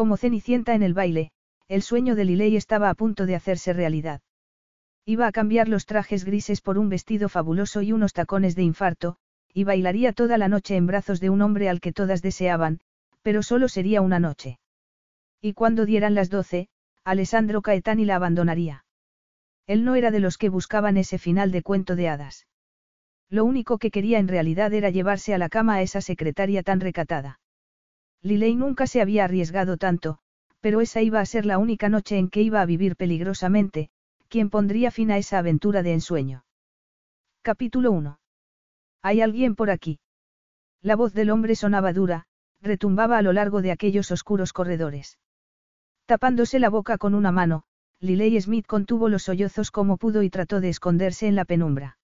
Como Cenicienta en el baile, el sueño de Liley estaba a punto de hacerse realidad. Iba a cambiar los trajes grises por un vestido fabuloso y unos tacones de infarto, y bailaría toda la noche en brazos de un hombre al que todas deseaban, pero solo sería una noche. Y cuando dieran las doce, Alessandro Caetani la abandonaría. Él no era de los que buscaban ese final de cuento de hadas. Lo único que quería en realidad era llevarse a la cama a esa secretaria tan recatada. Liley nunca se había arriesgado tanto, pero esa iba a ser la única noche en que iba a vivir peligrosamente, quien pondría fin a esa aventura de ensueño. Capítulo 1. ¿Hay alguien por aquí? La voz del hombre sonaba dura, retumbaba a lo largo de aquellos oscuros corredores. Tapándose la boca con una mano, Liley Smith contuvo los sollozos como pudo y trató de esconderse en la penumbra.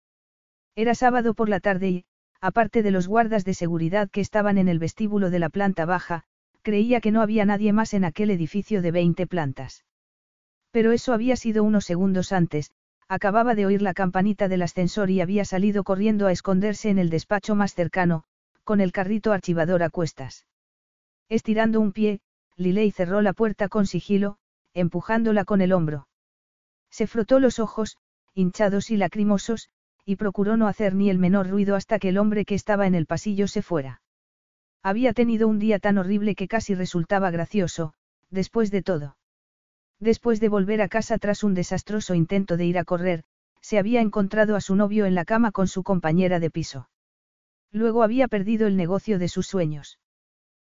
Era sábado por la tarde y, aparte de los guardas de seguridad que estaban en el vestíbulo de la planta baja, creía que no había nadie más en aquel edificio de 20 plantas. Pero eso había sido unos segundos antes, acababa de oír la campanita del ascensor y había salido corriendo a esconderse en el despacho más cercano, con el carrito archivador a cuestas. Estirando un pie, Liley cerró la puerta con sigilo, empujándola con el hombro. Se frotó los ojos, hinchados y lacrimosos, y procuró no hacer ni el menor ruido hasta que el hombre que estaba en el pasillo se fuera. Había tenido un día tan horrible que casi resultaba gracioso, después de todo. Después de volver a casa tras un desastroso intento de ir a correr, se había encontrado a su novio en la cama con su compañera de piso. Luego había perdido el negocio de sus sueños.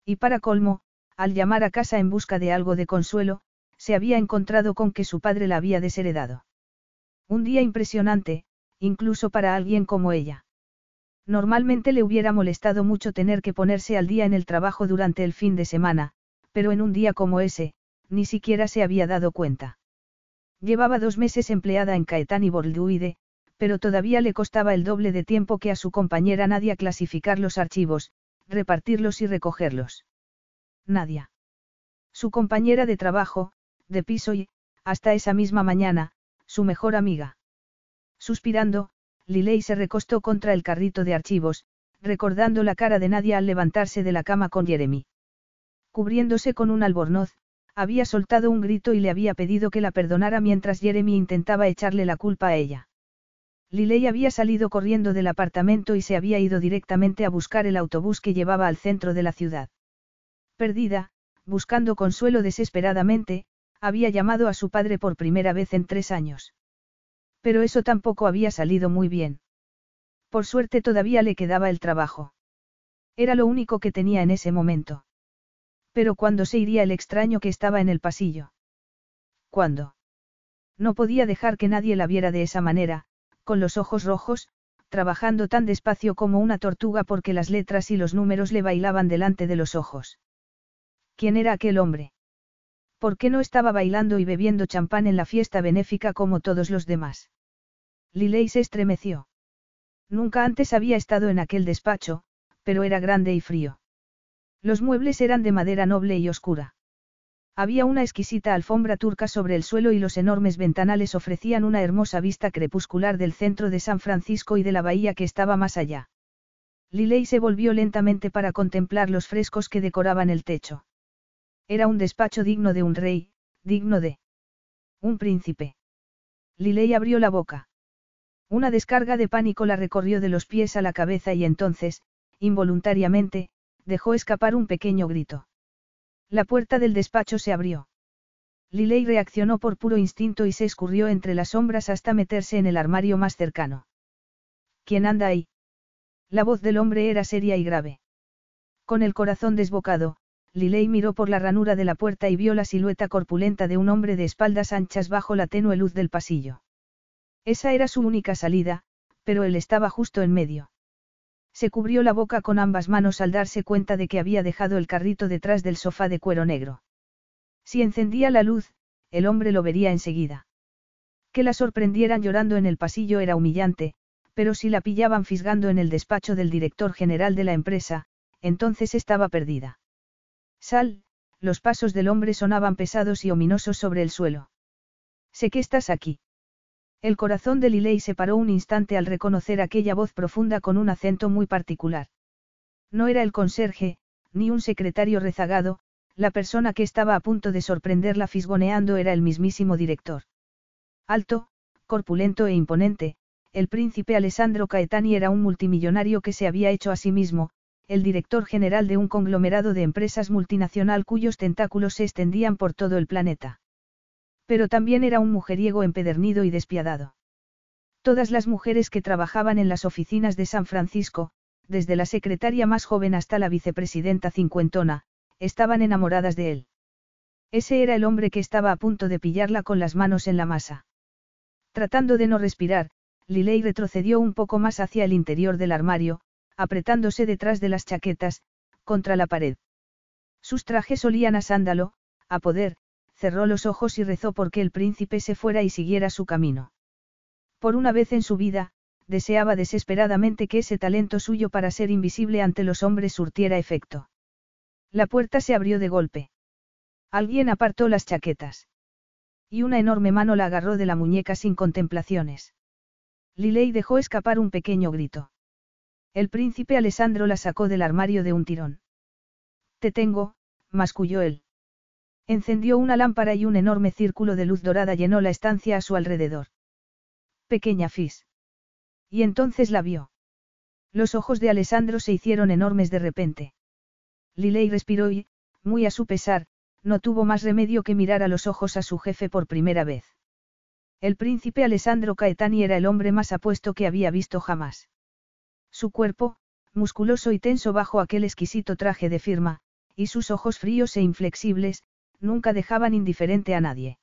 Y para colmo, al llamar a casa en busca de algo de consuelo, se había encontrado con que su padre la había desheredado. Un día impresionante, incluso para alguien como ella. Normalmente le hubiera molestado mucho tener que ponerse al día en el trabajo durante el fin de semana, pero en un día como ese, ni siquiera se había dado cuenta. Llevaba dos meses empleada en Caetani Borduide, pero todavía le costaba el doble de tiempo que a su compañera Nadia clasificar los archivos, repartirlos y recogerlos. Nadia. Su compañera de trabajo, de piso y, hasta esa misma mañana, su mejor amiga. Suspirando, Liley se recostó contra el carrito de archivos, recordando la cara de Nadia al levantarse de la cama con Jeremy. Cubriéndose con un albornoz, había soltado un grito y le había pedido que la perdonara mientras Jeremy intentaba echarle la culpa a ella. Liley había salido corriendo del apartamento y se había ido directamente a buscar el autobús que llevaba al centro de la ciudad. Perdida, buscando consuelo desesperadamente, había llamado a su padre por primera vez en tres años. Pero eso tampoco había salido muy bien. Por suerte todavía le quedaba el trabajo. Era lo único que tenía en ese momento. Pero ¿cuándo se iría el extraño que estaba en el pasillo? ¿Cuándo? No podía dejar que nadie la viera de esa manera, con los ojos rojos, trabajando tan despacio como una tortuga porque las letras y los números le bailaban delante de los ojos. ¿Quién era aquel hombre? ¿Por qué no estaba bailando y bebiendo champán en la fiesta benéfica como todos los demás? Liley se estremeció. Nunca antes había estado en aquel despacho, pero era grande y frío. Los muebles eran de madera noble y oscura. Había una exquisita alfombra turca sobre el suelo y los enormes ventanales ofrecían una hermosa vista crepuscular del centro de San Francisco y de la bahía que estaba más allá. Liley se volvió lentamente para contemplar los frescos que decoraban el techo. Era un despacho digno de un rey, digno de un príncipe. Liley abrió la boca. Una descarga de pánico la recorrió de los pies a la cabeza y entonces, involuntariamente, dejó escapar un pequeño grito. La puerta del despacho se abrió. Liley reaccionó por puro instinto y se escurrió entre las sombras hasta meterse en el armario más cercano. ¿Quién anda ahí? La voz del hombre era seria y grave. Con el corazón desbocado, Liley miró por la ranura de la puerta y vio la silueta corpulenta de un hombre de espaldas anchas bajo la tenue luz del pasillo. Esa era su única salida, pero él estaba justo en medio. Se cubrió la boca con ambas manos al darse cuenta de que había dejado el carrito detrás del sofá de cuero negro. Si encendía la luz, el hombre lo vería enseguida. Que la sorprendieran llorando en el pasillo era humillante, pero si la pillaban fisgando en el despacho del director general de la empresa, entonces estaba perdida. Sal, los pasos del hombre sonaban pesados y ominosos sobre el suelo. Sé que estás aquí. El corazón de Liley se paró un instante al reconocer aquella voz profunda con un acento muy particular. No era el conserje, ni un secretario rezagado, la persona que estaba a punto de sorprenderla fisgoneando era el mismísimo director. Alto, corpulento e imponente, el príncipe Alessandro Caetani era un multimillonario que se había hecho a sí mismo, el director general de un conglomerado de empresas multinacional cuyos tentáculos se extendían por todo el planeta. Pero también era un mujeriego empedernido y despiadado. Todas las mujeres que trabajaban en las oficinas de San Francisco, desde la secretaria más joven hasta la vicepresidenta cincuentona, estaban enamoradas de él. Ese era el hombre que estaba a punto de pillarla con las manos en la masa. Tratando de no respirar, Liley retrocedió un poco más hacia el interior del armario, apretándose detrás de las chaquetas, contra la pared. Sus trajes olían a sándalo, a poder, cerró los ojos y rezó porque el príncipe se fuera y siguiera su camino. Por una vez en su vida, deseaba desesperadamente que ese talento suyo para ser invisible ante los hombres surtiera efecto. La puerta se abrió de golpe. Alguien apartó las chaquetas. Y una enorme mano la agarró de la muñeca sin contemplaciones. Liley dejó escapar un pequeño grito. El príncipe Alessandro la sacó del armario de un tirón. Te tengo, masculló él. Encendió una lámpara y un enorme círculo de luz dorada llenó la estancia a su alrededor. Pequeña Fis. Y entonces la vio. Los ojos de Alessandro se hicieron enormes de repente. Liley respiró y, muy a su pesar, no tuvo más remedio que mirar a los ojos a su jefe por primera vez. El príncipe Alessandro Caetani era el hombre más apuesto que había visto jamás. Su cuerpo, musculoso y tenso bajo aquel exquisito traje de firma, y sus ojos fríos e inflexibles, nunca dejaban indiferente a nadie.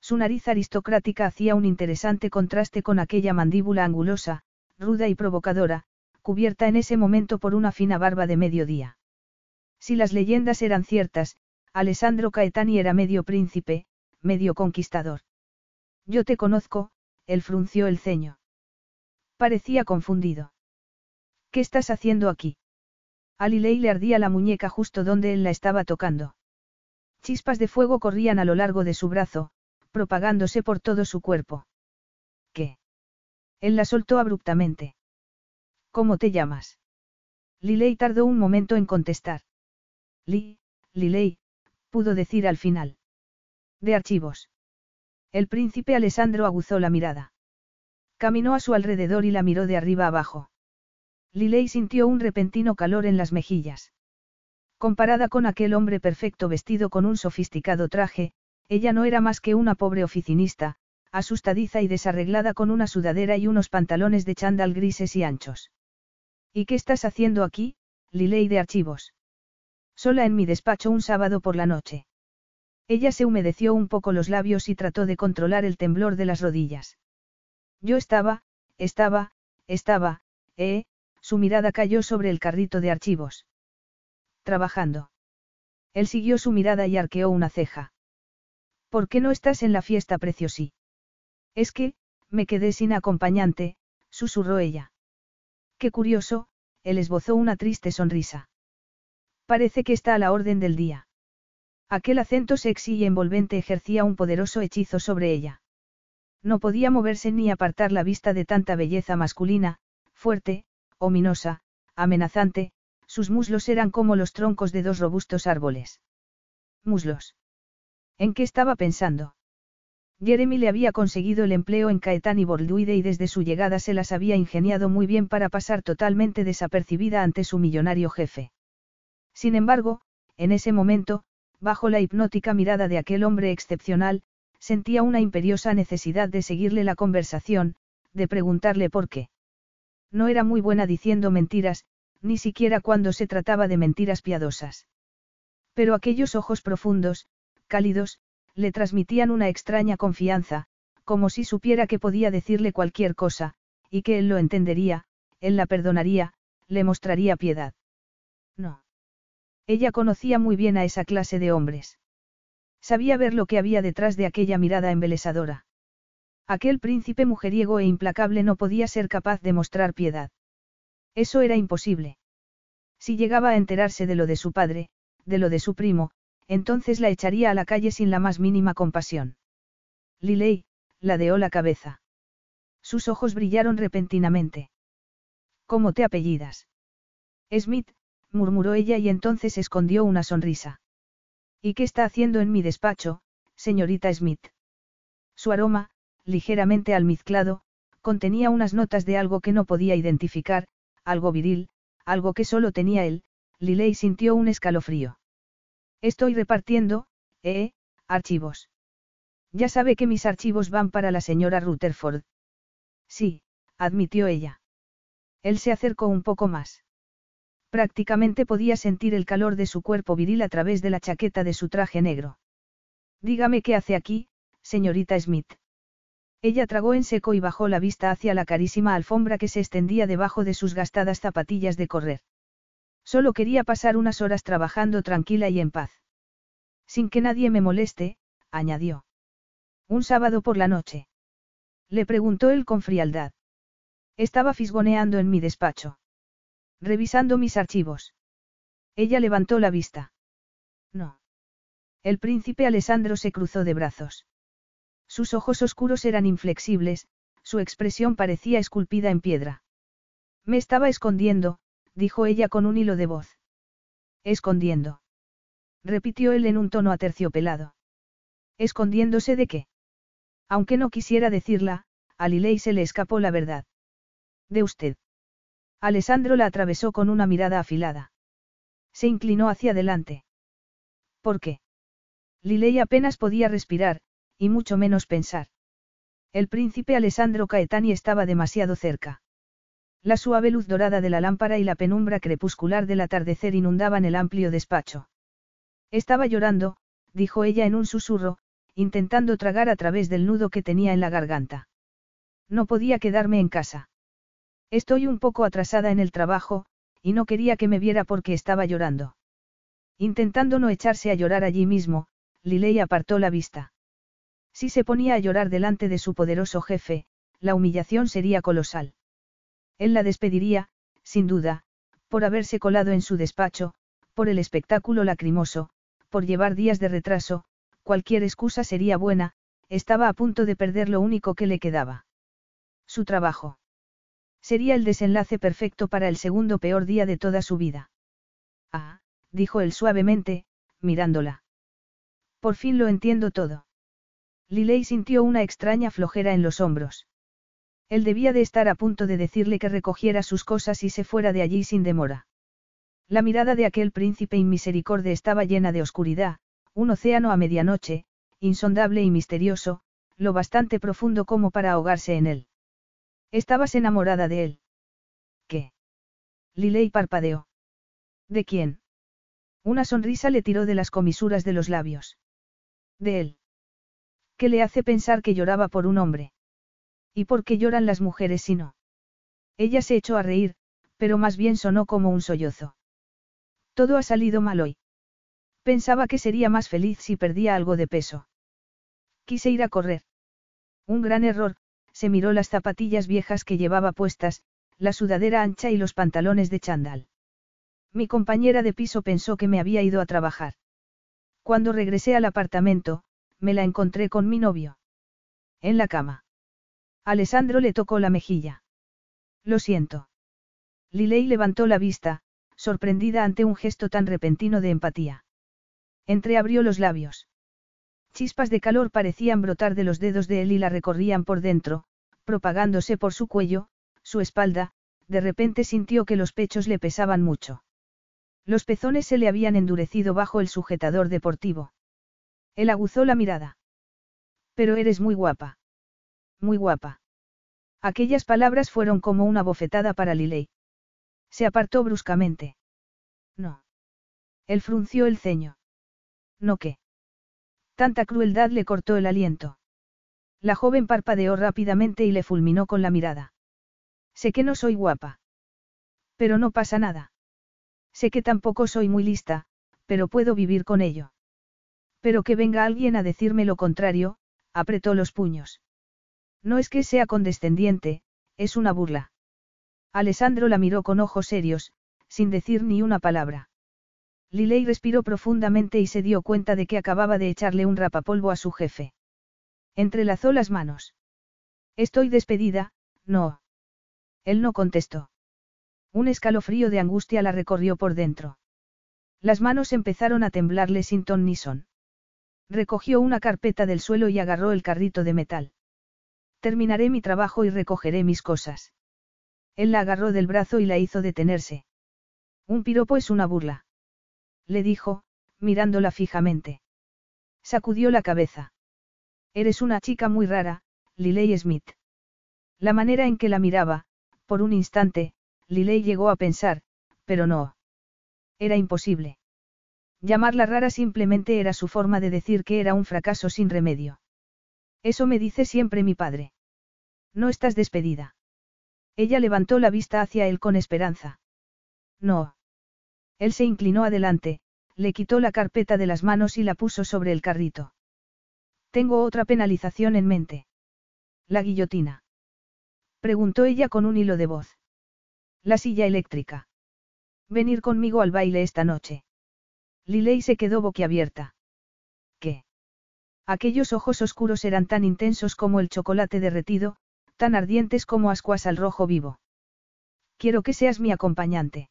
Su nariz aristocrática hacía un interesante contraste con aquella mandíbula angulosa, ruda y provocadora, cubierta en ese momento por una fina barba de mediodía. Si las leyendas eran ciertas, Alessandro Caetani era medio príncipe, medio conquistador. Yo te conozco, él frunció el ceño. Parecía confundido. ¿Qué estás haciendo aquí? A Lilei le ardía la muñeca justo donde él la estaba tocando. Chispas de fuego corrían a lo largo de su brazo, propagándose por todo su cuerpo. ¿Qué? Él la soltó abruptamente. ¿Cómo te llamas? Lilei tardó un momento en contestar. Li, Lilei, pudo decir al final. De archivos. El príncipe Alessandro aguzó la mirada. Caminó a su alrededor y la miró de arriba abajo. Lilei sintió un repentino calor en las mejillas. Comparada con aquel hombre perfecto vestido con un sofisticado traje, ella no era más que una pobre oficinista, asustadiza y desarreglada con una sudadera y unos pantalones de chándal grises y anchos. ¿Y qué estás haciendo aquí, Lilei de archivos? Sola en mi despacho un sábado por la noche. Ella se humedeció un poco los labios y trató de controlar el temblor de las rodillas. Yo estaba, estaba, estaba, eh, su mirada cayó sobre el carrito de archivos. Trabajando. Él siguió su mirada y arqueó una ceja. ¿Por qué no estás en la fiesta preciosí? Es que, me quedé sin acompañante, susurró ella. Qué curioso, él esbozó una triste sonrisa. Parece que está a la orden del día. Aquel acento sexy y envolvente ejercía un poderoso hechizo sobre ella. No podía moverse ni apartar la vista de tanta belleza masculina, fuerte, ominosa, amenazante, sus muslos eran como los troncos de dos robustos árboles. Muslos. ¿En qué estaba pensando? Jeremy le había conseguido el empleo en Caetán y Borduide y desde su llegada se las había ingeniado muy bien para pasar totalmente desapercibida ante su millonario jefe. Sin embargo, en ese momento, bajo la hipnótica mirada de aquel hombre excepcional, sentía una imperiosa necesidad de seguirle la conversación, de preguntarle por qué. No era muy buena diciendo mentiras, ni siquiera cuando se trataba de mentiras piadosas. Pero aquellos ojos profundos, cálidos, le transmitían una extraña confianza, como si supiera que podía decirle cualquier cosa, y que él lo entendería, él la perdonaría, le mostraría piedad. No. Ella conocía muy bien a esa clase de hombres. Sabía ver lo que había detrás de aquella mirada embelesadora. Aquel príncipe mujeriego e implacable no podía ser capaz de mostrar piedad. Eso era imposible. Si llegaba a enterarse de lo de su padre, de lo de su primo, entonces la echaría a la calle sin la más mínima compasión. Liley, ladeó la cabeza. Sus ojos brillaron repentinamente. ¿Cómo te apellidas? Smith, murmuró ella y entonces escondió una sonrisa. ¿Y qué está haciendo en mi despacho, señorita Smith? Su aroma, ligeramente almizclado, contenía unas notas de algo que no podía identificar, algo viril, algo que solo tenía él, Liley sintió un escalofrío. Estoy repartiendo, eh, archivos. Ya sabe que mis archivos van para la señora Rutherford. Sí, admitió ella. Él se acercó un poco más. Prácticamente podía sentir el calor de su cuerpo viril a través de la chaqueta de su traje negro. Dígame qué hace aquí, señorita Smith. Ella tragó en seco y bajó la vista hacia la carísima alfombra que se extendía debajo de sus gastadas zapatillas de correr. Solo quería pasar unas horas trabajando tranquila y en paz. Sin que nadie me moleste, añadió. Un sábado por la noche. Le preguntó él con frialdad. Estaba fisgoneando en mi despacho. Revisando mis archivos. Ella levantó la vista. No. El príncipe Alessandro se cruzó de brazos. Sus ojos oscuros eran inflexibles, su expresión parecía esculpida en piedra. Me estaba escondiendo, dijo ella con un hilo de voz. Escondiendo. Repitió él en un tono aterciopelado. ¿Escondiéndose de qué? Aunque no quisiera decirla, a Lilei se le escapó la verdad. De usted. Alessandro la atravesó con una mirada afilada. Se inclinó hacia adelante. ¿Por qué? Lilei apenas podía respirar, y mucho menos pensar. El príncipe Alessandro Caetani estaba demasiado cerca. La suave luz dorada de la lámpara y la penumbra crepuscular del atardecer inundaban el amplio despacho. Estaba llorando, dijo ella en un susurro, intentando tragar a través del nudo que tenía en la garganta. No podía quedarme en casa. Estoy un poco atrasada en el trabajo, y no quería que me viera porque estaba llorando. Intentando no echarse a llorar allí mismo, Lilei apartó la vista. Si se ponía a llorar delante de su poderoso jefe, la humillación sería colosal. Él la despediría, sin duda, por haberse colado en su despacho, por el espectáculo lacrimoso, por llevar días de retraso, cualquier excusa sería buena, estaba a punto de perder lo único que le quedaba. Su trabajo. Sería el desenlace perfecto para el segundo peor día de toda su vida. Ah, dijo él suavemente, mirándola. Por fin lo entiendo todo. Liley sintió una extraña flojera en los hombros. Él debía de estar a punto de decirle que recogiera sus cosas y se fuera de allí sin demora. La mirada de aquel príncipe inmisericorde estaba llena de oscuridad, un océano a medianoche, insondable y misterioso, lo bastante profundo como para ahogarse en él. Estabas enamorada de él. ¿Qué? Liley parpadeó. ¿De quién? Una sonrisa le tiró de las comisuras de los labios. De él. ¿Qué le hace pensar que lloraba por un hombre? ¿Y por qué lloran las mujeres si no? Ella se echó a reír, pero más bien sonó como un sollozo. Todo ha salido mal hoy. Pensaba que sería más feliz si perdía algo de peso. Quise ir a correr. Un gran error, se miró las zapatillas viejas que llevaba puestas, la sudadera ancha y los pantalones de chandal. Mi compañera de piso pensó que me había ido a trabajar. Cuando regresé al apartamento, me la encontré con mi novio. En la cama. Alessandro le tocó la mejilla. Lo siento. Lilei levantó la vista, sorprendida ante un gesto tan repentino de empatía. Entreabrió los labios. Chispas de calor parecían brotar de los dedos de él y la recorrían por dentro, propagándose por su cuello, su espalda, de repente sintió que los pechos le pesaban mucho. Los pezones se le habían endurecido bajo el sujetador deportivo. Él aguzó la mirada. Pero eres muy guapa. Muy guapa. Aquellas palabras fueron como una bofetada para Liley. Se apartó bruscamente. No. Él frunció el ceño. ¿No qué? Tanta crueldad le cortó el aliento. La joven parpadeó rápidamente y le fulminó con la mirada. Sé que no soy guapa. Pero no pasa nada. Sé que tampoco soy muy lista, pero puedo vivir con ello. Pero que venga alguien a decirme lo contrario, apretó los puños. No es que sea condescendiente, es una burla. Alessandro la miró con ojos serios, sin decir ni una palabra. Liley respiró profundamente y se dio cuenta de que acababa de echarle un rapapolvo a su jefe. Entrelazó las manos. Estoy despedida, no. Él no contestó. Un escalofrío de angustia la recorrió por dentro. Las manos empezaron a temblarle sin ton ni son. Recogió una carpeta del suelo y agarró el carrito de metal. Terminaré mi trabajo y recogeré mis cosas. Él la agarró del brazo y la hizo detenerse. Un piropo es una burla. Le dijo, mirándola fijamente. Sacudió la cabeza. Eres una chica muy rara, Liley Smith. La manera en que la miraba, por un instante, Liley llegó a pensar, pero no. Era imposible. Llamarla rara simplemente era su forma de decir que era un fracaso sin remedio. Eso me dice siempre mi padre. No estás despedida. Ella levantó la vista hacia él con esperanza. No. Él se inclinó adelante, le quitó la carpeta de las manos y la puso sobre el carrito. Tengo otra penalización en mente. La guillotina. Preguntó ella con un hilo de voz. La silla eléctrica. Venir conmigo al baile esta noche. Liley se quedó boquiabierta. ¿Qué? Aquellos ojos oscuros eran tan intensos como el chocolate derretido, tan ardientes como ascuas al rojo vivo. Quiero que seas mi acompañante.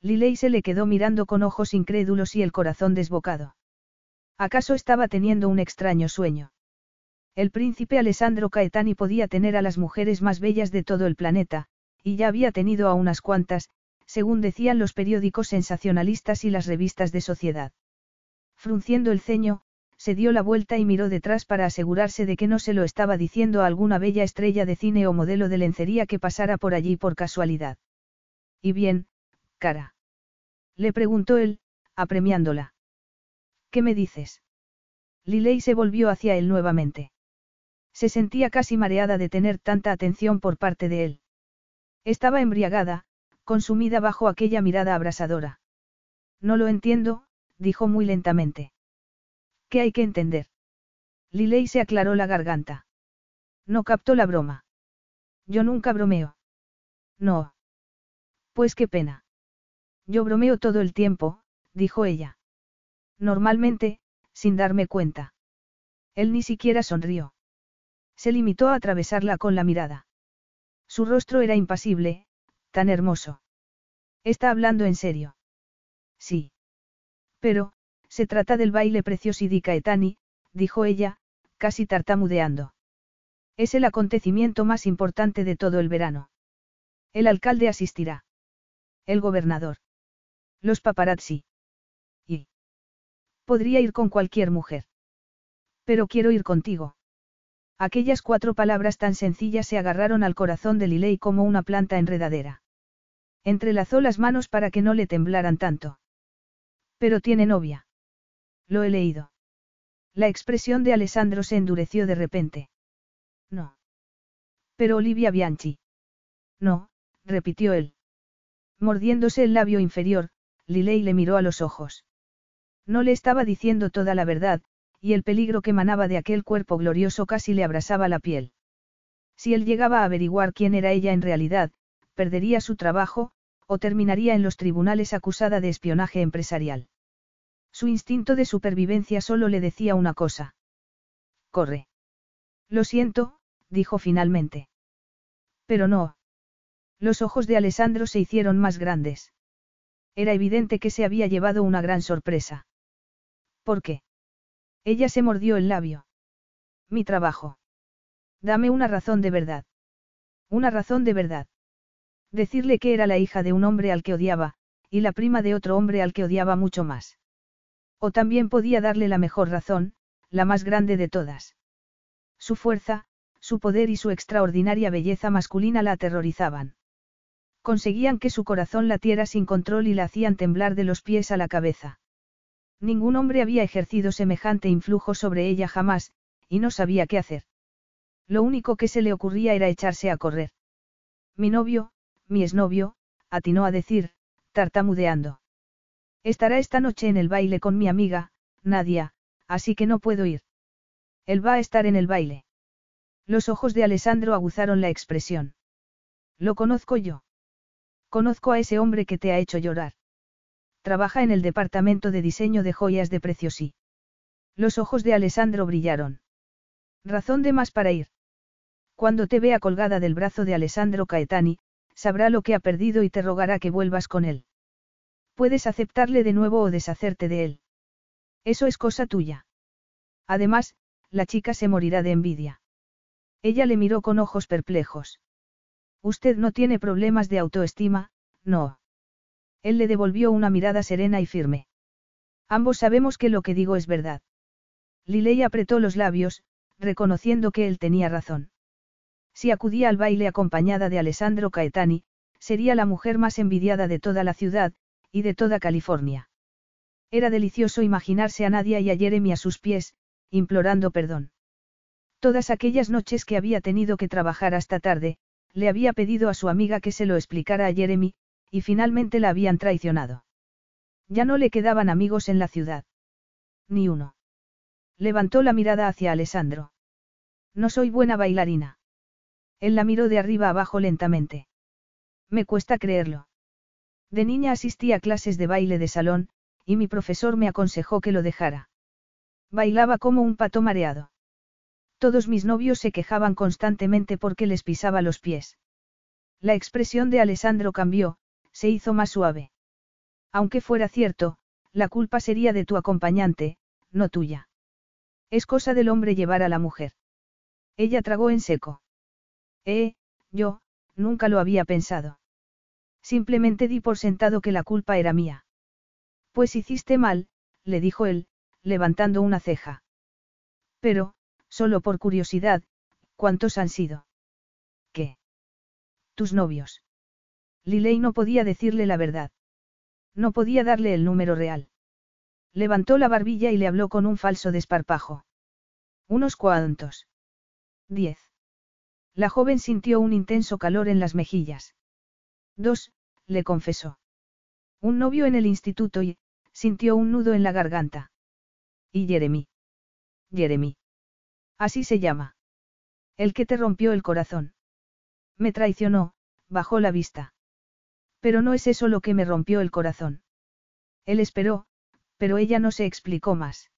Liley se le quedó mirando con ojos incrédulos y el corazón desbocado. ¿Acaso estaba teniendo un extraño sueño? El príncipe Alessandro Caetani podía tener a las mujeres más bellas de todo el planeta, y ya había tenido a unas cuantas, según decían los periódicos sensacionalistas y las revistas de sociedad. Frunciendo el ceño, se dio la vuelta y miró detrás para asegurarse de que no se lo estaba diciendo a alguna bella estrella de cine o modelo de lencería que pasara por allí por casualidad. Y bien, cara. Le preguntó él, apremiándola. ¿Qué me dices? Liley se volvió hacia él nuevamente. Se sentía casi mareada de tener tanta atención por parte de él. Estaba embriagada, consumida bajo aquella mirada abrasadora. No lo entiendo, dijo muy lentamente. ¿Qué hay que entender? Liley se aclaró la garganta. No captó la broma. Yo nunca bromeo. No. Pues qué pena. Yo bromeo todo el tiempo, dijo ella. Normalmente, sin darme cuenta. Él ni siquiera sonrió. Se limitó a atravesarla con la mirada. Su rostro era impasible, tan hermoso. ¿Está hablando en serio? Sí. Pero, se trata del baile precioso di Caetani, dijo ella, casi tartamudeando. Es el acontecimiento más importante de todo el verano. El alcalde asistirá. El gobernador. Los paparazzi. Y. Podría ir con cualquier mujer. Pero quiero ir contigo. Aquellas cuatro palabras tan sencillas se agarraron al corazón de Liley como una planta enredadera. Entrelazó las manos para que no le temblaran tanto. Pero tiene novia. Lo he leído. La expresión de Alessandro se endureció de repente. No. Pero Olivia Bianchi. No, repitió él. Mordiéndose el labio inferior, Liley le miró a los ojos. No le estaba diciendo toda la verdad, y el peligro que emanaba de aquel cuerpo glorioso casi le abrasaba la piel. Si él llegaba a averiguar quién era ella en realidad, perdería su trabajo, o terminaría en los tribunales acusada de espionaje empresarial. Su instinto de supervivencia solo le decía una cosa. Corre. Lo siento, dijo finalmente. Pero no. Los ojos de Alessandro se hicieron más grandes. Era evidente que se había llevado una gran sorpresa. ¿Por qué? Ella se mordió el labio. Mi trabajo. Dame una razón de verdad. Una razón de verdad. Decirle que era la hija de un hombre al que odiaba, y la prima de otro hombre al que odiaba mucho más. O también podía darle la mejor razón, la más grande de todas. Su fuerza, su poder y su extraordinaria belleza masculina la aterrorizaban. Conseguían que su corazón latiera sin control y la hacían temblar de los pies a la cabeza. Ningún hombre había ejercido semejante influjo sobre ella jamás, y no sabía qué hacer. Lo único que se le ocurría era echarse a correr. Mi novio, mi exnovio, atinó a decir, tartamudeando. Estará esta noche en el baile con mi amiga, Nadia, así que no puedo ir. Él va a estar en el baile. Los ojos de Alessandro aguzaron la expresión. Lo conozco yo. Conozco a ese hombre que te ha hecho llorar. Trabaja en el departamento de diseño de joyas de Preciosí. Los ojos de Alessandro brillaron. Razón de más para ir. Cuando te vea colgada del brazo de Alessandro Caetani, sabrá lo que ha perdido y te rogará que vuelvas con él. Puedes aceptarle de nuevo o deshacerte de él. Eso es cosa tuya. Además, la chica se morirá de envidia. Ella le miró con ojos perplejos. Usted no tiene problemas de autoestima, no. Él le devolvió una mirada serena y firme. Ambos sabemos que lo que digo es verdad. Liley apretó los labios, reconociendo que él tenía razón. Si acudía al baile acompañada de Alessandro Caetani, sería la mujer más envidiada de toda la ciudad, y de toda California. Era delicioso imaginarse a Nadia y a Jeremy a sus pies, implorando perdón. Todas aquellas noches que había tenido que trabajar hasta tarde, le había pedido a su amiga que se lo explicara a Jeremy, y finalmente la habían traicionado. Ya no le quedaban amigos en la ciudad. Ni uno. Levantó la mirada hacia Alessandro. No soy buena bailarina. Él la miró de arriba abajo lentamente. Me cuesta creerlo. De niña asistí a clases de baile de salón, y mi profesor me aconsejó que lo dejara. Bailaba como un pato mareado. Todos mis novios se quejaban constantemente porque les pisaba los pies. La expresión de Alessandro cambió, se hizo más suave. Aunque fuera cierto, la culpa sería de tu acompañante, no tuya. Es cosa del hombre llevar a la mujer. Ella tragó en seco. Eh, yo, nunca lo había pensado. Simplemente di por sentado que la culpa era mía. Pues hiciste mal, le dijo él, levantando una ceja. Pero, solo por curiosidad, ¿cuántos han sido? ¿Qué? Tus novios. Liley no podía decirle la verdad. No podía darle el número real. Levantó la barbilla y le habló con un falso desparpajo. Unos cuantos. Diez. La joven sintió un intenso calor en las mejillas. Dos, le confesó. Un novio en el instituto y, sintió un nudo en la garganta. Y Jeremy. Jeremy. Así se llama. El que te rompió el corazón. Me traicionó, bajó la vista. Pero no es eso lo que me rompió el corazón. Él esperó, pero ella no se explicó más.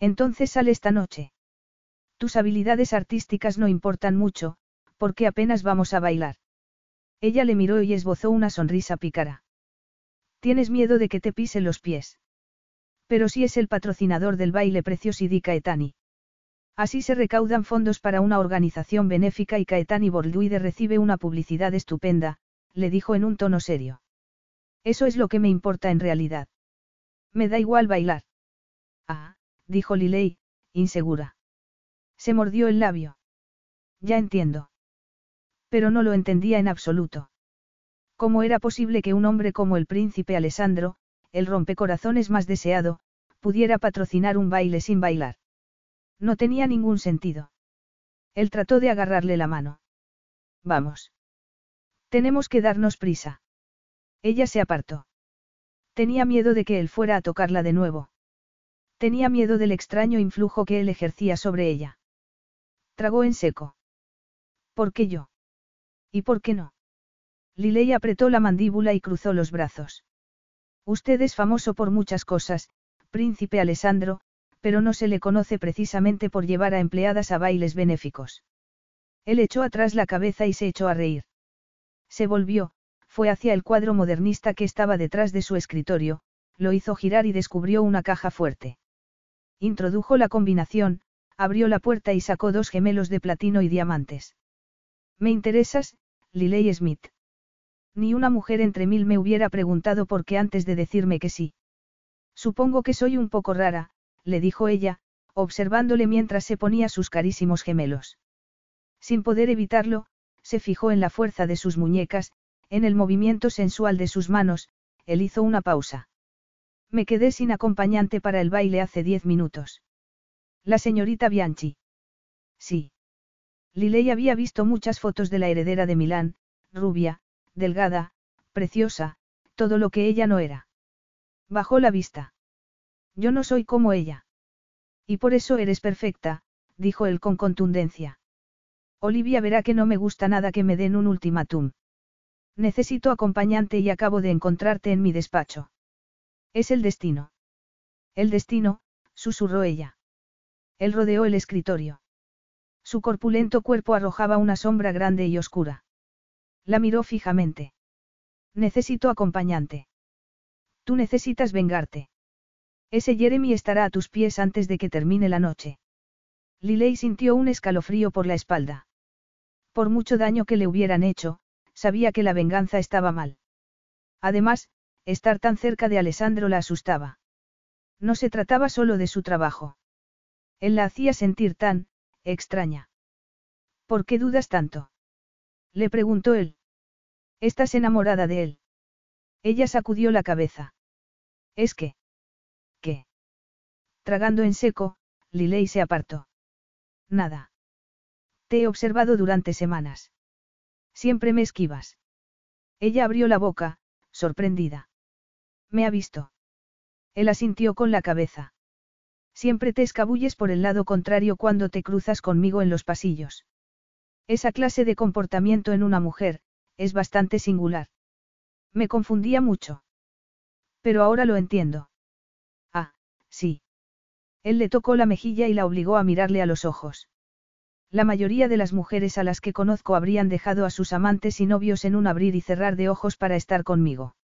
Entonces sale esta noche. Tus habilidades artísticas no importan mucho, porque apenas vamos a bailar. Ella le miró y esbozó una sonrisa pícara. Tienes miedo de que te pise los pies. Pero si es el patrocinador del baile Preciosi Caetani. Así se recaudan fondos para una organización benéfica y Caetani Borduide recibe una publicidad estupenda, le dijo en un tono serio. Eso es lo que me importa en realidad. Me da igual bailar. Ah, dijo Liley, insegura. Se mordió el labio. Ya entiendo. Pero no lo entendía en absoluto. ¿Cómo era posible que un hombre como el príncipe Alessandro, el rompecorazones más deseado, pudiera patrocinar un baile sin bailar? No tenía ningún sentido. Él trató de agarrarle la mano. Vamos. Tenemos que darnos prisa. Ella se apartó. Tenía miedo de que él fuera a tocarla de nuevo. Tenía miedo del extraño influjo que él ejercía sobre ella. Tragó en seco. ¿Por qué yo? ¿Y por qué no? Liley apretó la mandíbula y cruzó los brazos. Usted es famoso por muchas cosas, príncipe Alessandro, pero no se le conoce precisamente por llevar a empleadas a bailes benéficos. Él echó atrás la cabeza y se echó a reír. Se volvió, fue hacia el cuadro modernista que estaba detrás de su escritorio, lo hizo girar y descubrió una caja fuerte. Introdujo la combinación, abrió la puerta y sacó dos gemelos de platino y diamantes. Me interesas, Liley Smith. Ni una mujer entre mil me hubiera preguntado por qué antes de decirme que sí. Supongo que soy un poco rara, le dijo ella, observándole mientras se ponía sus carísimos gemelos. Sin poder evitarlo, se fijó en la fuerza de sus muñecas, en el movimiento sensual de sus manos, él hizo una pausa. Me quedé sin acompañante para el baile hace diez minutos. La señorita Bianchi. Sí. Liley había visto muchas fotos de la heredera de Milán, rubia, delgada, preciosa, todo lo que ella no era. Bajó la vista. Yo no soy como ella. Y por eso eres perfecta, dijo él con contundencia. Olivia verá que no me gusta nada que me den un ultimátum. Necesito acompañante y acabo de encontrarte en mi despacho. Es el destino. El destino, susurró ella. Él rodeó el escritorio. Su corpulento cuerpo arrojaba una sombra grande y oscura. La miró fijamente. Necesito acompañante. Tú necesitas vengarte. Ese Jeremy estará a tus pies antes de que termine la noche. Liley sintió un escalofrío por la espalda. Por mucho daño que le hubieran hecho, sabía que la venganza estaba mal. Además, estar tan cerca de Alessandro la asustaba. No se trataba solo de su trabajo. Él la hacía sentir tan, extraña. ¿Por qué dudas tanto? Le preguntó él. ¿Estás enamorada de él? Ella sacudió la cabeza. Es que. ¿Qué? Tragando en seco, Liley se apartó. Nada. Te he observado durante semanas. Siempre me esquivas. Ella abrió la boca, sorprendida. Me ha visto. Él asintió con la cabeza. Siempre te escabulles por el lado contrario cuando te cruzas conmigo en los pasillos. Esa clase de comportamiento en una mujer, es bastante singular. Me confundía mucho. Pero ahora lo entiendo. Ah, sí. Él le tocó la mejilla y la obligó a mirarle a los ojos. La mayoría de las mujeres a las que conozco habrían dejado a sus amantes y novios en un abrir y cerrar de ojos para estar conmigo.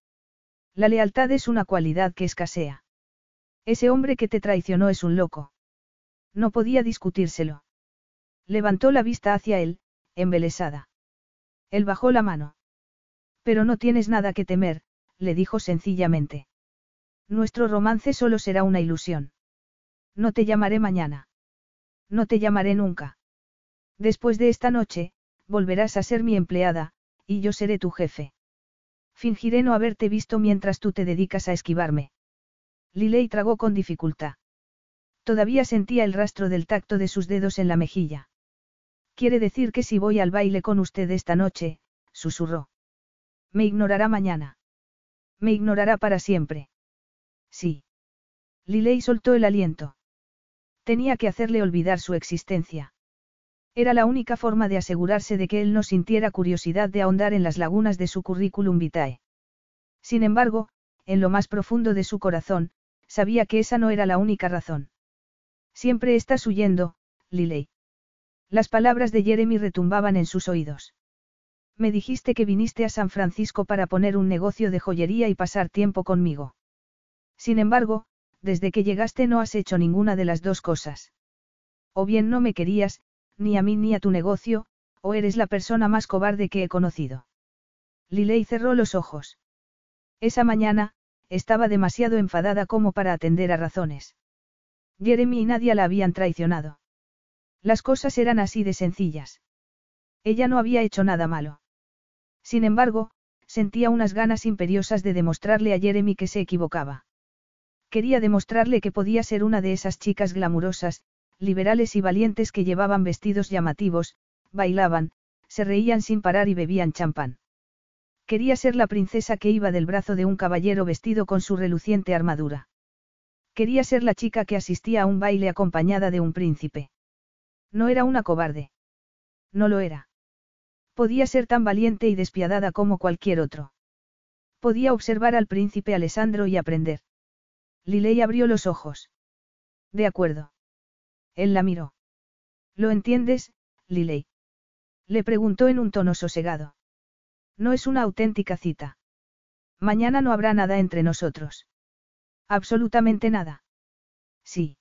La lealtad es una cualidad que escasea. Ese hombre que te traicionó es un loco. No podía discutírselo. Levantó la vista hacia él, embelesada. Él bajó la mano. Pero no tienes nada que temer, le dijo sencillamente. Nuestro romance solo será una ilusión. No te llamaré mañana. No te llamaré nunca. Después de esta noche, volverás a ser mi empleada, y yo seré tu jefe. Fingiré no haberte visto mientras tú te dedicas a esquivarme. Liley tragó con dificultad. Todavía sentía el rastro del tacto de sus dedos en la mejilla. Quiere decir que si voy al baile con usted esta noche, susurró. Me ignorará mañana. Me ignorará para siempre. Sí. Liley soltó el aliento. Tenía que hacerle olvidar su existencia. Era la única forma de asegurarse de que él no sintiera curiosidad de ahondar en las lagunas de su currículum vitae. Sin embargo, en lo más profundo de su corazón, sabía que esa no era la única razón. Siempre estás huyendo, Liley. Las palabras de Jeremy retumbaban en sus oídos. Me dijiste que viniste a San Francisco para poner un negocio de joyería y pasar tiempo conmigo. Sin embargo, desde que llegaste no has hecho ninguna de las dos cosas. O bien no me querías, ni a mí ni a tu negocio, o eres la persona más cobarde que he conocido. Liley cerró los ojos. Esa mañana, estaba demasiado enfadada como para atender a razones. Jeremy y Nadia la habían traicionado. Las cosas eran así de sencillas. Ella no había hecho nada malo. Sin embargo, sentía unas ganas imperiosas de demostrarle a Jeremy que se equivocaba. Quería demostrarle que podía ser una de esas chicas glamurosas, liberales y valientes que llevaban vestidos llamativos, bailaban, se reían sin parar y bebían champán. Quería ser la princesa que iba del brazo de un caballero vestido con su reluciente armadura. Quería ser la chica que asistía a un baile acompañada de un príncipe. No era una cobarde. No lo era. Podía ser tan valiente y despiadada como cualquier otro. Podía observar al príncipe Alessandro y aprender. Liley abrió los ojos. De acuerdo. Él la miró. ¿Lo entiendes, Liley? Le preguntó en un tono sosegado. No es una auténtica cita. Mañana no habrá nada entre nosotros. Absolutamente nada. Sí.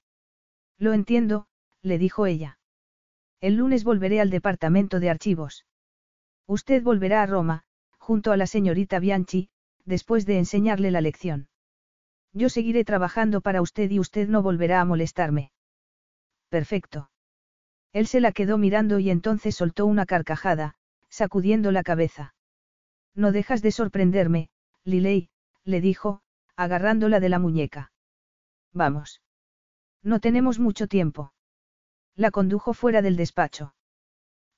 Lo entiendo, le dijo ella. El lunes volveré al departamento de archivos. Usted volverá a Roma, junto a la señorita Bianchi, después de enseñarle la lección. Yo seguiré trabajando para usted y usted no volverá a molestarme. Perfecto. Él se la quedó mirando y entonces soltó una carcajada, sacudiendo la cabeza. No dejas de sorprenderme, Liley, le dijo, agarrándola de la muñeca. Vamos. No tenemos mucho tiempo. La condujo fuera del despacho.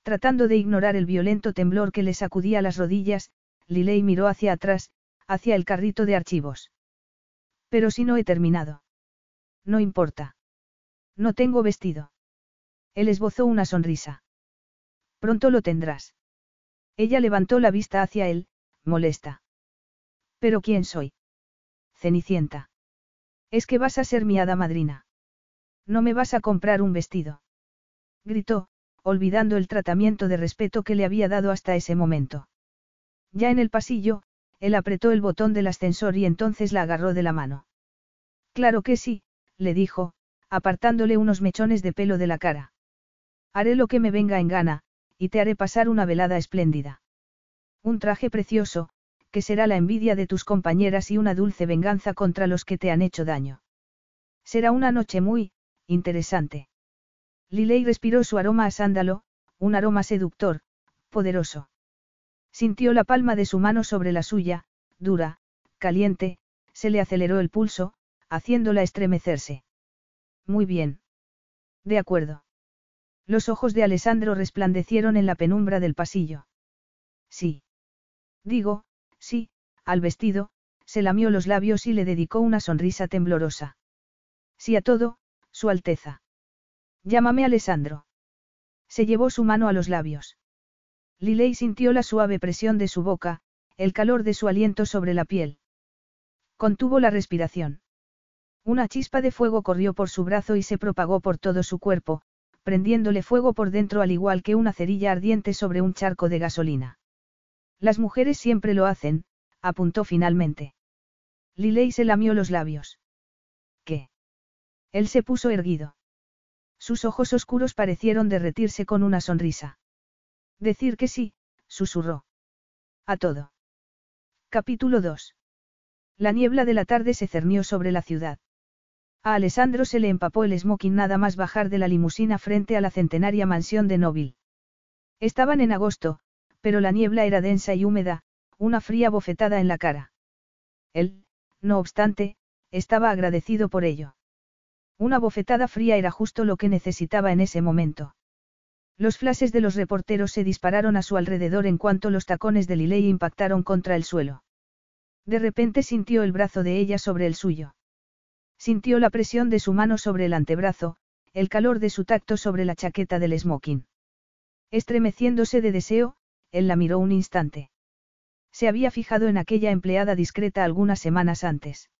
Tratando de ignorar el violento temblor que le sacudía las rodillas, Liley miró hacia atrás, hacia el carrito de archivos. Pero si no he terminado. No importa. No tengo vestido. Él esbozó una sonrisa. Pronto lo tendrás. Ella levantó la vista hacia él, molesta. ¿Pero quién soy? Cenicienta. Es que vas a ser mi hada madrina. No me vas a comprar un vestido. Gritó, olvidando el tratamiento de respeto que le había dado hasta ese momento. Ya en el pasillo, él apretó el botón del ascensor y entonces la agarró de la mano. Claro que sí, le dijo, apartándole unos mechones de pelo de la cara. Haré lo que me venga en gana, y te haré pasar una velada espléndida. Un traje precioso, que será la envidia de tus compañeras y una dulce venganza contra los que te han hecho daño. Será una noche muy, interesante. Liley respiró su aroma a sándalo, un aroma seductor, poderoso. Sintió la palma de su mano sobre la suya, dura, caliente, se le aceleró el pulso, haciéndola estremecerse. Muy bien. De acuerdo. Los ojos de Alessandro resplandecieron en la penumbra del pasillo. Sí. Digo, sí, al vestido, se lamió los labios y le dedicó una sonrisa temblorosa. Sí a todo, Su Alteza. Llámame Alessandro. Se llevó su mano a los labios. Liley sintió la suave presión de su boca, el calor de su aliento sobre la piel. Contuvo la respiración. Una chispa de fuego corrió por su brazo y se propagó por todo su cuerpo, prendiéndole fuego por dentro al igual que una cerilla ardiente sobre un charco de gasolina. Las mujeres siempre lo hacen, apuntó finalmente. Liley se lamió los labios. ¿Qué? Él se puso erguido. Sus ojos oscuros parecieron derretirse con una sonrisa. Decir que sí, susurró. A todo. Capítulo 2. La niebla de la tarde se cernió sobre la ciudad. A Alessandro se le empapó el smoking nada más bajar de la limusina frente a la centenaria mansión de Nobil. Estaban en agosto, pero la niebla era densa y húmeda, una fría bofetada en la cara. Él, no obstante, estaba agradecido por ello. Una bofetada fría era justo lo que necesitaba en ese momento. Los flashes de los reporteros se dispararon a su alrededor en cuanto los tacones de Liley impactaron contra el suelo. De repente sintió el brazo de ella sobre el suyo. Sintió la presión de su mano sobre el antebrazo, el calor de su tacto sobre la chaqueta del smoking. Estremeciéndose de deseo, él la miró un instante. Se había fijado en aquella empleada discreta algunas semanas antes.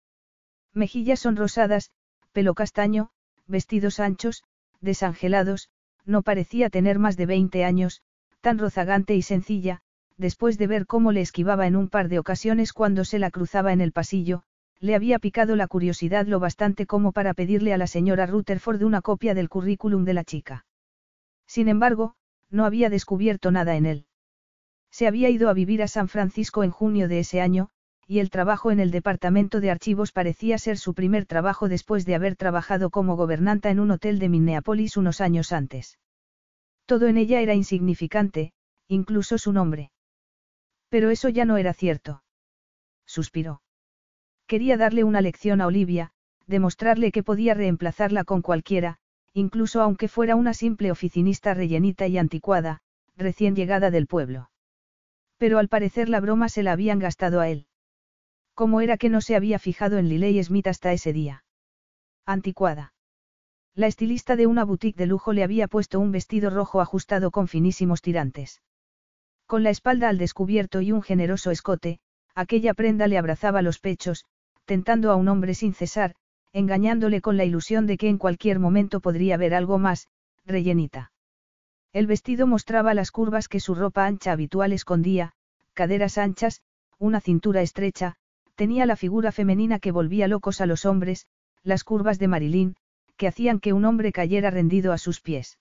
Mejillas sonrosadas, pelo castaño, vestidos anchos, desangelados, no parecía tener más de 20 años, tan rozagante y sencilla, después de ver cómo le esquivaba en un par de ocasiones cuando se la cruzaba en el pasillo, le había picado la curiosidad lo bastante como para pedirle a la señora Rutherford una copia del currículum de la chica. Sin embargo, no había descubierto nada en él. Se había ido a vivir a San Francisco en junio de ese año, y el trabajo en el departamento de archivos parecía ser su primer trabajo después de haber trabajado como gobernanta en un hotel de Minneapolis unos años antes. Todo en ella era insignificante, incluso su nombre. Pero eso ya no era cierto. Suspiró. Quería darle una lección a Olivia, demostrarle que podía reemplazarla con cualquiera, incluso aunque fuera una simple oficinista rellenita y anticuada, recién llegada del pueblo. Pero al parecer la broma se la habían gastado a él. ¿Cómo era que no se había fijado en Liley Smith hasta ese día? Anticuada. La estilista de una boutique de lujo le había puesto un vestido rojo ajustado con finísimos tirantes. Con la espalda al descubierto y un generoso escote, aquella prenda le abrazaba los pechos, tentando a un hombre sin cesar, engañándole con la ilusión de que en cualquier momento podría ver algo más, rellenita. El vestido mostraba las curvas que su ropa ancha habitual escondía, caderas anchas, una cintura estrecha, tenía la figura femenina que volvía locos a los hombres, las curvas de Marilyn, que hacían que un hombre cayera rendido a sus pies.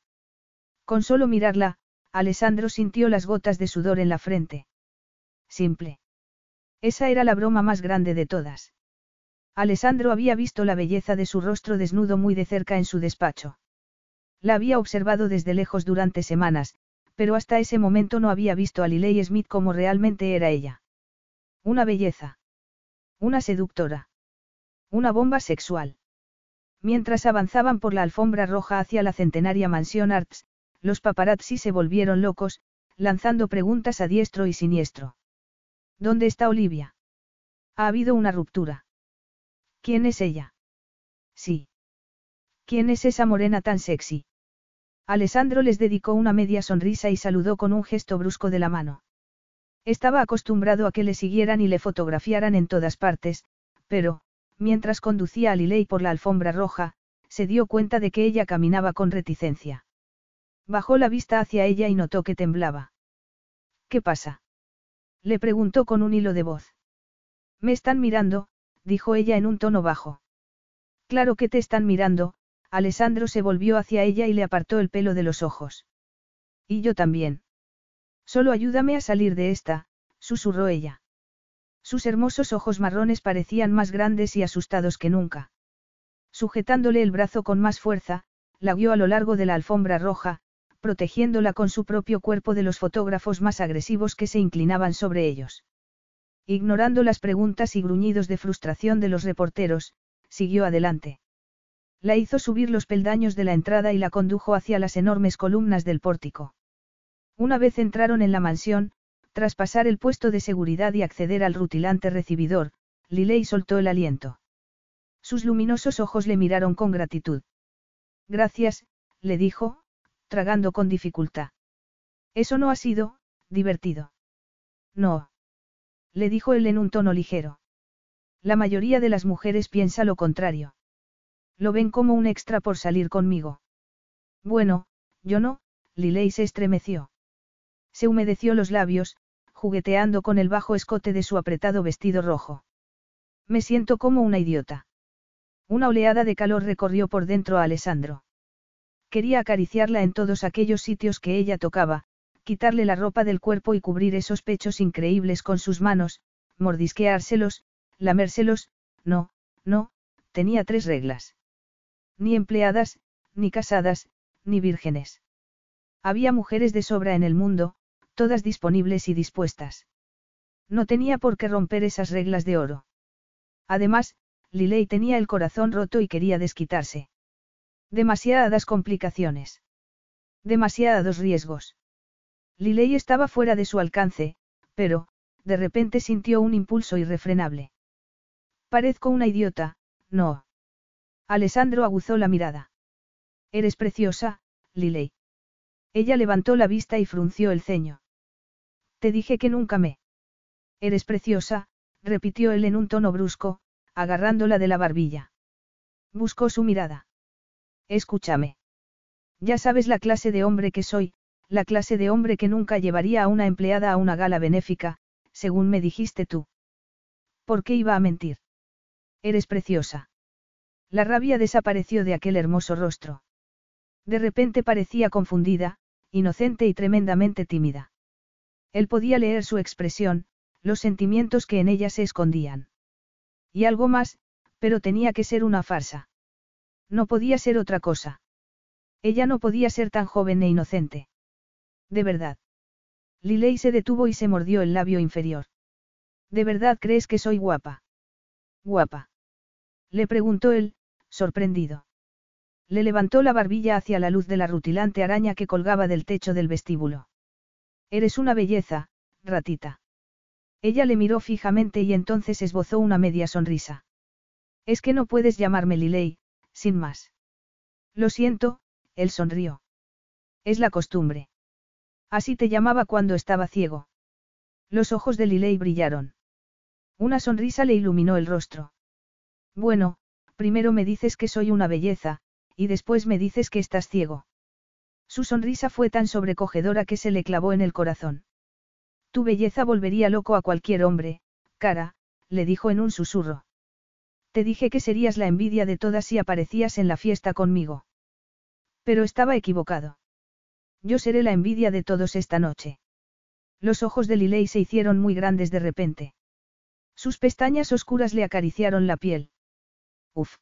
Con solo mirarla, Alessandro sintió las gotas de sudor en la frente. Simple. Esa era la broma más grande de todas. Alessandro había visto la belleza de su rostro desnudo muy de cerca en su despacho. La había observado desde lejos durante semanas, pero hasta ese momento no había visto a Liley Smith como realmente era ella. Una belleza. Una seductora. Una bomba sexual. Mientras avanzaban por la alfombra roja hacia la centenaria mansión Arts, los paparazzi se volvieron locos, lanzando preguntas a diestro y siniestro. ¿Dónde está Olivia? Ha habido una ruptura. ¿Quién es ella? Sí. ¿Quién es esa morena tan sexy? Alessandro les dedicó una media sonrisa y saludó con un gesto brusco de la mano. Estaba acostumbrado a que le siguieran y le fotografiaran en todas partes, pero, mientras conducía a Liley por la alfombra roja, se dio cuenta de que ella caminaba con reticencia. Bajó la vista hacia ella y notó que temblaba. ¿Qué pasa? Le preguntó con un hilo de voz. Me están mirando, dijo ella en un tono bajo. Claro que te están mirando, Alessandro se volvió hacia ella y le apartó el pelo de los ojos. Y yo también. Solo ayúdame a salir de esta, susurró ella. Sus hermosos ojos marrones parecían más grandes y asustados que nunca. Sujetándole el brazo con más fuerza, la guió a lo largo de la alfombra roja, protegiéndola con su propio cuerpo de los fotógrafos más agresivos que se inclinaban sobre ellos. Ignorando las preguntas y gruñidos de frustración de los reporteros, siguió adelante. La hizo subir los peldaños de la entrada y la condujo hacia las enormes columnas del pórtico. Una vez entraron en la mansión, tras pasar el puesto de seguridad y acceder al rutilante recibidor, Liley soltó el aliento. Sus luminosos ojos le miraron con gratitud. Gracias, le dijo, tragando con dificultad. Eso no ha sido, divertido. No. Le dijo él en un tono ligero. La mayoría de las mujeres piensa lo contrario. Lo ven como un extra por salir conmigo. Bueno, yo no, Liley se estremeció. Se humedeció los labios, jugueteando con el bajo escote de su apretado vestido rojo. Me siento como una idiota. Una oleada de calor recorrió por dentro a Alessandro. Quería acariciarla en todos aquellos sitios que ella tocaba, quitarle la ropa del cuerpo y cubrir esos pechos increíbles con sus manos, mordisqueárselos, lamérselos, no, no, tenía tres reglas. Ni empleadas, ni casadas, ni vírgenes. Había mujeres de sobra en el mundo, todas disponibles y dispuestas. No tenía por qué romper esas reglas de oro. Además, Liley tenía el corazón roto y quería desquitarse. Demasiadas complicaciones. Demasiados riesgos. Liley estaba fuera de su alcance, pero, de repente sintió un impulso irrefrenable. Parezco una idiota, no. Alessandro aguzó la mirada. Eres preciosa, Liley. Ella levantó la vista y frunció el ceño. Te dije que nunca me. Eres preciosa, repitió él en un tono brusco, agarrándola de la barbilla. Buscó su mirada. Escúchame. Ya sabes la clase de hombre que soy, la clase de hombre que nunca llevaría a una empleada a una gala benéfica, según me dijiste tú. ¿Por qué iba a mentir? Eres preciosa. La rabia desapareció de aquel hermoso rostro. De repente parecía confundida, inocente y tremendamente tímida. Él podía leer su expresión, los sentimientos que en ella se escondían. Y algo más, pero tenía que ser una farsa. No podía ser otra cosa. Ella no podía ser tan joven e inocente. De verdad. Liley se detuvo y se mordió el labio inferior. ¿De verdad crees que soy guapa? Guapa. Le preguntó él, sorprendido. Le levantó la barbilla hacia la luz de la rutilante araña que colgaba del techo del vestíbulo. Eres una belleza, ratita. Ella le miró fijamente y entonces esbozó una media sonrisa. Es que no puedes llamarme Liley, sin más. Lo siento, él sonrió. Es la costumbre. Así te llamaba cuando estaba ciego. Los ojos de Liley brillaron. Una sonrisa le iluminó el rostro. Bueno, primero me dices que soy una belleza, y después me dices que estás ciego. Su sonrisa fue tan sobrecogedora que se le clavó en el corazón. Tu belleza volvería loco a cualquier hombre, cara, le dijo en un susurro. Te dije que serías la envidia de todas si aparecías en la fiesta conmigo. Pero estaba equivocado. Yo seré la envidia de todos esta noche. Los ojos de Liley se hicieron muy grandes de repente. Sus pestañas oscuras le acariciaron la piel. Uf.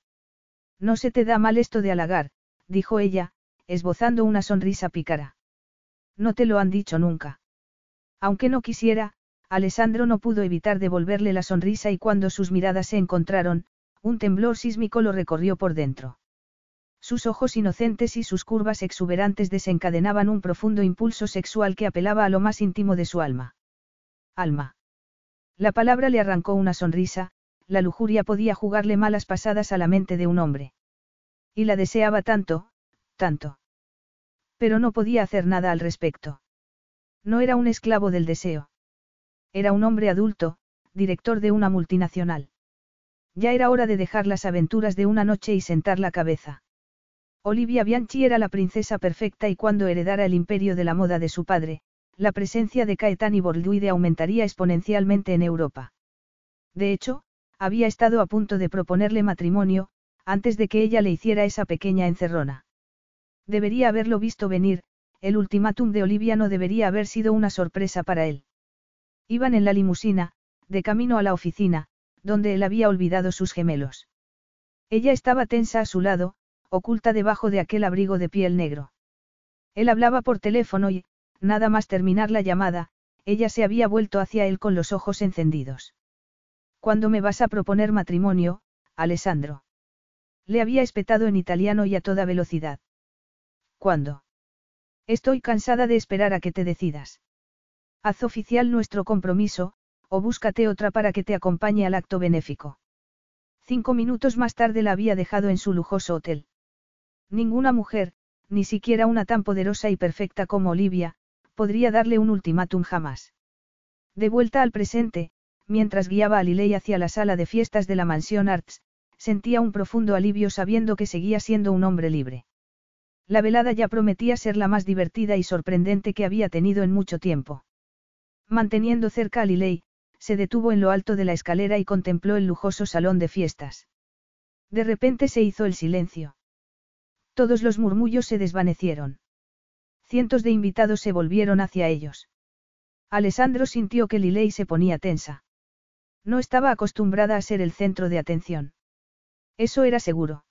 No se te da mal esto de halagar, dijo ella, esbozando una sonrisa pícara. No te lo han dicho nunca. Aunque no quisiera, Alessandro no pudo evitar devolverle la sonrisa y cuando sus miradas se encontraron, un temblor sísmico lo recorrió por dentro. Sus ojos inocentes y sus curvas exuberantes desencadenaban un profundo impulso sexual que apelaba a lo más íntimo de su alma. Alma. La palabra le arrancó una sonrisa, la lujuria podía jugarle malas pasadas a la mente de un hombre. Y la deseaba tanto, tanto. Pero no podía hacer nada al respecto. No era un esclavo del deseo. Era un hombre adulto, director de una multinacional. Ya era hora de dejar las aventuras de una noche y sentar la cabeza. Olivia Bianchi era la princesa perfecta y cuando heredara el imperio de la moda de su padre, la presencia de Caetani Borduide aumentaría exponencialmente en Europa. De hecho, había estado a punto de proponerle matrimonio, antes de que ella le hiciera esa pequeña encerrona. Debería haberlo visto venir, el ultimátum de Olivia no debería haber sido una sorpresa para él. Iban en la limusina, de camino a la oficina, donde él había olvidado sus gemelos. Ella estaba tensa a su lado, oculta debajo de aquel abrigo de piel negro. Él hablaba por teléfono y, nada más terminar la llamada, ella se había vuelto hacia él con los ojos encendidos. ¿Cuándo me vas a proponer matrimonio, Alessandro? Le había espetado en italiano y a toda velocidad. ¿Cuándo? Estoy cansada de esperar a que te decidas. Haz oficial nuestro compromiso, o búscate otra para que te acompañe al acto benéfico. Cinco minutos más tarde la había dejado en su lujoso hotel. Ninguna mujer, ni siquiera una tan poderosa y perfecta como Olivia, podría darle un ultimátum jamás. De vuelta al presente, mientras guiaba a Liley hacia la sala de fiestas de la mansión Arts, sentía un profundo alivio sabiendo que seguía siendo un hombre libre. La velada ya prometía ser la más divertida y sorprendente que había tenido en mucho tiempo. Manteniendo cerca a Liley, se detuvo en lo alto de la escalera y contempló el lujoso salón de fiestas. De repente se hizo el silencio. Todos los murmullos se desvanecieron. Cientos de invitados se volvieron hacia ellos. Alessandro sintió que Lilei se ponía tensa. No estaba acostumbrada a ser el centro de atención. Eso era seguro.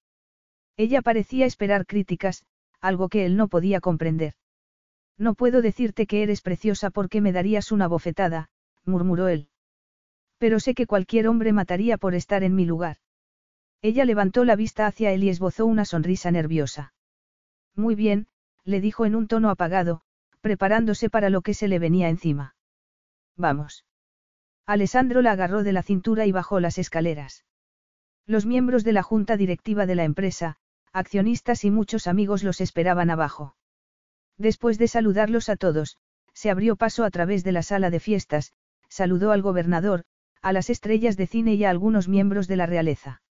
Ella parecía esperar críticas, algo que él no podía comprender. No puedo decirte que eres preciosa porque me darías una bofetada, murmuró él. Pero sé que cualquier hombre mataría por estar en mi lugar. Ella levantó la vista hacia él y esbozó una sonrisa nerviosa. Muy bien, le dijo en un tono apagado, preparándose para lo que se le venía encima. Vamos. Alessandro la agarró de la cintura y bajó las escaleras. Los miembros de la junta directiva de la empresa, accionistas y muchos amigos los esperaban abajo. Después de saludarlos a todos, se abrió paso a través de la sala de fiestas, saludó al gobernador, a las estrellas de cine y a algunos miembros de la realeza.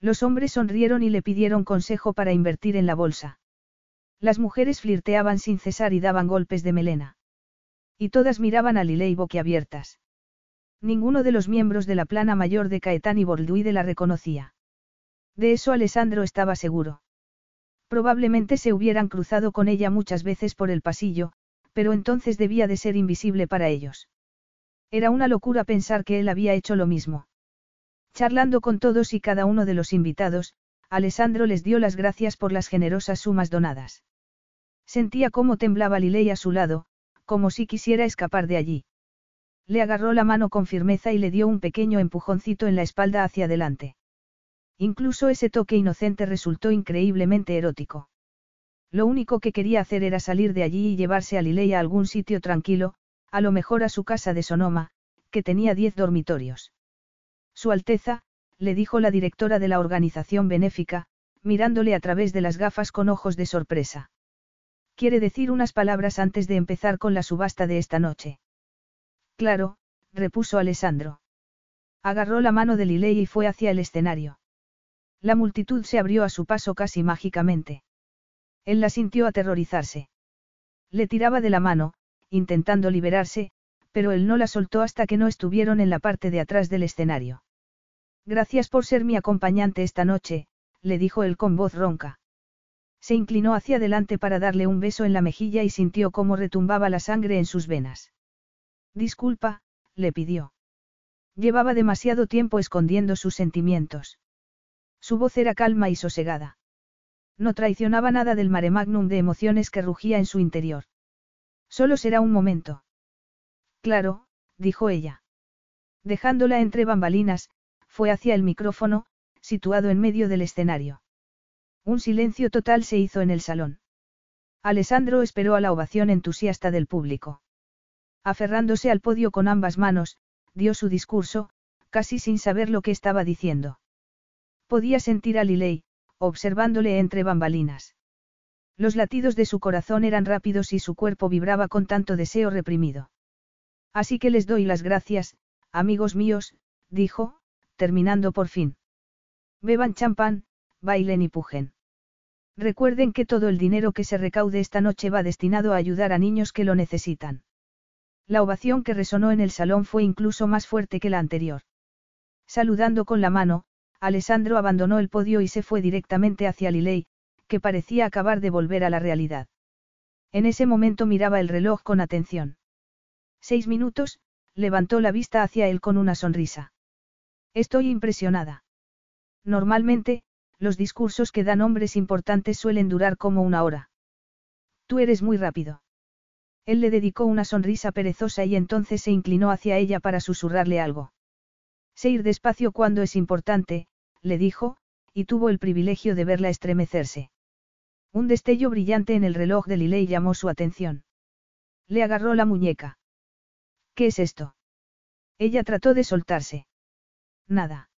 Los hombres sonrieron y le pidieron consejo para invertir en la bolsa. Las mujeres flirteaban sin cesar y daban golpes de melena. Y todas miraban a Lilei boquiabiertas. Ninguno de los miembros de la plana mayor de Caetán y Borduide la reconocía. De eso Alessandro estaba seguro. Probablemente se hubieran cruzado con ella muchas veces por el pasillo, pero entonces debía de ser invisible para ellos. Era una locura pensar que él había hecho lo mismo. Charlando con todos y cada uno de los invitados, Alessandro les dio las gracias por las generosas sumas donadas. Sentía cómo temblaba Lilei a su lado, como si quisiera escapar de allí. Le agarró la mano con firmeza y le dio un pequeño empujoncito en la espalda hacia adelante. Incluso ese toque inocente resultó increíblemente erótico. Lo único que quería hacer era salir de allí y llevarse a Lilei a algún sitio tranquilo, a lo mejor a su casa de Sonoma, que tenía diez dormitorios. Su Alteza, le dijo la directora de la organización benéfica, mirándole a través de las gafas con ojos de sorpresa. Quiere decir unas palabras antes de empezar con la subasta de esta noche. Claro, repuso Alessandro. Agarró la mano de Lilei y fue hacia el escenario. La multitud se abrió a su paso casi mágicamente. Él la sintió aterrorizarse. Le tiraba de la mano, intentando liberarse, pero él no la soltó hasta que no estuvieron en la parte de atrás del escenario. Gracias por ser mi acompañante esta noche, le dijo él con voz ronca. Se inclinó hacia adelante para darle un beso en la mejilla y sintió cómo retumbaba la sangre en sus venas. Disculpa, le pidió. Llevaba demasiado tiempo escondiendo sus sentimientos. Su voz era calma y sosegada. No traicionaba nada del mare magnum de emociones que rugía en su interior. Solo será un momento. Claro, dijo ella. Dejándola entre bambalinas, fue hacia el micrófono, situado en medio del escenario. Un silencio total se hizo en el salón. Alessandro esperó a la ovación entusiasta del público. Aferrándose al podio con ambas manos, dio su discurso, casi sin saber lo que estaba diciendo. Podía sentir a Lilei, observándole entre bambalinas. Los latidos de su corazón eran rápidos y su cuerpo vibraba con tanto deseo reprimido. Así que les doy las gracias, amigos míos, dijo, terminando por fin. Beban champán, bailen y pujen. Recuerden que todo el dinero que se recaude esta noche va destinado a ayudar a niños que lo necesitan. La ovación que resonó en el salón fue incluso más fuerte que la anterior. Saludando con la mano, Alessandro abandonó el podio y se fue directamente hacia Liley, que parecía acabar de volver a la realidad. En ese momento miraba el reloj con atención. Seis minutos, levantó la vista hacia él con una sonrisa. Estoy impresionada. Normalmente, los discursos que dan hombres importantes suelen durar como una hora. Tú eres muy rápido. Él le dedicó una sonrisa perezosa y entonces se inclinó hacia ella para susurrarle algo. Sé ir despacio cuando es importante, le dijo, y tuvo el privilegio de verla estremecerse. Un destello brillante en el reloj de Liley llamó su atención. Le agarró la muñeca. ¿Qué es esto? Ella trató de soltarse. Nada.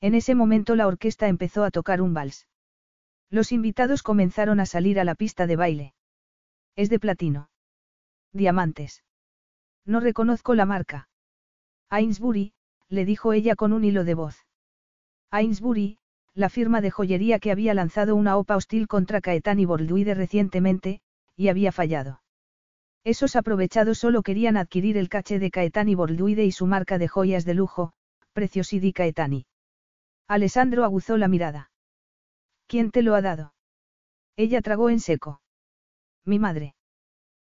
En ese momento la orquesta empezó a tocar un vals. Los invitados comenzaron a salir a la pista de baile. Es de platino. Diamantes. No reconozco la marca. Ainsbury, le dijo ella con un hilo de voz. Ainsbury, la firma de joyería que había lanzado una OPA hostil contra Caetani Borduide recientemente, y había fallado. Esos aprovechados solo querían adquirir el caché de Caetani Borduide y su marca de joyas de lujo, Preciosidi Caetani. Alessandro aguzó la mirada. ¿Quién te lo ha dado? Ella tragó en seco. Mi madre.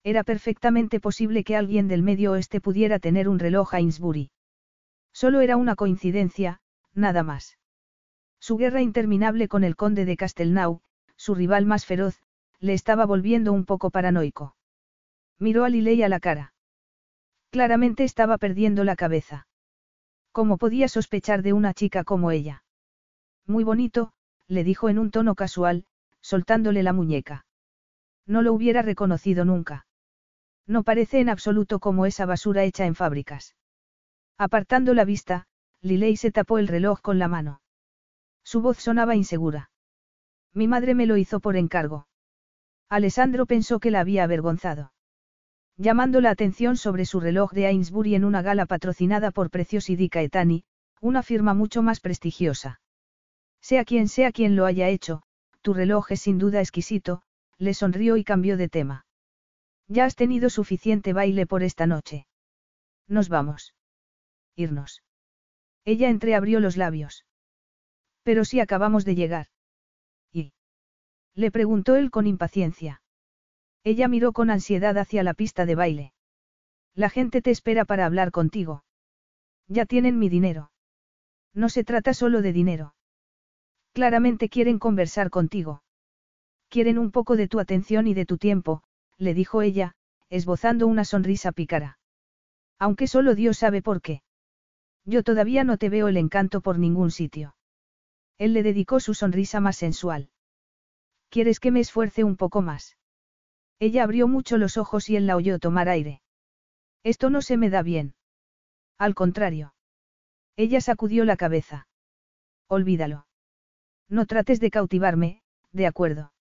Era perfectamente posible que alguien del medio oeste pudiera tener un reloj Ainsbury. Solo era una coincidencia, nada más. Su guerra interminable con el conde de Castelnau, su rival más feroz, le estaba volviendo un poco paranoico. Miró a Liley a la cara. Claramente estaba perdiendo la cabeza. ¿Cómo podía sospechar de una chica como ella? Muy bonito, le dijo en un tono casual, soltándole la muñeca. No lo hubiera reconocido nunca. No parece en absoluto como esa basura hecha en fábricas. Apartando la vista, Liley se tapó el reloj con la mano. Su voz sonaba insegura. Mi madre me lo hizo por encargo. Alessandro pensó que la había avergonzado. Llamando la atención sobre su reloj de Ainsbury en una gala patrocinada por Precios Di Caetani, una firma mucho más prestigiosa. Sea quien sea quien lo haya hecho, tu reloj es sin duda exquisito, le sonrió y cambió de tema. Ya has tenido suficiente baile por esta noche. Nos vamos. Irnos. Ella entreabrió los labios. Pero si acabamos de llegar. ¿Y? Le preguntó él con impaciencia. Ella miró con ansiedad hacia la pista de baile. La gente te espera para hablar contigo. Ya tienen mi dinero. No se trata solo de dinero. Claramente quieren conversar contigo. Quieren un poco de tu atención y de tu tiempo, le dijo ella, esbozando una sonrisa pícara. Aunque solo Dios sabe por qué. Yo todavía no te veo el encanto por ningún sitio. Él le dedicó su sonrisa más sensual. ¿Quieres que me esfuerce un poco más? Ella abrió mucho los ojos y él la oyó tomar aire. Esto no se me da bien. Al contrario. Ella sacudió la cabeza. Olvídalo. No trates de cautivarme, de acuerdo.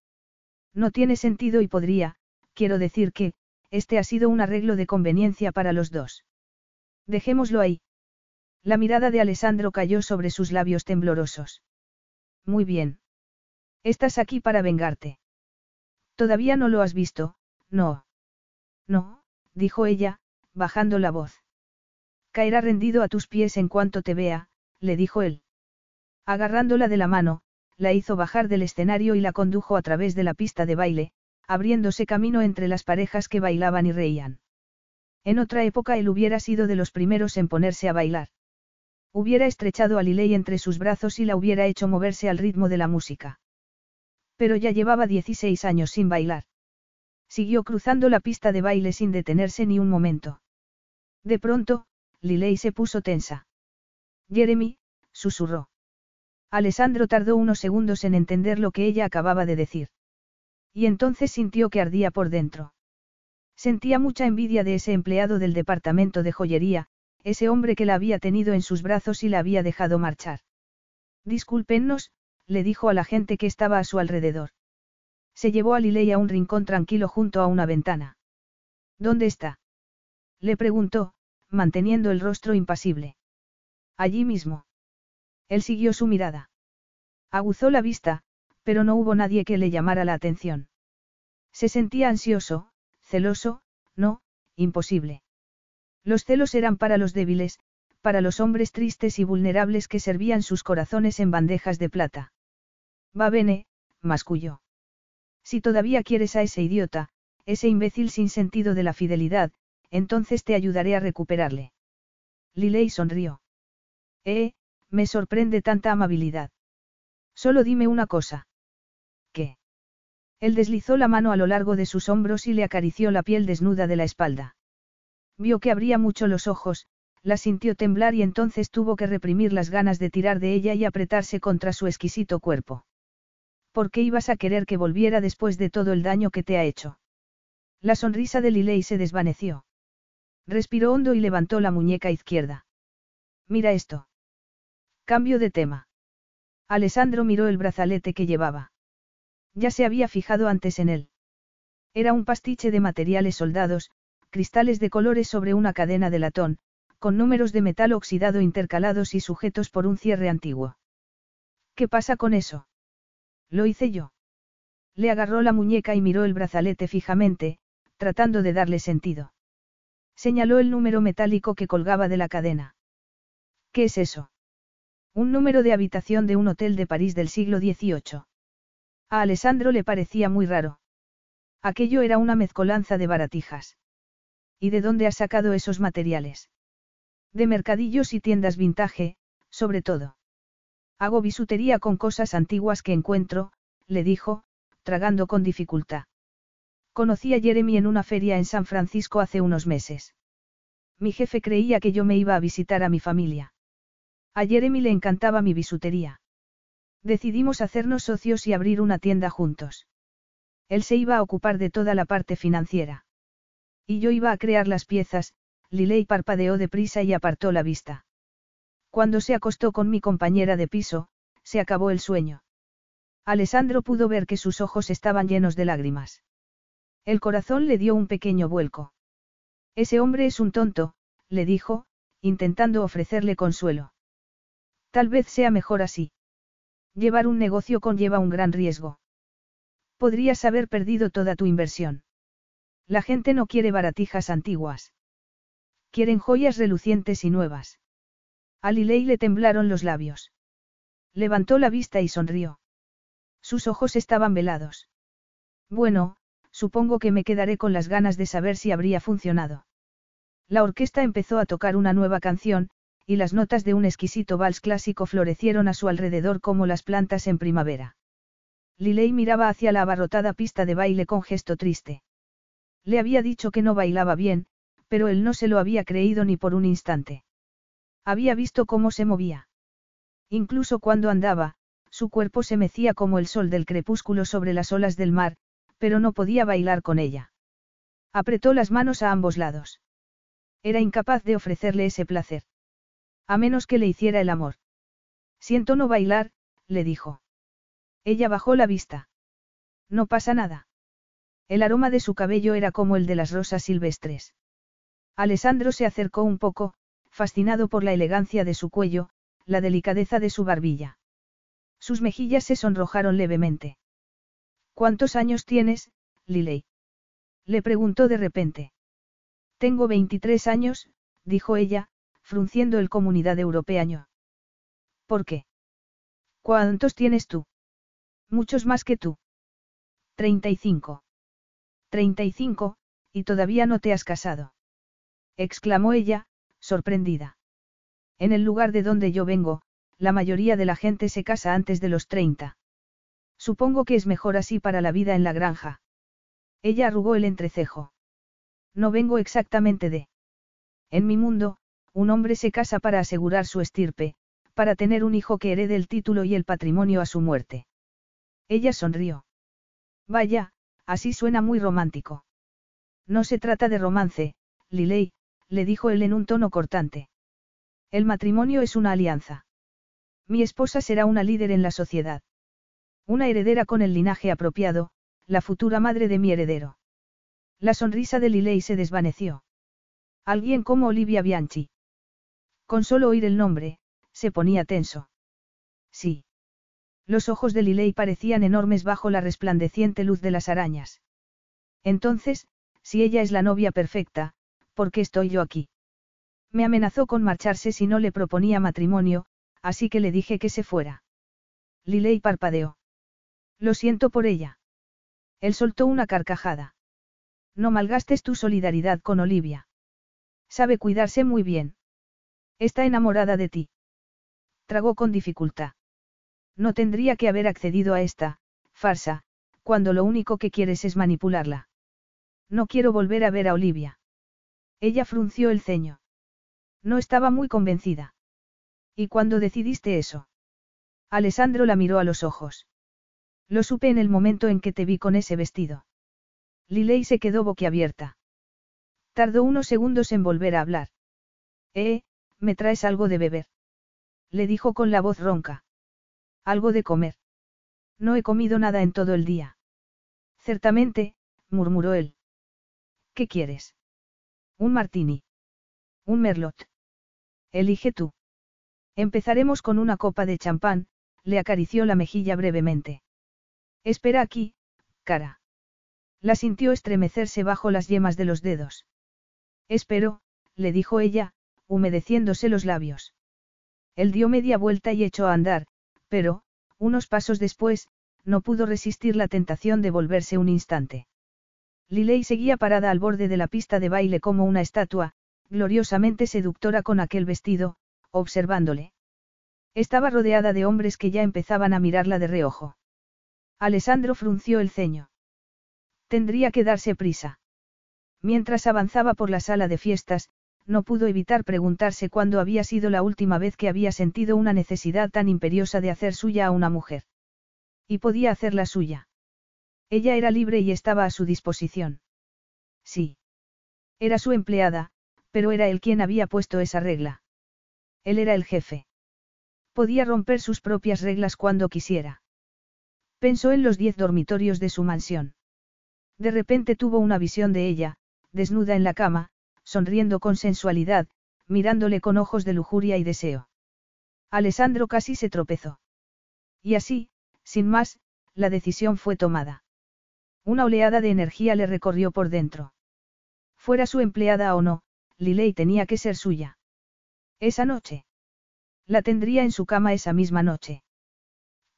No tiene sentido y podría, quiero decir que, este ha sido un arreglo de conveniencia para los dos. Dejémoslo ahí. La mirada de Alessandro cayó sobre sus labios temblorosos. Muy bien. Estás aquí para vengarte. Todavía no lo has visto, no. No, dijo ella, bajando la voz. Caerá rendido a tus pies en cuanto te vea, le dijo él. Agarrándola de la mano, la hizo bajar del escenario y la condujo a través de la pista de baile, abriéndose camino entre las parejas que bailaban y reían. En otra época él hubiera sido de los primeros en ponerse a bailar. Hubiera estrechado a Liley entre sus brazos y la hubiera hecho moverse al ritmo de la música. Pero ya llevaba 16 años sin bailar. Siguió cruzando la pista de baile sin detenerse ni un momento. De pronto, Liley se puso tensa. Jeremy, susurró. Alessandro tardó unos segundos en entender lo que ella acababa de decir. Y entonces sintió que ardía por dentro. Sentía mucha envidia de ese empleado del departamento de joyería, ese hombre que la había tenido en sus brazos y la había dejado marchar. Discúlpennos, le dijo a la gente que estaba a su alrededor. Se llevó a Liley a un rincón tranquilo junto a una ventana. ¿Dónde está? Le preguntó, manteniendo el rostro impasible. Allí mismo. Él siguió su mirada. Aguzó la vista, pero no hubo nadie que le llamara la atención. Se sentía ansioso, celoso, no, imposible. Los celos eran para los débiles, para los hombres tristes y vulnerables que servían sus corazones en bandejas de plata. Va bene, masculló. Si todavía quieres a ese idiota, ese imbécil sin sentido de la fidelidad, entonces te ayudaré a recuperarle. Liley sonrió. Eh, me sorprende tanta amabilidad. Solo dime una cosa. ¿Qué? Él deslizó la mano a lo largo de sus hombros y le acarició la piel desnuda de la espalda. Vio que abría mucho los ojos, la sintió temblar y entonces tuvo que reprimir las ganas de tirar de ella y apretarse contra su exquisito cuerpo. ¿Por qué ibas a querer que volviera después de todo el daño que te ha hecho? La sonrisa de Liley se desvaneció. Respiró hondo y levantó la muñeca izquierda. Mira esto. Cambio de tema. Alessandro miró el brazalete que llevaba. Ya se había fijado antes en él. Era un pastiche de materiales soldados, cristales de colores sobre una cadena de latón, con números de metal oxidado intercalados y sujetos por un cierre antiguo. ¿Qué pasa con eso? Lo hice yo. Le agarró la muñeca y miró el brazalete fijamente, tratando de darle sentido. Señaló el número metálico que colgaba de la cadena. ¿Qué es eso? Un número de habitación de un hotel de París del siglo XVIII. A Alessandro le parecía muy raro. Aquello era una mezcolanza de baratijas. ¿Y de dónde has sacado esos materiales? De mercadillos y tiendas vintage, sobre todo. Hago bisutería con cosas antiguas que encuentro, le dijo, tragando con dificultad. Conocí a Jeremy en una feria en San Francisco hace unos meses. Mi jefe creía que yo me iba a visitar a mi familia. A Jeremy le encantaba mi bisutería. Decidimos hacernos socios y abrir una tienda juntos. Él se iba a ocupar de toda la parte financiera. Y yo iba a crear las piezas, Liley parpadeó deprisa y apartó la vista. Cuando se acostó con mi compañera de piso, se acabó el sueño. Alessandro pudo ver que sus ojos estaban llenos de lágrimas. El corazón le dio un pequeño vuelco. Ese hombre es un tonto, le dijo, intentando ofrecerle consuelo. Tal vez sea mejor así. Llevar un negocio conlleva un gran riesgo. Podrías haber perdido toda tu inversión. La gente no quiere baratijas antiguas. Quieren joyas relucientes y nuevas. A Liley le temblaron los labios. Levantó la vista y sonrió. Sus ojos estaban velados. Bueno, supongo que me quedaré con las ganas de saber si habría funcionado. La orquesta empezó a tocar una nueva canción, y las notas de un exquisito vals clásico florecieron a su alrededor como las plantas en primavera. Liley miraba hacia la abarrotada pista de baile con gesto triste. Le había dicho que no bailaba bien, pero él no se lo había creído ni por un instante. Había visto cómo se movía. Incluso cuando andaba, su cuerpo se mecía como el sol del crepúsculo sobre las olas del mar, pero no podía bailar con ella. Apretó las manos a ambos lados. Era incapaz de ofrecerle ese placer. A menos que le hiciera el amor. Siento no bailar, le dijo. Ella bajó la vista. No pasa nada. El aroma de su cabello era como el de las rosas silvestres. Alessandro se acercó un poco, fascinado por la elegancia de su cuello, la delicadeza de su barbilla. Sus mejillas se sonrojaron levemente. ¿Cuántos años tienes, Liley? Le preguntó de repente. Tengo 23 años, dijo ella, frunciendo el comunidad europeaño. ¿Por qué? ¿Cuántos tienes tú? Muchos más que tú. 35. 35, y todavía no te has casado. exclamó ella, sorprendida. En el lugar de donde yo vengo, la mayoría de la gente se casa antes de los 30. Supongo que es mejor así para la vida en la granja. Ella arrugó el entrecejo. No vengo exactamente de. En mi mundo, un hombre se casa para asegurar su estirpe, para tener un hijo que herede el título y el patrimonio a su muerte. Ella sonrió. Vaya, así suena muy romántico. No se trata de romance, Liley, le dijo él en un tono cortante. El matrimonio es una alianza. Mi esposa será una líder en la sociedad. Una heredera con el linaje apropiado, la futura madre de mi heredero. La sonrisa de Liley se desvaneció. Alguien como Olivia Bianchi. Con solo oír el nombre, se ponía tenso. Sí. Los ojos de Liley parecían enormes bajo la resplandeciente luz de las arañas. Entonces, si ella es la novia perfecta, ¿por qué estoy yo aquí? Me amenazó con marcharse si no le proponía matrimonio, así que le dije que se fuera. Liley parpadeó. Lo siento por ella. Él soltó una carcajada. No malgastes tu solidaridad con Olivia. Sabe cuidarse muy bien. Está enamorada de ti. Tragó con dificultad. No tendría que haber accedido a esta, farsa, cuando lo único que quieres es manipularla. No quiero volver a ver a Olivia. Ella frunció el ceño. No estaba muy convencida. ¿Y cuándo decidiste eso? Alessandro la miró a los ojos. Lo supe en el momento en que te vi con ese vestido. Liley se quedó boquiabierta. Tardó unos segundos en volver a hablar. Eh, ¿me traes algo de beber? Le dijo con la voz ronca. Algo de comer. No he comido nada en todo el día. Ciertamente, murmuró él. ¿Qué quieres? Un martini. Un merlot. Elige tú. Empezaremos con una copa de champán, le acarició la mejilla brevemente. Espera aquí, cara. La sintió estremecerse bajo las yemas de los dedos. Espero, le dijo ella, humedeciéndose los labios. Él dio media vuelta y echó a andar, pero, unos pasos después, no pudo resistir la tentación de volverse un instante. Liley seguía parada al borde de la pista de baile como una estatua, gloriosamente seductora con aquel vestido, observándole. Estaba rodeada de hombres que ya empezaban a mirarla de reojo. Alessandro frunció el ceño. Tendría que darse prisa. Mientras avanzaba por la sala de fiestas, no pudo evitar preguntarse cuándo había sido la última vez que había sentido una necesidad tan imperiosa de hacer suya a una mujer. Y podía hacerla suya. Ella era libre y estaba a su disposición. Sí. Era su empleada, pero era él quien había puesto esa regla. Él era el jefe. Podía romper sus propias reglas cuando quisiera. Pensó en los diez dormitorios de su mansión. De repente tuvo una visión de ella, desnuda en la cama, sonriendo con sensualidad, mirándole con ojos de lujuria y deseo. Alessandro casi se tropezó. Y así, sin más, la decisión fue tomada. Una oleada de energía le recorrió por dentro. Fuera su empleada o no, Liley tenía que ser suya. Esa noche. La tendría en su cama esa misma noche.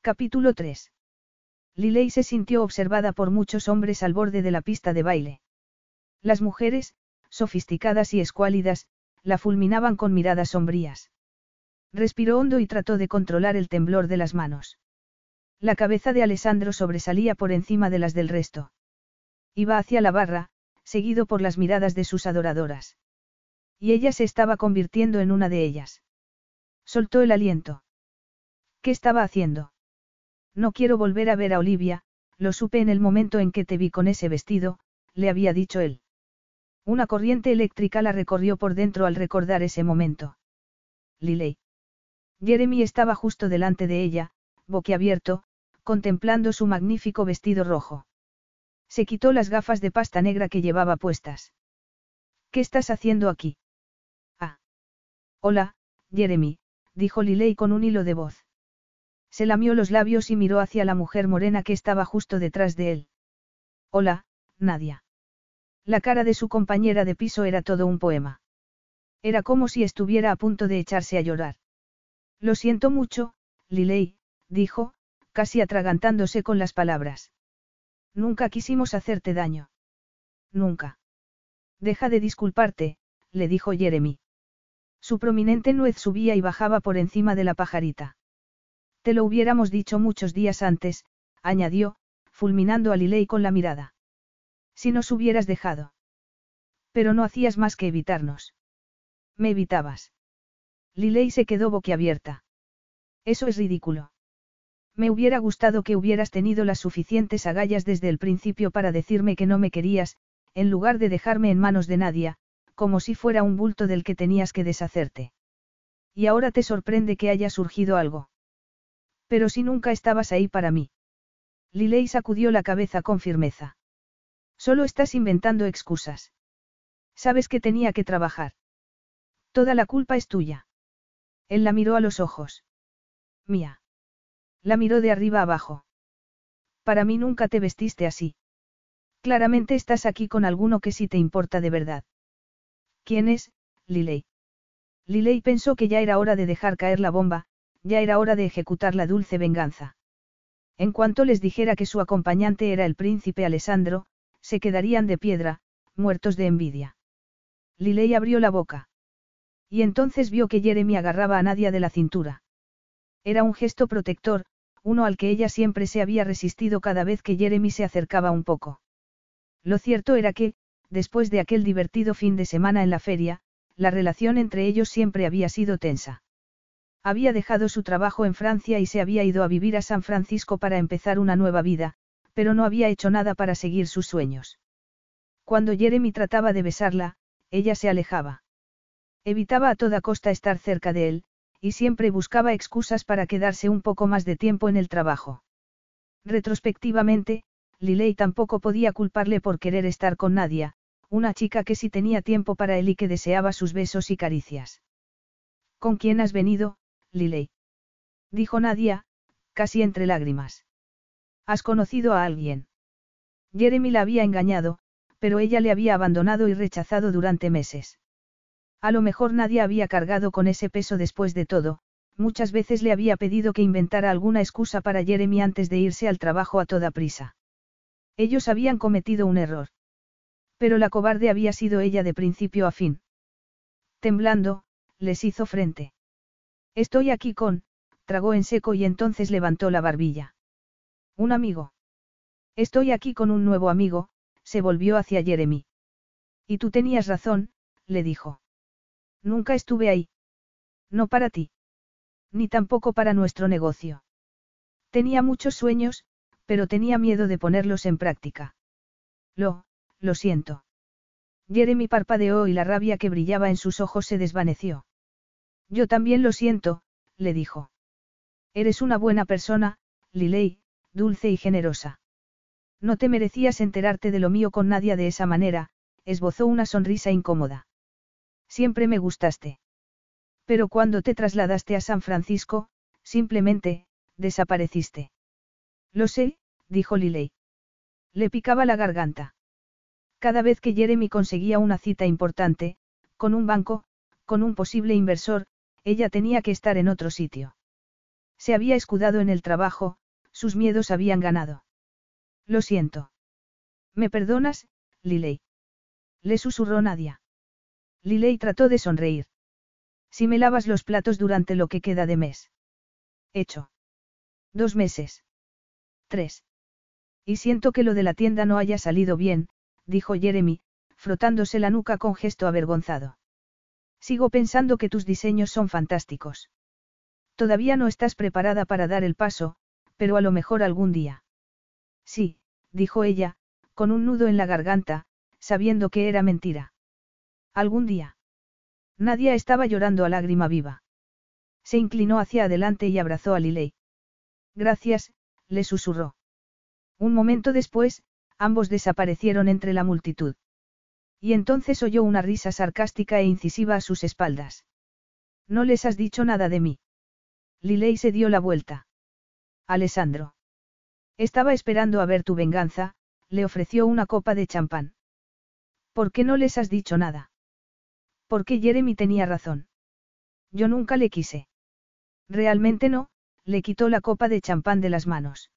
Capítulo 3. Liley se sintió observada por muchos hombres al borde de la pista de baile. Las mujeres, sofisticadas y escuálidas, la fulminaban con miradas sombrías. Respiró hondo y trató de controlar el temblor de las manos. La cabeza de Alessandro sobresalía por encima de las del resto. Iba hacia la barra, seguido por las miradas de sus adoradoras. Y ella se estaba convirtiendo en una de ellas. Soltó el aliento. ¿Qué estaba haciendo? No quiero volver a ver a Olivia, lo supe en el momento en que te vi con ese vestido, le había dicho él. Una corriente eléctrica la recorrió por dentro al recordar ese momento. Liley. Jeremy estaba justo delante de ella, boquiabierto, contemplando su magnífico vestido rojo. Se quitó las gafas de pasta negra que llevaba puestas. ¿Qué estás haciendo aquí? Ah. Hola, Jeremy, dijo Liley con un hilo de voz. Se lamió los labios y miró hacia la mujer morena que estaba justo detrás de él. Hola, Nadia. La cara de su compañera de piso era todo un poema. Era como si estuviera a punto de echarse a llorar. Lo siento mucho, Liley, dijo, casi atragantándose con las palabras. Nunca quisimos hacerte daño. Nunca. Deja de disculparte, le dijo Jeremy. Su prominente nuez subía y bajaba por encima de la pajarita. Te lo hubiéramos dicho muchos días antes, añadió, fulminando a Liley con la mirada. Si nos hubieras dejado. Pero no hacías más que evitarnos. Me evitabas. Liley se quedó boquiabierta. Eso es ridículo. Me hubiera gustado que hubieras tenido las suficientes agallas desde el principio para decirme que no me querías, en lugar de dejarme en manos de Nadia, como si fuera un bulto del que tenías que deshacerte. Y ahora te sorprende que haya surgido algo. Pero si nunca estabas ahí para mí. Lilei sacudió la cabeza con firmeza. Solo estás inventando excusas. Sabes que tenía que trabajar. Toda la culpa es tuya. Él la miró a los ojos. Mía. La miró de arriba abajo. Para mí nunca te vestiste así. Claramente estás aquí con alguno que sí te importa de verdad. ¿Quién es, Lilei? Lilei pensó que ya era hora de dejar caer la bomba, ya era hora de ejecutar la dulce venganza. En cuanto les dijera que su acompañante era el príncipe Alessandro, se quedarían de piedra, muertos de envidia. Lilei abrió la boca. Y entonces vio que Jeremy agarraba a Nadia de la cintura. Era un gesto protector, uno al que ella siempre se había resistido cada vez que Jeremy se acercaba un poco. Lo cierto era que, después de aquel divertido fin de semana en la feria, la relación entre ellos siempre había sido tensa. Había dejado su trabajo en Francia y se había ido a vivir a San Francisco para empezar una nueva vida, pero no había hecho nada para seguir sus sueños. Cuando Jeremy trataba de besarla, ella se alejaba. Evitaba a toda costa estar cerca de él, y siempre buscaba excusas para quedarse un poco más de tiempo en el trabajo. Retrospectivamente, Lilei tampoco podía culparle por querer estar con Nadia, una chica que sí tenía tiempo para él y que deseaba sus besos y caricias. ¿Con quién has venido, Lilei? Dijo Nadia, casi entre lágrimas. ¿Has conocido a alguien? Jeremy la había engañado, pero ella le había abandonado y rechazado durante meses. A lo mejor nadie había cargado con ese peso después de todo, muchas veces le había pedido que inventara alguna excusa para Jeremy antes de irse al trabajo a toda prisa. Ellos habían cometido un error. Pero la cobarde había sido ella de principio a fin. Temblando, les hizo frente. Estoy aquí con, tragó en seco y entonces levantó la barbilla. Un amigo. Estoy aquí con un nuevo amigo, se volvió hacia Jeremy. Y tú tenías razón, le dijo. Nunca estuve ahí. No para ti. Ni tampoco para nuestro negocio. Tenía muchos sueños, pero tenía miedo de ponerlos en práctica. Lo, lo siento. Jeremy parpadeó y la rabia que brillaba en sus ojos se desvaneció. Yo también lo siento, le dijo. Eres una buena persona, Lilei, dulce y generosa. No te merecías enterarte de lo mío con nadie de esa manera, esbozó una sonrisa incómoda. Siempre me gustaste. Pero cuando te trasladaste a San Francisco, simplemente, desapareciste. Lo sé, dijo Liley. Le picaba la garganta. Cada vez que Jeremy conseguía una cita importante, con un banco, con un posible inversor, ella tenía que estar en otro sitio. Se había escudado en el trabajo, sus miedos habían ganado. Lo siento. ¿Me perdonas, Liley? Le susurró Nadia. Liley trató de sonreír. Si me lavas los platos durante lo que queda de mes. Hecho. Dos meses. Tres. Y siento que lo de la tienda no haya salido bien, dijo Jeremy, frotándose la nuca con gesto avergonzado. Sigo pensando que tus diseños son fantásticos. Todavía no estás preparada para dar el paso, pero a lo mejor algún día. Sí, dijo ella, con un nudo en la garganta, sabiendo que era mentira. Algún día. Nadia estaba llorando a lágrima viva. Se inclinó hacia adelante y abrazó a Lilei. Gracias, le susurró. Un momento después, ambos desaparecieron entre la multitud. Y entonces oyó una risa sarcástica e incisiva a sus espaldas. No les has dicho nada de mí. Lilei se dio la vuelta. Alessandro. Estaba esperando a ver tu venganza, le ofreció una copa de champán. ¿Por qué no les has dicho nada? Porque Jeremy tenía razón. Yo nunca le quise. Realmente no, le quitó la copa de champán de las manos.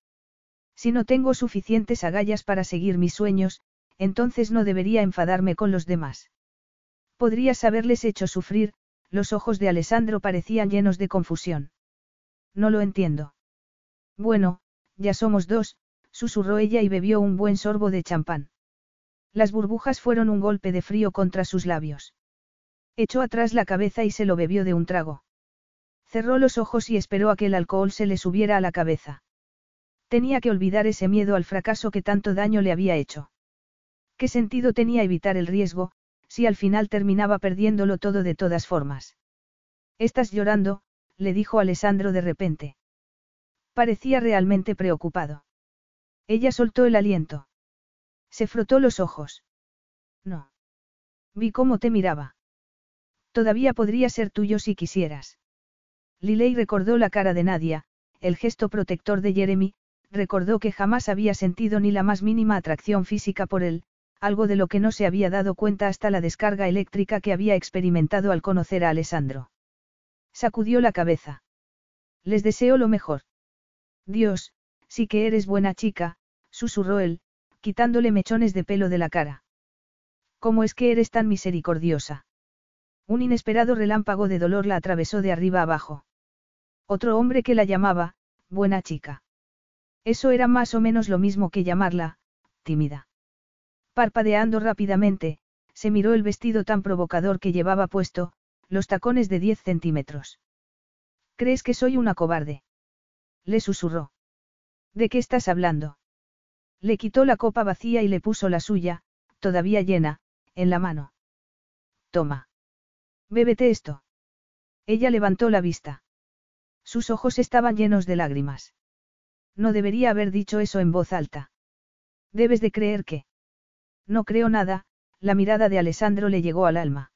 Si no tengo suficientes agallas para seguir mis sueños, entonces no debería enfadarme con los demás. Podrías haberles hecho sufrir, los ojos de Alessandro parecían llenos de confusión. No lo entiendo. Bueno, ya somos dos, susurró ella y bebió un buen sorbo de champán. Las burbujas fueron un golpe de frío contra sus labios. Echó atrás la cabeza y se lo bebió de un trago. Cerró los ojos y esperó a que el alcohol se le subiera a la cabeza. Tenía que olvidar ese miedo al fracaso que tanto daño le había hecho. ¿Qué sentido tenía evitar el riesgo, si al final terminaba perdiéndolo todo de todas formas? Estás llorando, le dijo Alessandro de repente. Parecía realmente preocupado. Ella soltó el aliento. Se frotó los ojos. No. Vi cómo te miraba. Todavía podría ser tuyo si quisieras. Liley recordó la cara de Nadia, el gesto protector de Jeremy, recordó que jamás había sentido ni la más mínima atracción física por él, algo de lo que no se había dado cuenta hasta la descarga eléctrica que había experimentado al conocer a Alessandro. Sacudió la cabeza. Les deseo lo mejor. Dios, sí que eres buena chica, susurró él, quitándole mechones de pelo de la cara. ¿Cómo es que eres tan misericordiosa? Un inesperado relámpago de dolor la atravesó de arriba abajo. Otro hombre que la llamaba, buena chica. Eso era más o menos lo mismo que llamarla, tímida. Parpadeando rápidamente, se miró el vestido tan provocador que llevaba puesto, los tacones de 10 centímetros. ¿Crees que soy una cobarde? Le susurró. ¿De qué estás hablando? Le quitó la copa vacía y le puso la suya, todavía llena, en la mano. Toma. Bébete esto. Ella levantó la vista. Sus ojos estaban llenos de lágrimas. No debería haber dicho eso en voz alta. Debes de creer que. No creo nada, la mirada de Alessandro le llegó al alma.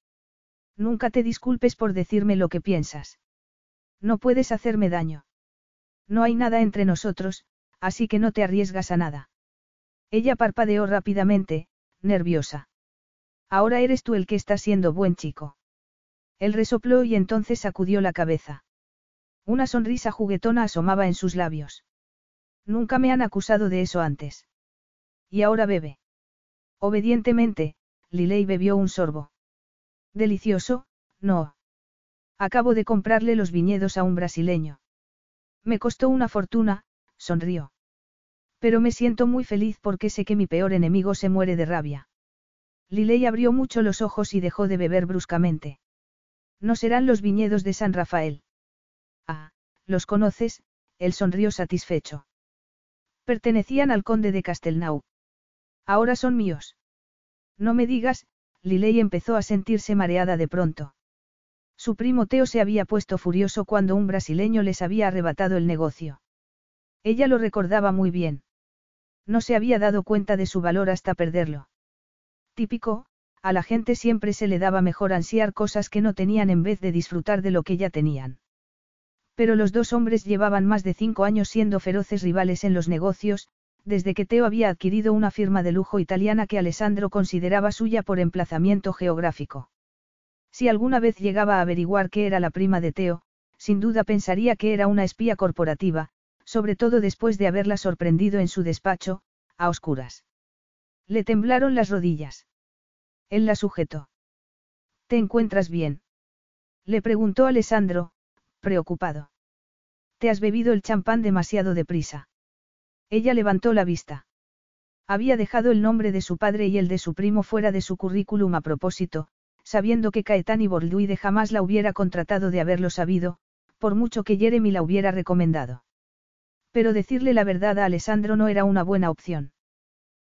Nunca te disculpes por decirme lo que piensas. No puedes hacerme daño. No hay nada entre nosotros, así que no te arriesgas a nada. Ella parpadeó rápidamente, nerviosa. Ahora eres tú el que está siendo buen chico. Él resopló y entonces sacudió la cabeza. Una sonrisa juguetona asomaba en sus labios. Nunca me han acusado de eso antes. Y ahora bebe. Obedientemente, Liley bebió un sorbo. Delicioso, no. Acabo de comprarle los viñedos a un brasileño. Me costó una fortuna, sonrió. Pero me siento muy feliz porque sé que mi peor enemigo se muere de rabia. Liley abrió mucho los ojos y dejó de beber bruscamente. No serán los viñedos de San Rafael. Ah, los conoces, él sonrió satisfecho. Pertenecían al conde de Castelnau. Ahora son míos. No me digas, Liley empezó a sentirse mareada de pronto. Su primo Teo se había puesto furioso cuando un brasileño les había arrebatado el negocio. Ella lo recordaba muy bien. No se había dado cuenta de su valor hasta perderlo. Típico, a la gente siempre se le daba mejor ansiar cosas que no tenían en vez de disfrutar de lo que ya tenían. Pero los dos hombres llevaban más de cinco años siendo feroces rivales en los negocios, desde que Teo había adquirido una firma de lujo italiana que Alessandro consideraba suya por emplazamiento geográfico. Si alguna vez llegaba a averiguar qué era la prima de Teo, sin duda pensaría que era una espía corporativa, sobre todo después de haberla sorprendido en su despacho, a oscuras. Le temblaron las rodillas. Él la sujetó. ¿Te encuentras bien? Le preguntó Alessandro, preocupado. Te has bebido el champán demasiado deprisa. Ella levantó la vista. Había dejado el nombre de su padre y el de su primo fuera de su currículum a propósito, sabiendo que Caetani Borduide jamás la hubiera contratado de haberlo sabido, por mucho que Jeremy la hubiera recomendado. Pero decirle la verdad a Alessandro no era una buena opción.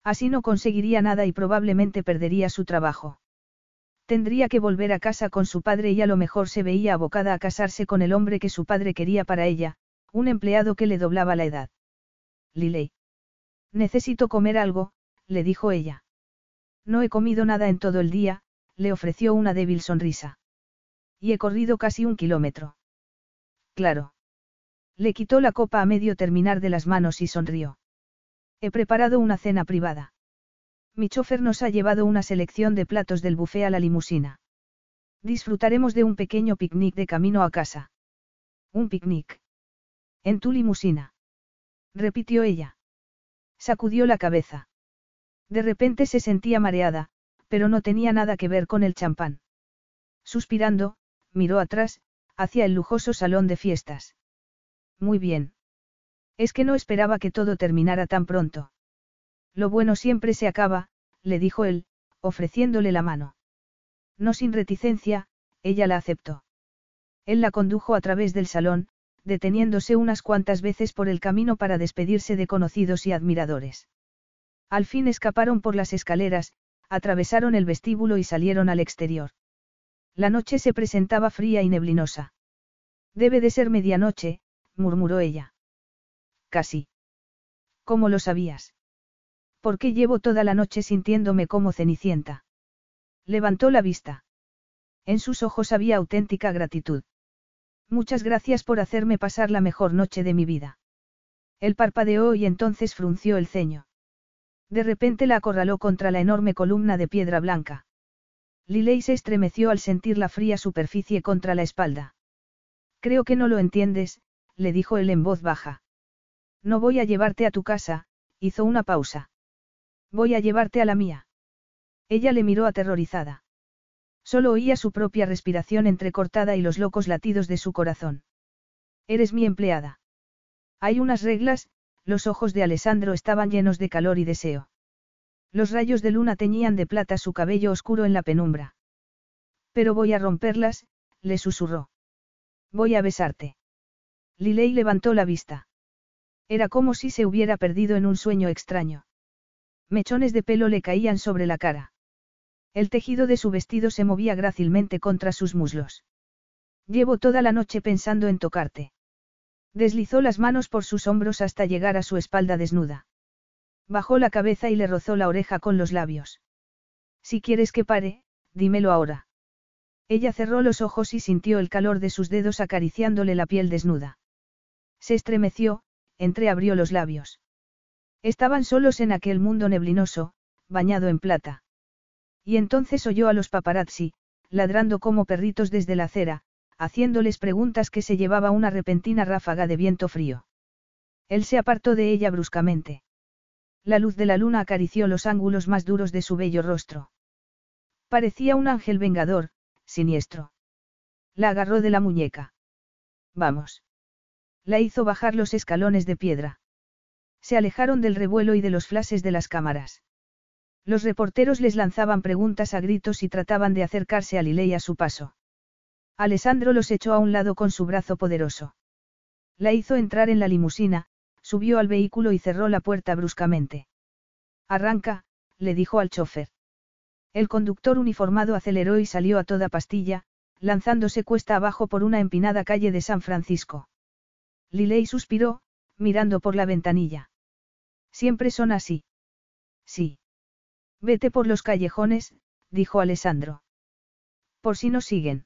Así no conseguiría nada y probablemente perdería su trabajo. Tendría que volver a casa con su padre y a lo mejor se veía abocada a casarse con el hombre que su padre quería para ella, un empleado que le doblaba la edad. Liley. Necesito comer algo, le dijo ella. No he comido nada en todo el día, le ofreció una débil sonrisa. Y he corrido casi un kilómetro. Claro. Le quitó la copa a medio terminar de las manos y sonrió. He preparado una cena privada. Mi chofer nos ha llevado una selección de platos del buffet a la limusina. Disfrutaremos de un pequeño picnic de camino a casa. Un picnic. En tu limusina. Repitió ella. Sacudió la cabeza. De repente se sentía mareada, pero no tenía nada que ver con el champán. Suspirando, miró atrás, hacia el lujoso salón de fiestas. Muy bien. Es que no esperaba que todo terminara tan pronto. Lo bueno siempre se acaba, le dijo él, ofreciéndole la mano. No sin reticencia, ella la aceptó. Él la condujo a través del salón, deteniéndose unas cuantas veces por el camino para despedirse de conocidos y admiradores. Al fin escaparon por las escaleras, atravesaron el vestíbulo y salieron al exterior. La noche se presentaba fría y neblinosa. Debe de ser medianoche, murmuró ella. Casi. ¿Cómo lo sabías? Porque llevo toda la noche sintiéndome como cenicienta. Levantó la vista. En sus ojos había auténtica gratitud. Muchas gracias por hacerme pasar la mejor noche de mi vida. Él parpadeó y entonces frunció el ceño. De repente la acorraló contra la enorme columna de piedra blanca. Liley se estremeció al sentir la fría superficie contra la espalda. Creo que no lo entiendes, le dijo él en voz baja. No voy a llevarte a tu casa, hizo una pausa. Voy a llevarte a la mía. Ella le miró aterrorizada. Solo oía su propia respiración entrecortada y los locos latidos de su corazón. Eres mi empleada. Hay unas reglas, los ojos de Alessandro estaban llenos de calor y deseo. Los rayos de luna teñían de plata su cabello oscuro en la penumbra. Pero voy a romperlas, le susurró. Voy a besarte. Lilei levantó la vista. Era como si se hubiera perdido en un sueño extraño. Mechones de pelo le caían sobre la cara. El tejido de su vestido se movía grácilmente contra sus muslos. Llevo toda la noche pensando en tocarte. Deslizó las manos por sus hombros hasta llegar a su espalda desnuda. Bajó la cabeza y le rozó la oreja con los labios. Si quieres que pare, dímelo ahora. Ella cerró los ojos y sintió el calor de sus dedos acariciándole la piel desnuda. Se estremeció, entreabrió los labios. Estaban solos en aquel mundo neblinoso, bañado en plata. Y entonces oyó a los paparazzi, ladrando como perritos desde la acera, haciéndoles preguntas que se llevaba una repentina ráfaga de viento frío. Él se apartó de ella bruscamente. La luz de la luna acarició los ángulos más duros de su bello rostro. Parecía un ángel vengador, siniestro. La agarró de la muñeca. Vamos. La hizo bajar los escalones de piedra. Se alejaron del revuelo y de los flashes de las cámaras. Los reporteros les lanzaban preguntas a gritos y trataban de acercarse a Lilei a su paso. Alessandro los echó a un lado con su brazo poderoso. La hizo entrar en la limusina, subió al vehículo y cerró la puerta bruscamente. Arranca, le dijo al chofer. El conductor uniformado aceleró y salió a toda pastilla, lanzándose cuesta abajo por una empinada calle de San Francisco. Lilei suspiró, mirando por la ventanilla. Siempre son así. Sí. Vete por los callejones, dijo Alessandro. Por si nos siguen.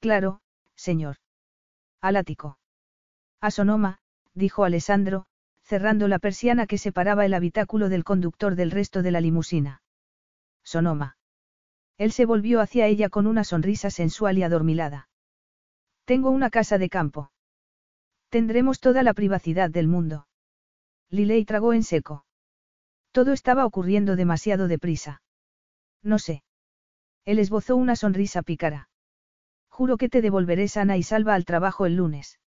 Claro, señor. Al ático. A Sonoma, dijo Alessandro, cerrando la persiana que separaba el habitáculo del conductor del resto de la limusina. Sonoma. Él se volvió hacia ella con una sonrisa sensual y adormilada. Tengo una casa de campo. Tendremos toda la privacidad del mundo. Lilei tragó en seco. Todo estaba ocurriendo demasiado deprisa. No sé. Él esbozó una sonrisa pícara. Juro que te devolveré sana y salva al trabajo el lunes.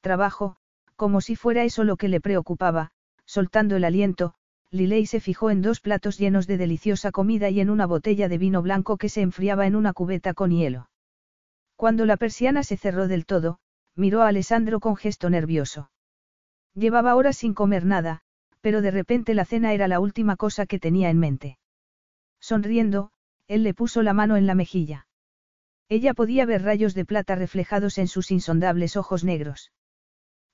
Trabajo, como si fuera eso lo que le preocupaba, soltando el aliento, Lilei se fijó en dos platos llenos de deliciosa comida y en una botella de vino blanco que se enfriaba en una cubeta con hielo. Cuando la persiana se cerró del todo, miró a Alessandro con gesto nervioso. Llevaba horas sin comer nada, pero de repente la cena era la última cosa que tenía en mente. Sonriendo, él le puso la mano en la mejilla. Ella podía ver rayos de plata reflejados en sus insondables ojos negros.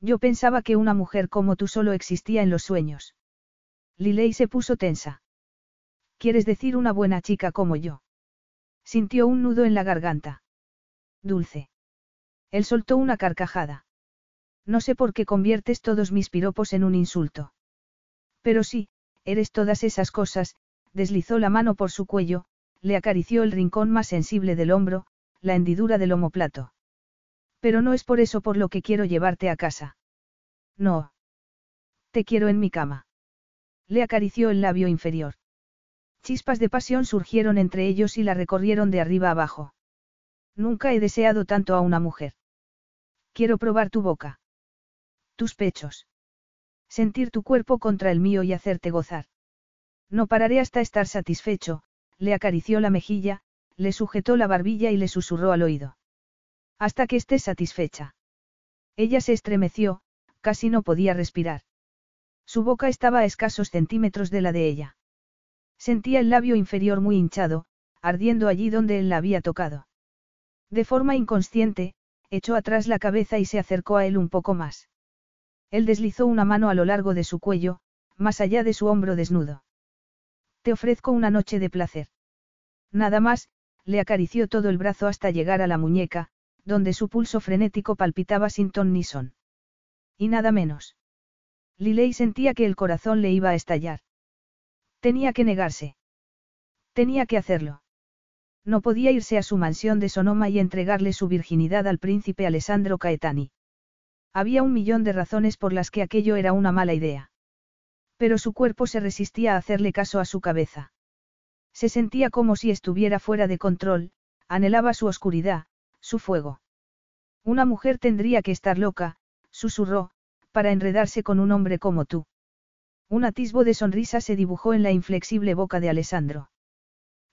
Yo pensaba que una mujer como tú solo existía en los sueños. Lilei se puso tensa. ¿Quieres decir una buena chica como yo? Sintió un nudo en la garganta. Dulce. Él soltó una carcajada. No sé por qué conviertes todos mis piropos en un insulto. Pero sí, eres todas esas cosas, deslizó la mano por su cuello, le acarició el rincón más sensible del hombro, la hendidura del omoplato. Pero no es por eso por lo que quiero llevarte a casa. No. Te quiero en mi cama. Le acarició el labio inferior. Chispas de pasión surgieron entre ellos y la recorrieron de arriba abajo. Nunca he deseado tanto a una mujer. Quiero probar tu boca. Tus pechos. Sentir tu cuerpo contra el mío y hacerte gozar. No pararé hasta estar satisfecho, le acarició la mejilla, le sujetó la barbilla y le susurró al oído. Hasta que estés satisfecha. Ella se estremeció, casi no podía respirar. Su boca estaba a escasos centímetros de la de ella. Sentía el labio inferior muy hinchado, ardiendo allí donde él la había tocado. De forma inconsciente, echó atrás la cabeza y se acercó a él un poco más. Él deslizó una mano a lo largo de su cuello, más allá de su hombro desnudo. Te ofrezco una noche de placer. Nada más, le acarició todo el brazo hasta llegar a la muñeca, donde su pulso frenético palpitaba sin ton ni son. Y nada menos. Liley sentía que el corazón le iba a estallar. Tenía que negarse. Tenía que hacerlo. No podía irse a su mansión de Sonoma y entregarle su virginidad al príncipe Alessandro Caetani. Había un millón de razones por las que aquello era una mala idea. Pero su cuerpo se resistía a hacerle caso a su cabeza. Se sentía como si estuviera fuera de control, anhelaba su oscuridad, su fuego. Una mujer tendría que estar loca, susurró, para enredarse con un hombre como tú. Un atisbo de sonrisa se dibujó en la inflexible boca de Alessandro.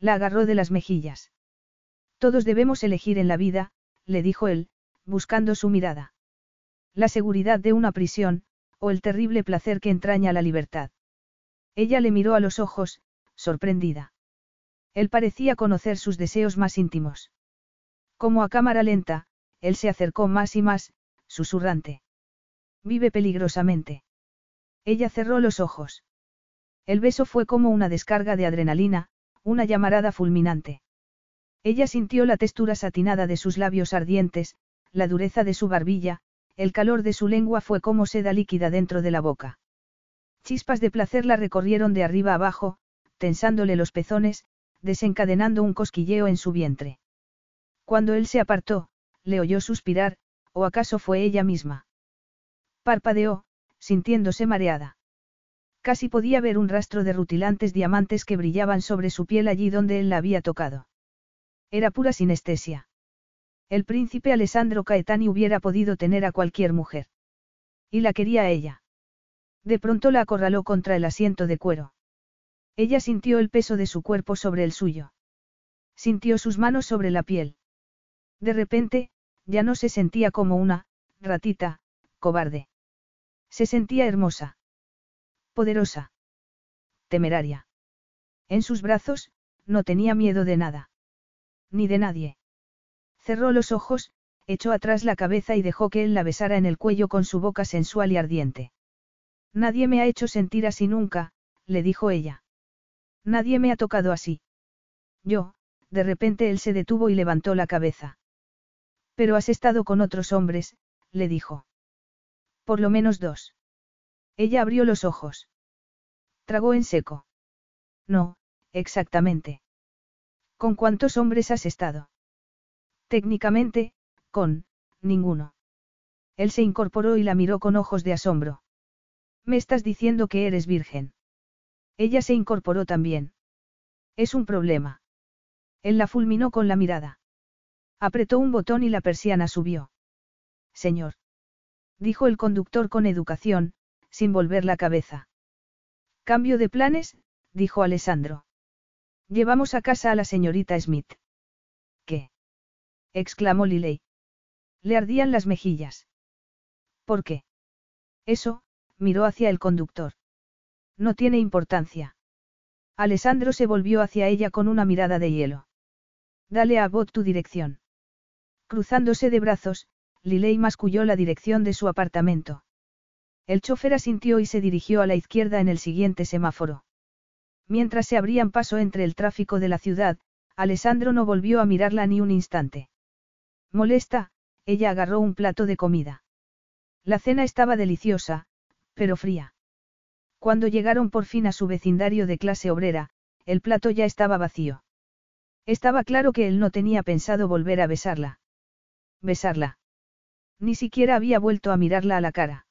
La agarró de las mejillas. Todos debemos elegir en la vida, le dijo él, buscando su mirada. La seguridad de una prisión, o el terrible placer que entraña la libertad. Ella le miró a los ojos, sorprendida. Él parecía conocer sus deseos más íntimos. Como a cámara lenta, él se acercó más y más, susurrante. Vive peligrosamente. Ella cerró los ojos. El beso fue como una descarga de adrenalina, una llamarada fulminante. Ella sintió la textura satinada de sus labios ardientes, la dureza de su barbilla, el calor de su lengua fue como seda líquida dentro de la boca. Chispas de placer la recorrieron de arriba abajo, tensándole los pezones, desencadenando un cosquilleo en su vientre. Cuando él se apartó, le oyó suspirar, o acaso fue ella misma. Parpadeó, sintiéndose mareada. Casi podía ver un rastro de rutilantes diamantes que brillaban sobre su piel allí donde él la había tocado. Era pura sinestesia. El príncipe Alessandro Caetani hubiera podido tener a cualquier mujer. Y la quería a ella. De pronto la acorraló contra el asiento de cuero. Ella sintió el peso de su cuerpo sobre el suyo. Sintió sus manos sobre la piel. De repente, ya no se sentía como una, ratita, cobarde. Se sentía hermosa. Poderosa. Temeraria. En sus brazos, no tenía miedo de nada. Ni de nadie. Cerró los ojos, echó atrás la cabeza y dejó que él la besara en el cuello con su boca sensual y ardiente. Nadie me ha hecho sentir así nunca, le dijo ella. Nadie me ha tocado así. Yo, de repente él se detuvo y levantó la cabeza. Pero has estado con otros hombres, le dijo. Por lo menos dos. Ella abrió los ojos. Tragó en seco. No, exactamente. ¿Con cuántos hombres has estado? Técnicamente, con, ninguno. Él se incorporó y la miró con ojos de asombro. Me estás diciendo que eres virgen. Ella se incorporó también. Es un problema. Él la fulminó con la mirada. Apretó un botón y la persiana subió. Señor. Dijo el conductor con educación, sin volver la cabeza. Cambio de planes, dijo Alessandro. Llevamos a casa a la señorita Smith. ¿Qué? exclamó Liley. Le ardían las mejillas. ¿Por qué? Eso, miró hacia el conductor. No tiene importancia. Alessandro se volvió hacia ella con una mirada de hielo. Dale a Bot tu dirección. Cruzándose de brazos, Liley masculló la dirección de su apartamento. El chofer asintió y se dirigió a la izquierda en el siguiente semáforo. Mientras se abrían paso entre el tráfico de la ciudad, Alessandro no volvió a mirarla ni un instante. Molesta, ella agarró un plato de comida. La cena estaba deliciosa, pero fría. Cuando llegaron por fin a su vecindario de clase obrera, el plato ya estaba vacío. Estaba claro que él no tenía pensado volver a besarla. Besarla. Ni siquiera había vuelto a mirarla a la cara.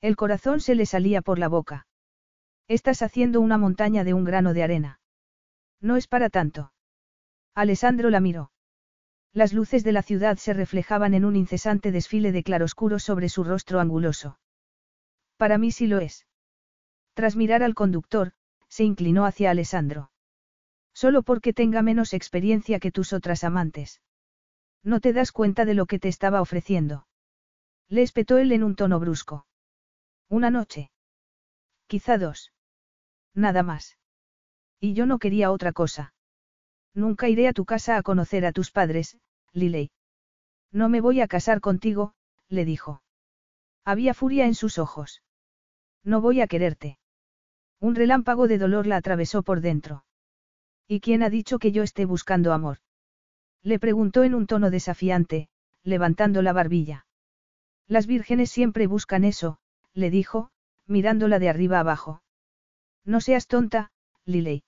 El corazón se le salía por la boca. Estás haciendo una montaña de un grano de arena. No es para tanto. Alessandro la miró. Las luces de la ciudad se reflejaban en un incesante desfile de claroscuros sobre su rostro anguloso. Para mí sí lo es. Tras mirar al conductor, se inclinó hacia Alessandro. Solo porque tenga menos experiencia que tus otras amantes. No te das cuenta de lo que te estaba ofreciendo. Le espetó él en un tono brusco. Una noche. Quizá dos. Nada más. Y yo no quería otra cosa. Nunca iré a tu casa a conocer a tus padres, Liley. No me voy a casar contigo, le dijo. Había furia en sus ojos. No voy a quererte. Un relámpago de dolor la atravesó por dentro. ¿Y quién ha dicho que yo esté buscando amor? Le preguntó en un tono desafiante, levantando la barbilla. Las vírgenes siempre buscan eso, le dijo, mirándola de arriba abajo. No seas tonta, Liley.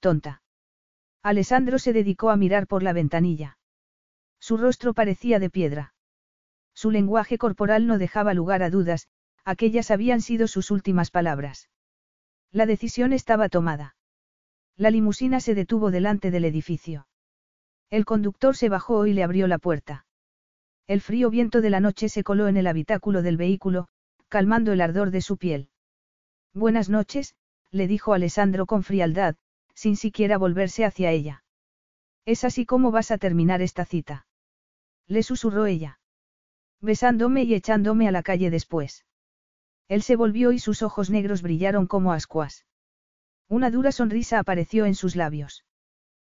Tonta. Alessandro se dedicó a mirar por la ventanilla. Su rostro parecía de piedra. Su lenguaje corporal no dejaba lugar a dudas, aquellas habían sido sus últimas palabras. La decisión estaba tomada. La limusina se detuvo delante del edificio. El conductor se bajó y le abrió la puerta. El frío viento de la noche se coló en el habitáculo del vehículo, calmando el ardor de su piel. Buenas noches, le dijo Alessandro con frialdad, sin siquiera volverse hacia ella. Es así como vas a terminar esta cita. Le susurró ella. Besándome y echándome a la calle después. Él se volvió y sus ojos negros brillaron como ascuas. Una dura sonrisa apareció en sus labios.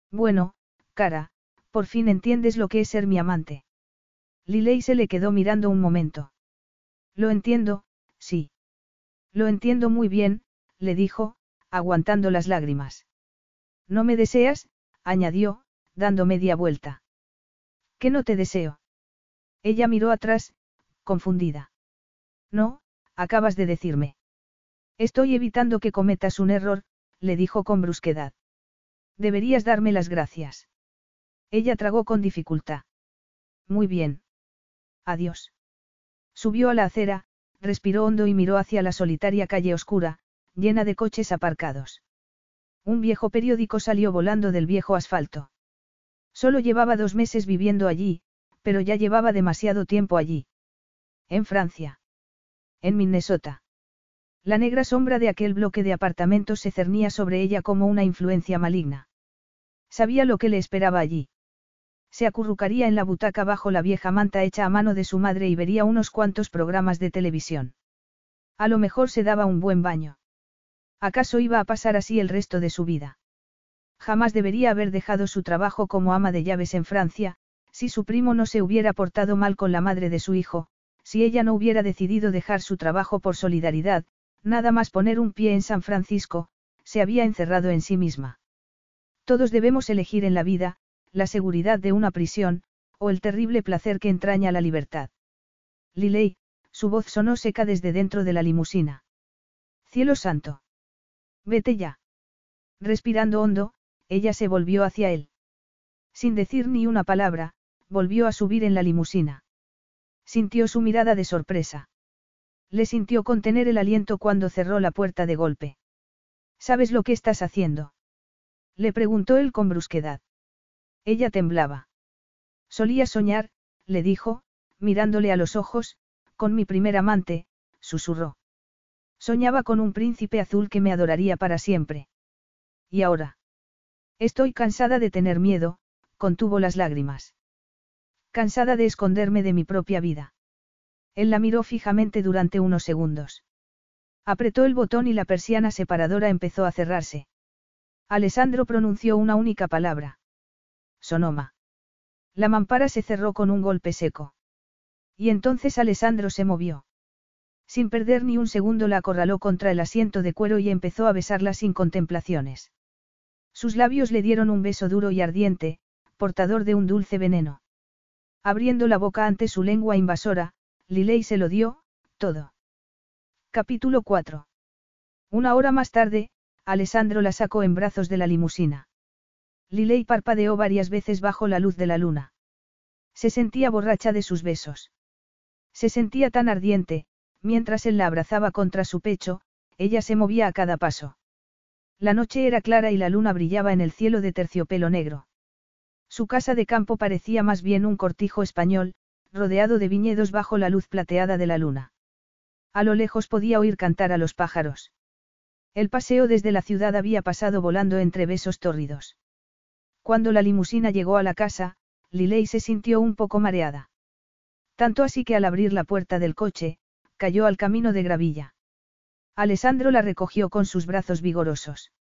Bueno, cara, por fin entiendes lo que es ser mi amante. Liley se le quedó mirando un momento. Lo entiendo, sí. Lo entiendo muy bien, le dijo, aguantando las lágrimas. No me deseas, añadió, dando media vuelta. ¿Qué no te deseo? Ella miró atrás, confundida. No, acabas de decirme. Estoy evitando que cometas un error, le dijo con brusquedad. Deberías darme las gracias. Ella tragó con dificultad. Muy bien. Adiós. Subió a la acera, respiró hondo y miró hacia la solitaria calle oscura, llena de coches aparcados. Un viejo periódico salió volando del viejo asfalto. Solo llevaba dos meses viviendo allí, pero ya llevaba demasiado tiempo allí. En Francia. En Minnesota. La negra sombra de aquel bloque de apartamentos se cernía sobre ella como una influencia maligna. Sabía lo que le esperaba allí. Se acurrucaría en la butaca bajo la vieja manta hecha a mano de su madre y vería unos cuantos programas de televisión. A lo mejor se daba un buen baño. ¿Acaso iba a pasar así el resto de su vida? Jamás debería haber dejado su trabajo como ama de llaves en Francia, si su primo no se hubiera portado mal con la madre de su hijo, si ella no hubiera decidido dejar su trabajo por solidaridad, Nada más poner un pie en San Francisco, se había encerrado en sí misma. Todos debemos elegir en la vida, la seguridad de una prisión, o el terrible placer que entraña la libertad. Liley, su voz sonó seca desde dentro de la limusina. Cielo santo. Vete ya. Respirando hondo, ella se volvió hacia él. Sin decir ni una palabra, volvió a subir en la limusina. Sintió su mirada de sorpresa. Le sintió contener el aliento cuando cerró la puerta de golpe. ¿Sabes lo que estás haciendo? Le preguntó él con brusquedad. Ella temblaba. Solía soñar, le dijo, mirándole a los ojos, con mi primer amante, susurró. Soñaba con un príncipe azul que me adoraría para siempre. ¿Y ahora? Estoy cansada de tener miedo, contuvo las lágrimas. Cansada de esconderme de mi propia vida. Él la miró fijamente durante unos segundos. Apretó el botón y la persiana separadora empezó a cerrarse. Alessandro pronunció una única palabra. Sonoma. La mampara se cerró con un golpe seco. Y entonces Alessandro se movió. Sin perder ni un segundo la acorraló contra el asiento de cuero y empezó a besarla sin contemplaciones. Sus labios le dieron un beso duro y ardiente, portador de un dulce veneno. Abriendo la boca ante su lengua invasora, Liley se lo dio, todo. Capítulo 4. Una hora más tarde, Alessandro la sacó en brazos de la limusina. Liley parpadeó varias veces bajo la luz de la luna. Se sentía borracha de sus besos. Se sentía tan ardiente, mientras él la abrazaba contra su pecho, ella se movía a cada paso. La noche era clara y la luna brillaba en el cielo de terciopelo negro. Su casa de campo parecía más bien un cortijo español, rodeado de viñedos bajo la luz plateada de la luna. A lo lejos podía oír cantar a los pájaros. El paseo desde la ciudad había pasado volando entre besos tórridos. Cuando la limusina llegó a la casa, Liley se sintió un poco mareada. Tanto así que al abrir la puerta del coche, cayó al camino de gravilla. Alessandro la recogió con sus brazos vigorosos.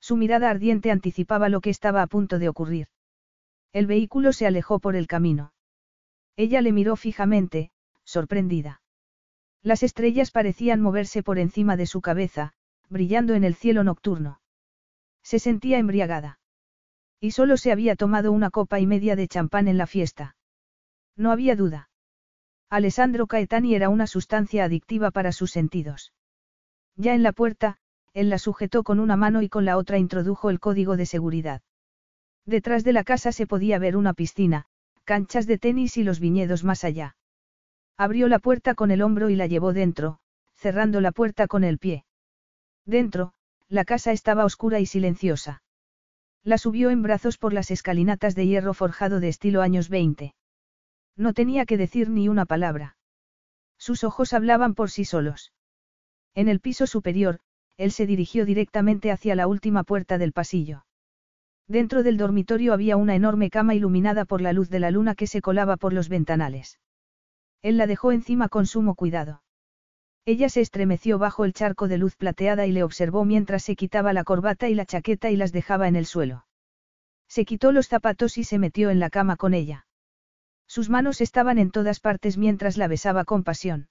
Su mirada ardiente anticipaba lo que estaba a punto de ocurrir. El vehículo se alejó por el camino. Ella le miró fijamente, sorprendida. Las estrellas parecían moverse por encima de su cabeza, brillando en el cielo nocturno. Se sentía embriagada. Y solo se había tomado una copa y media de champán en la fiesta. No había duda. Alessandro Caetani era una sustancia adictiva para sus sentidos. Ya en la puerta, él la sujetó con una mano y con la otra introdujo el código de seguridad. Detrás de la casa se podía ver una piscina, canchas de tenis y los viñedos más allá. Abrió la puerta con el hombro y la llevó dentro, cerrando la puerta con el pie. Dentro, la casa estaba oscura y silenciosa. La subió en brazos por las escalinatas de hierro forjado de estilo años 20. No tenía que decir ni una palabra. Sus ojos hablaban por sí solos. En el piso superior, él se dirigió directamente hacia la última puerta del pasillo. Dentro del dormitorio había una enorme cama iluminada por la luz de la luna que se colaba por los ventanales. Él la dejó encima con sumo cuidado. Ella se estremeció bajo el charco de luz plateada y le observó mientras se quitaba la corbata y la chaqueta y las dejaba en el suelo. Se quitó los zapatos y se metió en la cama con ella. Sus manos estaban en todas partes mientras la besaba con pasión.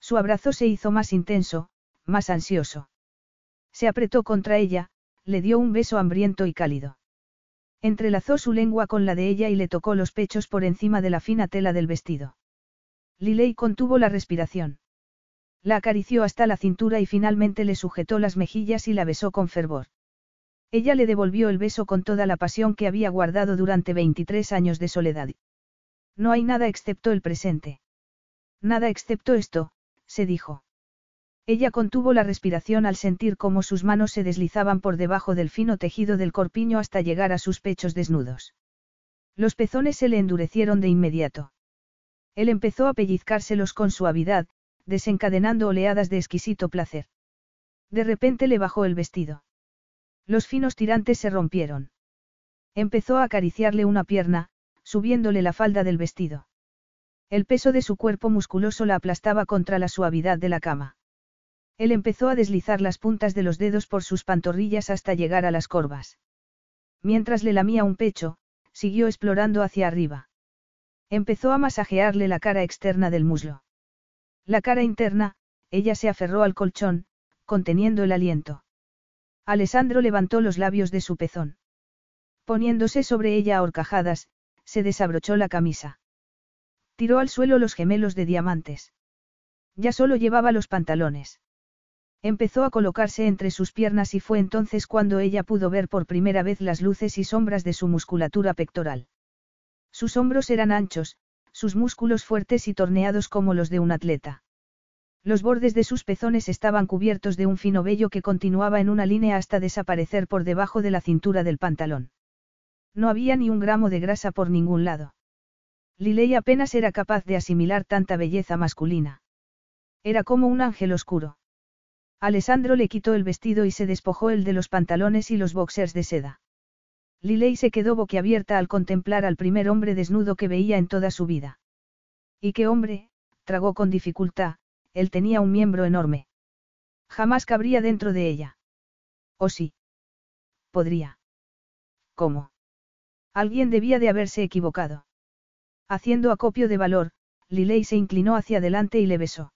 Su abrazo se hizo más intenso, más ansioso. Se apretó contra ella, le dio un beso hambriento y cálido. Entrelazó su lengua con la de ella y le tocó los pechos por encima de la fina tela del vestido. Lilei contuvo la respiración. La acarició hasta la cintura y finalmente le sujetó las mejillas y la besó con fervor. Ella le devolvió el beso con toda la pasión que había guardado durante 23 años de soledad. No hay nada excepto el presente. Nada excepto esto, se dijo. Ella contuvo la respiración al sentir cómo sus manos se deslizaban por debajo del fino tejido del corpiño hasta llegar a sus pechos desnudos. Los pezones se le endurecieron de inmediato. Él empezó a pellizcárselos con suavidad, desencadenando oleadas de exquisito placer. De repente le bajó el vestido. Los finos tirantes se rompieron. Empezó a acariciarle una pierna, subiéndole la falda del vestido. El peso de su cuerpo musculoso la aplastaba contra la suavidad de la cama. Él empezó a deslizar las puntas de los dedos por sus pantorrillas hasta llegar a las corvas. Mientras le lamía un pecho, siguió explorando hacia arriba. Empezó a masajearle la cara externa del muslo. La cara interna, ella se aferró al colchón, conteniendo el aliento. Alessandro levantó los labios de su pezón. Poniéndose sobre ella a horcajadas, se desabrochó la camisa. Tiró al suelo los gemelos de diamantes. Ya solo llevaba los pantalones. Empezó a colocarse entre sus piernas y fue entonces cuando ella pudo ver por primera vez las luces y sombras de su musculatura pectoral. Sus hombros eran anchos, sus músculos fuertes y torneados como los de un atleta. Los bordes de sus pezones estaban cubiertos de un fino vello que continuaba en una línea hasta desaparecer por debajo de la cintura del pantalón. No había ni un gramo de grasa por ningún lado. Liley apenas era capaz de asimilar tanta belleza masculina. Era como un ángel oscuro. Alessandro le quitó el vestido y se despojó el de los pantalones y los boxers de seda. Liley se quedó boquiabierta al contemplar al primer hombre desnudo que veía en toda su vida. ¿Y qué hombre? tragó con dificultad, él tenía un miembro enorme. Jamás cabría dentro de ella. ¿O sí? Podría. ¿Cómo? Alguien debía de haberse equivocado. Haciendo acopio de valor, Liley se inclinó hacia adelante y le besó.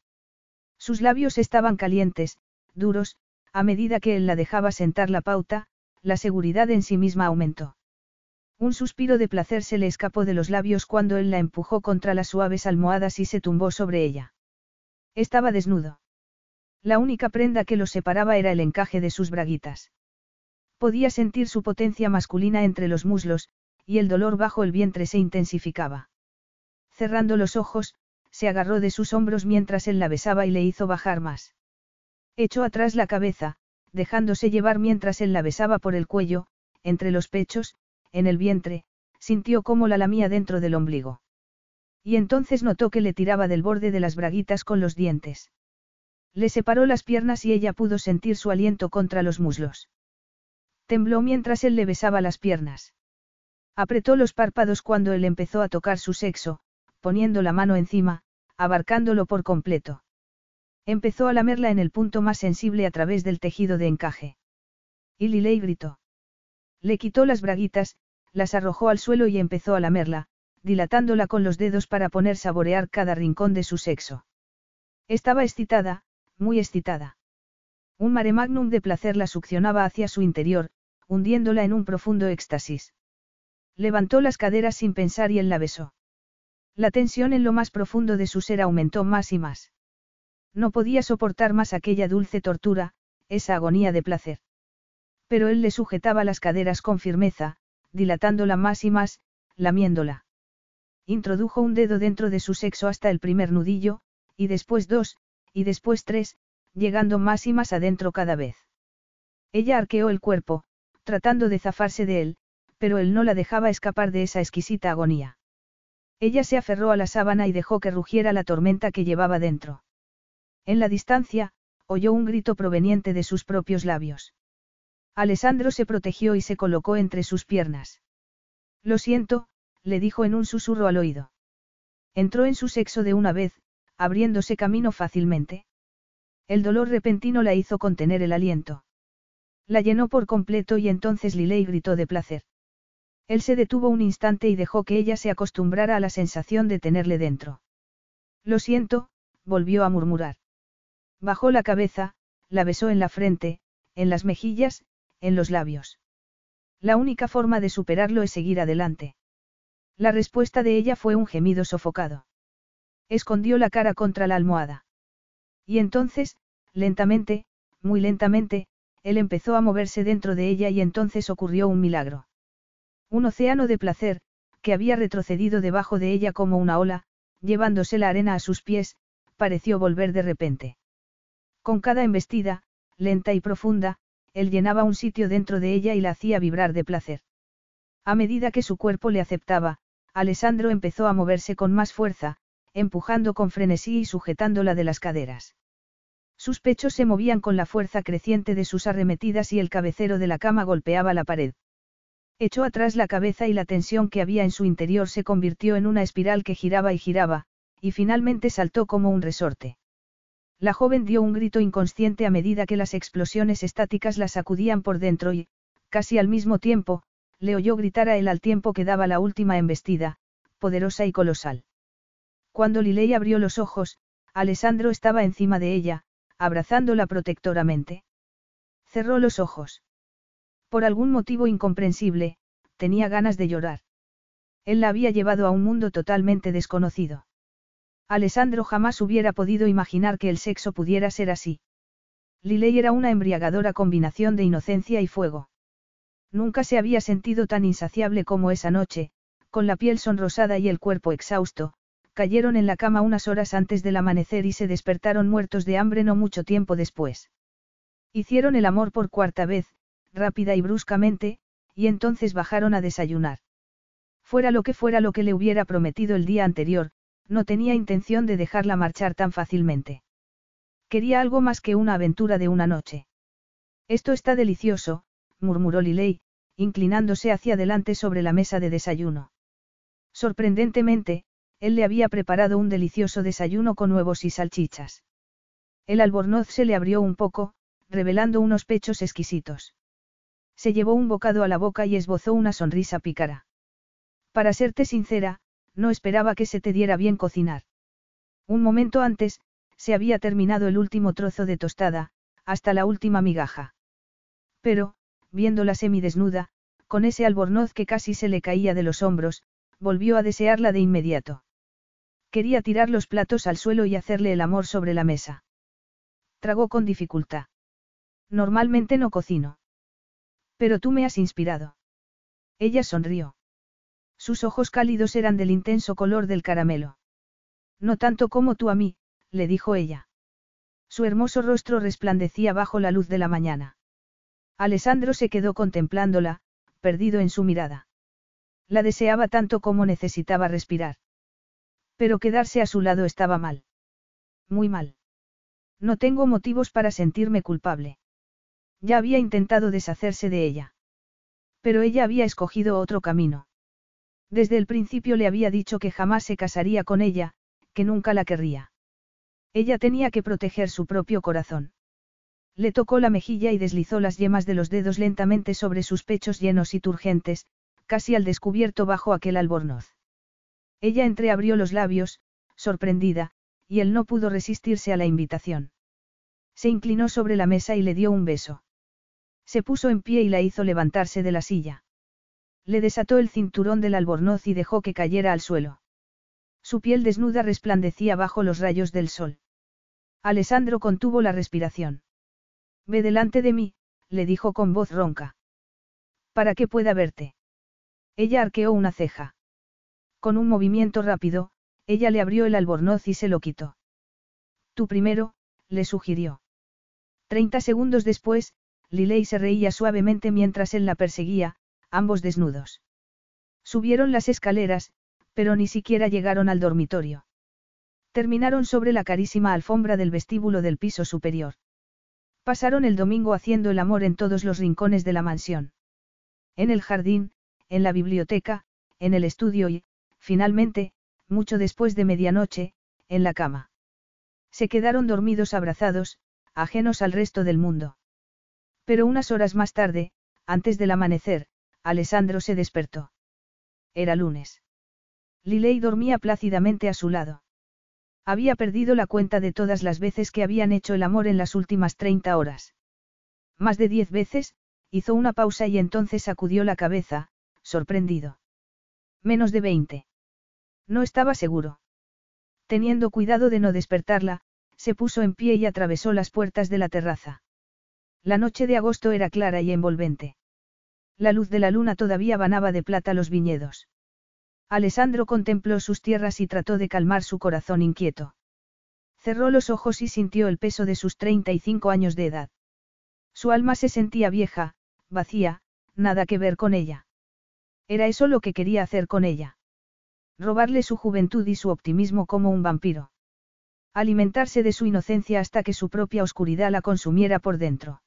Sus labios estaban calientes, duros, a medida que él la dejaba sentar la pauta, la seguridad en sí misma aumentó. Un suspiro de placer se le escapó de los labios cuando él la empujó contra las suaves almohadas y se tumbó sobre ella. Estaba desnudo. La única prenda que los separaba era el encaje de sus braguitas. Podía sentir su potencia masculina entre los muslos, y el dolor bajo el vientre se intensificaba. Cerrando los ojos, se agarró de sus hombros mientras él la besaba y le hizo bajar más. Echó atrás la cabeza, dejándose llevar mientras él la besaba por el cuello, entre los pechos, en el vientre, sintió cómo la lamía dentro del ombligo. Y entonces notó que le tiraba del borde de las braguitas con los dientes. Le separó las piernas y ella pudo sentir su aliento contra los muslos. Tembló mientras él le besaba las piernas. Apretó los párpados cuando él empezó a tocar su sexo, poniendo la mano encima, abarcándolo por completo. Empezó a lamerla en el punto más sensible a través del tejido de encaje. Y Liley gritó. Le quitó las braguitas, las arrojó al suelo y empezó a lamerla, dilatándola con los dedos para poner saborear cada rincón de su sexo. Estaba excitada, muy excitada. Un mare magnum de placer la succionaba hacia su interior, hundiéndola en un profundo éxtasis. Levantó las caderas sin pensar y él la besó. La tensión en lo más profundo de su ser aumentó más y más. No podía soportar más aquella dulce tortura, esa agonía de placer. Pero él le sujetaba las caderas con firmeza, dilatándola más y más, lamiéndola. Introdujo un dedo dentro de su sexo hasta el primer nudillo, y después dos, y después tres, llegando más y más adentro cada vez. Ella arqueó el cuerpo, tratando de zafarse de él, pero él no la dejaba escapar de esa exquisita agonía. Ella se aferró a la sábana y dejó que rugiera la tormenta que llevaba dentro. En la distancia, oyó un grito proveniente de sus propios labios. Alessandro se protegió y se colocó entre sus piernas. Lo siento, le dijo en un susurro al oído. Entró en su sexo de una vez, abriéndose camino fácilmente. El dolor repentino la hizo contener el aliento. La llenó por completo y entonces Lilei gritó de placer. Él se detuvo un instante y dejó que ella se acostumbrara a la sensación de tenerle dentro. Lo siento, volvió a murmurar. Bajó la cabeza, la besó en la frente, en las mejillas, en los labios. La única forma de superarlo es seguir adelante. La respuesta de ella fue un gemido sofocado. Escondió la cara contra la almohada. Y entonces, lentamente, muy lentamente, él empezó a moverse dentro de ella y entonces ocurrió un milagro. Un océano de placer, que había retrocedido debajo de ella como una ola, llevándose la arena a sus pies, pareció volver de repente. Con cada embestida, lenta y profunda, él llenaba un sitio dentro de ella y la hacía vibrar de placer. A medida que su cuerpo le aceptaba, Alessandro empezó a moverse con más fuerza, empujando con frenesí y sujetándola de las caderas. Sus pechos se movían con la fuerza creciente de sus arremetidas y el cabecero de la cama golpeaba la pared. Echó atrás la cabeza y la tensión que había en su interior se convirtió en una espiral que giraba y giraba, y finalmente saltó como un resorte. La joven dio un grito inconsciente a medida que las explosiones estáticas la sacudían por dentro y, casi al mismo tiempo, le oyó gritar a él al tiempo que daba la última embestida, poderosa y colosal. Cuando Lilei abrió los ojos, Alessandro estaba encima de ella, abrazándola protectoramente. Cerró los ojos. Por algún motivo incomprensible, tenía ganas de llorar. Él la había llevado a un mundo totalmente desconocido. Alessandro jamás hubiera podido imaginar que el sexo pudiera ser así. Lilei era una embriagadora combinación de inocencia y fuego. Nunca se había sentido tan insaciable como esa noche, con la piel sonrosada y el cuerpo exhausto, cayeron en la cama unas horas antes del amanecer y se despertaron muertos de hambre no mucho tiempo después. Hicieron el amor por cuarta vez, rápida y bruscamente, y entonces bajaron a desayunar. Fuera lo que fuera lo que le hubiera prometido el día anterior, no tenía intención de dejarla marchar tan fácilmente. Quería algo más que una aventura de una noche. Esto está delicioso, murmuró Lilei, inclinándose hacia adelante sobre la mesa de desayuno. Sorprendentemente, él le había preparado un delicioso desayuno con huevos y salchichas. El albornoz se le abrió un poco, revelando unos pechos exquisitos. Se llevó un bocado a la boca y esbozó una sonrisa pícara. Para serte sincera, no esperaba que se te diera bien cocinar. Un momento antes, se había terminado el último trozo de tostada, hasta la última migaja. Pero, viéndola semidesnuda, con ese albornoz que casi se le caía de los hombros, volvió a desearla de inmediato. Quería tirar los platos al suelo y hacerle el amor sobre la mesa. Tragó con dificultad. Normalmente no cocino. Pero tú me has inspirado. Ella sonrió. Sus ojos cálidos eran del intenso color del caramelo. No tanto como tú a mí, le dijo ella. Su hermoso rostro resplandecía bajo la luz de la mañana. Alessandro se quedó contemplándola, perdido en su mirada. La deseaba tanto como necesitaba respirar. Pero quedarse a su lado estaba mal. Muy mal. No tengo motivos para sentirme culpable. Ya había intentado deshacerse de ella. Pero ella había escogido otro camino. Desde el principio le había dicho que jamás se casaría con ella, que nunca la querría. Ella tenía que proteger su propio corazón. Le tocó la mejilla y deslizó las yemas de los dedos lentamente sobre sus pechos llenos y turgentes, casi al descubierto bajo aquel albornoz. Ella entreabrió los labios, sorprendida, y él no pudo resistirse a la invitación. Se inclinó sobre la mesa y le dio un beso. Se puso en pie y la hizo levantarse de la silla. Le desató el cinturón del albornoz y dejó que cayera al suelo. Su piel desnuda resplandecía bajo los rayos del sol. Alessandro contuvo la respiración. Ve delante de mí, le dijo con voz ronca. Para que pueda verte. Ella arqueó una ceja. Con un movimiento rápido, ella le abrió el albornoz y se lo quitó. Tú primero, le sugirió. Treinta segundos después, Liley se reía suavemente mientras él la perseguía, ambos desnudos. Subieron las escaleras, pero ni siquiera llegaron al dormitorio. Terminaron sobre la carísima alfombra del vestíbulo del piso superior. Pasaron el domingo haciendo el amor en todos los rincones de la mansión. En el jardín, en la biblioteca, en el estudio y, finalmente, mucho después de medianoche, en la cama. Se quedaron dormidos abrazados, ajenos al resto del mundo. Pero unas horas más tarde, antes del amanecer, Alessandro se despertó. Era lunes. Liley dormía plácidamente a su lado. Había perdido la cuenta de todas las veces que habían hecho el amor en las últimas 30 horas. Más de diez veces, hizo una pausa y entonces sacudió la cabeza, sorprendido. Menos de veinte. No estaba seguro. Teniendo cuidado de no despertarla, se puso en pie y atravesó las puertas de la terraza. La noche de agosto era clara y envolvente. La luz de la luna todavía banaba de plata los viñedos. Alessandro contempló sus tierras y trató de calmar su corazón inquieto. Cerró los ojos y sintió el peso de sus 35 años de edad. Su alma se sentía vieja, vacía, nada que ver con ella. Era eso lo que quería hacer con ella. Robarle su juventud y su optimismo como un vampiro. Alimentarse de su inocencia hasta que su propia oscuridad la consumiera por dentro.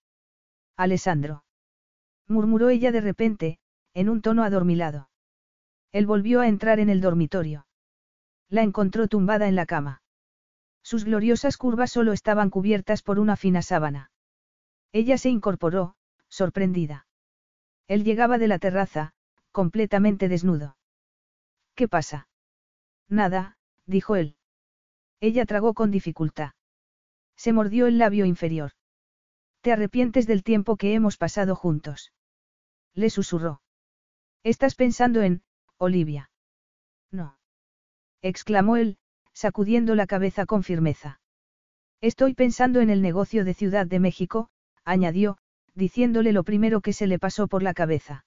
Alessandro. Murmuró ella de repente, en un tono adormilado. Él volvió a entrar en el dormitorio. La encontró tumbada en la cama. Sus gloriosas curvas solo estaban cubiertas por una fina sábana. Ella se incorporó, sorprendida. Él llegaba de la terraza, completamente desnudo. ¿Qué pasa? Nada, dijo él. Ella tragó con dificultad. Se mordió el labio inferior. ¿Te arrepientes del tiempo que hemos pasado juntos? Le susurró. Estás pensando en, Olivia. No. exclamó él, sacudiendo la cabeza con firmeza. Estoy pensando en el negocio de Ciudad de México, añadió, diciéndole lo primero que se le pasó por la cabeza.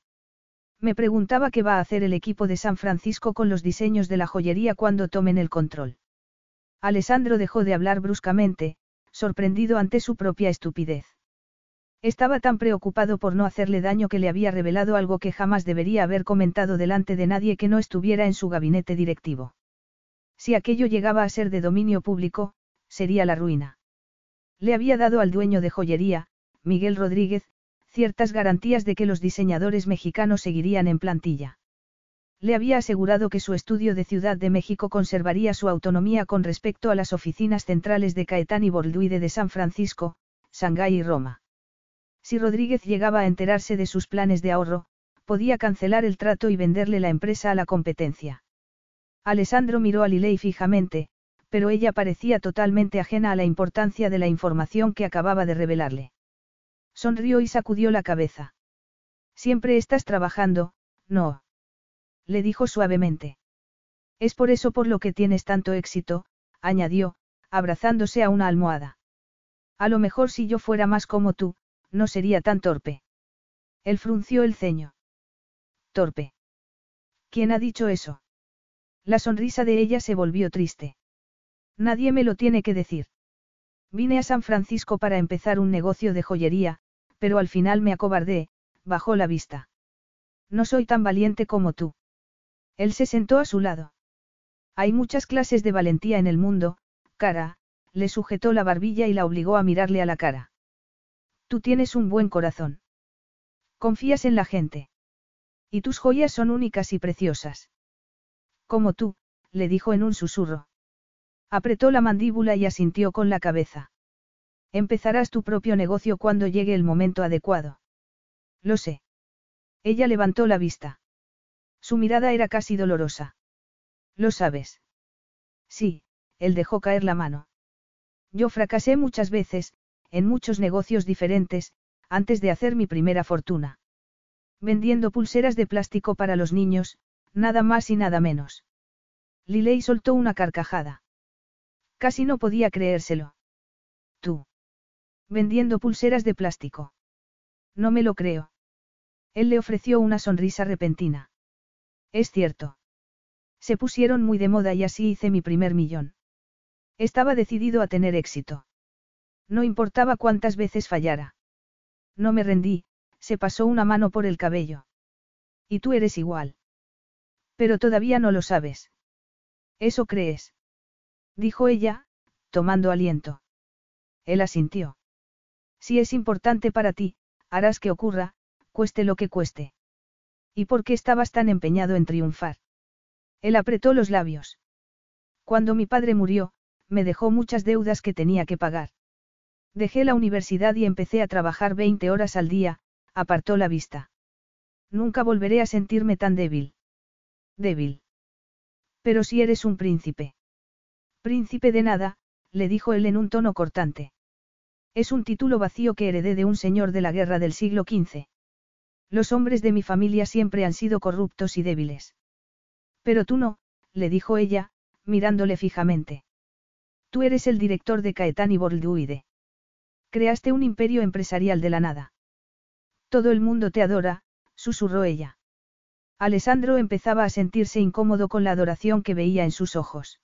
Me preguntaba qué va a hacer el equipo de San Francisco con los diseños de la joyería cuando tomen el control. Alessandro dejó de hablar bruscamente, sorprendido ante su propia estupidez. Estaba tan preocupado por no hacerle daño que le había revelado algo que jamás debería haber comentado delante de nadie que no estuviera en su gabinete directivo. Si aquello llegaba a ser de dominio público, sería la ruina. Le había dado al dueño de joyería, Miguel Rodríguez, ciertas garantías de que los diseñadores mexicanos seguirían en plantilla. Le había asegurado que su estudio de Ciudad de México conservaría su autonomía con respecto a las oficinas centrales de Caetán y Borduide de San Francisco, Shanghái y Roma. Si Rodríguez llegaba a enterarse de sus planes de ahorro, podía cancelar el trato y venderle la empresa a la competencia. Alessandro miró a Lilei fijamente, pero ella parecía totalmente ajena a la importancia de la información que acababa de revelarle. Sonrió y sacudió la cabeza. Siempre estás trabajando, no. Le dijo suavemente. Es por eso por lo que tienes tanto éxito, añadió, abrazándose a una almohada. A lo mejor si yo fuera más como tú, no sería tan torpe. Él frunció el ceño. Torpe. ¿Quién ha dicho eso? La sonrisa de ella se volvió triste. Nadie me lo tiene que decir. Vine a San Francisco para empezar un negocio de joyería, pero al final me acobardé, bajó la vista. No soy tan valiente como tú. Él se sentó a su lado. Hay muchas clases de valentía en el mundo, cara, le sujetó la barbilla y la obligó a mirarle a la cara. Tú tienes un buen corazón. Confías en la gente. Y tus joyas son únicas y preciosas. Como tú, le dijo en un susurro. Apretó la mandíbula y asintió con la cabeza. Empezarás tu propio negocio cuando llegue el momento adecuado. Lo sé. Ella levantó la vista. Su mirada era casi dolorosa. ¿Lo sabes? Sí, él dejó caer la mano. Yo fracasé muchas veces, en muchos negocios diferentes, antes de hacer mi primera fortuna. Vendiendo pulseras de plástico para los niños, nada más y nada menos. Liley soltó una carcajada. Casi no podía creérselo. Tú. Vendiendo pulseras de plástico. No me lo creo. Él le ofreció una sonrisa repentina. Es cierto. Se pusieron muy de moda y así hice mi primer millón. Estaba decidido a tener éxito. No importaba cuántas veces fallara. No me rendí, se pasó una mano por el cabello. Y tú eres igual. Pero todavía no lo sabes. ¿Eso crees? Dijo ella, tomando aliento. Él asintió. Si es importante para ti, harás que ocurra, cueste lo que cueste. ¿Y por qué estabas tan empeñado en triunfar? Él apretó los labios. Cuando mi padre murió, me dejó muchas deudas que tenía que pagar. Dejé la universidad y empecé a trabajar 20 horas al día, apartó la vista. Nunca volveré a sentirme tan débil. Débil. Pero si eres un príncipe. Príncipe de nada, le dijo él en un tono cortante. Es un título vacío que heredé de un señor de la guerra del siglo XV. Los hombres de mi familia siempre han sido corruptos y débiles. Pero tú no, le dijo ella, mirándole fijamente. Tú eres el director de Caetani Borduide. Creaste un imperio empresarial de la nada. Todo el mundo te adora, susurró ella. Alessandro empezaba a sentirse incómodo con la adoración que veía en sus ojos.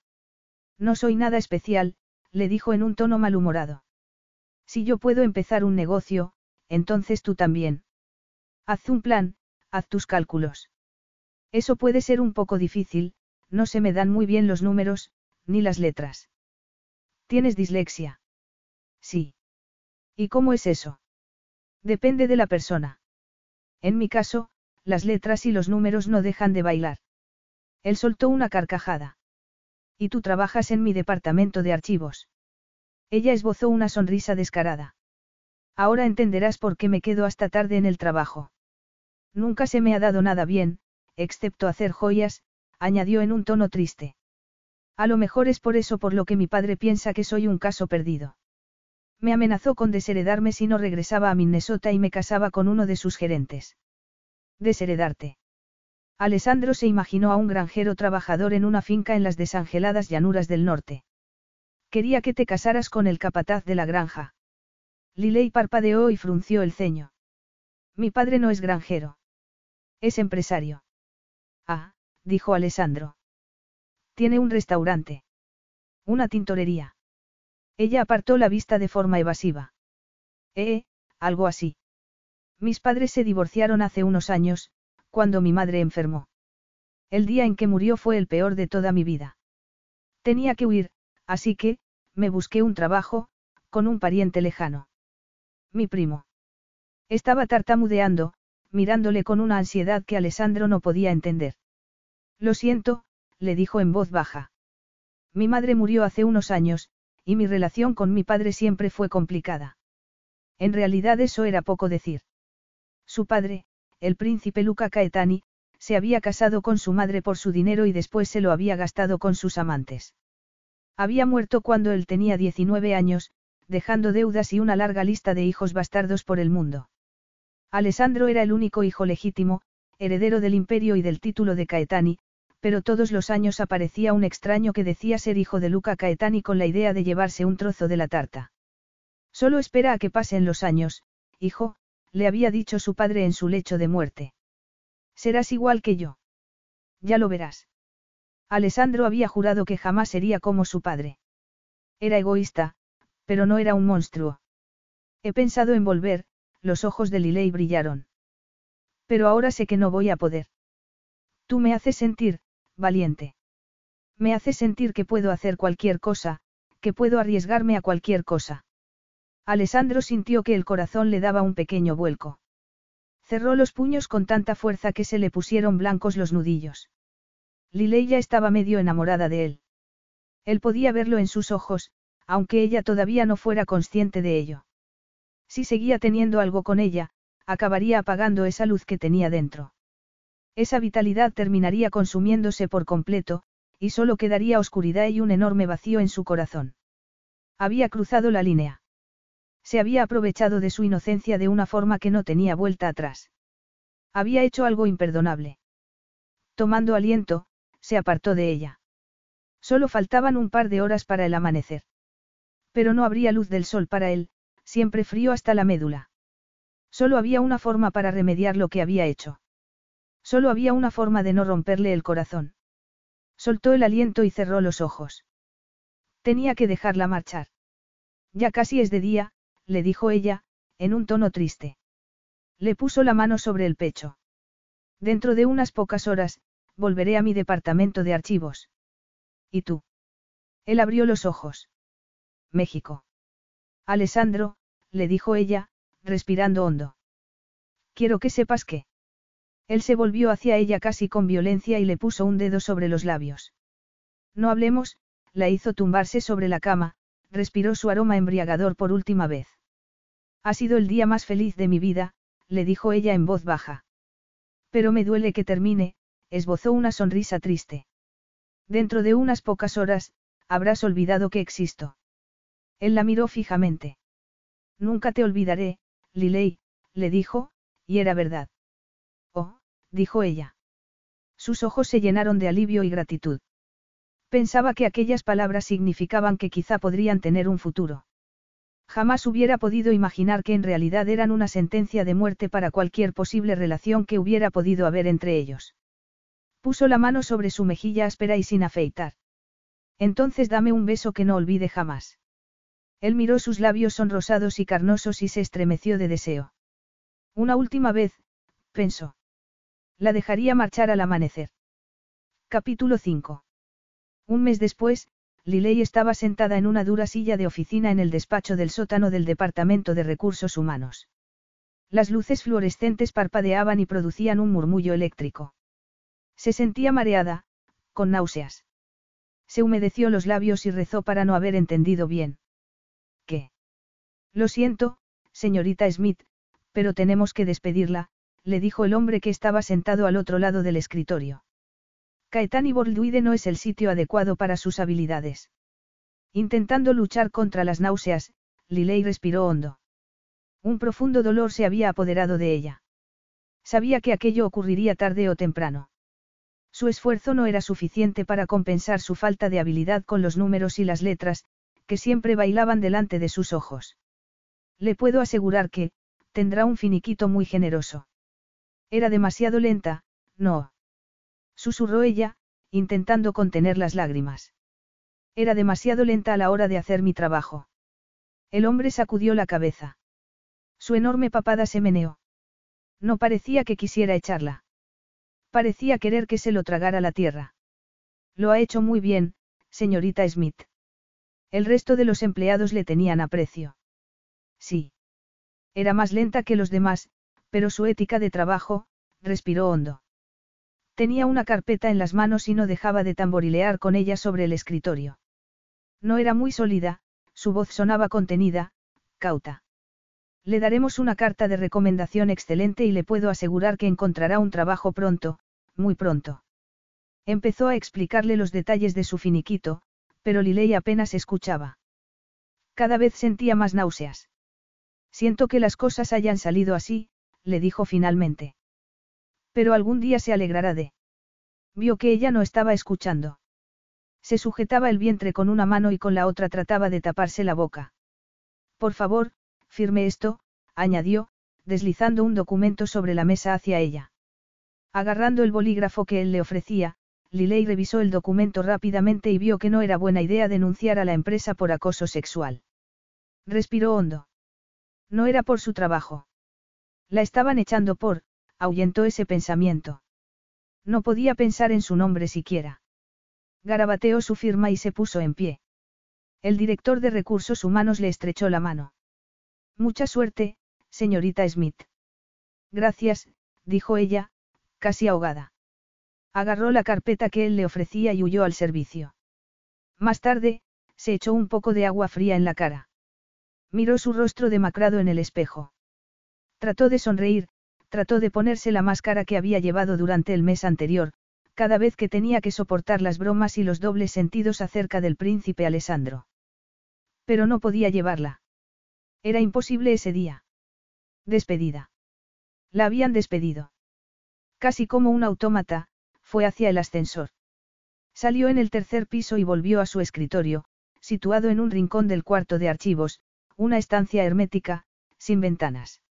No soy nada especial, le dijo en un tono malhumorado. Si yo puedo empezar un negocio, entonces tú también. Haz un plan, haz tus cálculos. Eso puede ser un poco difícil, no se me dan muy bien los números, ni las letras. ¿Tienes dislexia? Sí. ¿Y cómo es eso? Depende de la persona. En mi caso, las letras y los números no dejan de bailar. Él soltó una carcajada. ¿Y tú trabajas en mi departamento de archivos? Ella esbozó una sonrisa descarada. Ahora entenderás por qué me quedo hasta tarde en el trabajo. Nunca se me ha dado nada bien, excepto hacer joyas, añadió en un tono triste. A lo mejor es por eso por lo que mi padre piensa que soy un caso perdido. Me amenazó con desheredarme si no regresaba a Minnesota y me casaba con uno de sus gerentes. Desheredarte. Alessandro se imaginó a un granjero trabajador en una finca en las desangeladas llanuras del norte. Quería que te casaras con el capataz de la granja. Liley parpadeó y frunció el ceño. Mi padre no es granjero. Es empresario. Ah, dijo Alessandro. Tiene un restaurante. Una tintorería. Ella apartó la vista de forma evasiva. Eh, algo así. Mis padres se divorciaron hace unos años, cuando mi madre enfermó. El día en que murió fue el peor de toda mi vida. Tenía que huir, así que, me busqué un trabajo, con un pariente lejano. Mi primo. Estaba tartamudeando, mirándole con una ansiedad que Alessandro no podía entender. Lo siento, le dijo en voz baja. Mi madre murió hace unos años, y mi relación con mi padre siempre fue complicada. En realidad eso era poco decir. Su padre, el príncipe Luca Caetani, se había casado con su madre por su dinero y después se lo había gastado con sus amantes. Había muerto cuando él tenía 19 años, dejando deudas y una larga lista de hijos bastardos por el mundo. Alessandro era el único hijo legítimo, heredero del imperio y del título de Caetani, pero todos los años aparecía un extraño que decía ser hijo de Luca Caetani con la idea de llevarse un trozo de la tarta. Solo espera a que pasen los años, hijo, le había dicho su padre en su lecho de muerte. Serás igual que yo. Ya lo verás. Alessandro había jurado que jamás sería como su padre. Era egoísta, pero no era un monstruo. He pensado en volver, los ojos de Liley brillaron. Pero ahora sé que no voy a poder. Tú me haces sentir, valiente. Me haces sentir que puedo hacer cualquier cosa, que puedo arriesgarme a cualquier cosa. Alessandro sintió que el corazón le daba un pequeño vuelco. Cerró los puños con tanta fuerza que se le pusieron blancos los nudillos. Lileya estaba medio enamorada de él. Él podía verlo en sus ojos, aunque ella todavía no fuera consciente de ello. Si seguía teniendo algo con ella, acabaría apagando esa luz que tenía dentro. Esa vitalidad terminaría consumiéndose por completo, y solo quedaría oscuridad y un enorme vacío en su corazón. Había cruzado la línea. Se había aprovechado de su inocencia de una forma que no tenía vuelta atrás. Había hecho algo imperdonable. Tomando aliento, se apartó de ella. Solo faltaban un par de horas para el amanecer. Pero no habría luz del sol para él, siempre frío hasta la médula. Solo había una forma para remediar lo que había hecho. Solo había una forma de no romperle el corazón. Soltó el aliento y cerró los ojos. Tenía que dejarla marchar. Ya casi es de día, le dijo ella, en un tono triste. Le puso la mano sobre el pecho. Dentro de unas pocas horas, volveré a mi departamento de archivos. ¿Y tú? Él abrió los ojos. México. Alessandro, le dijo ella, respirando hondo. Quiero que sepas que. Él se volvió hacia ella casi con violencia y le puso un dedo sobre los labios. No hablemos, la hizo tumbarse sobre la cama, respiró su aroma embriagador por última vez. Ha sido el día más feliz de mi vida, le dijo ella en voz baja. Pero me duele que termine, esbozó una sonrisa triste. Dentro de unas pocas horas, habrás olvidado que existo. Él la miró fijamente. Nunca te olvidaré, Liley, le dijo, y era verdad. Dijo ella. Sus ojos se llenaron de alivio y gratitud. Pensaba que aquellas palabras significaban que quizá podrían tener un futuro. Jamás hubiera podido imaginar que en realidad eran una sentencia de muerte para cualquier posible relación que hubiera podido haber entre ellos. Puso la mano sobre su mejilla áspera y sin afeitar. Entonces dame un beso que no olvide jamás. Él miró sus labios sonrosados y carnosos y se estremeció de deseo. Una última vez, pensó. La dejaría marchar al amanecer. Capítulo 5. Un mes después, Liley estaba sentada en una dura silla de oficina en el despacho del sótano del Departamento de Recursos Humanos. Las luces fluorescentes parpadeaban y producían un murmullo eléctrico. Se sentía mareada, con náuseas. Se humedeció los labios y rezó para no haber entendido bien. ¿Qué? Lo siento, señorita Smith, pero tenemos que despedirla, le dijo el hombre que estaba sentado al otro lado del escritorio. Caetani Borduide no es el sitio adecuado para sus habilidades. Intentando luchar contra las náuseas, Liley respiró hondo. Un profundo dolor se había apoderado de ella. Sabía que aquello ocurriría tarde o temprano. Su esfuerzo no era suficiente para compensar su falta de habilidad con los números y las letras, que siempre bailaban delante de sus ojos. Le puedo asegurar que, tendrá un finiquito muy generoso. Era demasiado lenta, no. Susurró ella, intentando contener las lágrimas. Era demasiado lenta a la hora de hacer mi trabajo. El hombre sacudió la cabeza. Su enorme papada se meneó. No parecía que quisiera echarla. Parecía querer que se lo tragara la tierra. Lo ha hecho muy bien, señorita Smith. El resto de los empleados le tenían aprecio. Sí. Era más lenta que los demás, pero su ética de trabajo, respiró hondo. Tenía una carpeta en las manos y no dejaba de tamborilear con ella sobre el escritorio. No era muy sólida, su voz sonaba contenida, cauta. Le daremos una carta de recomendación excelente y le puedo asegurar que encontrará un trabajo pronto, muy pronto. Empezó a explicarle los detalles de su finiquito, pero Liley apenas escuchaba. Cada vez sentía más náuseas. Siento que las cosas hayan salido así, le dijo finalmente. Pero algún día se alegrará de. Vio que ella no estaba escuchando. Se sujetaba el vientre con una mano y con la otra trataba de taparse la boca. Por favor, firme esto, añadió, deslizando un documento sobre la mesa hacia ella. Agarrando el bolígrafo que él le ofrecía, Liley revisó el documento rápidamente y vio que no era buena idea denunciar a la empresa por acoso sexual. Respiró hondo. No era por su trabajo. La estaban echando por, ahuyentó ese pensamiento. No podía pensar en su nombre siquiera. Garabateó su firma y se puso en pie. El director de recursos humanos le estrechó la mano. Mucha suerte, señorita Smith. Gracias, dijo ella, casi ahogada. Agarró la carpeta que él le ofrecía y huyó al servicio. Más tarde, se echó un poco de agua fría en la cara. Miró su rostro demacrado en el espejo. Trató de sonreír, trató de ponerse la máscara que había llevado durante el mes anterior, cada vez que tenía que soportar las bromas y los dobles sentidos acerca del príncipe Alessandro. Pero no podía llevarla. Era imposible ese día. Despedida. La habían despedido. Casi como un autómata, fue hacia el ascensor. Salió en el tercer piso y volvió a su escritorio, situado en un rincón del cuarto de archivos, una estancia hermética, sin ventanas.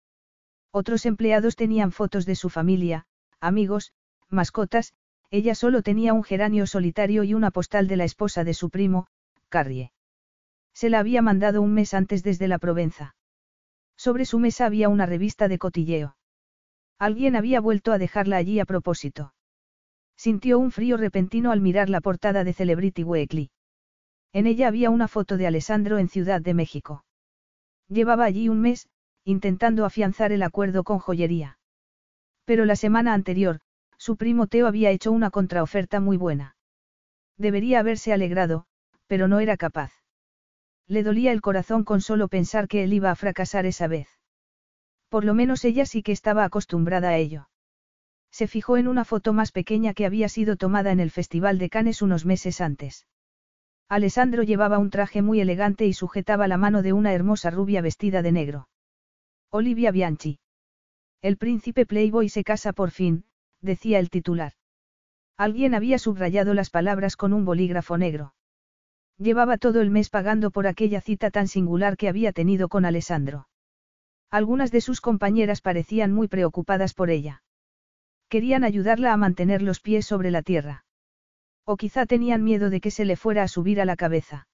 Otros empleados tenían fotos de su familia, amigos, mascotas, ella solo tenía un geranio solitario y una postal de la esposa de su primo, Carrie. Se la había mandado un mes antes desde la Provenza. Sobre su mesa había una revista de cotilleo. Alguien había vuelto a dejarla allí a propósito. Sintió un frío repentino al mirar la portada de Celebrity Weekly. En ella había una foto de Alessandro en Ciudad de México. Llevaba allí un mes, intentando afianzar el acuerdo con joyería. Pero la semana anterior, su primo Teo había hecho una contraoferta muy buena. Debería haberse alegrado, pero no era capaz. Le dolía el corazón con solo pensar que él iba a fracasar esa vez. Por lo menos ella sí que estaba acostumbrada a ello. Se fijó en una foto más pequeña que había sido tomada en el Festival de Cannes unos meses antes. Alessandro llevaba un traje muy elegante y sujetaba la mano de una hermosa rubia vestida de negro. Olivia Bianchi. El príncipe Playboy se casa por fin, decía el titular. Alguien había subrayado las palabras con un bolígrafo negro. Llevaba todo el mes pagando por aquella cita tan singular que había tenido con Alessandro. Algunas de sus compañeras parecían muy preocupadas por ella. Querían ayudarla a mantener los pies sobre la tierra. O quizá tenían miedo de que se le fuera a subir a la cabeza.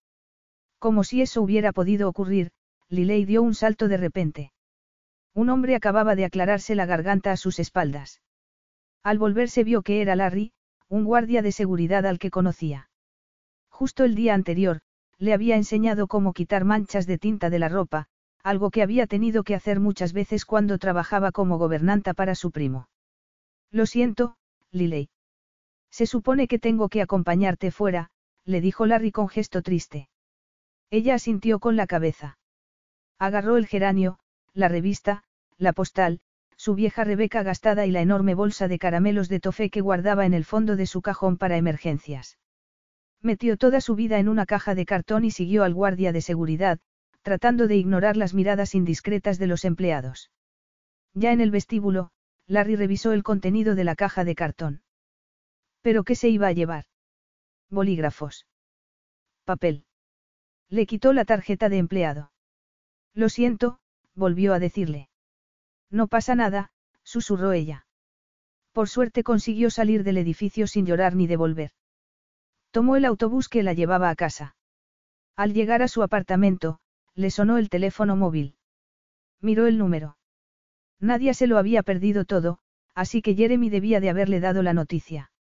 Como si eso hubiera podido ocurrir, Liley dio un salto de repente. Un hombre acababa de aclararse la garganta a sus espaldas. Al volverse vio que era Larry, un guardia de seguridad al que conocía. Justo el día anterior, le había enseñado cómo quitar manchas de tinta de la ropa, algo que había tenido que hacer muchas veces cuando trabajaba como gobernanta para su primo. Lo siento, Liley. Se supone que tengo que acompañarte fuera, le dijo Larry con gesto triste. Ella asintió con la cabeza. Agarró el geranio, la revista, la postal, su vieja Rebeca gastada y la enorme bolsa de caramelos de tofe que guardaba en el fondo de su cajón para emergencias. Metió toda su vida en una caja de cartón y siguió al guardia de seguridad, tratando de ignorar las miradas indiscretas de los empleados. Ya en el vestíbulo, Larry revisó el contenido de la caja de cartón. ¿Pero qué se iba a llevar? Bolígrafos. Papel. Le quitó la tarjeta de empleado. Lo siento, volvió a decirle. No pasa nada, susurró ella. Por suerte consiguió salir del edificio sin llorar ni devolver. Tomó el autobús que la llevaba a casa. Al llegar a su apartamento, le sonó el teléfono móvil. Miró el número. Nadie se lo había perdido todo, así que Jeremy debía de haberle dado la noticia.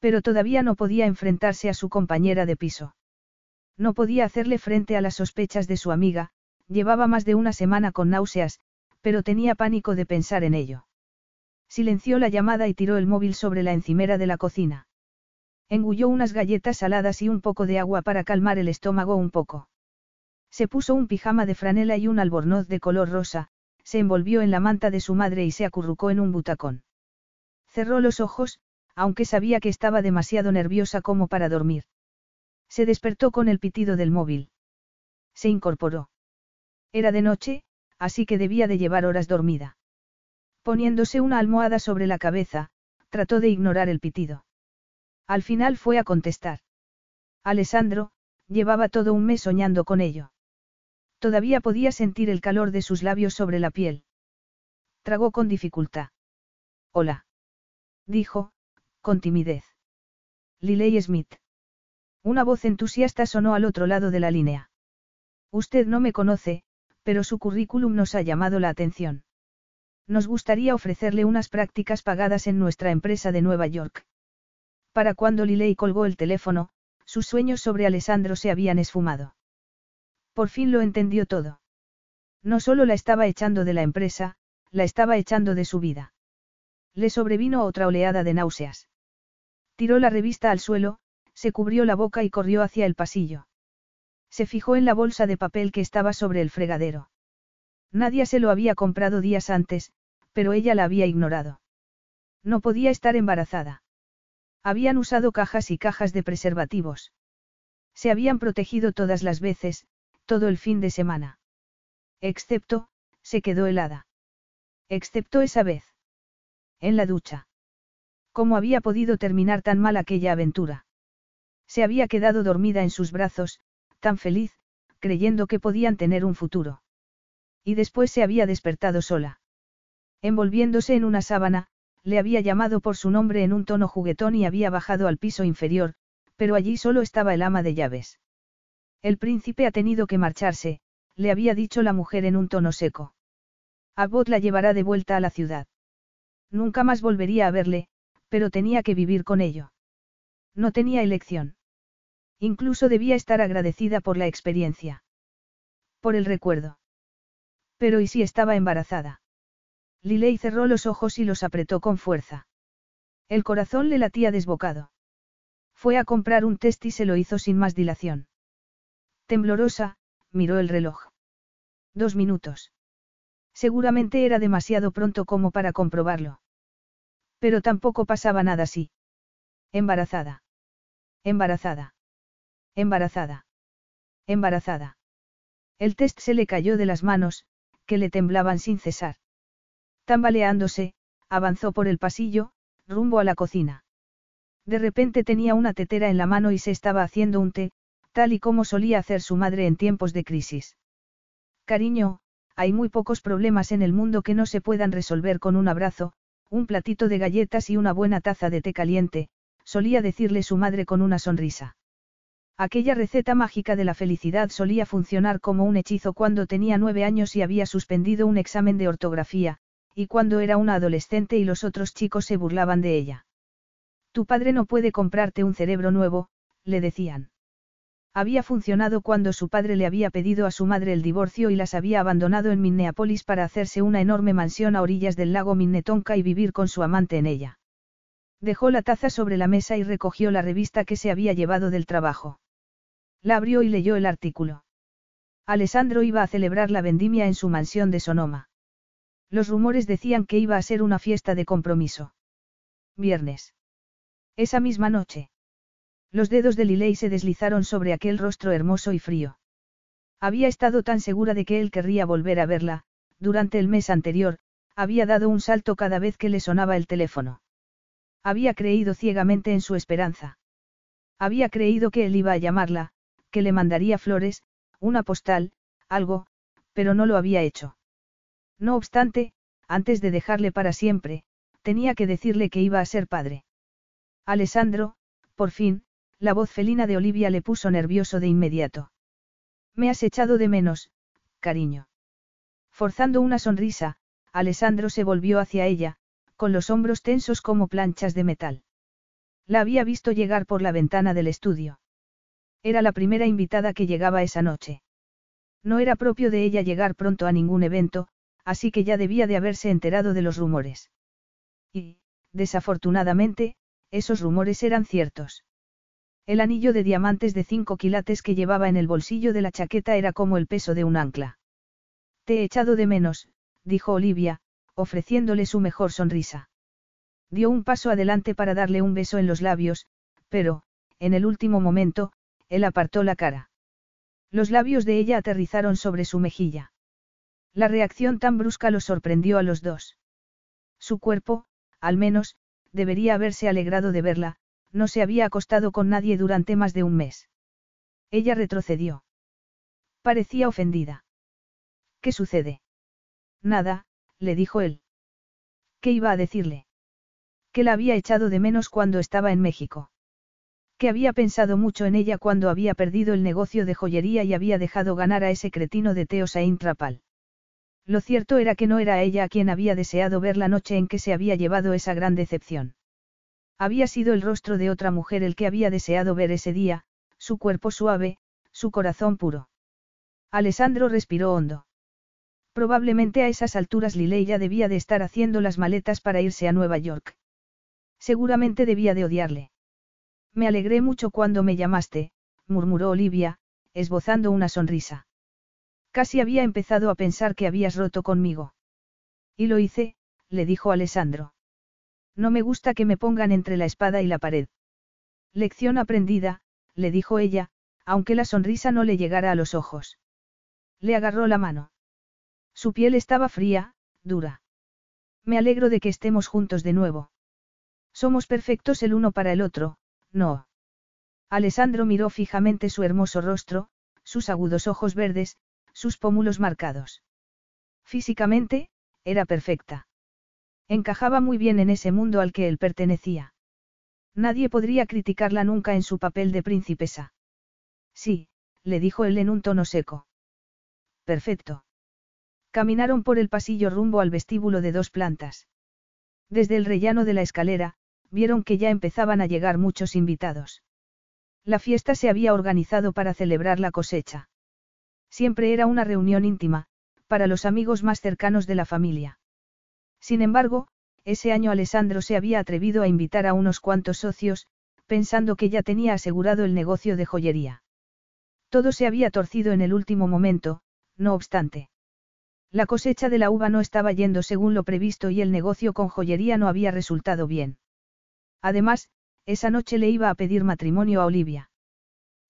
Pero todavía no podía enfrentarse a su compañera de piso. No podía hacerle frente a las sospechas de su amiga, Llevaba más de una semana con náuseas, pero tenía pánico de pensar en ello. Silenció la llamada y tiró el móvil sobre la encimera de la cocina. Engulló unas galletas saladas y un poco de agua para calmar el estómago un poco. Se puso un pijama de franela y un albornoz de color rosa, se envolvió en la manta de su madre y se acurrucó en un butacón. Cerró los ojos, aunque sabía que estaba demasiado nerviosa como para dormir. Se despertó con el pitido del móvil. Se incorporó. Era de noche, así que debía de llevar horas dormida. Poniéndose una almohada sobre la cabeza, trató de ignorar el pitido. Al final fue a contestar. Alessandro, llevaba todo un mes soñando con ello. Todavía podía sentir el calor de sus labios sobre la piel. Tragó con dificultad. Hola. Dijo, con timidez. Liley Smith. Una voz entusiasta sonó al otro lado de la línea. Usted no me conoce, pero su currículum nos ha llamado la atención. Nos gustaría ofrecerle unas prácticas pagadas en nuestra empresa de Nueva York. Para cuando Liley colgó el teléfono, sus sueños sobre Alessandro se habían esfumado. Por fin lo entendió todo. No solo la estaba echando de la empresa, la estaba echando de su vida. Le sobrevino otra oleada de náuseas. Tiró la revista al suelo, se cubrió la boca y corrió hacia el pasillo. Se fijó en la bolsa de papel que estaba sobre el fregadero. Nadie se lo había comprado días antes, pero ella la había ignorado. No podía estar embarazada. Habían usado cajas y cajas de preservativos. Se habían protegido todas las veces, todo el fin de semana. Excepto, se quedó helada. Excepto esa vez. En la ducha. ¿Cómo había podido terminar tan mal aquella aventura? Se había quedado dormida en sus brazos, tan feliz, creyendo que podían tener un futuro. Y después se había despertado sola. Envolviéndose en una sábana, le había llamado por su nombre en un tono juguetón y había bajado al piso inferior, pero allí solo estaba el ama de llaves. El príncipe ha tenido que marcharse, le había dicho la mujer en un tono seco. Abbott la llevará de vuelta a la ciudad. Nunca más volvería a verle, pero tenía que vivir con ello. No tenía elección. Incluso debía estar agradecida por la experiencia. Por el recuerdo. Pero ¿y si estaba embarazada? Liley cerró los ojos y los apretó con fuerza. El corazón le latía desbocado. Fue a comprar un test y se lo hizo sin más dilación. Temblorosa, miró el reloj. Dos minutos. Seguramente era demasiado pronto como para comprobarlo. Pero tampoco pasaba nada así. Embarazada. Embarazada. Embarazada. Embarazada. El test se le cayó de las manos, que le temblaban sin cesar. Tambaleándose, avanzó por el pasillo, rumbo a la cocina. De repente tenía una tetera en la mano y se estaba haciendo un té, tal y como solía hacer su madre en tiempos de crisis. Cariño, hay muy pocos problemas en el mundo que no se puedan resolver con un abrazo, un platito de galletas y una buena taza de té caliente, solía decirle su madre con una sonrisa. Aquella receta mágica de la felicidad solía funcionar como un hechizo cuando tenía nueve años y había suspendido un examen de ortografía, y cuando era una adolescente y los otros chicos se burlaban de ella. Tu padre no puede comprarte un cerebro nuevo, le decían. Había funcionado cuando su padre le había pedido a su madre el divorcio y las había abandonado en Minneapolis para hacerse una enorme mansión a orillas del lago Minnetonka y vivir con su amante en ella. Dejó la taza sobre la mesa y recogió la revista que se había llevado del trabajo. La abrió y leyó el artículo. Alessandro iba a celebrar la vendimia en su mansión de Sonoma. Los rumores decían que iba a ser una fiesta de compromiso. Viernes. Esa misma noche. Los dedos de Liley se deslizaron sobre aquel rostro hermoso y frío. Había estado tan segura de que él querría volver a verla, durante el mes anterior, había dado un salto cada vez que le sonaba el teléfono. Había creído ciegamente en su esperanza. Había creído que él iba a llamarla, que le mandaría flores, una postal, algo, pero no lo había hecho. No obstante, antes de dejarle para siempre, tenía que decirle que iba a ser padre. Alessandro, por fin, la voz felina de Olivia le puso nervioso de inmediato. Me has echado de menos, cariño. Forzando una sonrisa, Alessandro se volvió hacia ella, con los hombros tensos como planchas de metal. La había visto llegar por la ventana del estudio. Era la primera invitada que llegaba esa noche. No era propio de ella llegar pronto a ningún evento, así que ya debía de haberse enterado de los rumores. Y, desafortunadamente, esos rumores eran ciertos. El anillo de diamantes de cinco quilates que llevaba en el bolsillo de la chaqueta era como el peso de un ancla. Te he echado de menos, dijo Olivia, ofreciéndole su mejor sonrisa. Dio un paso adelante para darle un beso en los labios, pero, en el último momento, él apartó la cara. Los labios de ella aterrizaron sobre su mejilla. La reacción tan brusca los sorprendió a los dos. Su cuerpo, al menos, debería haberse alegrado de verla, no se había acostado con nadie durante más de un mes. Ella retrocedió. Parecía ofendida. ¿Qué sucede? Nada, le dijo él. ¿Qué iba a decirle? Que la había echado de menos cuando estaba en México. Que había pensado mucho en ella cuando había perdido el negocio de joyería y había dejado ganar a ese cretino de Teo Saint Trapal. Lo cierto era que no era ella a quien había deseado ver la noche en que se había llevado esa gran decepción. Había sido el rostro de otra mujer el que había deseado ver ese día, su cuerpo suave, su corazón puro. Alessandro respiró hondo. Probablemente a esas alturas Liley ya debía de estar haciendo las maletas para irse a Nueva York. Seguramente debía de odiarle. Me alegré mucho cuando me llamaste, murmuró Olivia, esbozando una sonrisa. Casi había empezado a pensar que habías roto conmigo. Y lo hice, le dijo Alessandro. No me gusta que me pongan entre la espada y la pared. Lección aprendida, le dijo ella, aunque la sonrisa no le llegara a los ojos. Le agarró la mano. Su piel estaba fría, dura. Me alegro de que estemos juntos de nuevo. Somos perfectos el uno para el otro, no. Alessandro miró fijamente su hermoso rostro, sus agudos ojos verdes, sus pómulos marcados. Físicamente, era perfecta. Encajaba muy bien en ese mundo al que él pertenecía. Nadie podría criticarla nunca en su papel de princesa. Sí, le dijo él en un tono seco. Perfecto. Caminaron por el pasillo rumbo al vestíbulo de dos plantas. Desde el rellano de la escalera, vieron que ya empezaban a llegar muchos invitados. La fiesta se había organizado para celebrar la cosecha. Siempre era una reunión íntima, para los amigos más cercanos de la familia. Sin embargo, ese año Alessandro se había atrevido a invitar a unos cuantos socios, pensando que ya tenía asegurado el negocio de joyería. Todo se había torcido en el último momento, no obstante. La cosecha de la uva no estaba yendo según lo previsto y el negocio con joyería no había resultado bien. Además, esa noche le iba a pedir matrimonio a Olivia.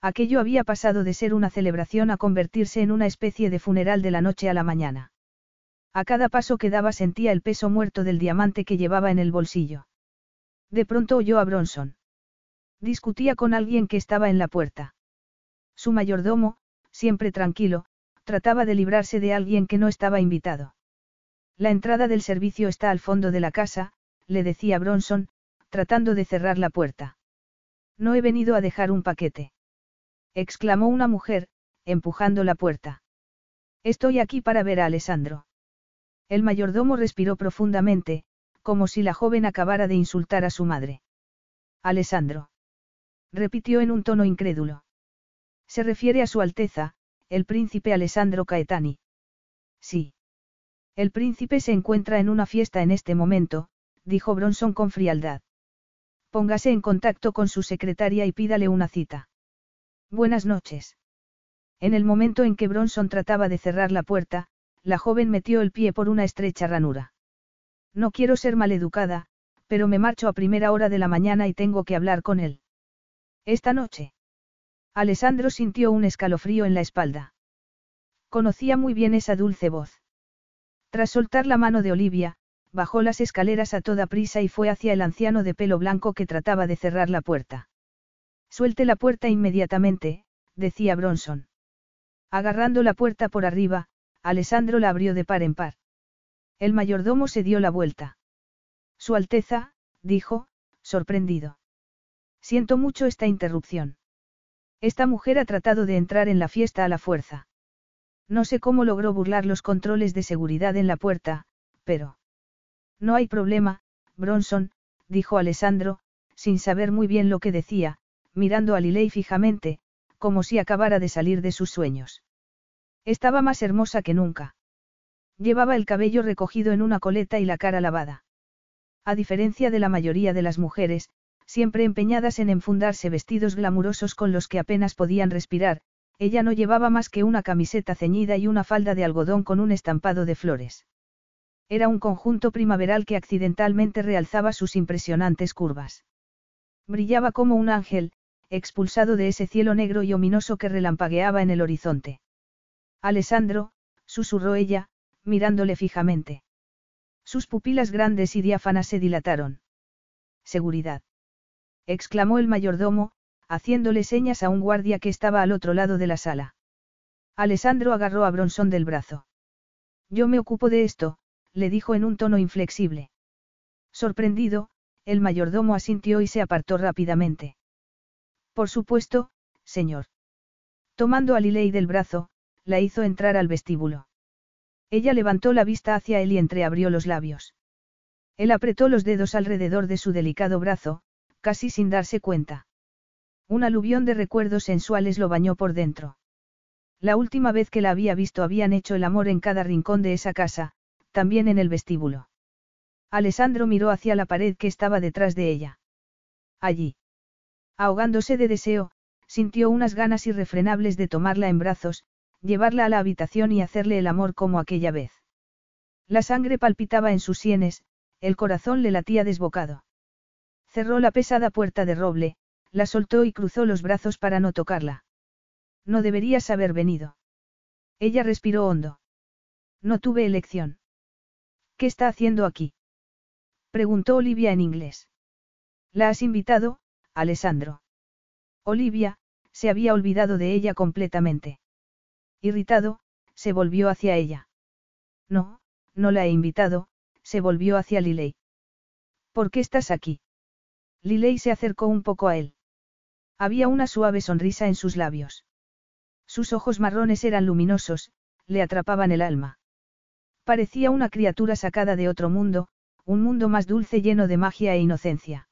Aquello había pasado de ser una celebración a convertirse en una especie de funeral de la noche a la mañana. A cada paso que daba sentía el peso muerto del diamante que llevaba en el bolsillo. De pronto oyó a Bronson. Discutía con alguien que estaba en la puerta. Su mayordomo, siempre tranquilo, trataba de librarse de alguien que no estaba invitado. La entrada del servicio está al fondo de la casa, le decía Bronson, tratando de cerrar la puerta. No he venido a dejar un paquete. exclamó una mujer, empujando la puerta. Estoy aquí para ver a Alessandro. El mayordomo respiró profundamente, como si la joven acabara de insultar a su madre. Alessandro. Repitió en un tono incrédulo. Se refiere a Su Alteza, el príncipe Alessandro Caetani. Sí. El príncipe se encuentra en una fiesta en este momento, dijo Bronson con frialdad. Póngase en contacto con su secretaria y pídale una cita. Buenas noches. En el momento en que Bronson trataba de cerrar la puerta, la joven metió el pie por una estrecha ranura. No quiero ser maleducada, pero me marcho a primera hora de la mañana y tengo que hablar con él. Esta noche. Alessandro sintió un escalofrío en la espalda. Conocía muy bien esa dulce voz. Tras soltar la mano de Olivia, bajó las escaleras a toda prisa y fue hacia el anciano de pelo blanco que trataba de cerrar la puerta. Suelte la puerta inmediatamente, decía Bronson. Agarrando la puerta por arriba, Alessandro la abrió de par en par. El mayordomo se dio la vuelta. Su Alteza, dijo, sorprendido. Siento mucho esta interrupción. Esta mujer ha tratado de entrar en la fiesta a la fuerza. No sé cómo logró burlar los controles de seguridad en la puerta, pero... No hay problema, Bronson, dijo Alessandro, sin saber muy bien lo que decía, mirando a Liley fijamente, como si acabara de salir de sus sueños. Estaba más hermosa que nunca. Llevaba el cabello recogido en una coleta y la cara lavada. A diferencia de la mayoría de las mujeres, siempre empeñadas en enfundarse vestidos glamurosos con los que apenas podían respirar, ella no llevaba más que una camiseta ceñida y una falda de algodón con un estampado de flores. Era un conjunto primaveral que accidentalmente realzaba sus impresionantes curvas. Brillaba como un ángel, expulsado de ese cielo negro y ominoso que relampagueaba en el horizonte. Alessandro, susurró ella, mirándole fijamente. Sus pupilas grandes y diáfanas se dilataron. Seguridad exclamó el mayordomo, haciéndole señas a un guardia que estaba al otro lado de la sala. Alessandro agarró a Bronson del brazo. Yo me ocupo de esto, le dijo en un tono inflexible. Sorprendido, el mayordomo asintió y se apartó rápidamente. Por supuesto, señor. Tomando a Liley del brazo, la hizo entrar al vestíbulo. Ella levantó la vista hacia él y entreabrió los labios. Él apretó los dedos alrededor de su delicado brazo, casi sin darse cuenta. Un aluvión de recuerdos sensuales lo bañó por dentro. La última vez que la había visto habían hecho el amor en cada rincón de esa casa, también en el vestíbulo. Alessandro miró hacia la pared que estaba detrás de ella. Allí. Ahogándose de deseo, sintió unas ganas irrefrenables de tomarla en brazos, llevarla a la habitación y hacerle el amor como aquella vez. La sangre palpitaba en sus sienes, el corazón le latía desbocado. Cerró la pesada puerta de roble, la soltó y cruzó los brazos para no tocarla. No deberías haber venido. Ella respiró hondo. No tuve elección. ¿Qué está haciendo aquí? Preguntó Olivia en inglés. ¿La has invitado, Alessandro? Olivia, se había olvidado de ella completamente. Irritado, se volvió hacia ella. No, no la he invitado, se volvió hacia Liley. ¿Por qué estás aquí? Liley se acercó un poco a él. Había una suave sonrisa en sus labios. Sus ojos marrones eran luminosos, le atrapaban el alma. Parecía una criatura sacada de otro mundo, un mundo más dulce lleno de magia e inocencia.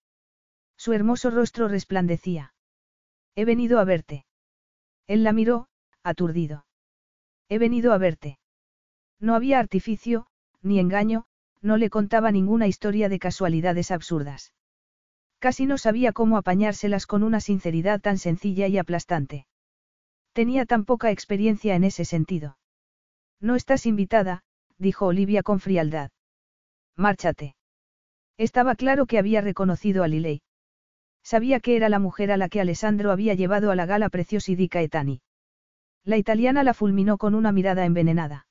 Su hermoso rostro resplandecía. He venido a verte. Él la miró, aturdido. He venido a verte. No había artificio, ni engaño, no le contaba ninguna historia de casualidades absurdas. Casi no sabía cómo apañárselas con una sinceridad tan sencilla y aplastante. Tenía tan poca experiencia en ese sentido. No estás invitada, dijo Olivia con frialdad. Márchate. Estaba claro que había reconocido a Liley. Sabía que era la mujer a la que Alessandro había llevado a la gala Preciosidi Caetani. La italiana la fulminó con una mirada envenenada.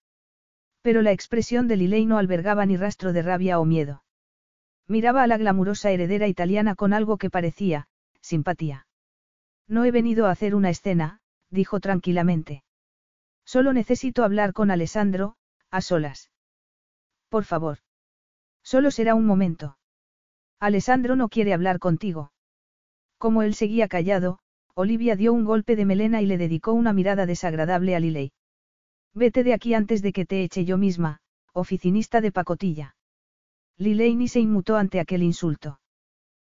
Pero la expresión de Liley no albergaba ni rastro de rabia o miedo. Miraba a la glamurosa heredera italiana con algo que parecía, simpatía. No he venido a hacer una escena, dijo tranquilamente. Solo necesito hablar con Alessandro, a solas. Por favor. Solo será un momento. Alessandro no quiere hablar contigo. Como él seguía callado, Olivia dio un golpe de melena y le dedicó una mirada desagradable a Liley. Vete de aquí antes de que te eche yo misma, oficinista de pacotilla. Liley ni se inmutó ante aquel insulto.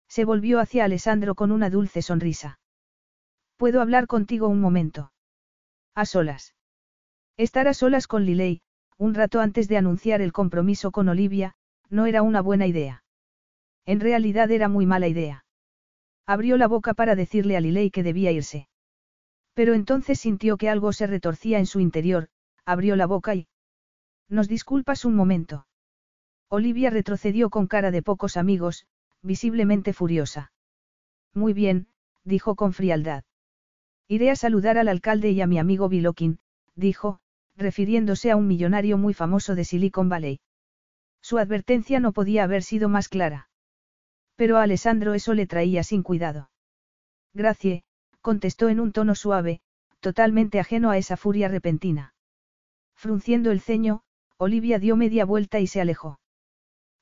Se volvió hacia Alessandro con una dulce sonrisa. ¿Puedo hablar contigo un momento? A solas. Estar a solas con Liley, un rato antes de anunciar el compromiso con Olivia, no era una buena idea. En realidad era muy mala idea. Abrió la boca para decirle a Liley que debía irse. Pero entonces sintió que algo se retorcía en su interior, abrió la boca y... Nos disculpas un momento. Olivia retrocedió con cara de pocos amigos, visiblemente furiosa. Muy bien, dijo con frialdad. Iré a saludar al alcalde y a mi amigo Bilokin, dijo, refiriéndose a un millonario muy famoso de Silicon Valley. Su advertencia no podía haber sido más clara. Pero a Alessandro eso le traía sin cuidado. Gracie, contestó en un tono suave, totalmente ajeno a esa furia repentina. Frunciendo el ceño, Olivia dio media vuelta y se alejó.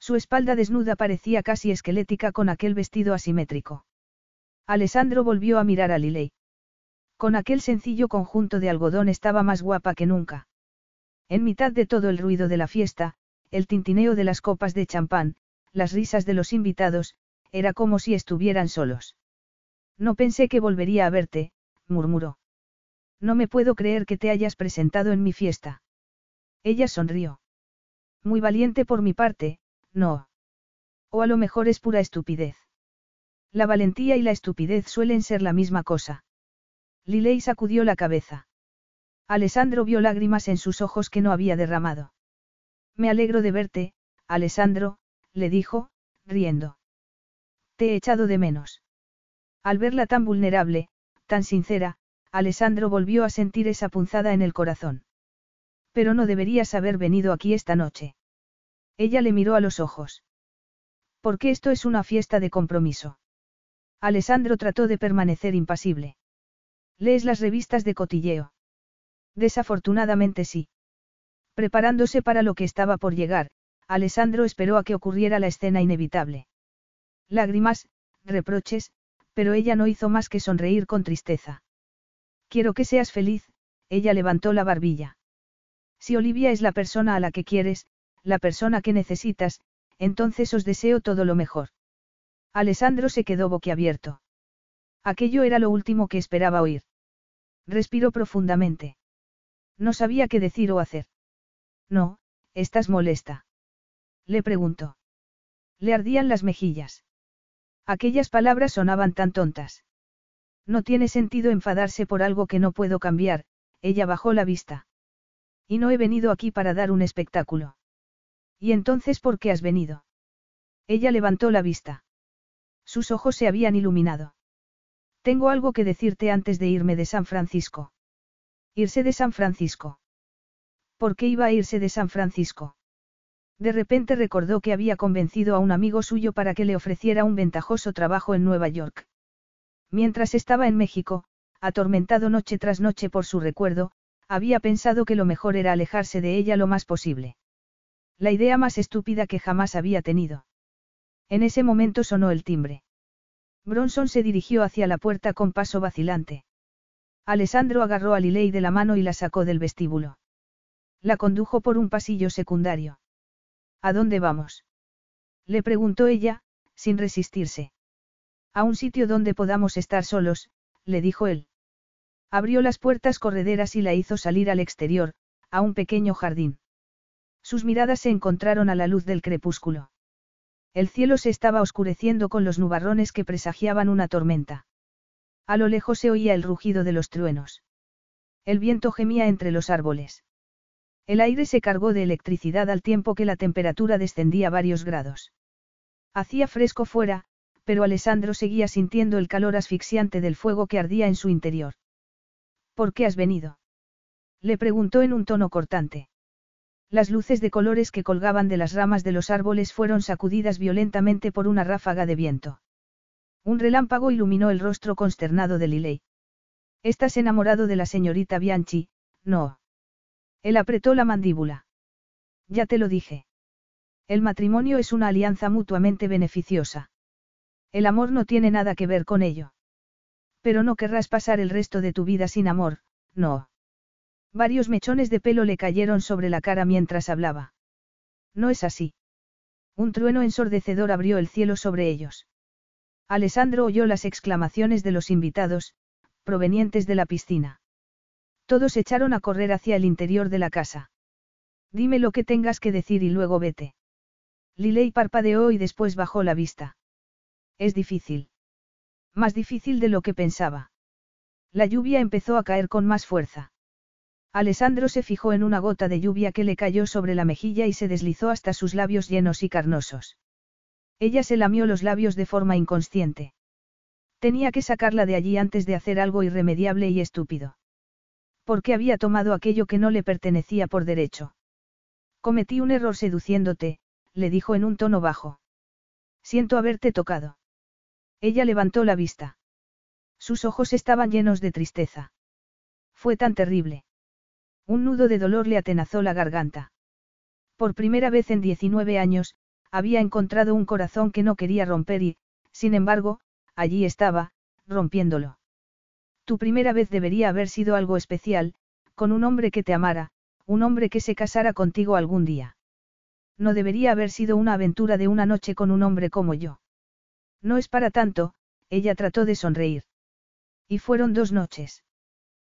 Su espalda desnuda parecía casi esquelética con aquel vestido asimétrico. Alessandro volvió a mirar a Liley. Con aquel sencillo conjunto de algodón estaba más guapa que nunca. En mitad de todo el ruido de la fiesta, el tintineo de las copas de champán, las risas de los invitados, era como si estuvieran solos. No pensé que volvería a verte, murmuró. No me puedo creer que te hayas presentado en mi fiesta. Ella sonrió. Muy valiente por mi parte, no. O a lo mejor es pura estupidez. La valentía y la estupidez suelen ser la misma cosa. Liley sacudió la cabeza. Alessandro vio lágrimas en sus ojos que no había derramado. Me alegro de verte, Alessandro, le dijo, riendo. Te he echado de menos. Al verla tan vulnerable, tan sincera, Alessandro volvió a sentir esa punzada en el corazón. Pero no deberías haber venido aquí esta noche. Ella le miró a los ojos. Porque esto es una fiesta de compromiso. Alessandro trató de permanecer impasible. ¿Lees las revistas de cotilleo? Desafortunadamente sí. Preparándose para lo que estaba por llegar, Alessandro esperó a que ocurriera la escena inevitable. Lágrimas, reproches, pero ella no hizo más que sonreír con tristeza. Quiero que seas feliz, ella levantó la barbilla. Si Olivia es la persona a la que quieres, la persona que necesitas, entonces os deseo todo lo mejor. Alessandro se quedó boquiabierto. Aquello era lo último que esperaba oír. Respiró profundamente. No sabía qué decir o hacer. No, estás molesta. Le preguntó. Le ardían las mejillas. Aquellas palabras sonaban tan tontas. No tiene sentido enfadarse por algo que no puedo cambiar, ella bajó la vista. Y no he venido aquí para dar un espectáculo. ¿Y entonces por qué has venido? Ella levantó la vista. Sus ojos se habían iluminado. Tengo algo que decirte antes de irme de San Francisco. Irse de San Francisco. ¿Por qué iba a irse de San Francisco? De repente recordó que había convencido a un amigo suyo para que le ofreciera un ventajoso trabajo en Nueva York. Mientras estaba en México, atormentado noche tras noche por su recuerdo, había pensado que lo mejor era alejarse de ella lo más posible. La idea más estúpida que jamás había tenido. En ese momento sonó el timbre. Bronson se dirigió hacia la puerta con paso vacilante. Alessandro agarró a Liley de la mano y la sacó del vestíbulo. La condujo por un pasillo secundario. ¿A dónde vamos? Le preguntó ella, sin resistirse. A un sitio donde podamos estar solos, le dijo él. Abrió las puertas correderas y la hizo salir al exterior, a un pequeño jardín. Sus miradas se encontraron a la luz del crepúsculo. El cielo se estaba oscureciendo con los nubarrones que presagiaban una tormenta. A lo lejos se oía el rugido de los truenos. El viento gemía entre los árboles. El aire se cargó de electricidad al tiempo que la temperatura descendía varios grados. Hacía fresco fuera, pero Alessandro seguía sintiendo el calor asfixiante del fuego que ardía en su interior. ¿Por qué has venido? Le preguntó en un tono cortante. Las luces de colores que colgaban de las ramas de los árboles fueron sacudidas violentamente por una ráfaga de viento. Un relámpago iluminó el rostro consternado de Liley. Estás enamorado de la señorita Bianchi, no. Él apretó la mandíbula. Ya te lo dije. El matrimonio es una alianza mutuamente beneficiosa. El amor no tiene nada que ver con ello. Pero no querrás pasar el resto de tu vida sin amor, no. Varios mechones de pelo le cayeron sobre la cara mientras hablaba. No es así. Un trueno ensordecedor abrió el cielo sobre ellos. Alessandro oyó las exclamaciones de los invitados, provenientes de la piscina. Todos echaron a correr hacia el interior de la casa. Dime lo que tengas que decir y luego vete. Liley parpadeó y después bajó la vista. Es difícil. Más difícil de lo que pensaba. La lluvia empezó a caer con más fuerza. Alessandro se fijó en una gota de lluvia que le cayó sobre la mejilla y se deslizó hasta sus labios llenos y carnosos. Ella se lamió los labios de forma inconsciente. Tenía que sacarla de allí antes de hacer algo irremediable y estúpido. Porque había tomado aquello que no le pertenecía por derecho. Cometí un error seduciéndote, le dijo en un tono bajo. Siento haberte tocado. Ella levantó la vista. Sus ojos estaban llenos de tristeza. Fue tan terrible. Un nudo de dolor le atenazó la garganta. Por primera vez en 19 años, había encontrado un corazón que no quería romper y, sin embargo, allí estaba, rompiéndolo. Tu primera vez debería haber sido algo especial, con un hombre que te amara, un hombre que se casara contigo algún día. No debería haber sido una aventura de una noche con un hombre como yo. No es para tanto, ella trató de sonreír. Y fueron dos noches.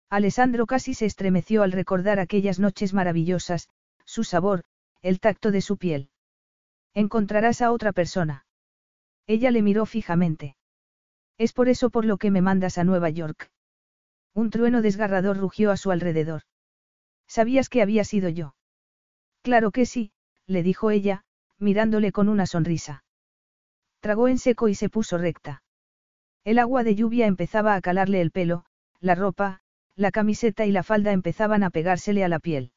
Alessandro casi se estremeció al recordar aquellas noches maravillosas, su sabor, el tacto de su piel. Encontrarás a otra persona. Ella le miró fijamente. Es por eso por lo que me mandas a Nueva York. Un trueno desgarrador rugió a su alrededor. ¿Sabías que había sido yo? Claro que sí, le dijo ella, mirándole con una sonrisa. Tragó en seco y se puso recta. El agua de lluvia empezaba a calarle el pelo, la ropa, la camiseta y la falda empezaban a pegársele a la piel.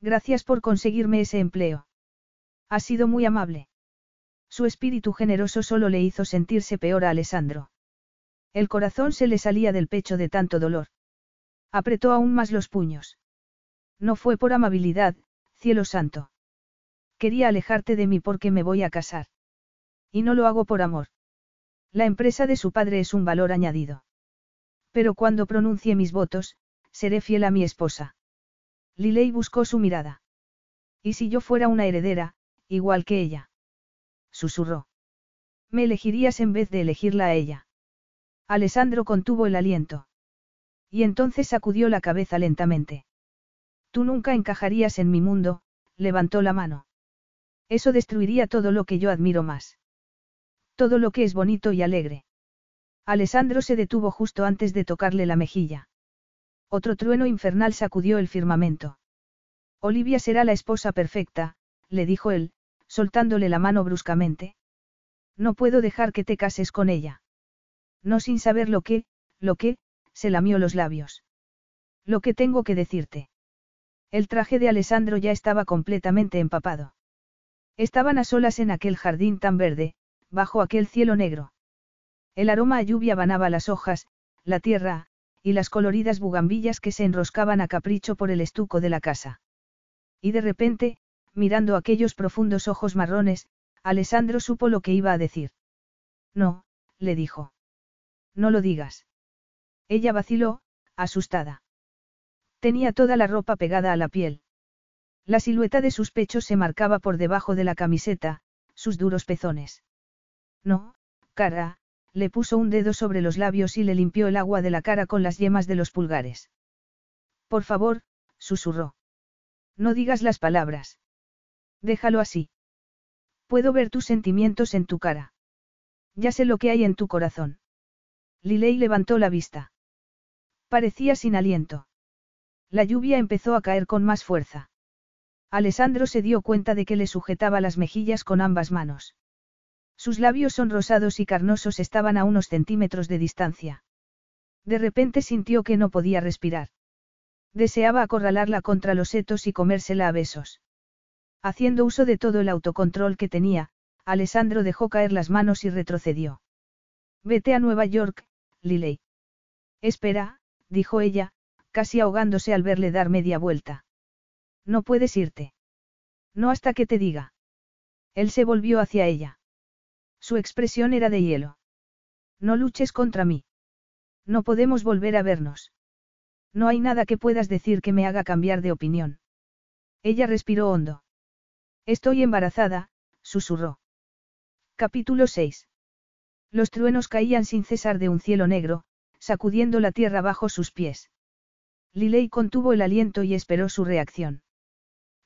Gracias por conseguirme ese empleo. Ha sido muy amable. Su espíritu generoso solo le hizo sentirse peor a Alessandro. El corazón se le salía del pecho de tanto dolor. Apretó aún más los puños. No fue por amabilidad, cielo santo. Quería alejarte de mí porque me voy a casar. Y no lo hago por amor. La empresa de su padre es un valor añadido. Pero cuando pronuncie mis votos, seré fiel a mi esposa. Liley buscó su mirada. ¿Y si yo fuera una heredera, igual que ella? Susurró. Me elegirías en vez de elegirla a ella. Alessandro contuvo el aliento. Y entonces sacudió la cabeza lentamente. Tú nunca encajarías en mi mundo, levantó la mano. Eso destruiría todo lo que yo admiro más. Todo lo que es bonito y alegre. Alessandro se detuvo justo antes de tocarle la mejilla. Otro trueno infernal sacudió el firmamento. Olivia será la esposa perfecta, le dijo él, soltándole la mano bruscamente. No puedo dejar que te cases con ella. No sin saber lo que, lo que, se lamió los labios. Lo que tengo que decirte. El traje de Alessandro ya estaba completamente empapado. Estaban a solas en aquel jardín tan verde, bajo aquel cielo negro. El aroma a lluvia banaba las hojas, la tierra, y las coloridas bugambillas que se enroscaban a capricho por el estuco de la casa. Y de repente, mirando aquellos profundos ojos marrones, Alessandro supo lo que iba a decir. No, le dijo. No lo digas. Ella vaciló, asustada. Tenía toda la ropa pegada a la piel. La silueta de sus pechos se marcaba por debajo de la camiseta, sus duros pezones. No, cara, le puso un dedo sobre los labios y le limpió el agua de la cara con las yemas de los pulgares. Por favor, susurró. No digas las palabras. Déjalo así. Puedo ver tus sentimientos en tu cara. Ya sé lo que hay en tu corazón. Lilei levantó la vista. Parecía sin aliento. La lluvia empezó a caer con más fuerza. Alessandro se dio cuenta de que le sujetaba las mejillas con ambas manos. Sus labios sonrosados y carnosos estaban a unos centímetros de distancia. De repente sintió que no podía respirar. Deseaba acorralarla contra los setos y comérsela a besos. Haciendo uso de todo el autocontrol que tenía, Alessandro dejó caer las manos y retrocedió. Vete a Nueva York, Liley. Espera, dijo ella, casi ahogándose al verle dar media vuelta. No puedes irte. No hasta que te diga. Él se volvió hacia ella. Su expresión era de hielo. No luches contra mí. No podemos volver a vernos. No hay nada que puedas decir que me haga cambiar de opinión. Ella respiró hondo. Estoy embarazada, susurró. Capítulo 6. Los truenos caían sin cesar de un cielo negro, sacudiendo la tierra bajo sus pies. Liley contuvo el aliento y esperó su reacción.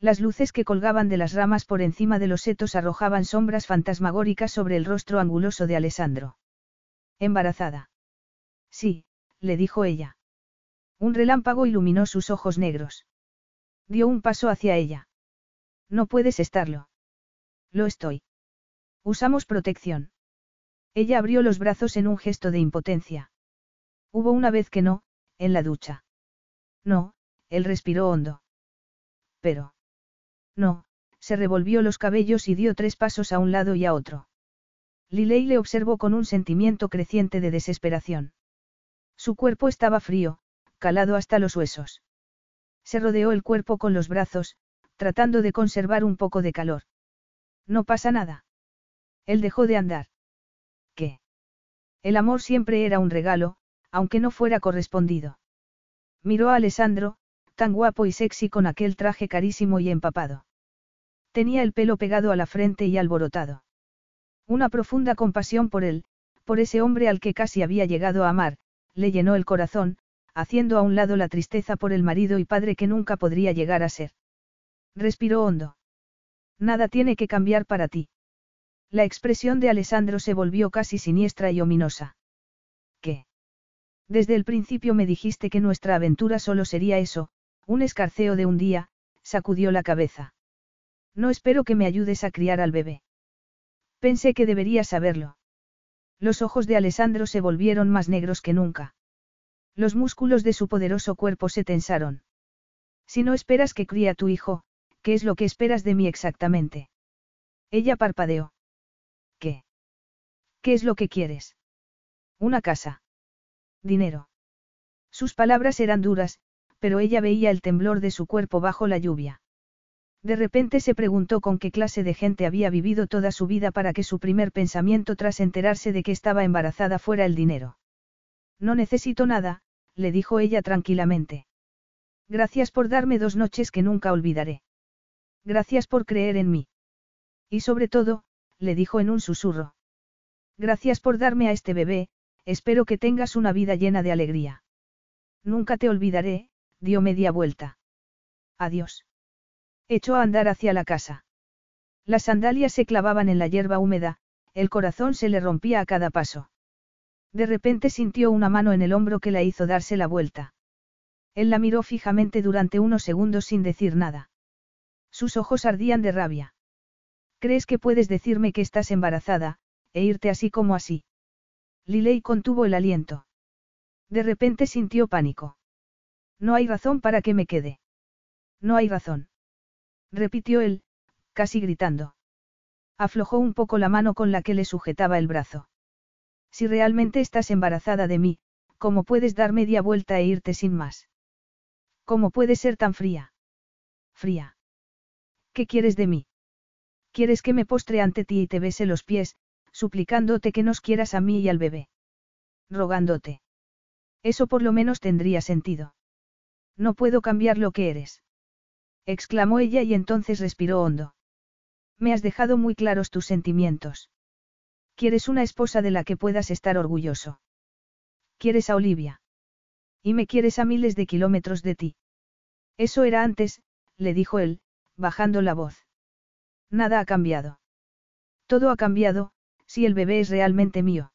Las luces que colgaban de las ramas por encima de los setos arrojaban sombras fantasmagóricas sobre el rostro anguloso de Alessandro. Embarazada. Sí, le dijo ella. Un relámpago iluminó sus ojos negros. Dio un paso hacia ella. No puedes estarlo. Lo estoy. Usamos protección. Ella abrió los brazos en un gesto de impotencia. Hubo una vez que no, en la ducha. No, él respiró hondo. Pero. No, se revolvió los cabellos y dio tres pasos a un lado y a otro. Lilei le observó con un sentimiento creciente de desesperación. Su cuerpo estaba frío, calado hasta los huesos. Se rodeó el cuerpo con los brazos, tratando de conservar un poco de calor. No pasa nada. Él dejó de andar. ¿Qué? El amor siempre era un regalo, aunque no fuera correspondido. Miró a Alessandro, tan guapo y sexy con aquel traje carísimo y empapado. Tenía el pelo pegado a la frente y alborotado. Una profunda compasión por él, por ese hombre al que casi había llegado a amar, le llenó el corazón, haciendo a un lado la tristeza por el marido y padre que nunca podría llegar a ser. Respiró hondo. Nada tiene que cambiar para ti. La expresión de Alessandro se volvió casi siniestra y ominosa. ¿Qué? Desde el principio me dijiste que nuestra aventura solo sería eso, un escarceo de un día, sacudió la cabeza. No espero que me ayudes a criar al bebé. Pensé que deberías saberlo. Los ojos de Alessandro se volvieron más negros que nunca. Los músculos de su poderoso cuerpo se tensaron. Si no esperas que críe a tu hijo, ¿qué es lo que esperas de mí exactamente? Ella parpadeó. ¿Qué? ¿Qué es lo que quieres? Una casa. Dinero. Sus palabras eran duras, pero ella veía el temblor de su cuerpo bajo la lluvia. De repente se preguntó con qué clase de gente había vivido toda su vida para que su primer pensamiento tras enterarse de que estaba embarazada fuera el dinero. No necesito nada, le dijo ella tranquilamente. Gracias por darme dos noches que nunca olvidaré. Gracias por creer en mí. Y sobre todo, le dijo en un susurro. Gracias por darme a este bebé, espero que tengas una vida llena de alegría. Nunca te olvidaré, dio media vuelta. Adiós. Echó a andar hacia la casa. Las sandalias se clavaban en la hierba húmeda, el corazón se le rompía a cada paso. De repente sintió una mano en el hombro que la hizo darse la vuelta. Él la miró fijamente durante unos segundos sin decir nada. Sus ojos ardían de rabia. ¿Crees que puedes decirme que estás embarazada, e irte así como así? Lilei contuvo el aliento. De repente sintió pánico. No hay razón para que me quede. No hay razón. Repitió él, casi gritando. Aflojó un poco la mano con la que le sujetaba el brazo. Si realmente estás embarazada de mí, ¿cómo puedes dar media vuelta e irte sin más? ¿Cómo puedes ser tan fría? Fría. ¿Qué quieres de mí? ¿Quieres que me postre ante ti y te bese los pies, suplicándote que nos quieras a mí y al bebé? Rogándote. Eso por lo menos tendría sentido. No puedo cambiar lo que eres. Exclamó ella y entonces respiró hondo. Me has dejado muy claros tus sentimientos. Quieres una esposa de la que puedas estar orgulloso. Quieres a Olivia. Y me quieres a miles de kilómetros de ti. Eso era antes, le dijo él, bajando la voz. Nada ha cambiado. Todo ha cambiado, si el bebé es realmente mío.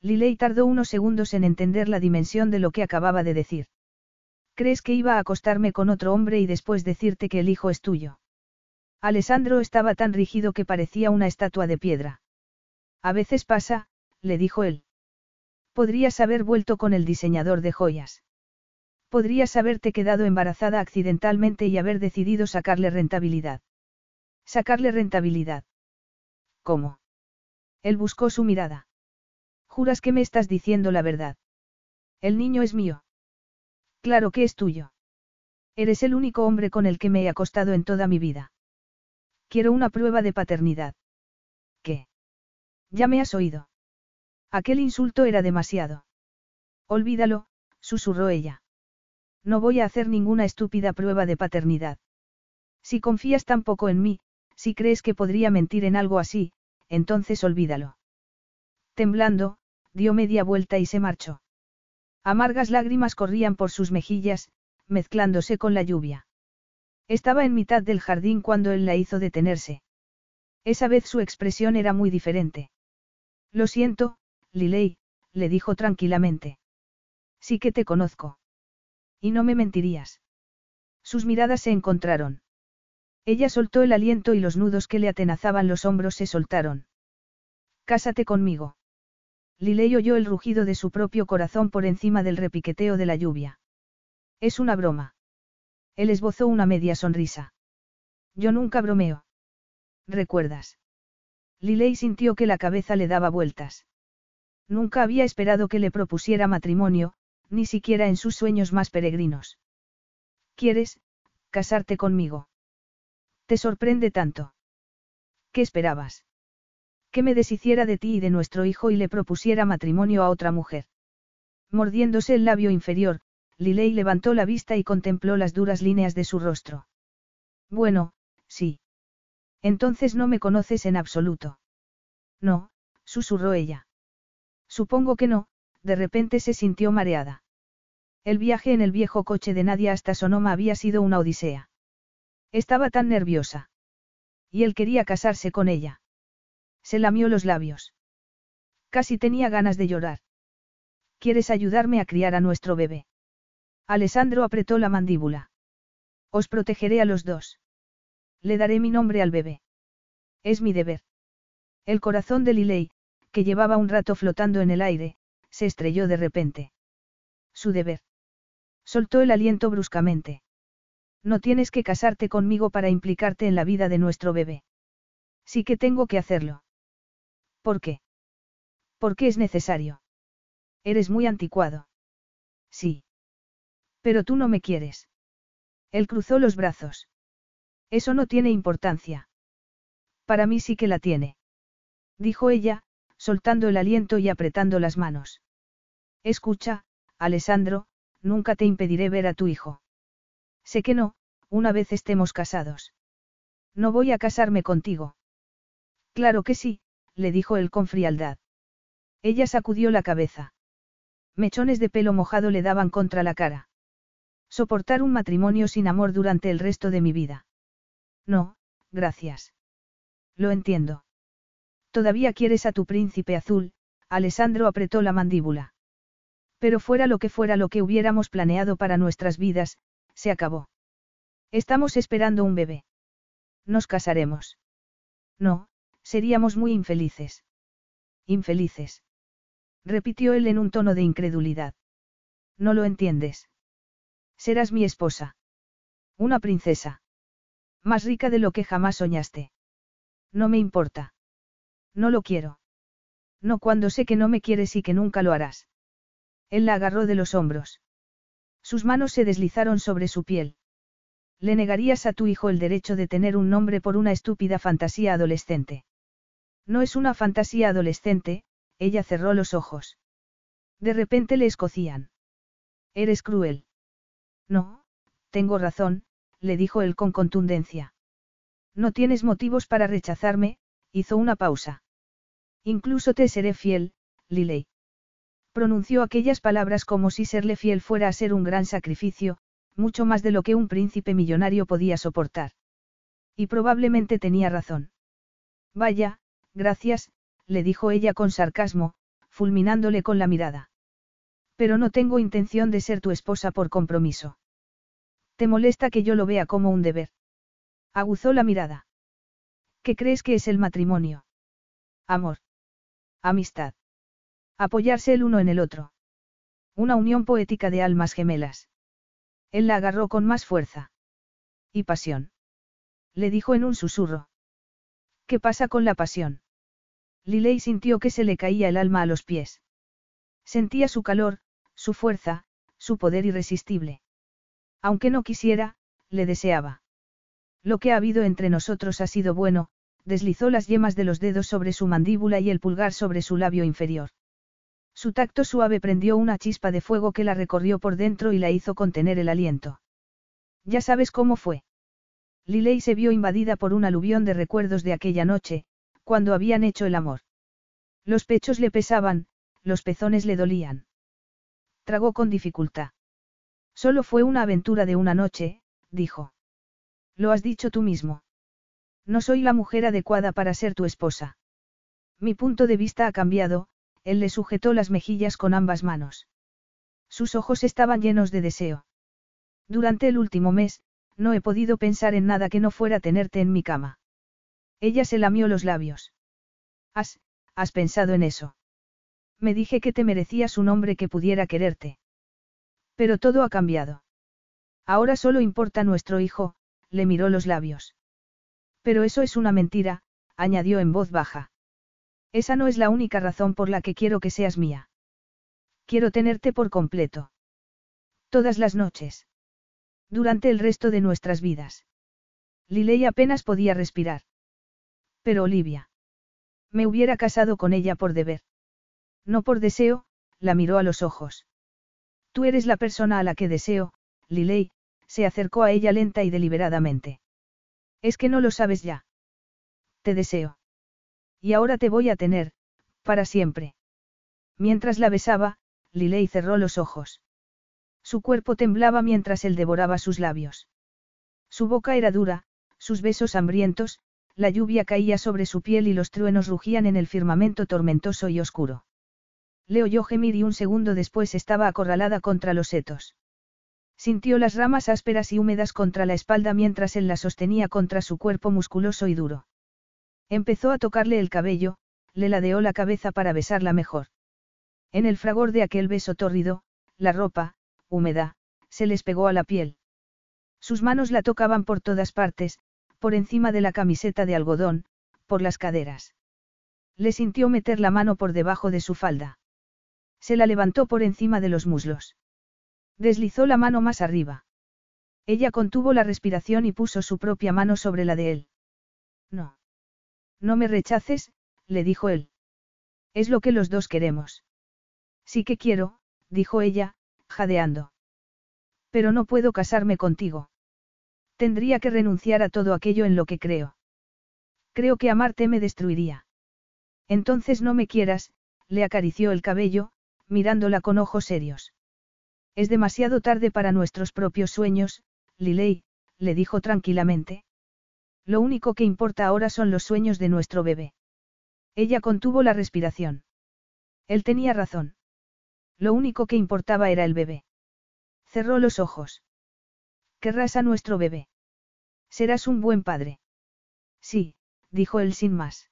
Liley tardó unos segundos en entender la dimensión de lo que acababa de decir. ¿Crees que iba a acostarme con otro hombre y después decirte que el hijo es tuyo? Alessandro estaba tan rígido que parecía una estatua de piedra. A veces pasa, le dijo él. Podrías haber vuelto con el diseñador de joyas. Podrías haberte quedado embarazada accidentalmente y haber decidido sacarle rentabilidad. Sacarle rentabilidad. ¿Cómo? Él buscó su mirada. Juras que me estás diciendo la verdad. El niño es mío. Claro que es tuyo. Eres el único hombre con el que me he acostado en toda mi vida. Quiero una prueba de paternidad. ¿Qué? Ya me has oído. Aquel insulto era demasiado. Olvídalo, susurró ella. No voy a hacer ninguna estúpida prueba de paternidad. Si confías tan poco en mí, si crees que podría mentir en algo así, entonces olvídalo. Temblando, dio media vuelta y se marchó. Amargas lágrimas corrían por sus mejillas, mezclándose con la lluvia. Estaba en mitad del jardín cuando él la hizo detenerse. Esa vez su expresión era muy diferente. Lo siento, Liley, le dijo tranquilamente. Sí que te conozco. Y no me mentirías. Sus miradas se encontraron. Ella soltó el aliento y los nudos que le atenazaban los hombros se soltaron. Cásate conmigo. Liley oyó el rugido de su propio corazón por encima del repiqueteo de la lluvia. Es una broma. Él esbozó una media sonrisa. Yo nunca bromeo. ¿Recuerdas? Liley sintió que la cabeza le daba vueltas. Nunca había esperado que le propusiera matrimonio, ni siquiera en sus sueños más peregrinos. ¿Quieres, casarte conmigo? ¿Te sorprende tanto? ¿Qué esperabas? Que me deshiciera de ti y de nuestro hijo y le propusiera matrimonio a otra mujer. Mordiéndose el labio inferior, Liley levantó la vista y contempló las duras líneas de su rostro. Bueno, sí. Entonces no me conoces en absoluto. No, susurró ella. Supongo que no, de repente se sintió mareada. El viaje en el viejo coche de Nadia hasta Sonoma había sido una odisea. Estaba tan nerviosa. Y él quería casarse con ella. Se lamió los labios. Casi tenía ganas de llorar. ¿Quieres ayudarme a criar a nuestro bebé? Alessandro apretó la mandíbula. Os protegeré a los dos. Le daré mi nombre al bebé. Es mi deber. El corazón de Liley, que llevaba un rato flotando en el aire, se estrelló de repente. Su deber. Soltó el aliento bruscamente. No tienes que casarte conmigo para implicarte en la vida de nuestro bebé. Sí que tengo que hacerlo. ¿Por qué? Porque es necesario. Eres muy anticuado. Sí. Pero tú no me quieres. Él cruzó los brazos. Eso no tiene importancia. Para mí sí que la tiene. Dijo ella, soltando el aliento y apretando las manos. Escucha, Alessandro, nunca te impediré ver a tu hijo. Sé que no, una vez estemos casados. No voy a casarme contigo. Claro que sí, le dijo él con frialdad. Ella sacudió la cabeza. Mechones de pelo mojado le daban contra la cara. Soportar un matrimonio sin amor durante el resto de mi vida. No, gracias. Lo entiendo. Todavía quieres a tu príncipe azul, Alessandro apretó la mandíbula. Pero fuera lo que fuera lo que hubiéramos planeado para nuestras vidas, se acabó. Estamos esperando un bebé. Nos casaremos. No, seríamos muy infelices. Infelices. Repitió él en un tono de incredulidad. No lo entiendes. Serás mi esposa. Una princesa. Más rica de lo que jamás soñaste. No me importa. No lo quiero. No cuando sé que no me quieres y que nunca lo harás. Él la agarró de los hombros. Sus manos se deslizaron sobre su piel. Le negarías a tu hijo el derecho de tener un nombre por una estúpida fantasía adolescente. No es una fantasía adolescente, ella cerró los ojos. De repente le escocían. Eres cruel. No, tengo razón, le dijo él con contundencia. No tienes motivos para rechazarme, hizo una pausa. Incluso te seré fiel, Liley. Pronunció aquellas palabras como si serle fiel fuera a ser un gran sacrificio, mucho más de lo que un príncipe millonario podía soportar. Y probablemente tenía razón. Vaya, gracias, le dijo ella con sarcasmo, fulminándole con la mirada. Pero no tengo intención de ser tu esposa por compromiso. ¿Te molesta que yo lo vea como un deber? Aguzó la mirada. ¿Qué crees que es el matrimonio? Amor. Amistad. Apoyarse el uno en el otro. Una unión poética de almas gemelas. Él la agarró con más fuerza. Y pasión. Le dijo en un susurro. ¿Qué pasa con la pasión? Liley sintió que se le caía el alma a los pies. Sentía su calor, su fuerza, su poder irresistible. Aunque no quisiera, le deseaba. Lo que ha habido entre nosotros ha sido bueno, deslizó las yemas de los dedos sobre su mandíbula y el pulgar sobre su labio inferior. Su tacto suave prendió una chispa de fuego que la recorrió por dentro y la hizo contener el aliento. Ya sabes cómo fue. Liley se vio invadida por un aluvión de recuerdos de aquella noche, cuando habían hecho el amor. Los pechos le pesaban, los pezones le dolían. Tragó con dificultad. Solo fue una aventura de una noche, dijo. Lo has dicho tú mismo. No soy la mujer adecuada para ser tu esposa. Mi punto de vista ha cambiado, él le sujetó las mejillas con ambas manos. Sus ojos estaban llenos de deseo. Durante el último mes, no he podido pensar en nada que no fuera tenerte en mi cama. Ella se lamió los labios. Has, has pensado en eso. Me dije que te merecías un hombre que pudiera quererte. Pero todo ha cambiado. Ahora solo importa nuestro hijo, le miró los labios. Pero eso es una mentira, añadió en voz baja. Esa no es la única razón por la que quiero que seas mía. Quiero tenerte por completo. Todas las noches. Durante el resto de nuestras vidas. Liley apenas podía respirar. Pero Olivia. Me hubiera casado con ella por deber. No por deseo, la miró a los ojos. Tú eres la persona a la que deseo, Liley, se acercó a ella lenta y deliberadamente. Es que no lo sabes ya. Te deseo. Y ahora te voy a tener, para siempre. Mientras la besaba, Liley cerró los ojos. Su cuerpo temblaba mientras él devoraba sus labios. Su boca era dura, sus besos hambrientos, la lluvia caía sobre su piel y los truenos rugían en el firmamento tormentoso y oscuro. Le oyó gemir y un segundo después estaba acorralada contra los setos. Sintió las ramas ásperas y húmedas contra la espalda mientras él la sostenía contra su cuerpo musculoso y duro. Empezó a tocarle el cabello, le ladeó la cabeza para besarla mejor. En el fragor de aquel beso tórrido, la ropa, húmeda, se les pegó a la piel. Sus manos la tocaban por todas partes, por encima de la camiseta de algodón, por las caderas. Le sintió meter la mano por debajo de su falda. Se la levantó por encima de los muslos. Deslizó la mano más arriba. Ella contuvo la respiración y puso su propia mano sobre la de él. No. No me rechaces, le dijo él. Es lo que los dos queremos. Sí que quiero, dijo ella, jadeando. Pero no puedo casarme contigo. Tendría que renunciar a todo aquello en lo que creo. Creo que amarte me destruiría. Entonces no me quieras, le acarició el cabello, mirándola con ojos serios. Es demasiado tarde para nuestros propios sueños, Liley, le dijo tranquilamente. Lo único que importa ahora son los sueños de nuestro bebé. Ella contuvo la respiración. Él tenía razón. Lo único que importaba era el bebé. Cerró los ojos. Querrás a nuestro bebé. Serás un buen padre. Sí, dijo él sin más.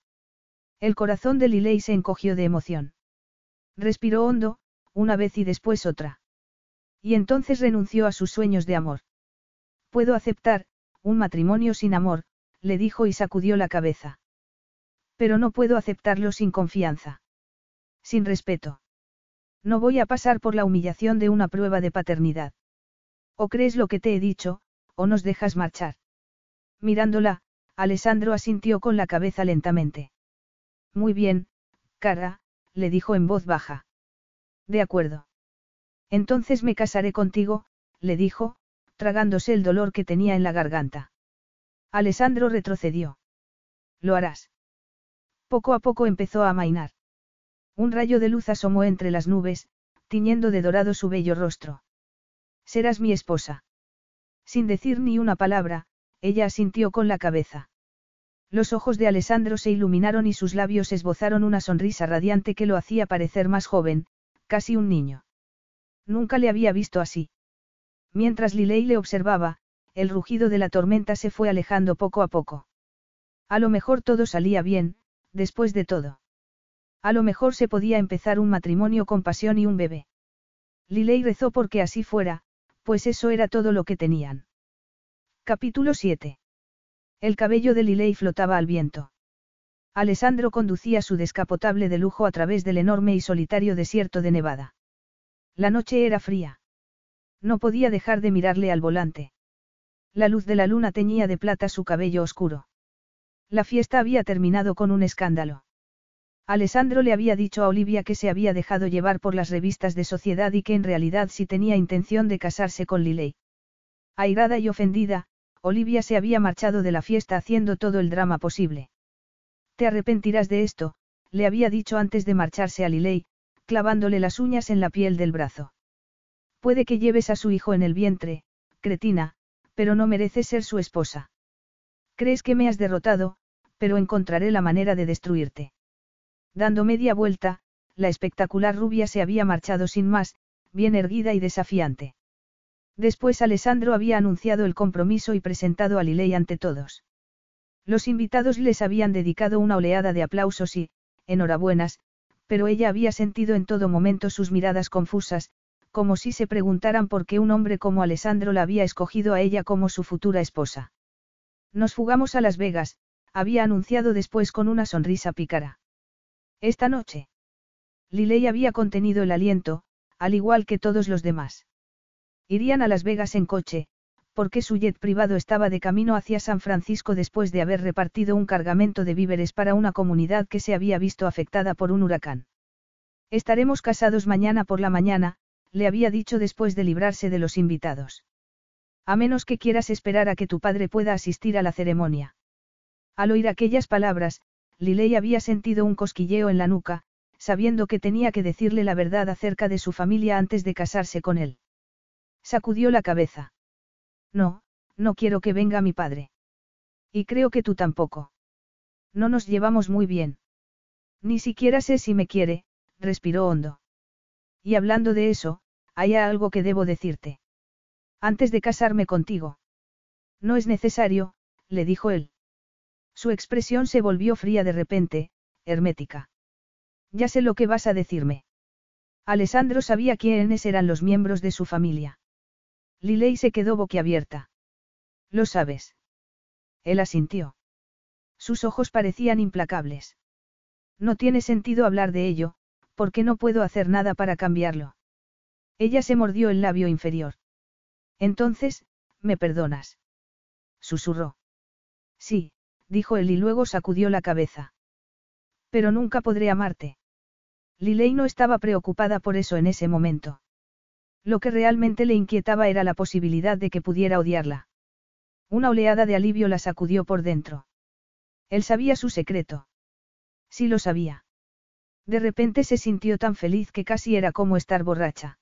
El corazón de Liley se encogió de emoción. Respiró hondo, una vez y después otra. Y entonces renunció a sus sueños de amor. Puedo aceptar, un matrimonio sin amor, le dijo y sacudió la cabeza. Pero no puedo aceptarlo sin confianza. Sin respeto. No voy a pasar por la humillación de una prueba de paternidad. O crees lo que te he dicho, o nos dejas marchar. Mirándola, Alessandro asintió con la cabeza lentamente. Muy bien, cara, le dijo en voz baja. De acuerdo. Entonces me casaré contigo, le dijo, tragándose el dolor que tenía en la garganta. Alessandro retrocedió. Lo harás. Poco a poco empezó a amainar. Un rayo de luz asomó entre las nubes, tiñendo de dorado su bello rostro. Serás mi esposa. Sin decir ni una palabra, ella asintió con la cabeza. Los ojos de Alessandro se iluminaron y sus labios esbozaron una sonrisa radiante que lo hacía parecer más joven, casi un niño. Nunca le había visto así. Mientras Lilei le observaba, el rugido de la tormenta se fue alejando poco a poco. A lo mejor todo salía bien, después de todo. A lo mejor se podía empezar un matrimonio con pasión y un bebé. Lilei rezó porque así fuera, pues eso era todo lo que tenían. Capítulo 7. El cabello de Lilei flotaba al viento. Alessandro conducía su descapotable de lujo a través del enorme y solitario desierto de Nevada. La noche era fría. No podía dejar de mirarle al volante. La luz de la luna teñía de plata su cabello oscuro. La fiesta había terminado con un escándalo. Alessandro le había dicho a Olivia que se había dejado llevar por las revistas de sociedad y que en realidad sí tenía intención de casarse con Liley. Airada y ofendida, Olivia se había marchado de la fiesta haciendo todo el drama posible. Te arrepentirás de esto, le había dicho antes de marcharse a Liley, clavándole las uñas en la piel del brazo. Puede que lleves a su hijo en el vientre, cretina, pero no mereces ser su esposa. Crees que me has derrotado, pero encontraré la manera de destruirte. Dando media vuelta, la espectacular rubia se había marchado sin más, bien erguida y desafiante. Después Alessandro había anunciado el compromiso y presentado a Lilei ante todos. Los invitados les habían dedicado una oleada de aplausos y, enhorabuenas, pero ella había sentido en todo momento sus miradas confusas, como si se preguntaran por qué un hombre como Alessandro la había escogido a ella como su futura esposa. Nos fugamos a Las Vegas, había anunciado después con una sonrisa pícara. Esta noche. Liley había contenido el aliento, al igual que todos los demás. Irían a Las Vegas en coche, porque su jet privado estaba de camino hacia San Francisco después de haber repartido un cargamento de víveres para una comunidad que se había visto afectada por un huracán. Estaremos casados mañana por la mañana, le había dicho después de librarse de los invitados. A menos que quieras esperar a que tu padre pueda asistir a la ceremonia. Al oír aquellas palabras, Liley había sentido un cosquilleo en la nuca, sabiendo que tenía que decirle la verdad acerca de su familia antes de casarse con él. Sacudió la cabeza. No, no quiero que venga mi padre. Y creo que tú tampoco. No nos llevamos muy bien. Ni siquiera sé si me quiere, respiró hondo. Y hablando de eso, hay algo que debo decirte. Antes de casarme contigo. No es necesario, le dijo él. Su expresión se volvió fría de repente, hermética. Ya sé lo que vas a decirme. Alessandro sabía quiénes eran los miembros de su familia. Lilei se quedó boquiabierta. ¿Lo sabes? Él asintió. Sus ojos parecían implacables. No tiene sentido hablar de ello, porque no puedo hacer nada para cambiarlo. Ella se mordió el labio inferior. Entonces, ¿me perdonas? Susurró. Sí, dijo él y luego sacudió la cabeza. Pero nunca podré amarte. Lilei no estaba preocupada por eso en ese momento. Lo que realmente le inquietaba era la posibilidad de que pudiera odiarla. Una oleada de alivio la sacudió por dentro. Él sabía su secreto. Sí lo sabía. De repente se sintió tan feliz que casi era como estar borracha.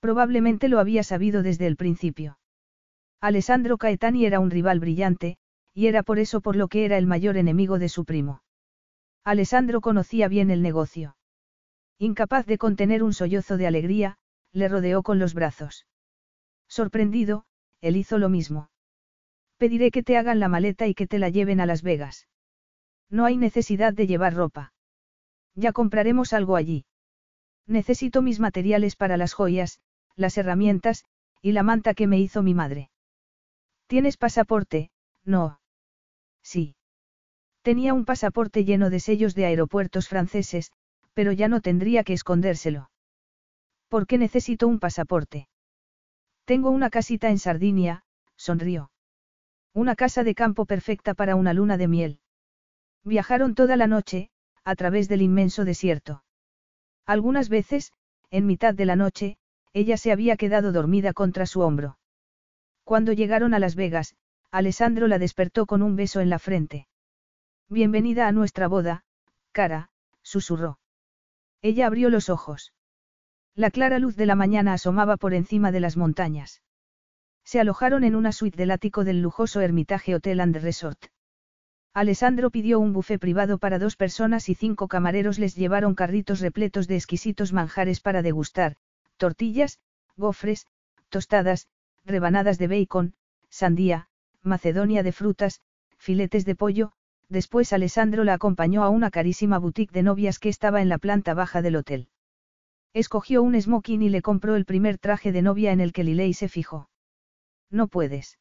Probablemente lo había sabido desde el principio. Alessandro Caetani era un rival brillante, y era por eso por lo que era el mayor enemigo de su primo. Alessandro conocía bien el negocio. Incapaz de contener un sollozo de alegría, le rodeó con los brazos. Sorprendido, él hizo lo mismo. Pediré que te hagan la maleta y que te la lleven a Las Vegas. No hay necesidad de llevar ropa. Ya compraremos algo allí. Necesito mis materiales para las joyas, las herramientas, y la manta que me hizo mi madre. ¿Tienes pasaporte? No. Sí. Tenía un pasaporte lleno de sellos de aeropuertos franceses, pero ya no tendría que escondérselo. ¿Por qué necesito un pasaporte? Tengo una casita en Sardinia, sonrió. Una casa de campo perfecta para una luna de miel. Viajaron toda la noche, a través del inmenso desierto. Algunas veces, en mitad de la noche, ella se había quedado dormida contra su hombro. Cuando llegaron a Las Vegas, Alessandro la despertó con un beso en la frente. Bienvenida a nuestra boda, cara, susurró. Ella abrió los ojos. La clara luz de la mañana asomaba por encima de las montañas. Se alojaron en una suite del ático del lujoso Hermitage Hotel and Resort. Alessandro pidió un buffet privado para dos personas y cinco camareros les llevaron carritos repletos de exquisitos manjares para degustar, tortillas, gofres, tostadas, rebanadas de bacon, sandía, macedonia de frutas, filetes de pollo, después Alessandro la acompañó a una carísima boutique de novias que estaba en la planta baja del hotel. Escogió un smoking y le compró el primer traje de novia en el que Lilei se fijó. No puedes.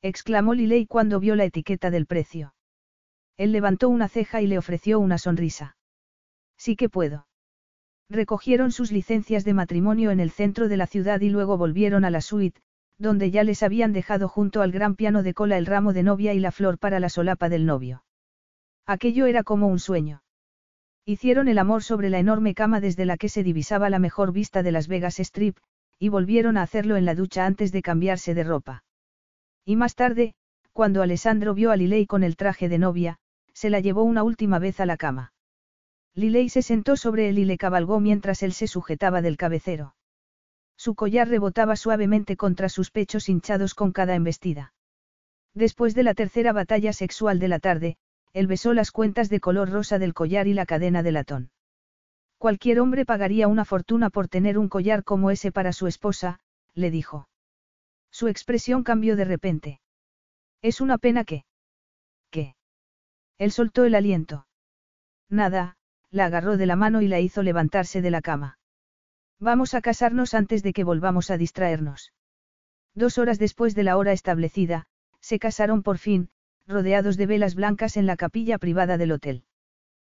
exclamó Lilei cuando vio la etiqueta del precio. Él levantó una ceja y le ofreció una sonrisa. Sí que puedo. Recogieron sus licencias de matrimonio en el centro de la ciudad y luego volvieron a la suite, donde ya les habían dejado junto al gran piano de cola el ramo de novia y la flor para la solapa del novio. Aquello era como un sueño. Hicieron el amor sobre la enorme cama desde la que se divisaba la mejor vista de Las Vegas Strip, y volvieron a hacerlo en la ducha antes de cambiarse de ropa. Y más tarde, cuando Alessandro vio a Lilei con el traje de novia, se la llevó una última vez a la cama. Lilei se sentó sobre él y le cabalgó mientras él se sujetaba del cabecero. Su collar rebotaba suavemente contra sus pechos hinchados con cada embestida. Después de la tercera batalla sexual de la tarde, él besó las cuentas de color rosa del collar y la cadena de latón. Cualquier hombre pagaría una fortuna por tener un collar como ese para su esposa, le dijo. Su expresión cambió de repente. Es una pena que... ¿Qué? Él soltó el aliento. Nada, la agarró de la mano y la hizo levantarse de la cama. Vamos a casarnos antes de que volvamos a distraernos. Dos horas después de la hora establecida, se casaron por fin, rodeados de velas blancas en la capilla privada del hotel.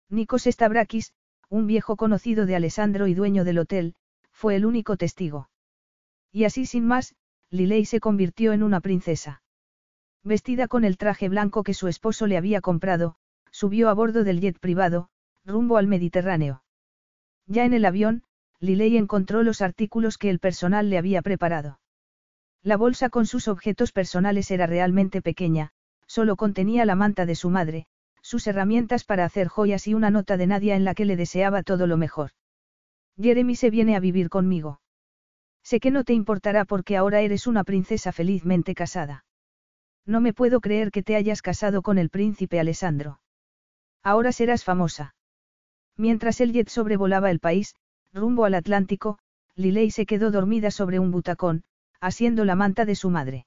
Nikos Stavrakis, un viejo conocido de Alessandro y dueño del hotel, fue el único testigo. Y así sin más, Lilei se convirtió en una princesa. Vestida con el traje blanco que su esposo le había comprado, subió a bordo del jet privado, rumbo al Mediterráneo. Ya en el avión, Liley encontró los artículos que el personal le había preparado. La bolsa con sus objetos personales era realmente pequeña, solo contenía la manta de su madre, sus herramientas para hacer joyas y una nota de Nadia en la que le deseaba todo lo mejor. Jeremy se viene a vivir conmigo. Sé que no te importará porque ahora eres una princesa felizmente casada. No me puedo creer que te hayas casado con el príncipe Alessandro. Ahora serás famosa. Mientras el jet sobrevolaba el país, rumbo al Atlántico, Lilei se quedó dormida sobre un butacón, asiendo la manta de su madre.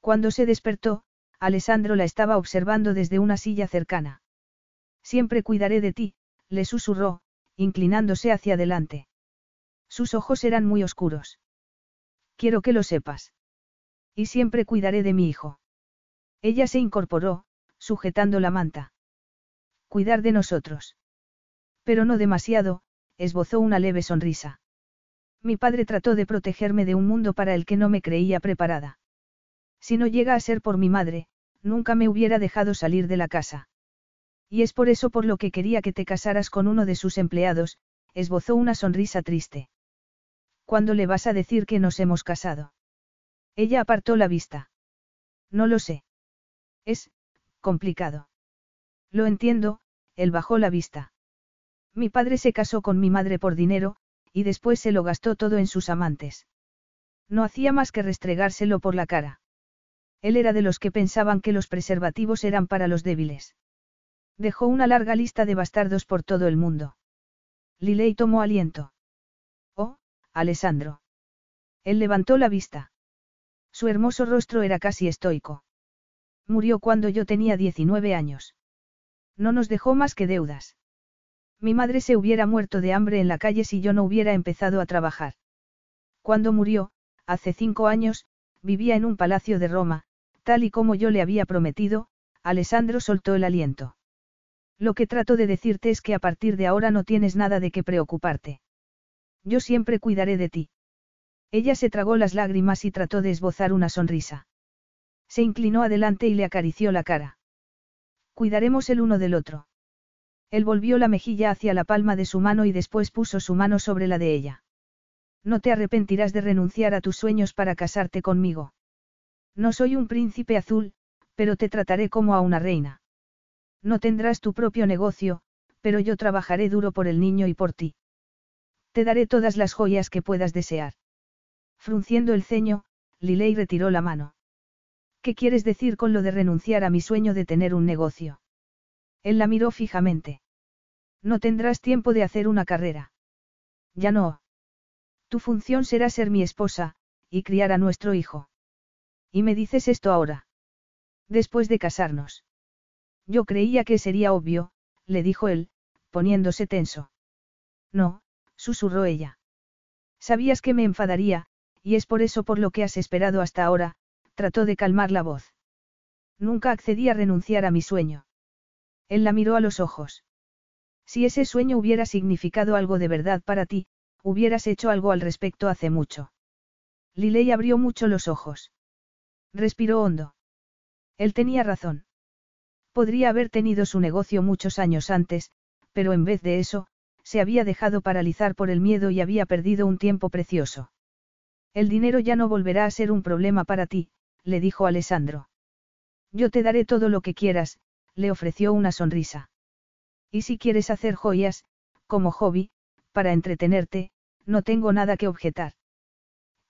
Cuando se despertó, Alessandro la estaba observando desde una silla cercana. Siempre cuidaré de ti, le susurró, inclinándose hacia adelante. Sus ojos eran muy oscuros. Quiero que lo sepas. Y siempre cuidaré de mi hijo. Ella se incorporó, sujetando la manta. Cuidar de nosotros. Pero no demasiado, esbozó una leve sonrisa. Mi padre trató de protegerme de un mundo para el que no me creía preparada. Si no llega a ser por mi madre, nunca me hubiera dejado salir de la casa. Y es por eso por lo que quería que te casaras con uno de sus empleados, esbozó una sonrisa triste. ¿Cuándo le vas a decir que nos hemos casado? Ella apartó la vista. No lo sé. Es, complicado. Lo entiendo, él bajó la vista. Mi padre se casó con mi madre por dinero, y después se lo gastó todo en sus amantes. No hacía más que restregárselo por la cara. Él era de los que pensaban que los preservativos eran para los débiles. Dejó una larga lista de bastardos por todo el mundo. Lilei tomó aliento. Oh, Alessandro. Él levantó la vista. Su hermoso rostro era casi estoico. Murió cuando yo tenía 19 años. No nos dejó más que deudas. Mi madre se hubiera muerto de hambre en la calle si yo no hubiera empezado a trabajar. Cuando murió, hace cinco años, vivía en un palacio de Roma, Tal y como yo le había prometido, Alessandro soltó el aliento. Lo que trato de decirte es que a partir de ahora no tienes nada de qué preocuparte. Yo siempre cuidaré de ti. Ella se tragó las lágrimas y trató de esbozar una sonrisa. Se inclinó adelante y le acarició la cara. Cuidaremos el uno del otro. Él volvió la mejilla hacia la palma de su mano y después puso su mano sobre la de ella. No te arrepentirás de renunciar a tus sueños para casarte conmigo. No soy un príncipe azul, pero te trataré como a una reina. No tendrás tu propio negocio, pero yo trabajaré duro por el niño y por ti. Te daré todas las joyas que puedas desear. Frunciendo el ceño, Lilei retiró la mano. ¿Qué quieres decir con lo de renunciar a mi sueño de tener un negocio? Él la miró fijamente. No tendrás tiempo de hacer una carrera. Ya no. Tu función será ser mi esposa, y criar a nuestro hijo. Y me dices esto ahora. Después de casarnos. Yo creía que sería obvio, le dijo él, poniéndose tenso. No, susurró ella. Sabías que me enfadaría, y es por eso por lo que has esperado hasta ahora, trató de calmar la voz. Nunca accedí a renunciar a mi sueño. Él la miró a los ojos. Si ese sueño hubiera significado algo de verdad para ti, hubieras hecho algo al respecto hace mucho. Liley abrió mucho los ojos. Respiró hondo. Él tenía razón. Podría haber tenido su negocio muchos años antes, pero en vez de eso, se había dejado paralizar por el miedo y había perdido un tiempo precioso. El dinero ya no volverá a ser un problema para ti, le dijo Alessandro. Yo te daré todo lo que quieras, le ofreció una sonrisa. Y si quieres hacer joyas, como hobby, para entretenerte, no tengo nada que objetar.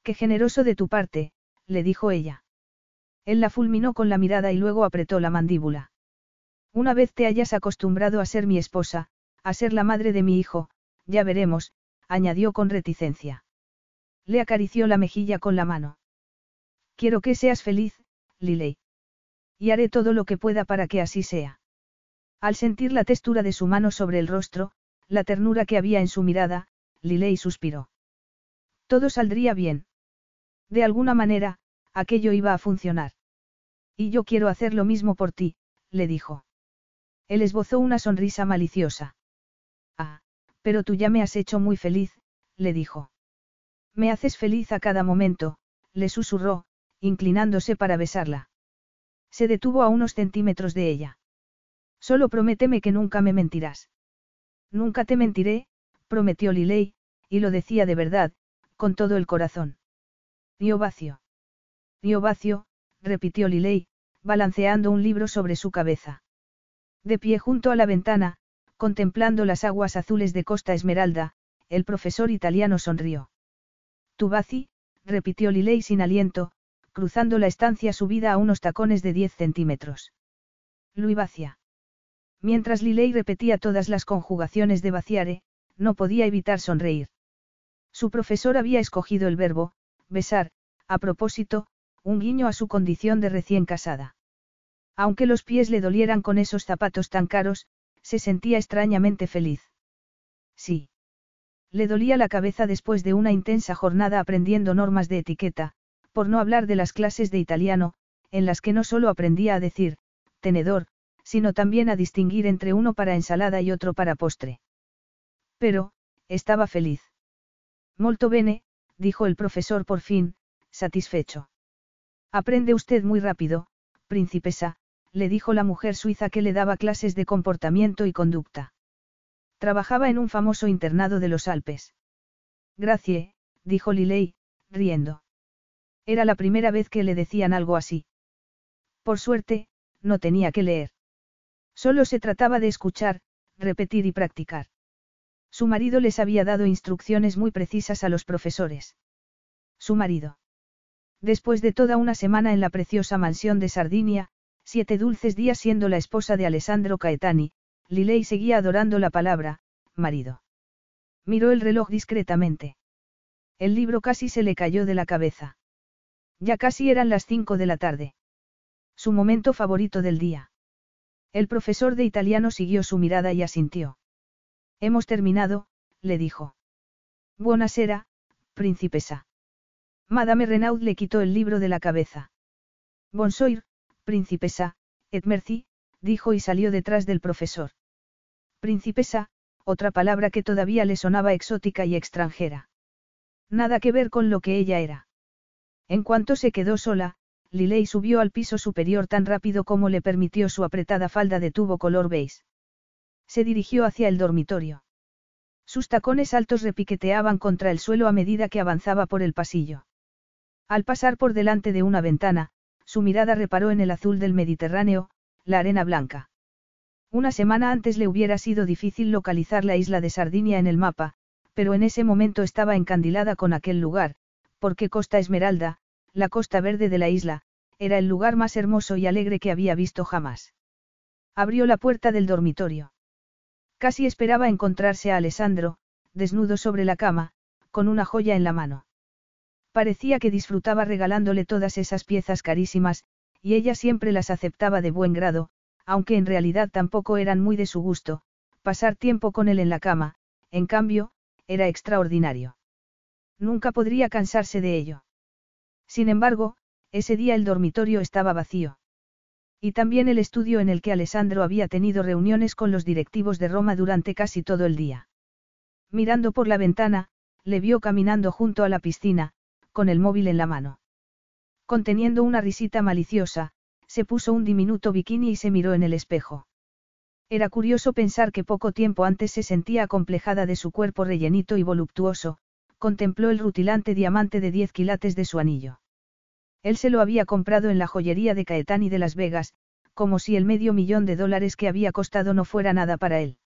Qué generoso de tu parte, le dijo ella. Él la fulminó con la mirada y luego apretó la mandíbula. Una vez te hayas acostumbrado a ser mi esposa, a ser la madre de mi hijo, ya veremos, añadió con reticencia. Le acarició la mejilla con la mano. Quiero que seas feliz, Liley. Y haré todo lo que pueda para que así sea. Al sentir la textura de su mano sobre el rostro, la ternura que había en su mirada, Liley suspiró. Todo saldría bien. De alguna manera, aquello iba a funcionar. Y yo quiero hacer lo mismo por ti, le dijo. Él esbozó una sonrisa maliciosa. Ah, pero tú ya me has hecho muy feliz, le dijo. Me haces feliz a cada momento, le susurró, inclinándose para besarla. Se detuvo a unos centímetros de ella. Solo prométeme que nunca me mentirás. Nunca te mentiré, prometió Liley, y lo decía de verdad, con todo el corazón. Diobacio. Diobacio, repitió Liley, balanceando un libro sobre su cabeza. De pie junto a la ventana, contemplando las aguas azules de Costa Esmeralda, el profesor italiano sonrió. Tubaci, repitió Liley sin aliento, cruzando la estancia subida a unos tacones de 10 centímetros. Luivacia. Mientras Liley repetía todas las conjugaciones de vaciare, no podía evitar sonreír. Su profesor había escogido el verbo, besar, a propósito, un guiño a su condición de recién casada. Aunque los pies le dolieran con esos zapatos tan caros, se sentía extrañamente feliz. Sí. Le dolía la cabeza después de una intensa jornada aprendiendo normas de etiqueta, por no hablar de las clases de italiano, en las que no solo aprendía a decir, tenedor, sino también a distinguir entre uno para ensalada y otro para postre. Pero, estaba feliz. Molto bene, dijo el profesor por fin, satisfecho. Aprende usted muy rápido, principesa, le dijo la mujer suiza que le daba clases de comportamiento y conducta. Trabajaba en un famoso internado de los Alpes. Gracie, dijo Liley, riendo. Era la primera vez que le decían algo así. Por suerte, no tenía que leer. Solo se trataba de escuchar, repetir y practicar. Su marido les había dado instrucciones muy precisas a los profesores. Su marido. Después de toda una semana en la preciosa mansión de Sardinia, siete dulces días siendo la esposa de Alessandro Caetani, Lilei seguía adorando la palabra, marido. Miró el reloj discretamente. El libro casi se le cayó de la cabeza. Ya casi eran las cinco de la tarde. Su momento favorito del día. El profesor de italiano siguió su mirada y asintió. Hemos terminado, le dijo. Buonasera, principesa. Madame Renaud le quitó el libro de la cabeza. Bonsoir, princesa, et merci, dijo y salió detrás del profesor. Princesa, otra palabra que todavía le sonaba exótica y extranjera. Nada que ver con lo que ella era. En cuanto se quedó sola, Liley subió al piso superior tan rápido como le permitió su apretada falda de tubo color beige. Se dirigió hacia el dormitorio. Sus tacones altos repiqueteaban contra el suelo a medida que avanzaba por el pasillo. Al pasar por delante de una ventana, su mirada reparó en el azul del Mediterráneo, la arena blanca. Una semana antes le hubiera sido difícil localizar la isla de Sardinia en el mapa, pero en ese momento estaba encandilada con aquel lugar, porque Costa Esmeralda, la costa verde de la isla, era el lugar más hermoso y alegre que había visto jamás. Abrió la puerta del dormitorio. Casi esperaba encontrarse a Alessandro, desnudo sobre la cama, con una joya en la mano. Parecía que disfrutaba regalándole todas esas piezas carísimas, y ella siempre las aceptaba de buen grado, aunque en realidad tampoco eran muy de su gusto, pasar tiempo con él en la cama, en cambio, era extraordinario. Nunca podría cansarse de ello. Sin embargo, ese día el dormitorio estaba vacío. Y también el estudio en el que Alessandro había tenido reuniones con los directivos de Roma durante casi todo el día. Mirando por la ventana, le vio caminando junto a la piscina, con el móvil en la mano. Conteniendo una risita maliciosa, se puso un diminuto bikini y se miró en el espejo. Era curioso pensar que poco tiempo antes se sentía acomplejada de su cuerpo rellenito y voluptuoso, contempló el rutilante diamante de 10 quilates de su anillo. Él se lo había comprado en la joyería de Caetani de Las Vegas, como si el medio millón de dólares que había costado no fuera nada para él.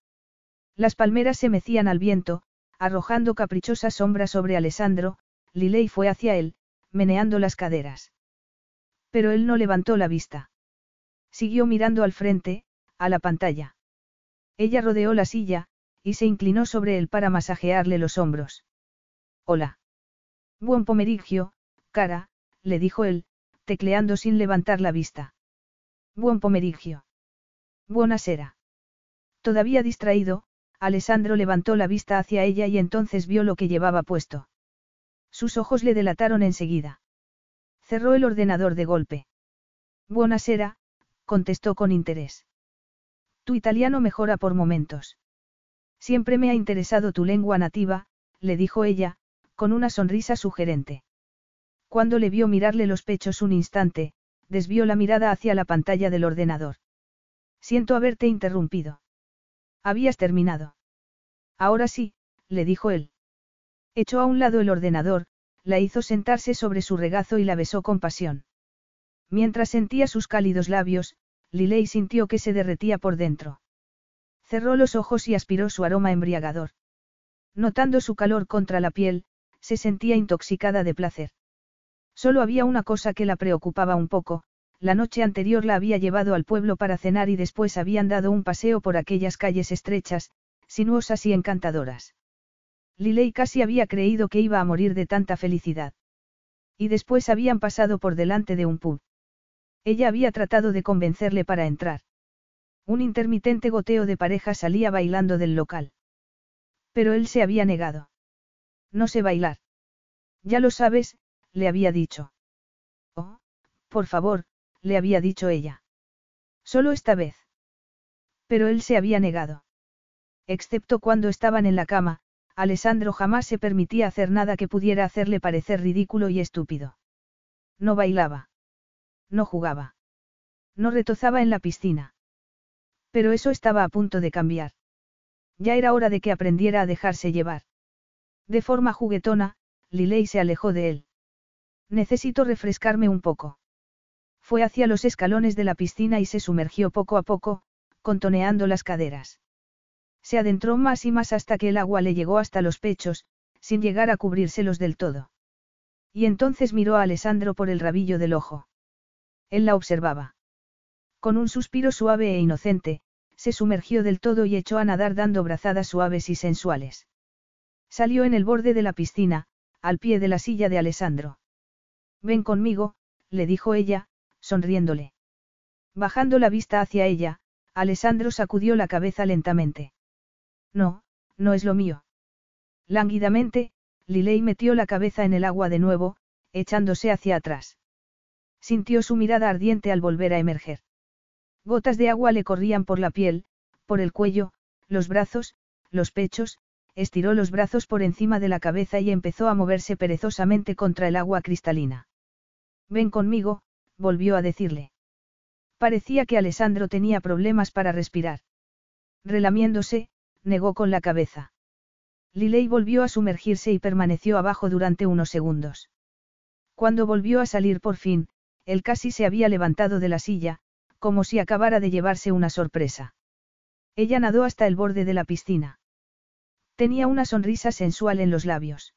Las palmeras se mecían al viento, arrojando caprichosas sombras sobre Alessandro, Liley fue hacia él, meneando las caderas. Pero él no levantó la vista. Siguió mirando al frente, a la pantalla. Ella rodeó la silla, y se inclinó sobre él para masajearle los hombros. Hola. Buen pomerigio, cara, le dijo él, tecleando sin levantar la vista. Buen pomerigio. Buena sera. Todavía distraído, Alessandro levantó la vista hacia ella y entonces vio lo que llevaba puesto. Sus ojos le delataron enseguida. Cerró el ordenador de golpe. Buena sera, contestó con interés. Tu italiano mejora por momentos. Siempre me ha interesado tu lengua nativa, le dijo ella, con una sonrisa sugerente. Cuando le vio mirarle los pechos un instante, desvió la mirada hacia la pantalla del ordenador. Siento haberte interrumpido. Habías terminado. Ahora sí, le dijo él. Echó a un lado el ordenador, la hizo sentarse sobre su regazo y la besó con pasión. Mientras sentía sus cálidos labios, Liley sintió que se derretía por dentro. Cerró los ojos y aspiró su aroma embriagador. Notando su calor contra la piel, se sentía intoxicada de placer. Solo había una cosa que la preocupaba un poco, la noche anterior la había llevado al pueblo para cenar y después habían dado un paseo por aquellas calles estrechas, sinuosas y encantadoras. Liley casi había creído que iba a morir de tanta felicidad. Y después habían pasado por delante de un pub. Ella había tratado de convencerle para entrar. Un intermitente goteo de pareja salía bailando del local. Pero él se había negado. No sé bailar. Ya lo sabes, le había dicho. Oh, por favor, le había dicho ella. Solo esta vez. Pero él se había negado. Excepto cuando estaban en la cama, Alessandro jamás se permitía hacer nada que pudiera hacerle parecer ridículo y estúpido. No bailaba. No jugaba. No retozaba en la piscina. Pero eso estaba a punto de cambiar. Ya era hora de que aprendiera a dejarse llevar. De forma juguetona, Liley se alejó de él. Necesito refrescarme un poco. Fue hacia los escalones de la piscina y se sumergió poco a poco, contoneando las caderas. Se adentró más y más hasta que el agua le llegó hasta los pechos, sin llegar a cubrírselos del todo. Y entonces miró a Alessandro por el rabillo del ojo. Él la observaba. Con un suspiro suave e inocente, se sumergió del todo y echó a nadar dando brazadas suaves y sensuales. Salió en el borde de la piscina, al pie de la silla de Alessandro. Ven conmigo, le dijo ella, sonriéndole. Bajando la vista hacia ella, Alessandro sacudió la cabeza lentamente. No, no es lo mío. Lánguidamente, Liley metió la cabeza en el agua de nuevo, echándose hacia atrás. Sintió su mirada ardiente al volver a emerger. Gotas de agua le corrían por la piel, por el cuello, los brazos, los pechos, estiró los brazos por encima de la cabeza y empezó a moverse perezosamente contra el agua cristalina. Ven conmigo, volvió a decirle. Parecía que Alessandro tenía problemas para respirar. Relamiéndose, negó con la cabeza. Liley volvió a sumergirse y permaneció abajo durante unos segundos. Cuando volvió a salir por fin, él casi se había levantado de la silla, como si acabara de llevarse una sorpresa. Ella nadó hasta el borde de la piscina. Tenía una sonrisa sensual en los labios.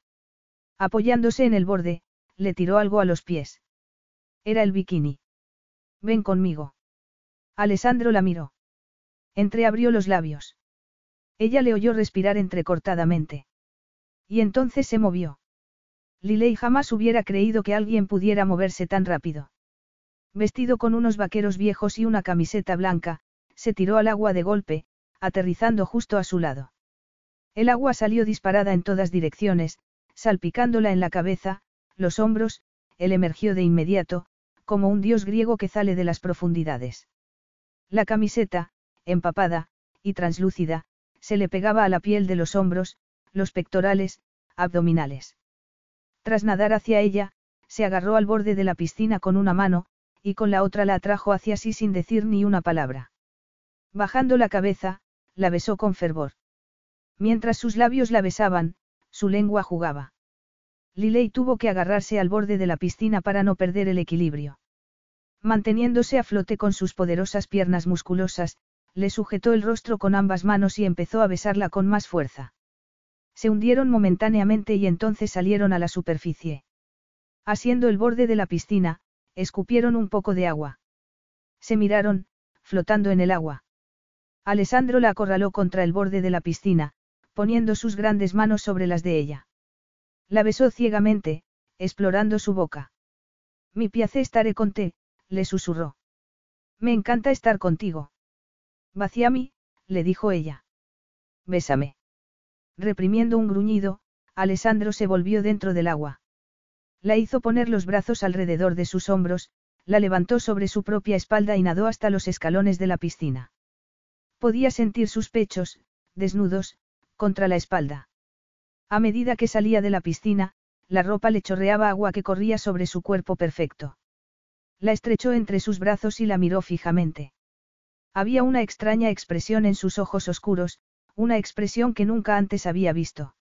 Apoyándose en el borde, le tiró algo a los pies. Era el bikini. Ven conmigo. Alessandro la miró. Entreabrió los labios. Ella le oyó respirar entrecortadamente. Y entonces se movió. Liley jamás hubiera creído que alguien pudiera moverse tan rápido. Vestido con unos vaqueros viejos y una camiseta blanca, se tiró al agua de golpe, aterrizando justo a su lado. El agua salió disparada en todas direcciones, salpicándola en la cabeza, los hombros, él emergió de inmediato, como un dios griego que sale de las profundidades. La camiseta, empapada, y translúcida, se le pegaba a la piel de los hombros, los pectorales, abdominales. Tras nadar hacia ella, se agarró al borde de la piscina con una mano, y con la otra la atrajo hacia sí sin decir ni una palabra. Bajando la cabeza, la besó con fervor. Mientras sus labios la besaban, su lengua jugaba. Liley tuvo que agarrarse al borde de la piscina para no perder el equilibrio. Manteniéndose a flote con sus poderosas piernas musculosas, le sujetó el rostro con ambas manos y empezó a besarla con más fuerza. Se hundieron momentáneamente y entonces salieron a la superficie. Asiendo el borde de la piscina, escupieron un poco de agua. Se miraron, flotando en el agua. Alessandro la acorraló contra el borde de la piscina, poniendo sus grandes manos sobre las de ella. La besó ciegamente, explorando su boca. Mi piace estaré con te, le susurró. Me encanta estar contigo. Vaciami, le dijo ella. Bésame. Reprimiendo un gruñido, Alessandro se volvió dentro del agua. La hizo poner los brazos alrededor de sus hombros, la levantó sobre su propia espalda y nadó hasta los escalones de la piscina. Podía sentir sus pechos, desnudos, contra la espalda. A medida que salía de la piscina, la ropa le chorreaba agua que corría sobre su cuerpo perfecto. La estrechó entre sus brazos y la miró fijamente. Había una extraña expresión en sus ojos oscuros, una expresión que nunca antes había visto.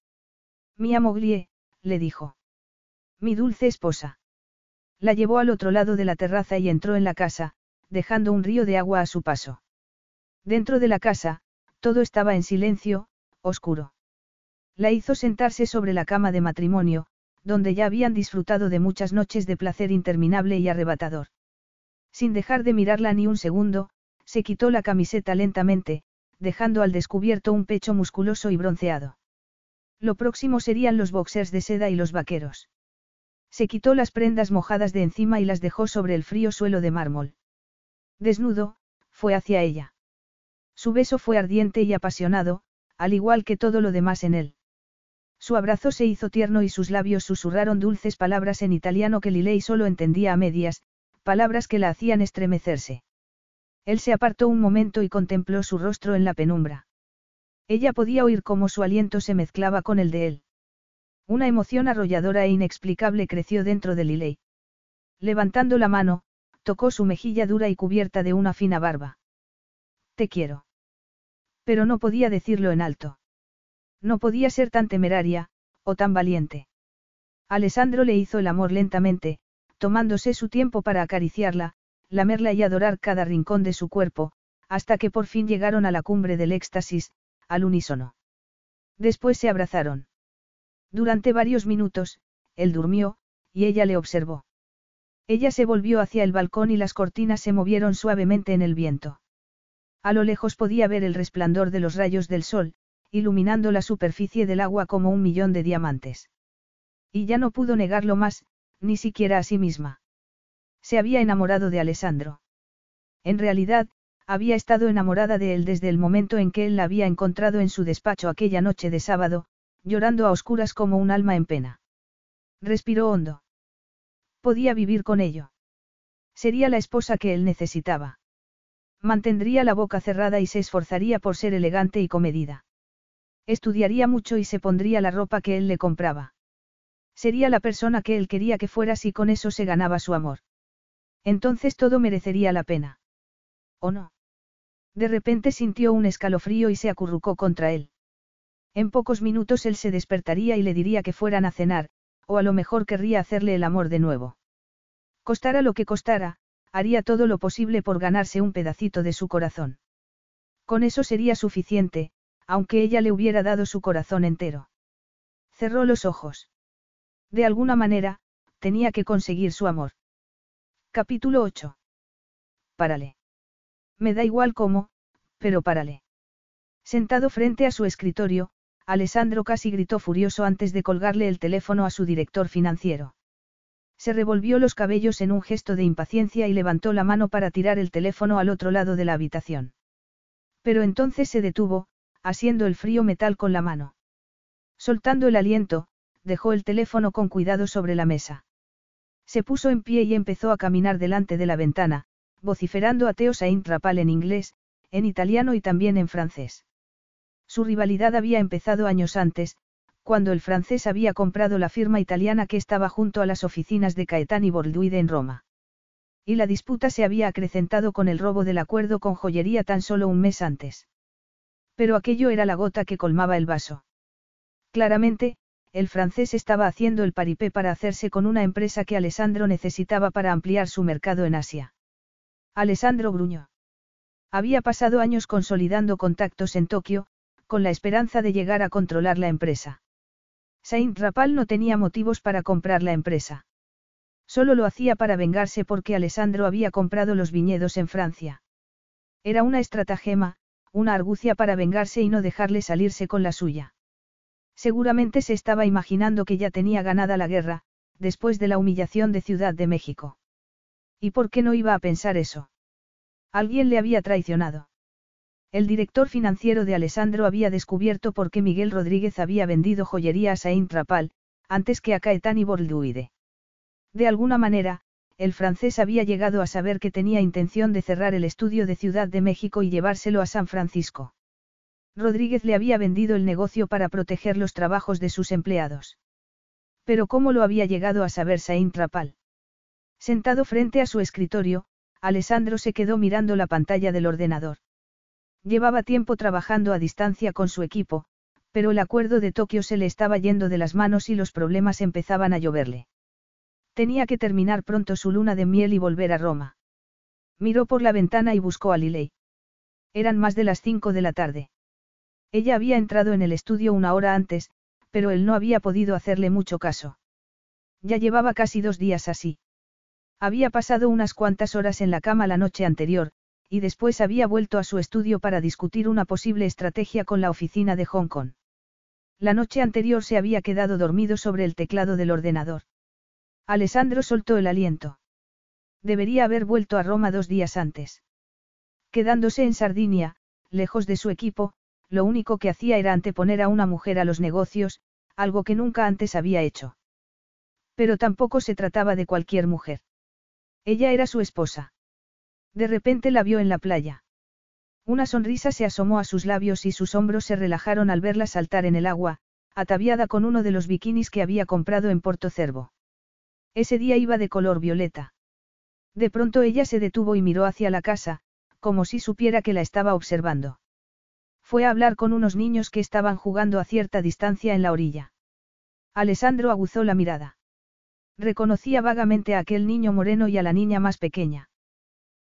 Mi Moglie, le dijo. Mi dulce esposa. La llevó al otro lado de la terraza y entró en la casa, dejando un río de agua a su paso. Dentro de la casa, todo estaba en silencio, oscuro. La hizo sentarse sobre la cama de matrimonio, donde ya habían disfrutado de muchas noches de placer interminable y arrebatador. Sin dejar de mirarla ni un segundo, se quitó la camiseta lentamente, dejando al descubierto un pecho musculoso y bronceado. Lo próximo serían los boxers de seda y los vaqueros. Se quitó las prendas mojadas de encima y las dejó sobre el frío suelo de mármol. Desnudo, fue hacia ella. Su beso fue ardiente y apasionado, al igual que todo lo demás en él. Su abrazo se hizo tierno y sus labios susurraron dulces palabras en italiano que Lilei solo entendía a medias, palabras que la hacían estremecerse. Él se apartó un momento y contempló su rostro en la penumbra. Ella podía oír cómo su aliento se mezclaba con el de él. Una emoción arrolladora e inexplicable creció dentro de Liley. Levantando la mano, tocó su mejilla dura y cubierta de una fina barba. Te quiero. Pero no podía decirlo en alto. No podía ser tan temeraria, o tan valiente. Alessandro le hizo el amor lentamente, tomándose su tiempo para acariciarla, lamerla y adorar cada rincón de su cuerpo, hasta que por fin llegaron a la cumbre del éxtasis, al unísono. Después se abrazaron. Durante varios minutos, él durmió, y ella le observó. Ella se volvió hacia el balcón y las cortinas se movieron suavemente en el viento. A lo lejos podía ver el resplandor de los rayos del sol, iluminando la superficie del agua como un millón de diamantes. Y ya no pudo negarlo más, ni siquiera a sí misma. Se había enamorado de Alessandro. En realidad, había estado enamorada de él desde el momento en que él la había encontrado en su despacho aquella noche de sábado, llorando a oscuras como un alma en pena. Respiró hondo. Podía vivir con ello. Sería la esposa que él necesitaba. Mantendría la boca cerrada y se esforzaría por ser elegante y comedida. Estudiaría mucho y se pondría la ropa que él le compraba. Sería la persona que él quería que fuera si con eso se ganaba su amor. Entonces todo merecería la pena. ¿O no? De repente sintió un escalofrío y se acurrucó contra él. En pocos minutos él se despertaría y le diría que fueran a cenar, o a lo mejor querría hacerle el amor de nuevo. Costara lo que costara, haría todo lo posible por ganarse un pedacito de su corazón. Con eso sería suficiente, aunque ella le hubiera dado su corazón entero. Cerró los ojos. De alguna manera, tenía que conseguir su amor. Capítulo 8. Párale. Me da igual cómo, pero párale. Sentado frente a su escritorio, Alessandro casi gritó furioso antes de colgarle el teléfono a su director financiero. Se revolvió los cabellos en un gesto de impaciencia y levantó la mano para tirar el teléfono al otro lado de la habitación. Pero entonces se detuvo, asiendo el frío metal con la mano. Soltando el aliento, dejó el teléfono con cuidado sobre la mesa. Se puso en pie y empezó a caminar delante de la ventana, vociferando a Teo Saint Rapal en inglés, en italiano y también en francés. Su rivalidad había empezado años antes, cuando el francés había comprado la firma italiana que estaba junto a las oficinas de Caetani Borduide en Roma. Y la disputa se había acrecentado con el robo del acuerdo con joyería tan solo un mes antes. Pero aquello era la gota que colmaba el vaso. Claramente, el francés estaba haciendo el paripé para hacerse con una empresa que Alessandro necesitaba para ampliar su mercado en Asia. Alessandro gruñó. Había pasado años consolidando contactos en Tokio, con la esperanza de llegar a controlar la empresa. Saint Rapal no tenía motivos para comprar la empresa. Solo lo hacía para vengarse porque Alessandro había comprado los viñedos en Francia. Era una estratagema, una argucia para vengarse y no dejarle salirse con la suya. Seguramente se estaba imaginando que ya tenía ganada la guerra, después de la humillación de Ciudad de México. ¿Y por qué no iba a pensar eso? Alguien le había traicionado. El director financiero de Alessandro había descubierto por qué Miguel Rodríguez había vendido joyería a Saint Rapal, antes que a Caetani Borduide. De alguna manera, el francés había llegado a saber que tenía intención de cerrar el estudio de Ciudad de México y llevárselo a San Francisco. Rodríguez le había vendido el negocio para proteger los trabajos de sus empleados. Pero ¿cómo lo había llegado a saber Saint Rapal? Sentado frente a su escritorio, Alessandro se quedó mirando la pantalla del ordenador. Llevaba tiempo trabajando a distancia con su equipo, pero el acuerdo de Tokio se le estaba yendo de las manos y los problemas empezaban a lloverle. Tenía que terminar pronto su luna de miel y volver a Roma. Miró por la ventana y buscó a Liley. Eran más de las cinco de la tarde. Ella había entrado en el estudio una hora antes, pero él no había podido hacerle mucho caso. Ya llevaba casi dos días así. Había pasado unas cuantas horas en la cama la noche anterior, y después había vuelto a su estudio para discutir una posible estrategia con la oficina de Hong Kong. La noche anterior se había quedado dormido sobre el teclado del ordenador. Alessandro soltó el aliento. Debería haber vuelto a Roma dos días antes. Quedándose en Sardinia, lejos de su equipo, lo único que hacía era anteponer a una mujer a los negocios, algo que nunca antes había hecho. Pero tampoco se trataba de cualquier mujer. Ella era su esposa. De repente la vio en la playa. Una sonrisa se asomó a sus labios y sus hombros se relajaron al verla saltar en el agua, ataviada con uno de los bikinis que había comprado en Porto Cervo. Ese día iba de color violeta. De pronto ella se detuvo y miró hacia la casa, como si supiera que la estaba observando. Fue a hablar con unos niños que estaban jugando a cierta distancia en la orilla. Alessandro aguzó la mirada. Reconocía vagamente a aquel niño moreno y a la niña más pequeña.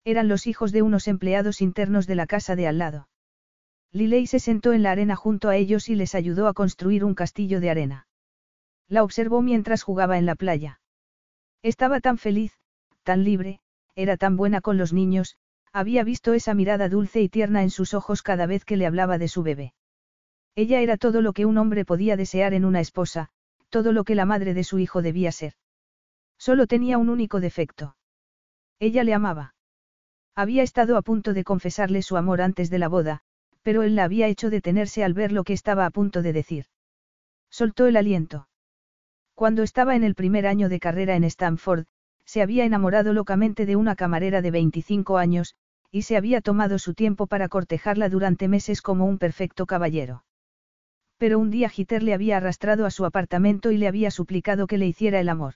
Eran los hijos de unos empleados internos de la casa de al lado. Liley se sentó en la arena junto a ellos y les ayudó a construir un castillo de arena. La observó mientras jugaba en la playa. Estaba tan feliz, tan libre, era tan buena con los niños, había visto esa mirada dulce y tierna en sus ojos cada vez que le hablaba de su bebé. Ella era todo lo que un hombre podía desear en una esposa, todo lo que la madre de su hijo debía ser. Solo tenía un único defecto. Ella le amaba. Había estado a punto de confesarle su amor antes de la boda, pero él la había hecho detenerse al ver lo que estaba a punto de decir. Soltó el aliento. Cuando estaba en el primer año de carrera en Stanford, se había enamorado locamente de una camarera de 25 años, y se había tomado su tiempo para cortejarla durante meses como un perfecto caballero. Pero un día Giter le había arrastrado a su apartamento y le había suplicado que le hiciera el amor.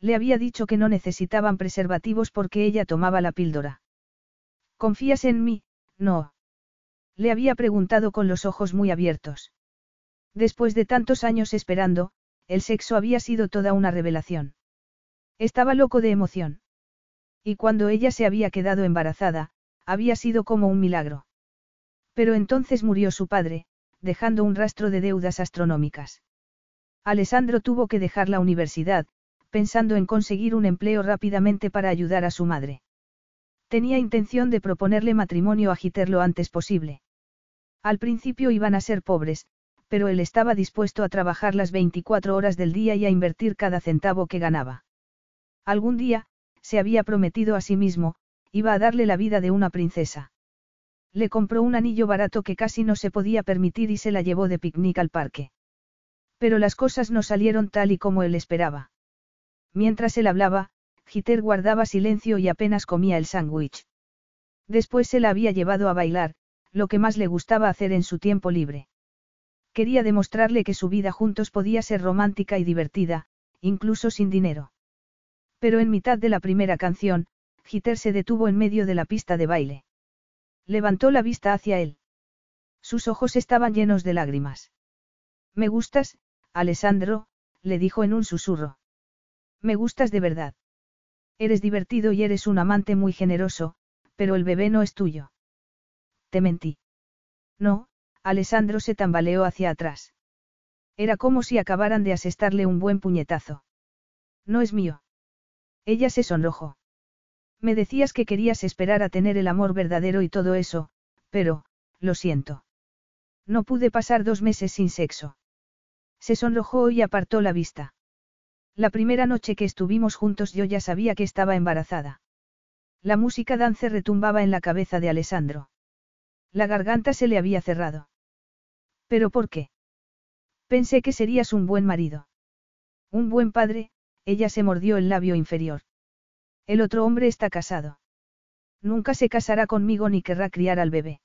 Le había dicho que no necesitaban preservativos porque ella tomaba la píldora. ¿Confías en mí? No. Le había preguntado con los ojos muy abiertos. Después de tantos años esperando, el sexo había sido toda una revelación. Estaba loco de emoción. Y cuando ella se había quedado embarazada, había sido como un milagro. Pero entonces murió su padre, dejando un rastro de deudas astronómicas. Alessandro tuvo que dejar la universidad, pensando en conseguir un empleo rápidamente para ayudar a su madre. Tenía intención de proponerle matrimonio a Giter lo antes posible. Al principio iban a ser pobres, pero él estaba dispuesto a trabajar las 24 horas del día y a invertir cada centavo que ganaba. Algún día, se había prometido a sí mismo, iba a darle la vida de una princesa. Le compró un anillo barato que casi no se podía permitir y se la llevó de picnic al parque. Pero las cosas no salieron tal y como él esperaba. Mientras él hablaba, Giter guardaba silencio y apenas comía el sándwich. Después se la había llevado a bailar, lo que más le gustaba hacer en su tiempo libre. Quería demostrarle que su vida juntos podía ser romántica y divertida, incluso sin dinero. Pero en mitad de la primera canción, Giter se detuvo en medio de la pista de baile. Levantó la vista hacia él. Sus ojos estaban llenos de lágrimas. Me gustas, Alessandro, le dijo en un susurro. Me gustas de verdad. Eres divertido y eres un amante muy generoso, pero el bebé no es tuyo. Te mentí. No, Alessandro se tambaleó hacia atrás. Era como si acabaran de asestarle un buen puñetazo. No es mío. Ella se sonrojó. Me decías que querías esperar a tener el amor verdadero y todo eso, pero, lo siento. No pude pasar dos meses sin sexo. Se sonrojó y apartó la vista. La primera noche que estuvimos juntos yo ya sabía que estaba embarazada. La música dance retumbaba en la cabeza de Alessandro. La garganta se le había cerrado. ¿Pero por qué? Pensé que serías un buen marido. Un buen padre, ella se mordió el labio inferior. El otro hombre está casado. Nunca se casará conmigo ni querrá criar al bebé.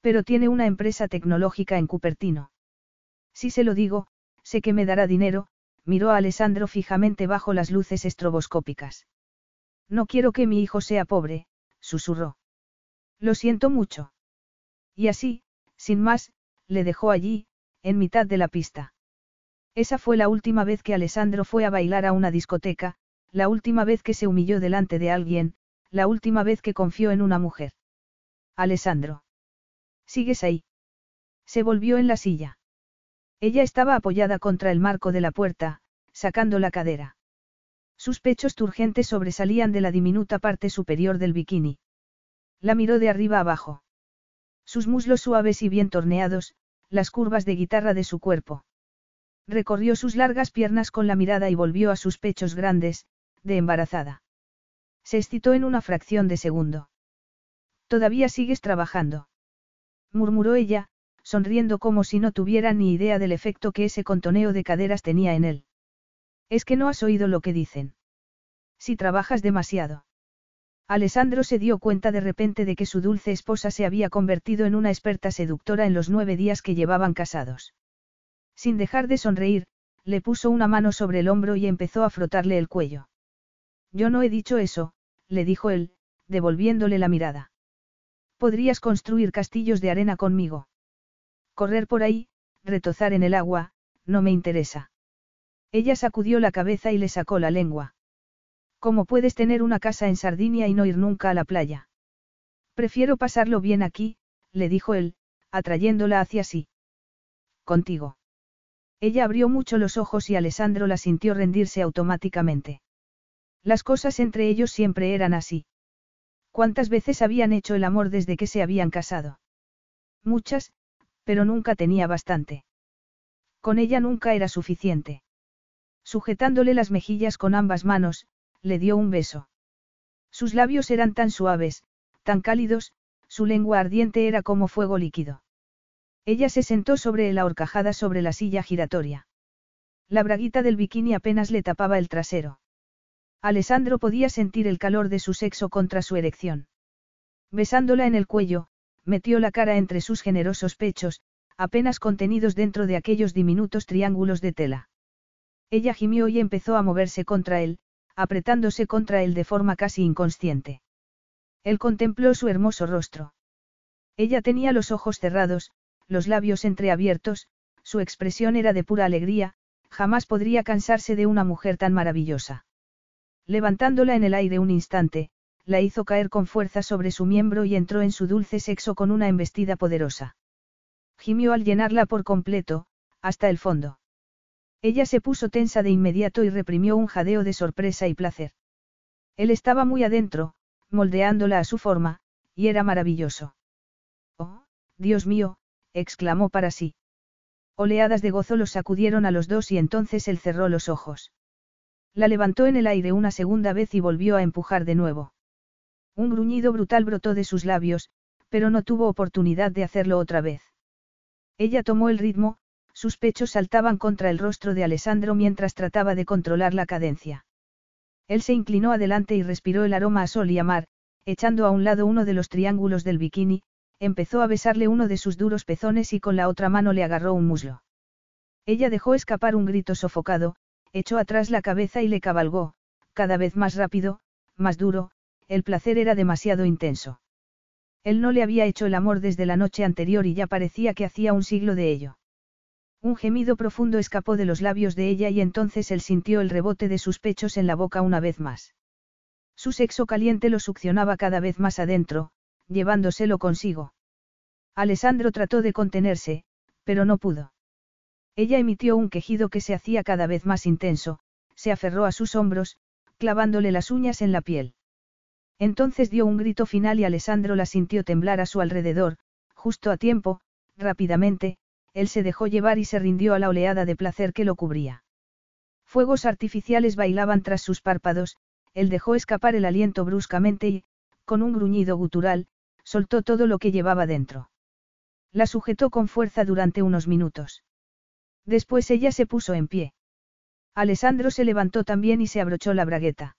Pero tiene una empresa tecnológica en Cupertino. Si se lo digo, sé que me dará dinero, miró a Alessandro fijamente bajo las luces estroboscópicas. No quiero que mi hijo sea pobre, susurró. Lo siento mucho. Y así, sin más, le dejó allí, en mitad de la pista. Esa fue la última vez que Alessandro fue a bailar a una discoteca, la última vez que se humilló delante de alguien, la última vez que confió en una mujer. Alessandro. ¿Sigues ahí? Se volvió en la silla. Ella estaba apoyada contra el marco de la puerta, sacando la cadera. Sus pechos turgentes sobresalían de la diminuta parte superior del bikini. La miró de arriba abajo. Sus muslos suaves y bien torneados, las curvas de guitarra de su cuerpo. Recorrió sus largas piernas con la mirada y volvió a sus pechos grandes, de embarazada. Se excitó en una fracción de segundo. Todavía sigues trabajando. Murmuró ella, sonriendo como si no tuviera ni idea del efecto que ese contoneo de caderas tenía en él. Es que no has oído lo que dicen. Si trabajas demasiado. Alessandro se dio cuenta de repente de que su dulce esposa se había convertido en una experta seductora en los nueve días que llevaban casados. Sin dejar de sonreír, le puso una mano sobre el hombro y empezó a frotarle el cuello. Yo no he dicho eso, le dijo él, devolviéndole la mirada. Podrías construir castillos de arena conmigo. Correr por ahí, retozar en el agua, no me interesa. Ella sacudió la cabeza y le sacó la lengua. ¿Cómo puedes tener una casa en Sardinia y no ir nunca a la playa? Prefiero pasarlo bien aquí, le dijo él, atrayéndola hacia sí. Contigo. Ella abrió mucho los ojos y Alessandro la sintió rendirse automáticamente. Las cosas entre ellos siempre eran así. ¿Cuántas veces habían hecho el amor desde que se habían casado? Muchas, pero nunca tenía bastante. Con ella nunca era suficiente. Sujetándole las mejillas con ambas manos, le dio un beso. Sus labios eran tan suaves, tan cálidos, su lengua ardiente era como fuego líquido. Ella se sentó sobre la horcajada sobre la silla giratoria. La braguita del bikini apenas le tapaba el trasero. Alessandro podía sentir el calor de su sexo contra su erección. Besándola en el cuello, metió la cara entre sus generosos pechos, apenas contenidos dentro de aquellos diminutos triángulos de tela. Ella gimió y empezó a moverse contra él, apretándose contra él de forma casi inconsciente. Él contempló su hermoso rostro. Ella tenía los ojos cerrados, los labios entreabiertos, su expresión era de pura alegría, jamás podría cansarse de una mujer tan maravillosa. Levantándola en el aire un instante, la hizo caer con fuerza sobre su miembro y entró en su dulce sexo con una embestida poderosa. Gimió al llenarla por completo, hasta el fondo. Ella se puso tensa de inmediato y reprimió un jadeo de sorpresa y placer. Él estaba muy adentro, moldeándola a su forma, y era maravilloso. Oh, Dios mío, exclamó para sí. Oleadas de gozo los sacudieron a los dos y entonces él cerró los ojos. La levantó en el aire una segunda vez y volvió a empujar de nuevo. Un gruñido brutal brotó de sus labios, pero no tuvo oportunidad de hacerlo otra vez. Ella tomó el ritmo, sus pechos saltaban contra el rostro de Alessandro mientras trataba de controlar la cadencia. Él se inclinó adelante y respiró el aroma a sol y a mar, echando a un lado uno de los triángulos del bikini, empezó a besarle uno de sus duros pezones y con la otra mano le agarró un muslo. Ella dejó escapar un grito sofocado, echó atrás la cabeza y le cabalgó, cada vez más rápido, más duro, el placer era demasiado intenso. Él no le había hecho el amor desde la noche anterior y ya parecía que hacía un siglo de ello. Un gemido profundo escapó de los labios de ella y entonces él sintió el rebote de sus pechos en la boca una vez más. Su sexo caliente lo succionaba cada vez más adentro, llevándoselo consigo. Alessandro trató de contenerse, pero no pudo. Ella emitió un quejido que se hacía cada vez más intenso, se aferró a sus hombros, clavándole las uñas en la piel. Entonces dio un grito final y Alessandro la sintió temblar a su alrededor, justo a tiempo, rápidamente, él se dejó llevar y se rindió a la oleada de placer que lo cubría. Fuegos artificiales bailaban tras sus párpados, él dejó escapar el aliento bruscamente y, con un gruñido gutural, soltó todo lo que llevaba dentro. La sujetó con fuerza durante unos minutos. Después ella se puso en pie. Alessandro se levantó también y se abrochó la bragueta.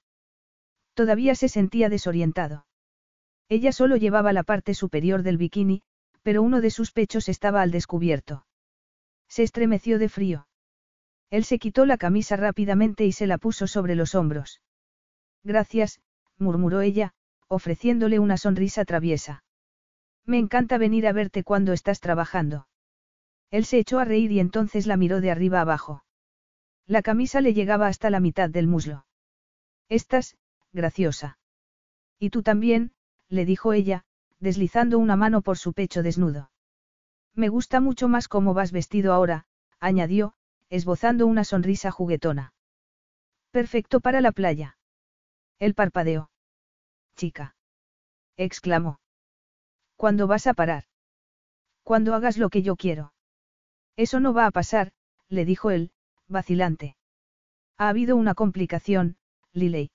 Todavía se sentía desorientado. Ella solo llevaba la parte superior del bikini, pero uno de sus pechos estaba al descubierto. Se estremeció de frío. Él se quitó la camisa rápidamente y se la puso sobre los hombros. Gracias, murmuró ella, ofreciéndole una sonrisa traviesa. Me encanta venir a verte cuando estás trabajando. Él se echó a reír y entonces la miró de arriba abajo. La camisa le llegaba hasta la mitad del muslo. Estás, graciosa. Y tú también, le dijo ella, deslizando una mano por su pecho desnudo. Me gusta mucho más cómo vas vestido ahora, añadió, esbozando una sonrisa juguetona. Perfecto para la playa. Él parpadeó. Chica. exclamó. ¿Cuándo vas a parar? Cuando hagas lo que yo quiero. Eso no va a pasar, le dijo él, vacilante. Ha habido una complicación, Liley.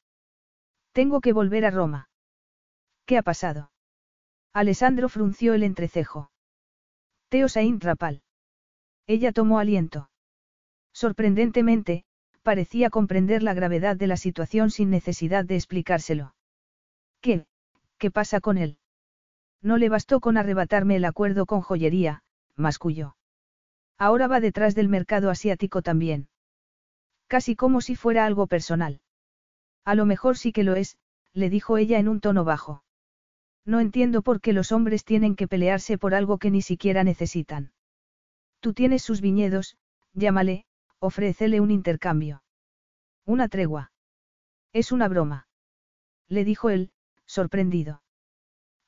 Tengo que volver a Roma. ¿Qué ha pasado? Alessandro frunció el entrecejo. Teo Saint Rapal. Ella tomó aliento. Sorprendentemente, parecía comprender la gravedad de la situación sin necesidad de explicárselo. ¿Qué? ¿Qué pasa con él? No le bastó con arrebatarme el acuerdo con joyería, masculló. Ahora va detrás del mercado asiático también. Casi como si fuera algo personal. A lo mejor sí que lo es, le dijo ella en un tono bajo. No entiendo por qué los hombres tienen que pelearse por algo que ni siquiera necesitan. Tú tienes sus viñedos, llámale, ofrécele un intercambio. Una tregua. Es una broma. Le dijo él, sorprendido.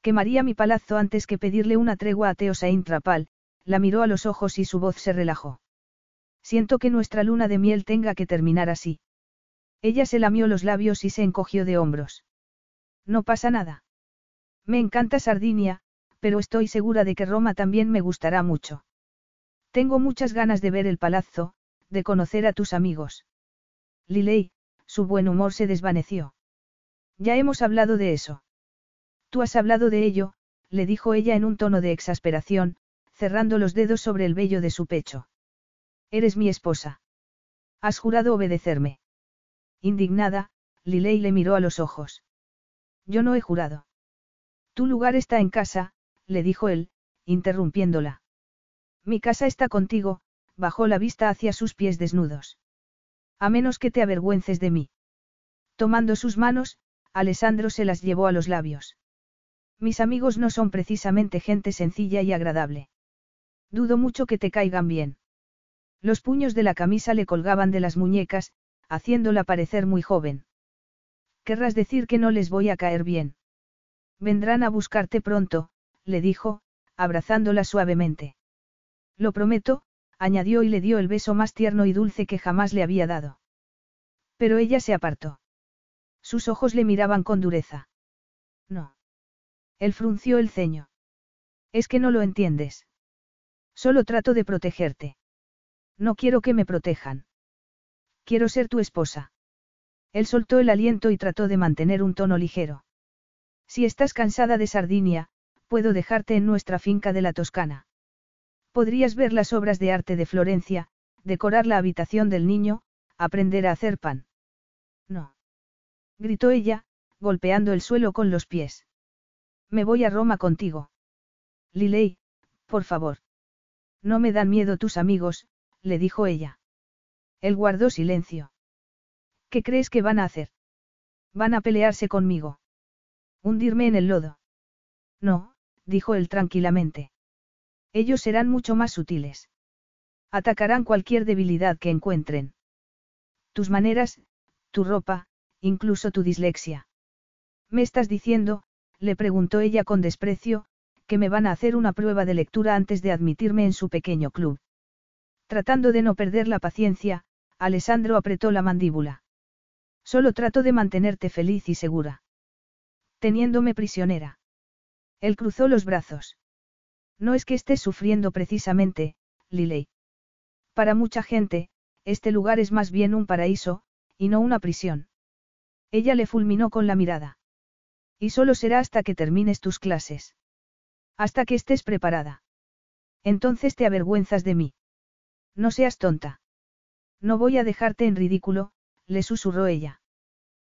Quemaría mi palazzo antes que pedirle una tregua a Teo Saint Trapal, la miró a los ojos y su voz se relajó. Siento que nuestra luna de miel tenga que terminar así. Ella se lamió los labios y se encogió de hombros. No pasa nada. Me encanta Sardinia, pero estoy segura de que Roma también me gustará mucho. Tengo muchas ganas de ver el palazzo, de conocer a tus amigos. Liley, su buen humor se desvaneció. Ya hemos hablado de eso. Tú has hablado de ello, le dijo ella en un tono de exasperación, cerrando los dedos sobre el vello de su pecho. Eres mi esposa. Has jurado obedecerme. Indignada, Lilei le miró a los ojos. Yo no he jurado. Tu lugar está en casa, le dijo él, interrumpiéndola. Mi casa está contigo, bajó la vista hacia sus pies desnudos. A menos que te avergüences de mí. Tomando sus manos, Alessandro se las llevó a los labios. Mis amigos no son precisamente gente sencilla y agradable. Dudo mucho que te caigan bien. Los puños de la camisa le colgaban de las muñecas, haciéndola parecer muy joven. Querrás decir que no les voy a caer bien. Vendrán a buscarte pronto, le dijo, abrazándola suavemente. Lo prometo, añadió y le dio el beso más tierno y dulce que jamás le había dado. Pero ella se apartó. Sus ojos le miraban con dureza. No. Él frunció el ceño. Es que no lo entiendes. Solo trato de protegerte. No quiero que me protejan. Quiero ser tu esposa. Él soltó el aliento y trató de mantener un tono ligero. Si estás cansada de Sardinia, puedo dejarte en nuestra finca de la Toscana. Podrías ver las obras de arte de Florencia, decorar la habitación del niño, aprender a hacer pan. No. Gritó ella, golpeando el suelo con los pies. Me voy a Roma contigo. Lilei, por favor. No me dan miedo tus amigos, le dijo ella. Él guardó silencio. ¿Qué crees que van a hacer? Van a pelearse conmigo. Hundirme en el lodo. No, dijo él tranquilamente. Ellos serán mucho más sutiles. Atacarán cualquier debilidad que encuentren. Tus maneras, tu ropa, incluso tu dislexia. ¿Me estás diciendo, le preguntó ella con desprecio, que me van a hacer una prueba de lectura antes de admitirme en su pequeño club? Tratando de no perder la paciencia, Alessandro apretó la mandíbula. Solo trato de mantenerte feliz y segura. Teniéndome prisionera. Él cruzó los brazos. No es que estés sufriendo precisamente, Liley. Para mucha gente, este lugar es más bien un paraíso, y no una prisión. Ella le fulminó con la mirada. Y solo será hasta que termines tus clases. Hasta que estés preparada. Entonces te avergüenzas de mí. No seas tonta. No voy a dejarte en ridículo, le susurró ella.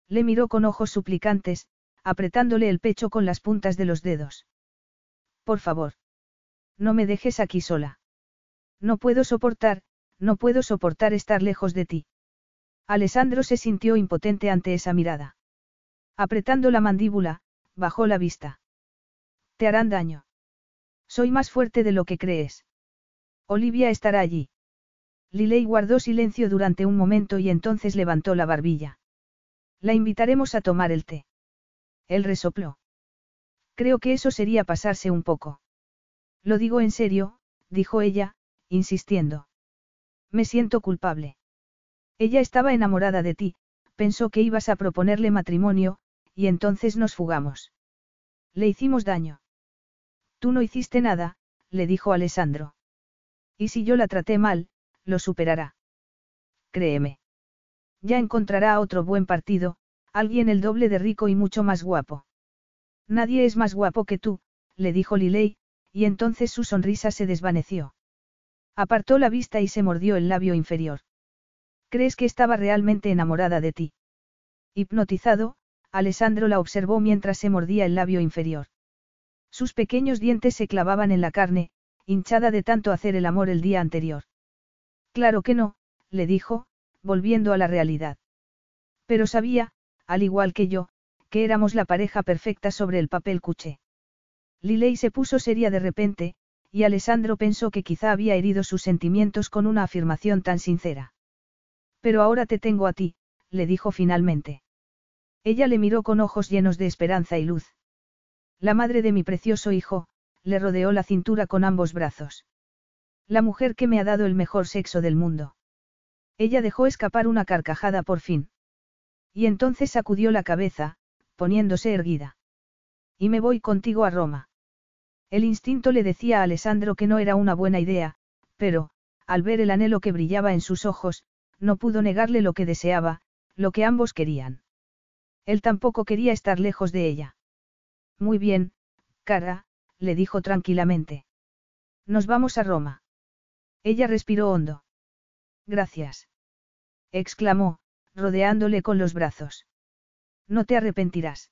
Le miró con ojos suplicantes, apretándole el pecho con las puntas de los dedos. Por favor. No me dejes aquí sola. No puedo soportar, no puedo soportar estar lejos de ti. Alessandro se sintió impotente ante esa mirada. Apretando la mandíbula, bajó la vista. Te harán daño. Soy más fuerte de lo que crees. Olivia estará allí. Liley guardó silencio durante un momento y entonces levantó la barbilla. La invitaremos a tomar el té. Él resopló. Creo que eso sería pasarse un poco. Lo digo en serio, dijo ella, insistiendo. Me siento culpable. Ella estaba enamorada de ti, pensó que ibas a proponerle matrimonio, y entonces nos fugamos. Le hicimos daño. Tú no hiciste nada, le dijo Alessandro. Y si yo la traté mal, lo superará. Créeme. Ya encontrará otro buen partido, alguien el doble de rico y mucho más guapo. Nadie es más guapo que tú, le dijo Liley, y entonces su sonrisa se desvaneció. Apartó la vista y se mordió el labio inferior. ¿Crees que estaba realmente enamorada de ti? Hipnotizado, Alessandro la observó mientras se mordía el labio inferior. Sus pequeños dientes se clavaban en la carne, hinchada de tanto hacer el amor el día anterior. Claro que no, le dijo, volviendo a la realidad. Pero sabía, al igual que yo, que éramos la pareja perfecta sobre el papel cuché. Lilei se puso seria de repente, y Alessandro pensó que quizá había herido sus sentimientos con una afirmación tan sincera. Pero ahora te tengo a ti, le dijo finalmente. Ella le miró con ojos llenos de esperanza y luz. La madre de mi precioso hijo, le rodeó la cintura con ambos brazos. La mujer que me ha dado el mejor sexo del mundo. Ella dejó escapar una carcajada por fin. Y entonces sacudió la cabeza, poniéndose erguida. Y me voy contigo a Roma. El instinto le decía a Alessandro que no era una buena idea, pero, al ver el anhelo que brillaba en sus ojos, no pudo negarle lo que deseaba, lo que ambos querían. Él tampoco quería estar lejos de ella. Muy bien, cara, le dijo tranquilamente. Nos vamos a Roma. Ella respiró hondo. Gracias. exclamó, rodeándole con los brazos. No te arrepentirás.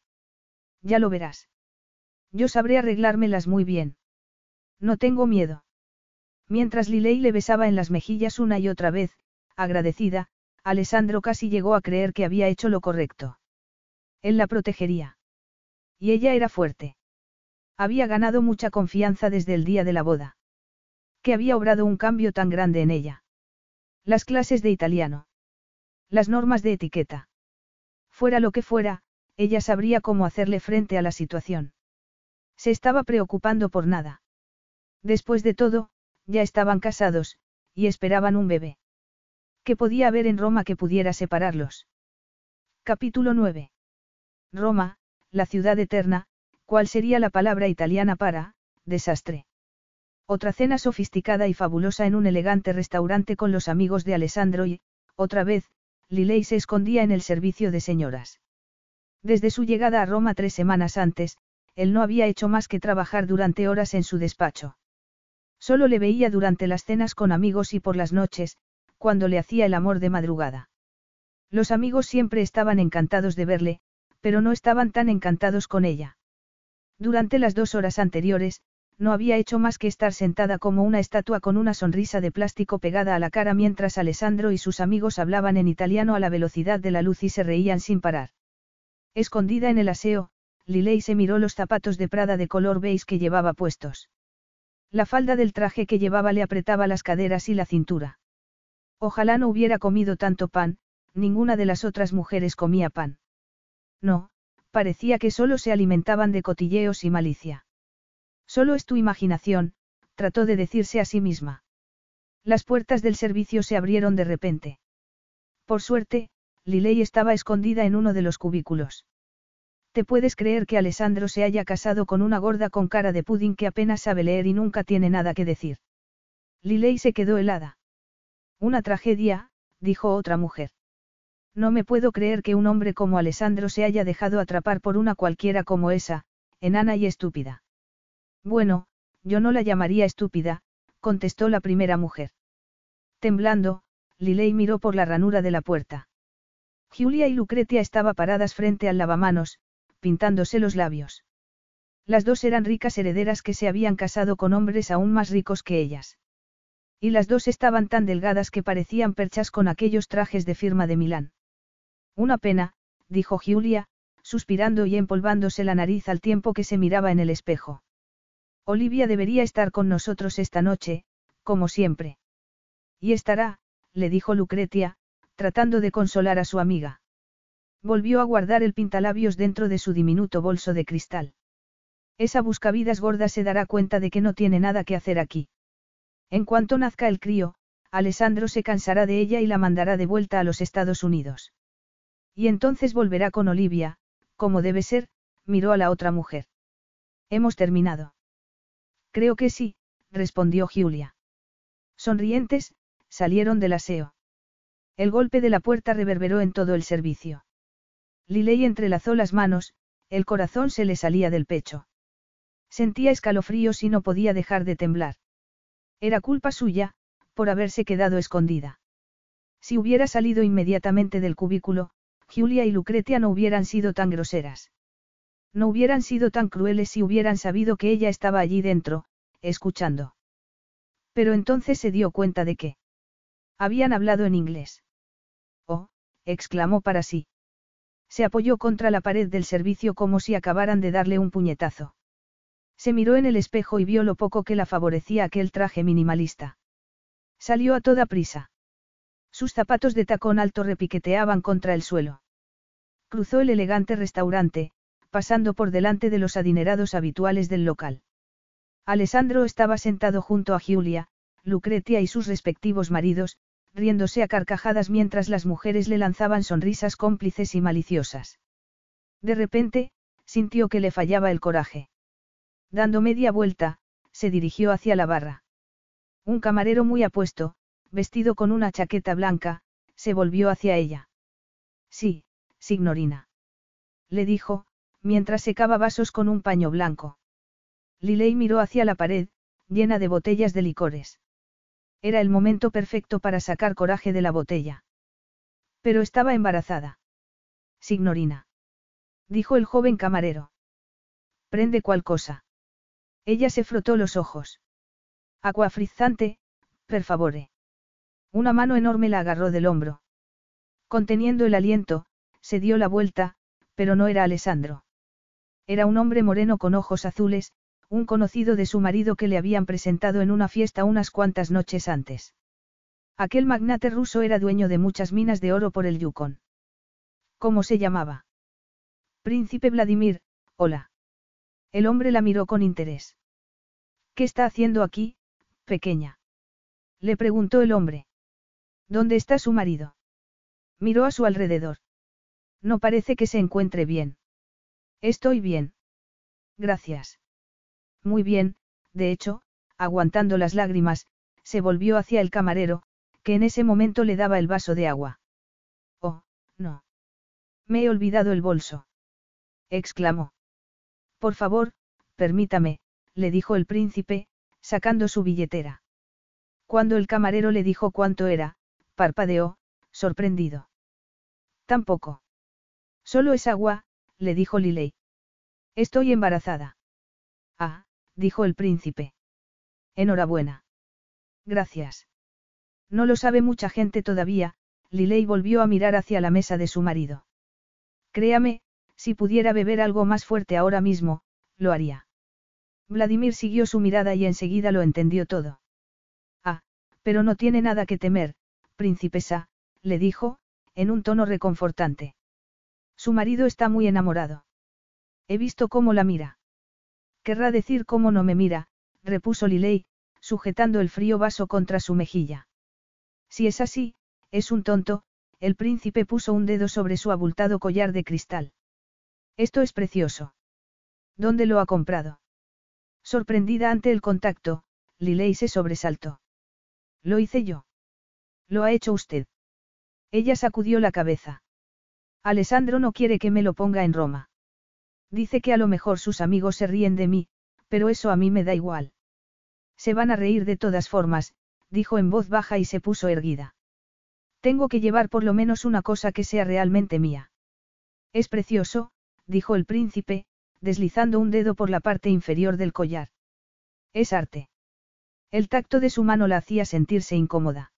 Ya lo verás. Yo sabré arreglármelas muy bien. No tengo miedo. Mientras Lilei le besaba en las mejillas una y otra vez, agradecida, Alessandro casi llegó a creer que había hecho lo correcto. Él la protegería. Y ella era fuerte. Había ganado mucha confianza desde el día de la boda. Que había obrado un cambio tan grande en ella. Las clases de italiano. Las normas de etiqueta. Fuera lo que fuera, ella sabría cómo hacerle frente a la situación. Se estaba preocupando por nada. Después de todo, ya estaban casados, y esperaban un bebé. ¿Qué podía haber en Roma que pudiera separarlos? Capítulo 9. Roma, la ciudad eterna, ¿cuál sería la palabra italiana para, desastre? Otra cena sofisticada y fabulosa en un elegante restaurante con los amigos de Alessandro y, otra vez, Lilei se escondía en el servicio de señoras. Desde su llegada a Roma tres semanas antes, él no había hecho más que trabajar durante horas en su despacho. Solo le veía durante las cenas con amigos y por las noches, cuando le hacía el amor de madrugada. Los amigos siempre estaban encantados de verle, pero no estaban tan encantados con ella. Durante las dos horas anteriores, no había hecho más que estar sentada como una estatua con una sonrisa de plástico pegada a la cara mientras Alessandro y sus amigos hablaban en italiano a la velocidad de la luz y se reían sin parar. Escondida en el aseo, Lilei se miró los zapatos de Prada de color beige que llevaba puestos. La falda del traje que llevaba le apretaba las caderas y la cintura. Ojalá no hubiera comido tanto pan, ninguna de las otras mujeres comía pan. No, parecía que solo se alimentaban de cotilleos y malicia. Solo es tu imaginación, trató de decirse a sí misma. Las puertas del servicio se abrieron de repente. Por suerte, Lilei estaba escondida en uno de los cubículos. ¿Te puedes creer que Alessandro se haya casado con una gorda con cara de pudding que apenas sabe leer y nunca tiene nada que decir? Lilei se quedó helada. Una tragedia, dijo otra mujer. No me puedo creer que un hombre como Alessandro se haya dejado atrapar por una cualquiera como esa, enana y estúpida. Bueno, yo no la llamaría estúpida, contestó la primera mujer. Temblando, Lilei miró por la ranura de la puerta. Julia y Lucretia estaban paradas frente al lavamanos, pintándose los labios. Las dos eran ricas herederas que se habían casado con hombres aún más ricos que ellas. Y las dos estaban tan delgadas que parecían perchas con aquellos trajes de firma de Milán. Una pena, dijo Julia, suspirando y empolvándose la nariz al tiempo que se miraba en el espejo. Olivia debería estar con nosotros esta noche, como siempre. Y estará, le dijo Lucretia, tratando de consolar a su amiga. Volvió a guardar el pintalabios dentro de su diminuto bolso de cristal. Esa buscavidas gorda se dará cuenta de que no tiene nada que hacer aquí. En cuanto nazca el crío, Alessandro se cansará de ella y la mandará de vuelta a los Estados Unidos. Y entonces volverá con Olivia, como debe ser, miró a la otra mujer. Hemos terminado. Creo que sí, respondió Julia. Sonrientes, salieron del aseo. El golpe de la puerta reverberó en todo el servicio. Lilei entrelazó las manos, el corazón se le salía del pecho. Sentía escalofríos y no podía dejar de temblar. Era culpa suya, por haberse quedado escondida. Si hubiera salido inmediatamente del cubículo, Julia y Lucretia no hubieran sido tan groseras. No hubieran sido tan crueles si hubieran sabido que ella estaba allí dentro, escuchando. Pero entonces se dio cuenta de que habían hablado en inglés. Oh, exclamó para sí. Se apoyó contra la pared del servicio como si acabaran de darle un puñetazo. Se miró en el espejo y vio lo poco que la favorecía aquel traje minimalista. Salió a toda prisa. Sus zapatos de tacón alto repiqueteaban contra el suelo. Cruzó el elegante restaurante, pasando por delante de los adinerados habituales del local. Alessandro estaba sentado junto a Julia, Lucretia y sus respectivos maridos, riéndose a carcajadas mientras las mujeres le lanzaban sonrisas cómplices y maliciosas. De repente, sintió que le fallaba el coraje. Dando media vuelta, se dirigió hacia la barra. Un camarero muy apuesto, vestido con una chaqueta blanca, se volvió hacia ella. Sí, signorina. Le dijo, mientras secaba vasos con un paño blanco. Lilei miró hacia la pared, llena de botellas de licores. Era el momento perfecto para sacar coraje de la botella. Pero estaba embarazada. Signorina. Dijo el joven camarero. Prende cual cosa. Ella se frotó los ojos. Aqua frizzante, per favore. Una mano enorme la agarró del hombro. Conteniendo el aliento, se dio la vuelta, pero no era Alessandro. Era un hombre moreno con ojos azules, un conocido de su marido que le habían presentado en una fiesta unas cuantas noches antes. Aquel magnate ruso era dueño de muchas minas de oro por el Yukon. ¿Cómo se llamaba? Príncipe Vladimir, hola. El hombre la miró con interés. ¿Qué está haciendo aquí, pequeña? Le preguntó el hombre. ¿Dónde está su marido? Miró a su alrededor. No parece que se encuentre bien. Estoy bien. Gracias. Muy bien, de hecho, aguantando las lágrimas, se volvió hacia el camarero, que en ese momento le daba el vaso de agua. Oh, no. Me he olvidado el bolso. exclamó. Por favor, permítame, le dijo el príncipe, sacando su billetera. Cuando el camarero le dijo cuánto era, parpadeó, sorprendido. Tampoco. Solo es agua, le dijo Liley. Estoy embarazada. Ah, dijo el príncipe. Enhorabuena. Gracias. No lo sabe mucha gente todavía, Liley volvió a mirar hacia la mesa de su marido. Créame, si pudiera beber algo más fuerte ahora mismo, lo haría. Vladimir siguió su mirada y enseguida lo entendió todo. Ah, pero no tiene nada que temer, princesa, le dijo, en un tono reconfortante. Su marido está muy enamorado. He visto cómo la mira. Querrá decir cómo no me mira, repuso Liley, sujetando el frío vaso contra su mejilla. Si es así, es un tonto, el príncipe puso un dedo sobre su abultado collar de cristal. Esto es precioso. ¿Dónde lo ha comprado? Sorprendida ante el contacto, Liley se sobresaltó. Lo hice yo. Lo ha hecho usted. Ella sacudió la cabeza. Alessandro no quiere que me lo ponga en Roma. Dice que a lo mejor sus amigos se ríen de mí, pero eso a mí me da igual. Se van a reír de todas formas, dijo en voz baja y se puso erguida. Tengo que llevar por lo menos una cosa que sea realmente mía. Es precioso, dijo el príncipe, deslizando un dedo por la parte inferior del collar. Es arte. El tacto de su mano la hacía sentirse incómoda.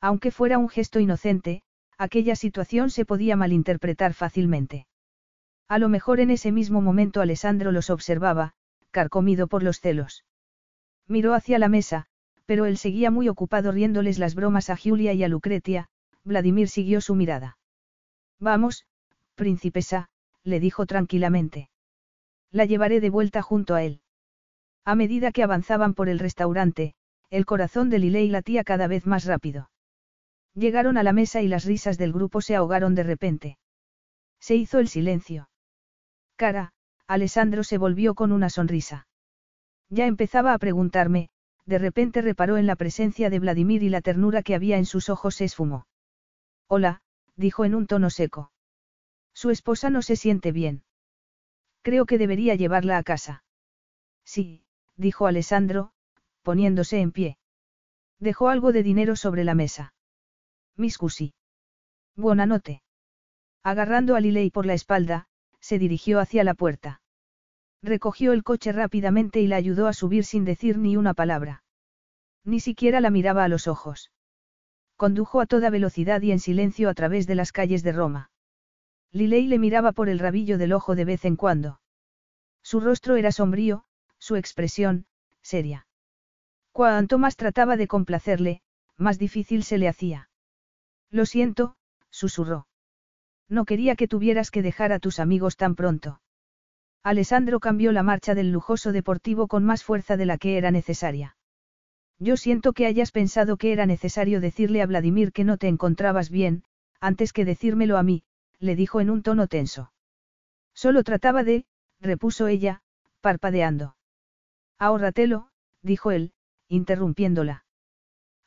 Aunque fuera un gesto inocente, aquella situación se podía malinterpretar fácilmente. A lo mejor en ese mismo momento Alessandro los observaba, carcomido por los celos. Miró hacia la mesa, pero él seguía muy ocupado riéndoles las bromas a Julia y a Lucretia, Vladimir siguió su mirada. Vamos, princesa, le dijo tranquilamente. La llevaré de vuelta junto a él. A medida que avanzaban por el restaurante, el corazón de Lilei latía cada vez más rápido. Llegaron a la mesa y las risas del grupo se ahogaron de repente. Se hizo el silencio. Cara, Alessandro se volvió con una sonrisa. Ya empezaba a preguntarme, de repente reparó en la presencia de Vladimir y la ternura que había en sus ojos se esfumó. Hola, dijo en un tono seco. Su esposa no se siente bien. Creo que debería llevarla a casa. Sí, dijo Alessandro, poniéndose en pie. Dejó algo de dinero sobre la mesa. Miscusi. Buena noche. Agarrando a Liley por la espalda, se dirigió hacia la puerta. Recogió el coche rápidamente y la ayudó a subir sin decir ni una palabra. Ni siquiera la miraba a los ojos. Condujo a toda velocidad y en silencio a través de las calles de Roma. Liley le miraba por el rabillo del ojo de vez en cuando. Su rostro era sombrío, su expresión, seria. Cuanto más trataba de complacerle, más difícil se le hacía. Lo siento, susurró. No quería que tuvieras que dejar a tus amigos tan pronto. Alessandro cambió la marcha del lujoso deportivo con más fuerza de la que era necesaria. Yo siento que hayas pensado que era necesario decirle a Vladimir que no te encontrabas bien, antes que decírmelo a mí, le dijo en un tono tenso. Solo trataba de, repuso ella, parpadeando. Ahórratelo, dijo él, interrumpiéndola.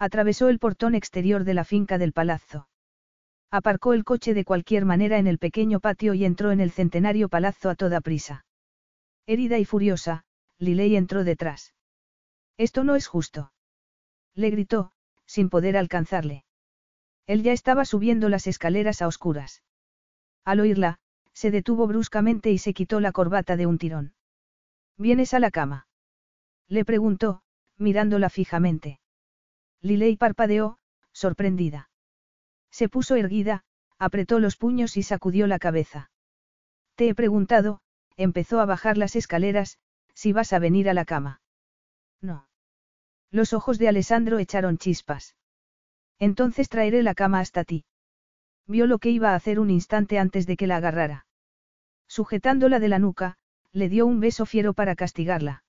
Atravesó el portón exterior de la finca del palazzo. Aparcó el coche de cualquier manera en el pequeño patio y entró en el centenario palazzo a toda prisa. Herida y furiosa, Liley entró detrás. Esto no es justo. Le gritó, sin poder alcanzarle. Él ya estaba subiendo las escaleras a oscuras. Al oírla, se detuvo bruscamente y se quitó la corbata de un tirón. ¿Vienes a la cama? Le preguntó, mirándola fijamente. Liley parpadeó, sorprendida. Se puso erguida, apretó los puños y sacudió la cabeza. Te he preguntado, empezó a bajar las escaleras, si vas a venir a la cama. No. Los ojos de Alessandro echaron chispas. Entonces traeré la cama hasta ti. Vio lo que iba a hacer un instante antes de que la agarrara. Sujetándola de la nuca, le dio un beso fiero para castigarla.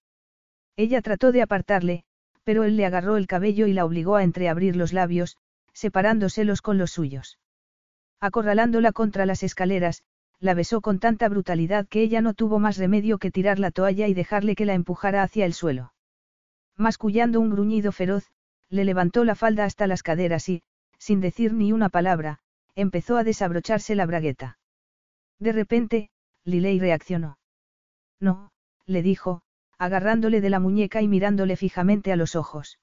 Ella trató de apartarle, pero él le agarró el cabello y la obligó a entreabrir los labios, separándoselos con los suyos. Acorralándola contra las escaleras, la besó con tanta brutalidad que ella no tuvo más remedio que tirar la toalla y dejarle que la empujara hacia el suelo. Mascullando un gruñido feroz, le levantó la falda hasta las caderas y, sin decir ni una palabra, empezó a desabrocharse la bragueta. De repente, Liley reaccionó. No, le dijo, agarrándole de la muñeca y mirándole fijamente a los ojos.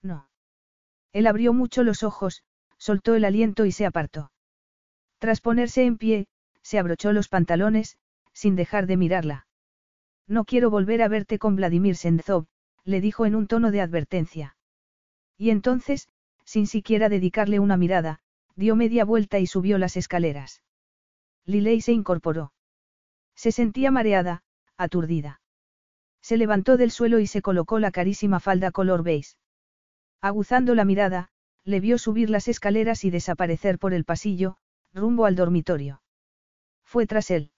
No. Él abrió mucho los ojos, soltó el aliento y se apartó. Tras ponerse en pie, se abrochó los pantalones, sin dejar de mirarla. No quiero volver a verte con Vladimir Senzov, le dijo en un tono de advertencia. Y entonces, sin siquiera dedicarle una mirada, dio media vuelta y subió las escaleras. Liley se incorporó. Se sentía mareada, aturdida. Se levantó del suelo y se colocó la carísima falda color beige. Aguzando la mirada, le vio subir las escaleras y desaparecer por el pasillo, rumbo al dormitorio. Fue tras él.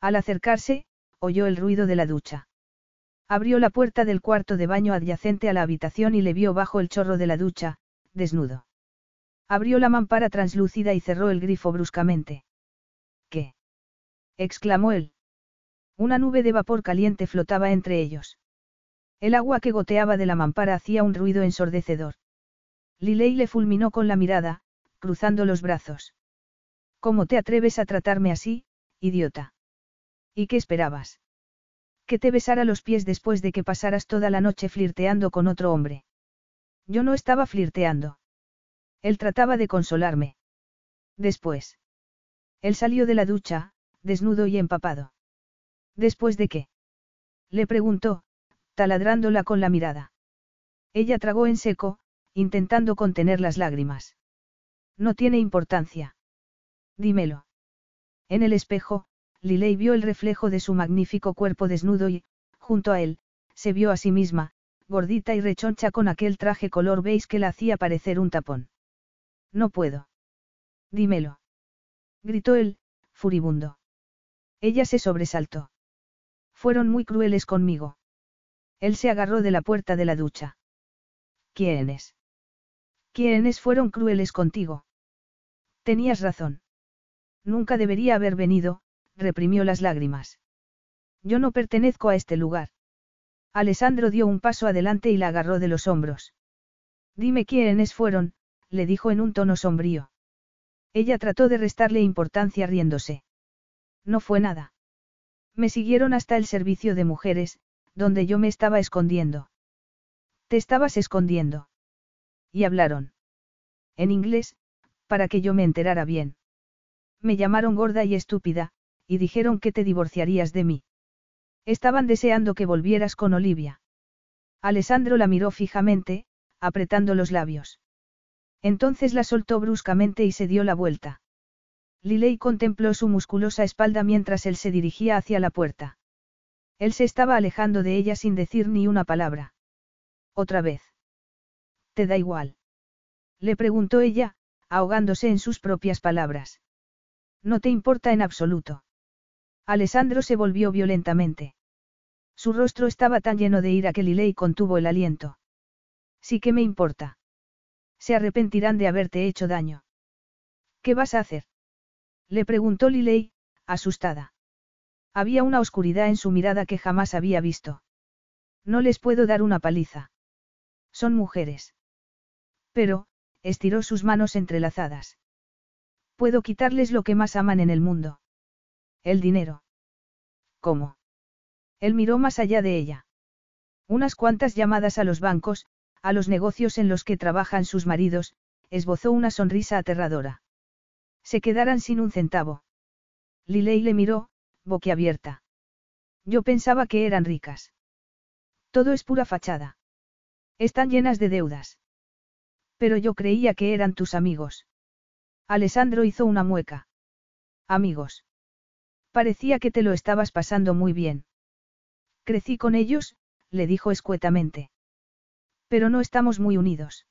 Al acercarse, oyó el ruido de la ducha. Abrió la puerta del cuarto de baño adyacente a la habitación y le vio bajo el chorro de la ducha, desnudo. Abrió la mampara translúcida y cerró el grifo bruscamente. ¿Qué? exclamó él. Una nube de vapor caliente flotaba entre ellos. El agua que goteaba de la mampara hacía un ruido ensordecedor. Liley le fulminó con la mirada, cruzando los brazos. ¿Cómo te atreves a tratarme así, idiota? ¿Y qué esperabas? Que te besara los pies después de que pasaras toda la noche flirteando con otro hombre. Yo no estaba flirteando. Él trataba de consolarme. Después. Él salió de la ducha, desnudo y empapado. ¿Después de qué? Le preguntó, taladrándola con la mirada. Ella tragó en seco, intentando contener las lágrimas. No tiene importancia. Dímelo. En el espejo, Liley vio el reflejo de su magnífico cuerpo desnudo y, junto a él, se vio a sí misma, gordita y rechoncha con aquel traje color beige que la hacía parecer un tapón. No puedo. Dímelo. Gritó él, furibundo. Ella se sobresaltó. Fueron muy crueles conmigo. Él se agarró de la puerta de la ducha. ¿Quiénes? ¿Quiénes fueron crueles contigo? Tenías razón. Nunca debería haber venido, reprimió las lágrimas. Yo no pertenezco a este lugar. Alessandro dio un paso adelante y la agarró de los hombros. Dime quiénes fueron, le dijo en un tono sombrío. Ella trató de restarle importancia riéndose. No fue nada. Me siguieron hasta el servicio de mujeres, donde yo me estaba escondiendo. Te estabas escondiendo. Y hablaron. En inglés, para que yo me enterara bien. Me llamaron gorda y estúpida, y dijeron que te divorciarías de mí. Estaban deseando que volvieras con Olivia. Alessandro la miró fijamente, apretando los labios. Entonces la soltó bruscamente y se dio la vuelta. Liley contempló su musculosa espalda mientras él se dirigía hacia la puerta. Él se estaba alejando de ella sin decir ni una palabra. Otra vez. ¿Te da igual? Le preguntó ella, ahogándose en sus propias palabras. No te importa en absoluto. Alessandro se volvió violentamente. Su rostro estaba tan lleno de ira que Liley contuvo el aliento. Sí que me importa. Se arrepentirán de haberte hecho daño. ¿Qué vas a hacer? Le preguntó Liley, asustada. Había una oscuridad en su mirada que jamás había visto. No les puedo dar una paliza. Son mujeres. Pero, estiró sus manos entrelazadas. Puedo quitarles lo que más aman en el mundo. El dinero. ¿Cómo? Él miró más allá de ella. Unas cuantas llamadas a los bancos, a los negocios en los que trabajan sus maridos, esbozó una sonrisa aterradora. Se quedarán sin un centavo. Lilei le miró, boquiabierta. Yo pensaba que eran ricas. Todo es pura fachada. Están llenas de deudas. Pero yo creía que eran tus amigos. Alessandro hizo una mueca. Amigos. Parecía que te lo estabas pasando muy bien. Crecí con ellos, le dijo escuetamente. Pero no estamos muy unidos.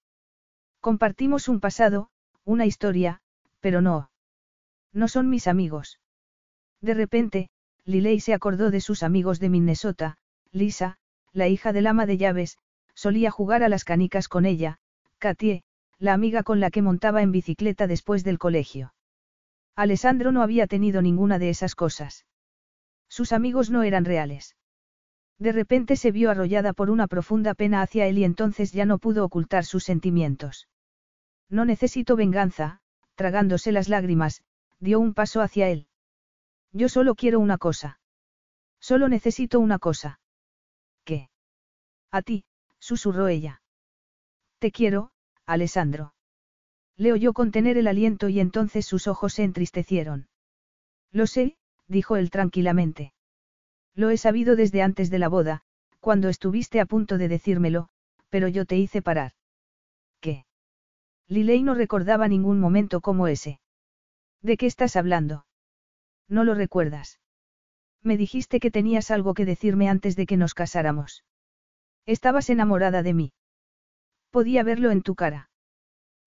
Compartimos un pasado, una historia, pero no. No son mis amigos. De repente, Liley se acordó de sus amigos de Minnesota, Lisa, la hija del ama de llaves, solía jugar a las canicas con ella, Katie, la amiga con la que montaba en bicicleta después del colegio. Alessandro no había tenido ninguna de esas cosas. Sus amigos no eran reales. De repente se vio arrollada por una profunda pena hacia él y entonces ya no pudo ocultar sus sentimientos. No necesito venganza, tragándose las lágrimas, dio un paso hacia él. Yo solo quiero una cosa. Solo necesito una cosa. ¿Qué? A ti, susurró ella. Te quiero, Alessandro. Le oyó contener el aliento y entonces sus ojos se entristecieron. Lo sé, dijo él tranquilamente. Lo he sabido desde antes de la boda, cuando estuviste a punto de decírmelo, pero yo te hice parar. ¿Qué? Lilei no recordaba ningún momento como ese. ¿De qué estás hablando? No lo recuerdas. Me dijiste que tenías algo que decirme antes de que nos casáramos. Estabas enamorada de mí. Podía verlo en tu cara.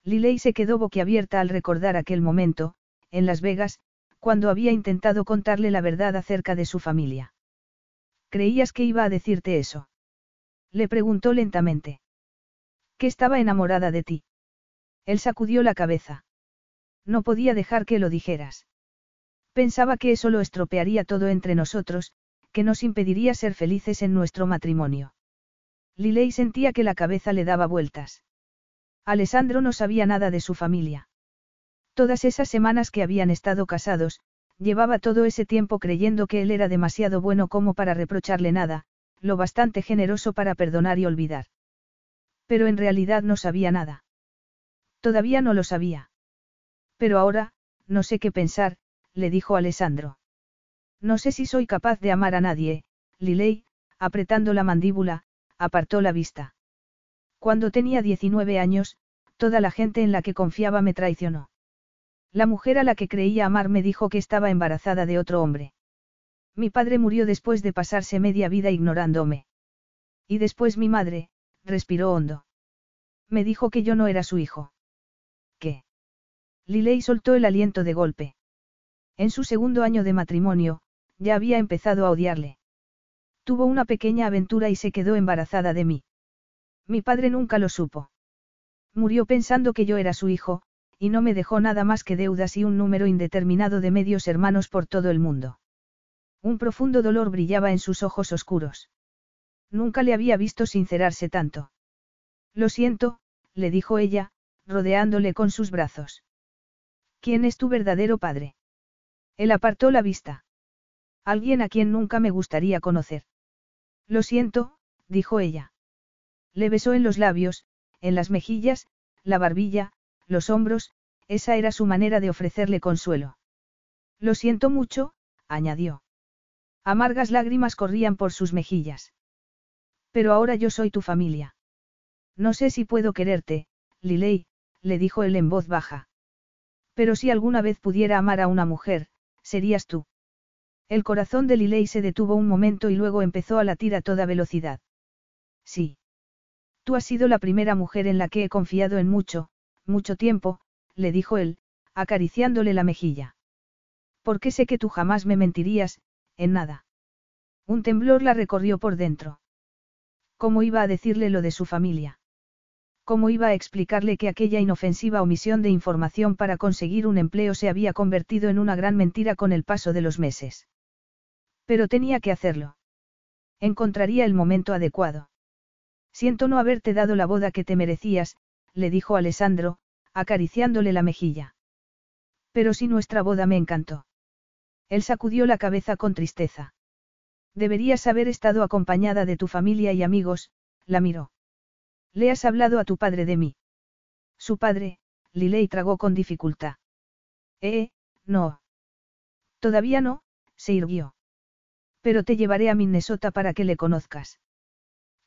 Lilei se quedó boquiabierta al recordar aquel momento, en Las Vegas, cuando había intentado contarle la verdad acerca de su familia. ¿Creías que iba a decirte eso? Le preguntó lentamente. Que estaba enamorada de ti. Él sacudió la cabeza. No podía dejar que lo dijeras. Pensaba que eso lo estropearía todo entre nosotros, que nos impediría ser felices en nuestro matrimonio. Lilei sentía que la cabeza le daba vueltas. Alessandro no sabía nada de su familia. Todas esas semanas que habían estado casados, llevaba todo ese tiempo creyendo que él era demasiado bueno como para reprocharle nada, lo bastante generoso para perdonar y olvidar. Pero en realidad no sabía nada. Todavía no lo sabía. Pero ahora, no sé qué pensar, le dijo Alessandro. No sé si soy capaz de amar a nadie, Lilei, apretando la mandíbula, apartó la vista. Cuando tenía 19 años, toda la gente en la que confiaba me traicionó. La mujer a la que creía amar me dijo que estaba embarazada de otro hombre. Mi padre murió después de pasarse media vida ignorándome. Y después mi madre, respiró hondo. Me dijo que yo no era su hijo. ¿Qué? Lilei soltó el aliento de golpe. En su segundo año de matrimonio, ya había empezado a odiarle. Tuvo una pequeña aventura y se quedó embarazada de mí. Mi padre nunca lo supo. Murió pensando que yo era su hijo, y no me dejó nada más que deudas y un número indeterminado de medios hermanos por todo el mundo. Un profundo dolor brillaba en sus ojos oscuros. Nunca le había visto sincerarse tanto. Lo siento, le dijo ella, rodeándole con sus brazos. ¿Quién es tu verdadero padre? Él apartó la vista. Alguien a quien nunca me gustaría conocer. Lo siento, dijo ella. Le besó en los labios, en las mejillas, la barbilla, los hombros, esa era su manera de ofrecerle consuelo. Lo siento mucho, añadió. Amargas lágrimas corrían por sus mejillas. Pero ahora yo soy tu familia. No sé si puedo quererte, Lilei, le dijo él en voz baja. Pero si alguna vez pudiera amar a una mujer, serías tú. El corazón de Lilei se detuvo un momento y luego empezó a latir a toda velocidad. Sí. Tú has sido la primera mujer en la que he confiado en mucho, mucho tiempo, le dijo él, acariciándole la mejilla. Porque sé que tú jamás me mentirías, en nada. Un temblor la recorrió por dentro. ¿Cómo iba a decirle lo de su familia? ¿Cómo iba a explicarle que aquella inofensiva omisión de información para conseguir un empleo se había convertido en una gran mentira con el paso de los meses? Pero tenía que hacerlo. Encontraría el momento adecuado. Siento no haberte dado la boda que te merecías, le dijo Alessandro, acariciándole la mejilla. Pero si nuestra boda me encantó. Él sacudió la cabeza con tristeza. Deberías haber estado acompañada de tu familia y amigos, la miró. Le has hablado a tu padre de mí. Su padre, Lilei tragó con dificultad. Eh, no. Todavía no, se irguió. Pero te llevaré a Minnesota para que le conozcas.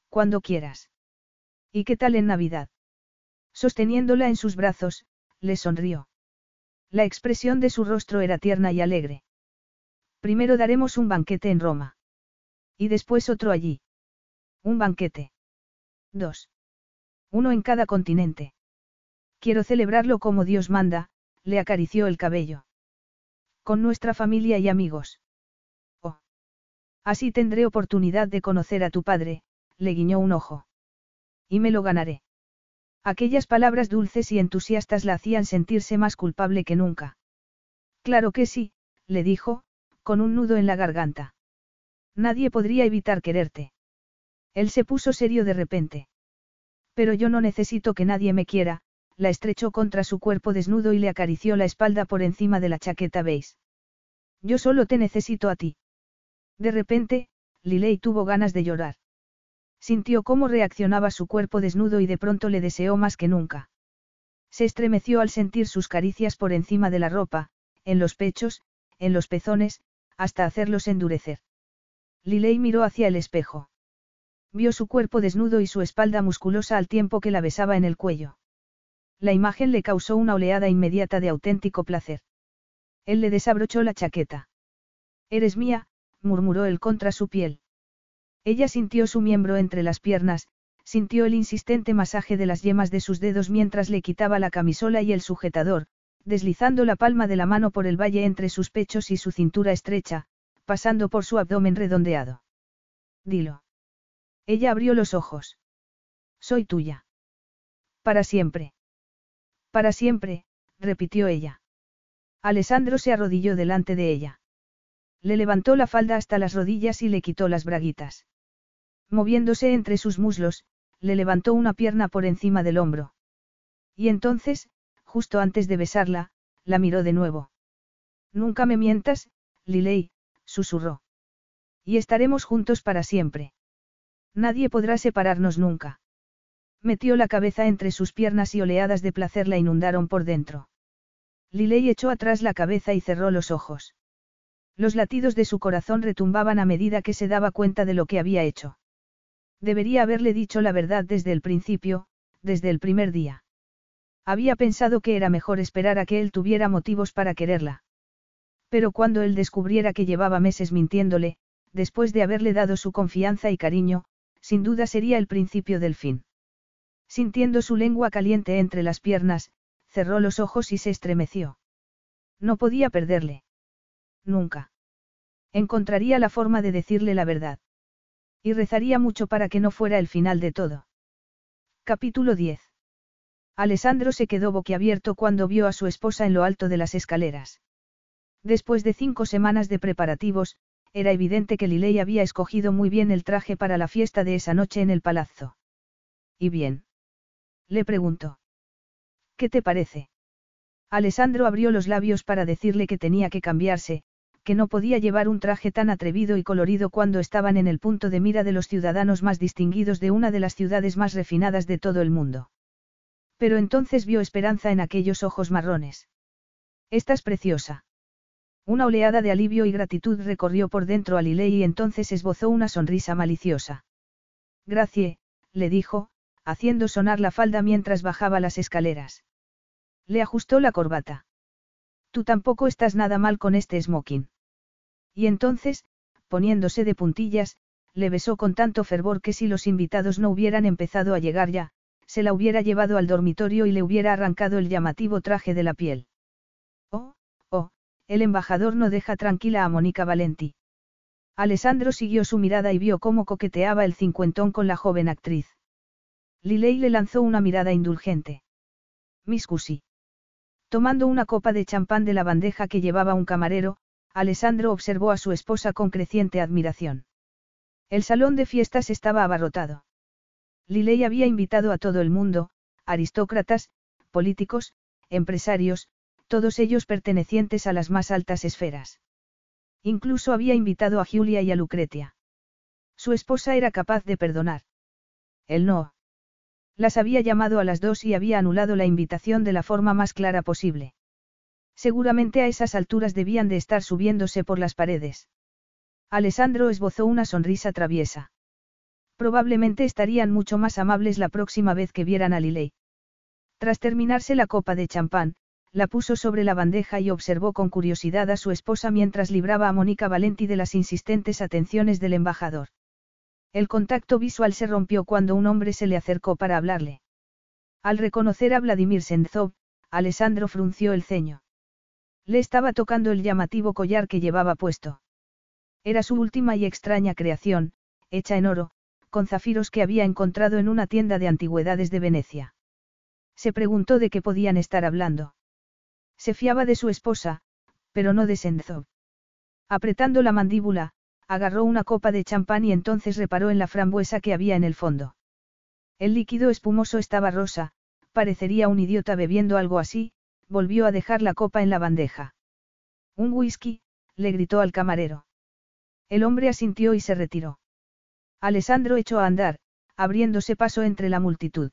Cuando quieras. ¿Y qué tal en Navidad? Sosteniéndola en sus brazos, le sonrió. La expresión de su rostro era tierna y alegre. Primero daremos un banquete en Roma. Y después otro allí. Un banquete. Dos. Uno en cada continente. Quiero celebrarlo como Dios manda, le acarició el cabello. Con nuestra familia y amigos. Oh. Así tendré oportunidad de conocer a tu padre, le guiñó un ojo. Y me lo ganaré. Aquellas palabras dulces y entusiastas la hacían sentirse más culpable que nunca. Claro que sí, le dijo, con un nudo en la garganta. Nadie podría evitar quererte. Él se puso serio de repente. Pero yo no necesito que nadie me quiera, la estrechó contra su cuerpo desnudo y le acarició la espalda por encima de la chaqueta beige. Yo solo te necesito a ti. De repente, Liley tuvo ganas de llorar. Sintió cómo reaccionaba su cuerpo desnudo y de pronto le deseó más que nunca. Se estremeció al sentir sus caricias por encima de la ropa, en los pechos, en los pezones, hasta hacerlos endurecer. Liley miró hacia el espejo. Vio su cuerpo desnudo y su espalda musculosa al tiempo que la besaba en el cuello. La imagen le causó una oleada inmediata de auténtico placer. Él le desabrochó la chaqueta. Eres mía, murmuró él contra su piel. Ella sintió su miembro entre las piernas, sintió el insistente masaje de las yemas de sus dedos mientras le quitaba la camisola y el sujetador, deslizando la palma de la mano por el valle entre sus pechos y su cintura estrecha, pasando por su abdomen redondeado. Dilo. Ella abrió los ojos. Soy tuya. Para siempre. Para siempre, repitió ella. Alessandro se arrodilló delante de ella. Le levantó la falda hasta las rodillas y le quitó las braguitas. Moviéndose entre sus muslos, le levantó una pierna por encima del hombro. Y entonces, justo antes de besarla, la miró de nuevo. Nunca me mientas, Liley, susurró. Y estaremos juntos para siempre. Nadie podrá separarnos nunca. Metió la cabeza entre sus piernas y oleadas de placer la inundaron por dentro. Liley echó atrás la cabeza y cerró los ojos. Los latidos de su corazón retumbaban a medida que se daba cuenta de lo que había hecho. Debería haberle dicho la verdad desde el principio, desde el primer día. Había pensado que era mejor esperar a que él tuviera motivos para quererla. Pero cuando él descubriera que llevaba meses mintiéndole, después de haberle dado su confianza y cariño, sin duda sería el principio del fin. Sintiendo su lengua caliente entre las piernas, cerró los ojos y se estremeció. No podía perderle. Nunca. Encontraría la forma de decirle la verdad. Y rezaría mucho para que no fuera el final de todo. Capítulo 10. Alessandro se quedó boquiabierto cuando vio a su esposa en lo alto de las escaleras. Después de cinco semanas de preparativos, era evidente que Liley había escogido muy bien el traje para la fiesta de esa noche en el palazzo. ¿Y bien? Le preguntó. ¿Qué te parece? Alessandro abrió los labios para decirle que tenía que cambiarse, que no podía llevar un traje tan atrevido y colorido cuando estaban en el punto de mira de los ciudadanos más distinguidos de una de las ciudades más refinadas de todo el mundo. Pero entonces vio esperanza en aquellos ojos marrones. Estás preciosa. Una oleada de alivio y gratitud recorrió por dentro a Liley y entonces esbozó una sonrisa maliciosa. Gracie, le dijo, haciendo sonar la falda mientras bajaba las escaleras. Le ajustó la corbata. Tú tampoco estás nada mal con este smoking. Y entonces, poniéndose de puntillas, le besó con tanto fervor que si los invitados no hubieran empezado a llegar ya, se la hubiera llevado al dormitorio y le hubiera arrancado el llamativo traje de la piel. El embajador no deja tranquila a Mónica Valenti. Alessandro siguió su mirada y vio cómo coqueteaba el cincuentón con la joven actriz. Liley le lanzó una mirada indulgente. Miss Tomando una copa de champán de la bandeja que llevaba un camarero, Alessandro observó a su esposa con creciente admiración. El salón de fiestas estaba abarrotado. Liley había invitado a todo el mundo, aristócratas, políticos, empresarios, todos ellos pertenecientes a las más altas esferas. Incluso había invitado a Julia y a Lucretia. Su esposa era capaz de perdonar. Él no. Las había llamado a las dos y había anulado la invitación de la forma más clara posible. Seguramente a esas alturas debían de estar subiéndose por las paredes. Alessandro esbozó una sonrisa traviesa. Probablemente estarían mucho más amables la próxima vez que vieran a Liley. Tras terminarse la copa de champán, la puso sobre la bandeja y observó con curiosidad a su esposa mientras libraba a Mónica Valenti de las insistentes atenciones del embajador. El contacto visual se rompió cuando un hombre se le acercó para hablarle. Al reconocer a Vladimir Senzov, Alessandro frunció el ceño. Le estaba tocando el llamativo collar que llevaba puesto. Era su última y extraña creación, hecha en oro, con zafiros que había encontrado en una tienda de antigüedades de Venecia. Se preguntó de qué podían estar hablando. Se fiaba de su esposa, pero no de Senzov. Apretando la mandíbula, agarró una copa de champán y entonces reparó en la frambuesa que había en el fondo. El líquido espumoso estaba rosa, parecería un idiota bebiendo algo así, volvió a dejar la copa en la bandeja. Un whisky, le gritó al camarero. El hombre asintió y se retiró. Alessandro echó a andar, abriéndose paso entre la multitud.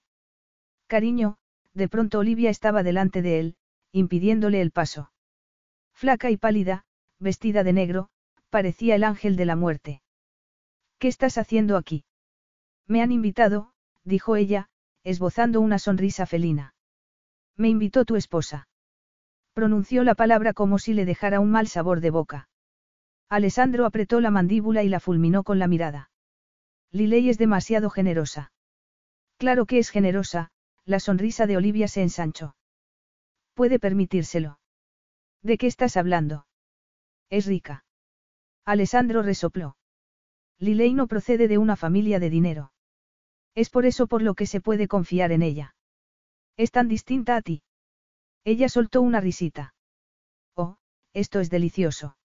Cariño, de pronto Olivia estaba delante de él, impidiéndole el paso. Flaca y pálida, vestida de negro, parecía el ángel de la muerte. ¿Qué estás haciendo aquí? Me han invitado, dijo ella, esbozando una sonrisa felina. Me invitó tu esposa. Pronunció la palabra como si le dejara un mal sabor de boca. Alessandro apretó la mandíbula y la fulminó con la mirada. Liley es demasiado generosa. Claro que es generosa, la sonrisa de Olivia se ensanchó. Puede permitírselo. ¿De qué estás hablando? Es rica. Alessandro resopló. Liley no procede de una familia de dinero. Es por eso por lo que se puede confiar en ella. Es tan distinta a ti. Ella soltó una risita. Oh, esto es delicioso.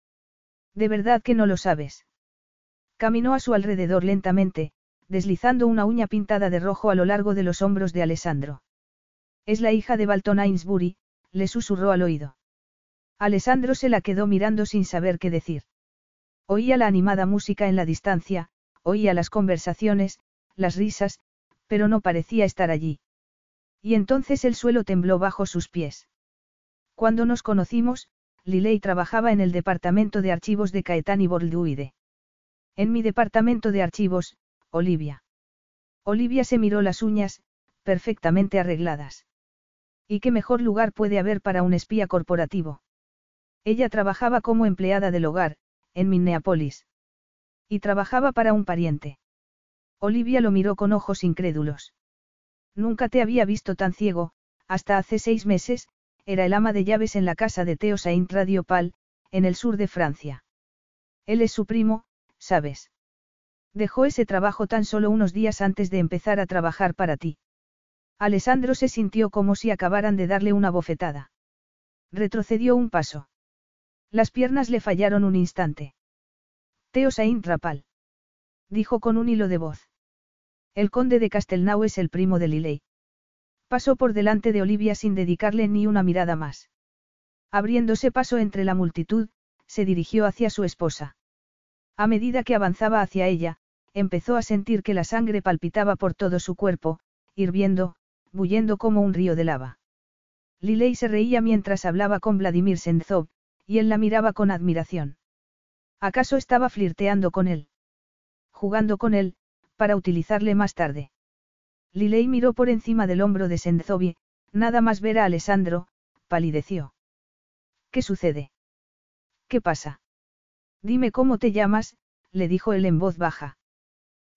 De verdad que no lo sabes. Caminó a su alrededor lentamente, deslizando una uña pintada de rojo a lo largo de los hombros de Alessandro. Es la hija de Balton Ainsbury, le susurró al oído. Alessandro se la quedó mirando sin saber qué decir. Oía la animada música en la distancia, oía las conversaciones, las risas, pero no parecía estar allí. Y entonces el suelo tembló bajo sus pies. Cuando nos conocimos, Liley trabajaba en el departamento de archivos de Caetani Borduide. En mi departamento de archivos, Olivia. Olivia se miró las uñas, perfectamente arregladas. ¿Y qué mejor lugar puede haber para un espía corporativo? Ella trabajaba como empleada del hogar, en Minneapolis. Y trabajaba para un pariente. Olivia lo miró con ojos incrédulos. Nunca te había visto tan ciego, hasta hace seis meses, era el ama de llaves en la casa de Theo Saint Radiopal, en el sur de Francia. Él es su primo, ¿sabes? Dejó ese trabajo tan solo unos días antes de empezar a trabajar para ti. Alessandro se sintió como si acabaran de darle una bofetada. Retrocedió un paso. Las piernas le fallaron un instante. Theo Saint Rapal. Dijo con un hilo de voz. El conde de Castelnau es el primo de Liley. Pasó por delante de Olivia sin dedicarle ni una mirada más. Abriéndose paso entre la multitud, se dirigió hacia su esposa. A medida que avanzaba hacia ella, empezó a sentir que la sangre palpitaba por todo su cuerpo, hirviendo, bullendo como un río de lava. Liley se reía mientras hablaba con Vladimir Senzov, y él la miraba con admiración. ¿Acaso estaba flirteando con él? Jugando con él, para utilizarle más tarde. Liley miró por encima del hombro de Senzovi, nada más ver a Alessandro, palideció. ¿Qué sucede? ¿Qué pasa? Dime cómo te llamas, le dijo él en voz baja.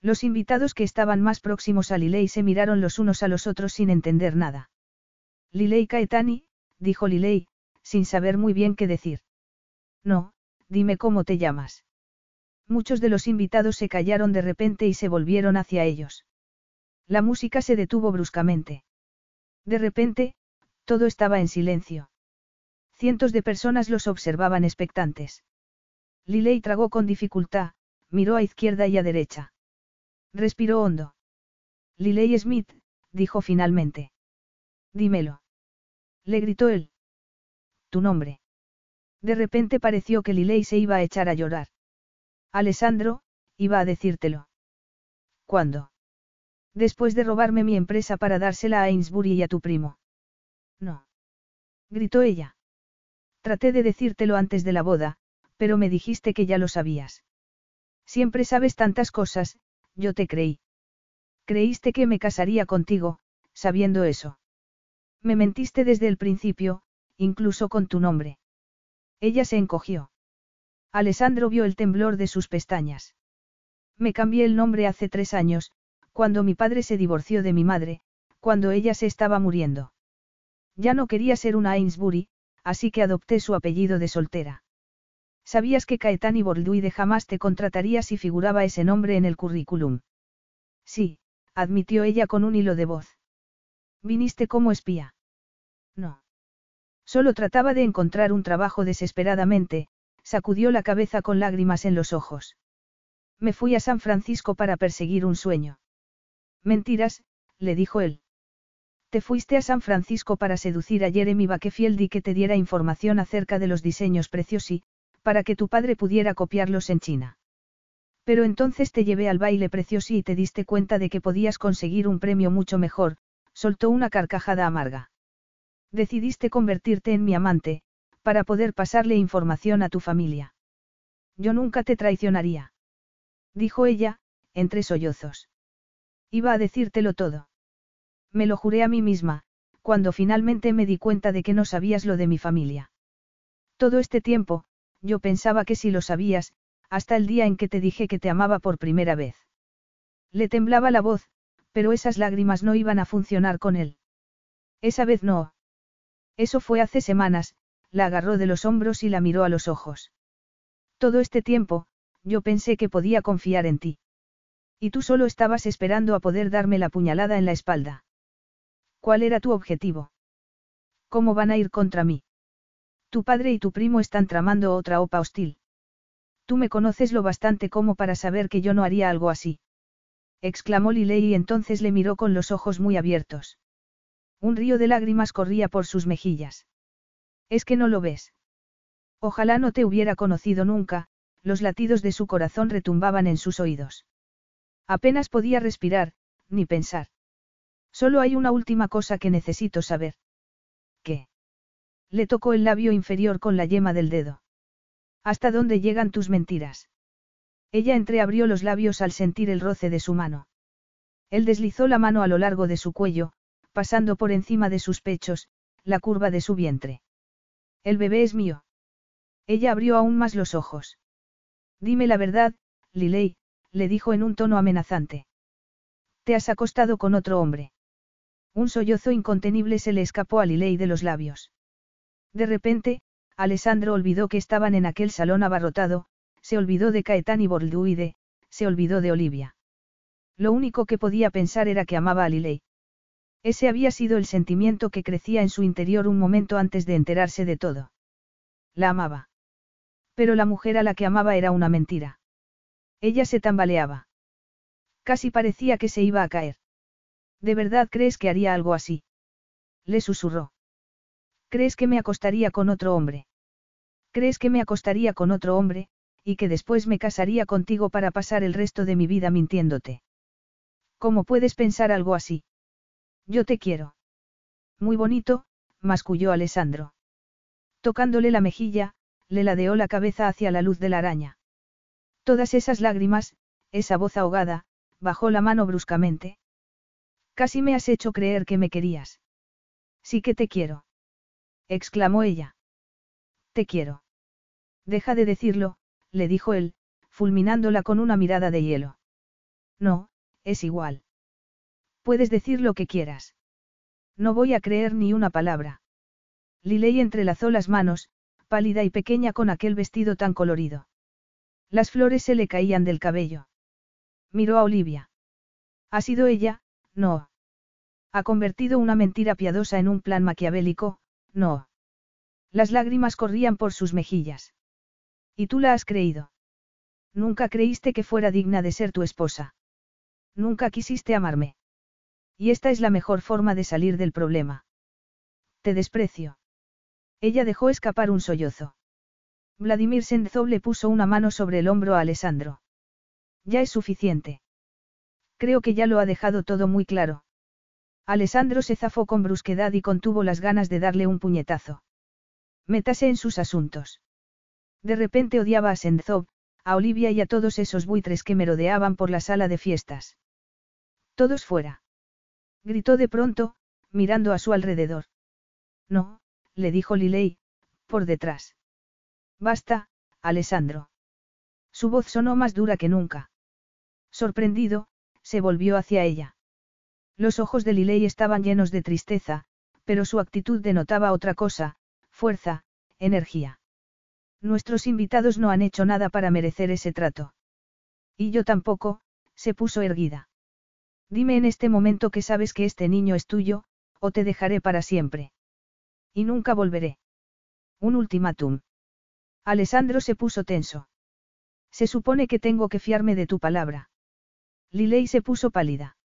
Los invitados que estaban más próximos a Liley se miraron los unos a los otros sin entender nada. Liley Caetani, dijo Liley, sin saber muy bien qué decir. No, dime cómo te llamas. Muchos de los invitados se callaron de repente y se volvieron hacia ellos. La música se detuvo bruscamente. De repente, todo estaba en silencio. Cientos de personas los observaban expectantes. Liley tragó con dificultad, miró a izquierda y a derecha. Respiró hondo. Liley Smith, dijo finalmente. Dímelo. Le gritó él. Tu nombre. De repente pareció que Liley se iba a echar a llorar. Alessandro, iba a decírtelo. ¿Cuándo? Después de robarme mi empresa para dársela a Ainsbury y a tu primo. No. Gritó ella. Traté de decírtelo antes de la boda, pero me dijiste que ya lo sabías. Siempre sabes tantas cosas, yo te creí. Creíste que me casaría contigo, sabiendo eso. Me mentiste desde el principio, incluso con tu nombre. Ella se encogió. Alessandro vio el temblor de sus pestañas. Me cambié el nombre hace tres años, cuando mi padre se divorció de mi madre, cuando ella se estaba muriendo. Ya no quería ser una Ainsbury, así que adopté su apellido de soltera. ¿Sabías que Caetani Borduide jamás te contrataría si figuraba ese nombre en el currículum? Sí, admitió ella con un hilo de voz. ¿Viniste como espía? No. Solo trataba de encontrar un trabajo desesperadamente, sacudió la cabeza con lágrimas en los ojos. Me fui a San Francisco para perseguir un sueño. Mentiras, le dijo él. Te fuiste a San Francisco para seducir a Jeremy Bakefield y que te diera información acerca de los diseños preciosi, para que tu padre pudiera copiarlos en China. Pero entonces te llevé al baile preciosi y te diste cuenta de que podías conseguir un premio mucho mejor, soltó una carcajada amarga. Decidiste convertirte en mi amante, para poder pasarle información a tu familia. Yo nunca te traicionaría. Dijo ella, entre sollozos. Iba a decírtelo todo. Me lo juré a mí misma, cuando finalmente me di cuenta de que no sabías lo de mi familia. Todo este tiempo, yo pensaba que sí lo sabías, hasta el día en que te dije que te amaba por primera vez. Le temblaba la voz, pero esas lágrimas no iban a funcionar con él. Esa vez no. Eso fue hace semanas, la agarró de los hombros y la miró a los ojos. Todo este tiempo, yo pensé que podía confiar en ti. Y tú solo estabas esperando a poder darme la puñalada en la espalda. ¿Cuál era tu objetivo? ¿Cómo van a ir contra mí? Tu padre y tu primo están tramando otra opa hostil. Tú me conoces lo bastante como para saber que yo no haría algo así. Exclamó Liley y entonces le miró con los ojos muy abiertos. Un río de lágrimas corría por sus mejillas. Es que no lo ves. Ojalá no te hubiera conocido nunca, los latidos de su corazón retumbaban en sus oídos. Apenas podía respirar, ni pensar. Solo hay una última cosa que necesito saber. Le tocó el labio inferior con la yema del dedo. ¿Hasta dónde llegan tus mentiras? Ella entreabrió los labios al sentir el roce de su mano. Él deslizó la mano a lo largo de su cuello, pasando por encima de sus pechos, la curva de su vientre. El bebé es mío. Ella abrió aún más los ojos. Dime la verdad, Liley, le dijo en un tono amenazante. Te has acostado con otro hombre. Un sollozo incontenible se le escapó a Liley de los labios. De repente, Alessandro olvidó que estaban en aquel salón abarrotado, se olvidó de Caetani Borduide, se olvidó de Olivia. Lo único que podía pensar era que amaba a Liley. Ese había sido el sentimiento que crecía en su interior un momento antes de enterarse de todo. La amaba. Pero la mujer a la que amaba era una mentira. Ella se tambaleaba. Casi parecía que se iba a caer. ¿De verdad crees que haría algo así? Le susurró. ¿Crees que me acostaría con otro hombre? ¿Crees que me acostaría con otro hombre, y que después me casaría contigo para pasar el resto de mi vida mintiéndote? ¿Cómo puedes pensar algo así? Yo te quiero. Muy bonito, masculló Alessandro. Tocándole la mejilla, le ladeó la cabeza hacia la luz de la araña. Todas esas lágrimas, esa voz ahogada, bajó la mano bruscamente. Casi me has hecho creer que me querías. Sí que te quiero. Exclamó ella. Te quiero. Deja de decirlo, le dijo él, fulminándola con una mirada de hielo. No, es igual. Puedes decir lo que quieras. No voy a creer ni una palabra. Liley entrelazó las manos, pálida y pequeña con aquel vestido tan colorido. Las flores se le caían del cabello. Miró a Olivia. Ha sido ella, no. Ha convertido una mentira piadosa en un plan maquiavélico, no. Las lágrimas corrían por sus mejillas. ¿Y tú la has creído? Nunca creíste que fuera digna de ser tu esposa. Nunca quisiste amarme. Y esta es la mejor forma de salir del problema. Te desprecio. Ella dejó escapar un sollozo. Vladimir Senzov le puso una mano sobre el hombro a Alessandro. Ya es suficiente. Creo que ya lo ha dejado todo muy claro. Alessandro se zafó con brusquedad y contuvo las ganas de darle un puñetazo. Métase en sus asuntos. De repente odiaba a Senzov, a Olivia y a todos esos buitres que merodeaban por la sala de fiestas. Todos fuera. Gritó de pronto, mirando a su alrededor. No, le dijo Lilei, por detrás. Basta, Alessandro. Su voz sonó más dura que nunca. Sorprendido, se volvió hacia ella. Los ojos de Lilei estaban llenos de tristeza, pero su actitud denotaba otra cosa, fuerza, energía. Nuestros invitados no han hecho nada para merecer ese trato. Y yo tampoco, se puso erguida. Dime en este momento que sabes que este niño es tuyo, o te dejaré para siempre. Y nunca volveré. Un ultimátum. Alessandro se puso tenso. Se supone que tengo que fiarme de tu palabra. Lilei se puso pálida.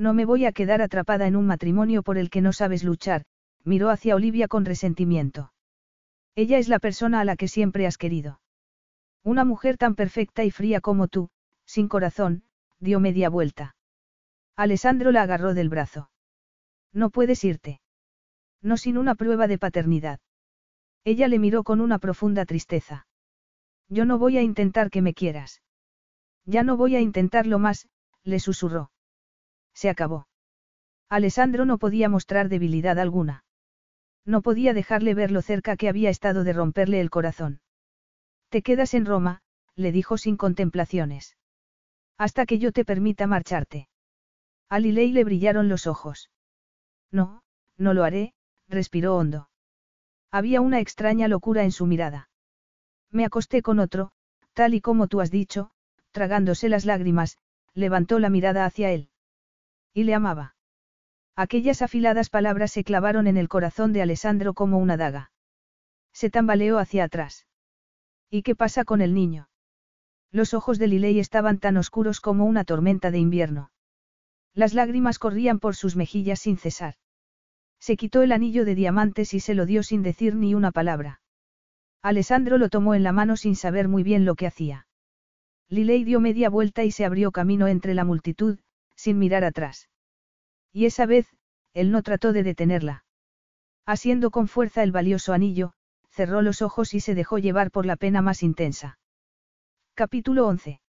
No me voy a quedar atrapada en un matrimonio por el que no sabes luchar, miró hacia Olivia con resentimiento. Ella es la persona a la que siempre has querido. Una mujer tan perfecta y fría como tú, sin corazón, dio media vuelta. Alessandro la agarró del brazo. No puedes irte. No sin una prueba de paternidad. Ella le miró con una profunda tristeza. Yo no voy a intentar que me quieras. Ya no voy a intentarlo más, le susurró. Se acabó. Alessandro no podía mostrar debilidad alguna. No podía dejarle ver lo cerca que había estado de romperle el corazón. Te quedas en Roma, le dijo sin contemplaciones. Hasta que yo te permita marcharte. A Lilei le brillaron los ojos. No, no lo haré, respiró hondo. Había una extraña locura en su mirada. Me acosté con otro, tal y como tú has dicho, tragándose las lágrimas, levantó la mirada hacia él. Y le amaba. Aquellas afiladas palabras se clavaron en el corazón de Alessandro como una daga. Se tambaleó hacia atrás. ¿Y qué pasa con el niño? Los ojos de Lilei estaban tan oscuros como una tormenta de invierno. Las lágrimas corrían por sus mejillas sin cesar. Se quitó el anillo de diamantes y se lo dio sin decir ni una palabra. Alessandro lo tomó en la mano sin saber muy bien lo que hacía. Lilei dio media vuelta y se abrió camino entre la multitud, sin mirar atrás. Y esa vez, él no trató de detenerla. Haciendo con fuerza el valioso anillo, cerró los ojos y se dejó llevar por la pena más intensa. Capítulo 11.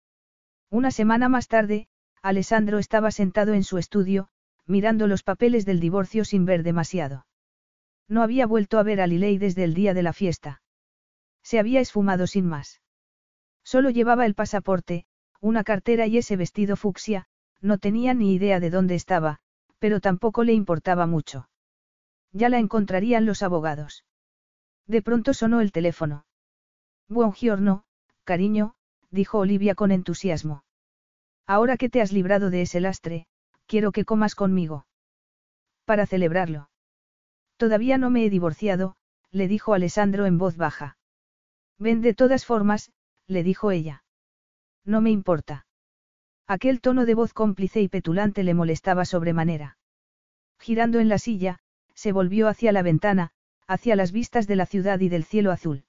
Una semana más tarde, Alessandro estaba sentado en su estudio, mirando los papeles del divorcio sin ver demasiado. No había vuelto a ver a Lilei desde el día de la fiesta. Se había esfumado sin más. Solo llevaba el pasaporte, una cartera y ese vestido fucsia, no tenía ni idea de dónde estaba, pero tampoco le importaba mucho. Ya la encontrarían los abogados. De pronto sonó el teléfono. Buongiorno, cariño, dijo Olivia con entusiasmo. Ahora que te has librado de ese lastre, quiero que comas conmigo. Para celebrarlo. Todavía no me he divorciado, le dijo Alessandro en voz baja. Ven de todas formas, le dijo ella. No me importa. Aquel tono de voz cómplice y petulante le molestaba sobremanera. Girando en la silla, se volvió hacia la ventana, hacia las vistas de la ciudad y del cielo azul.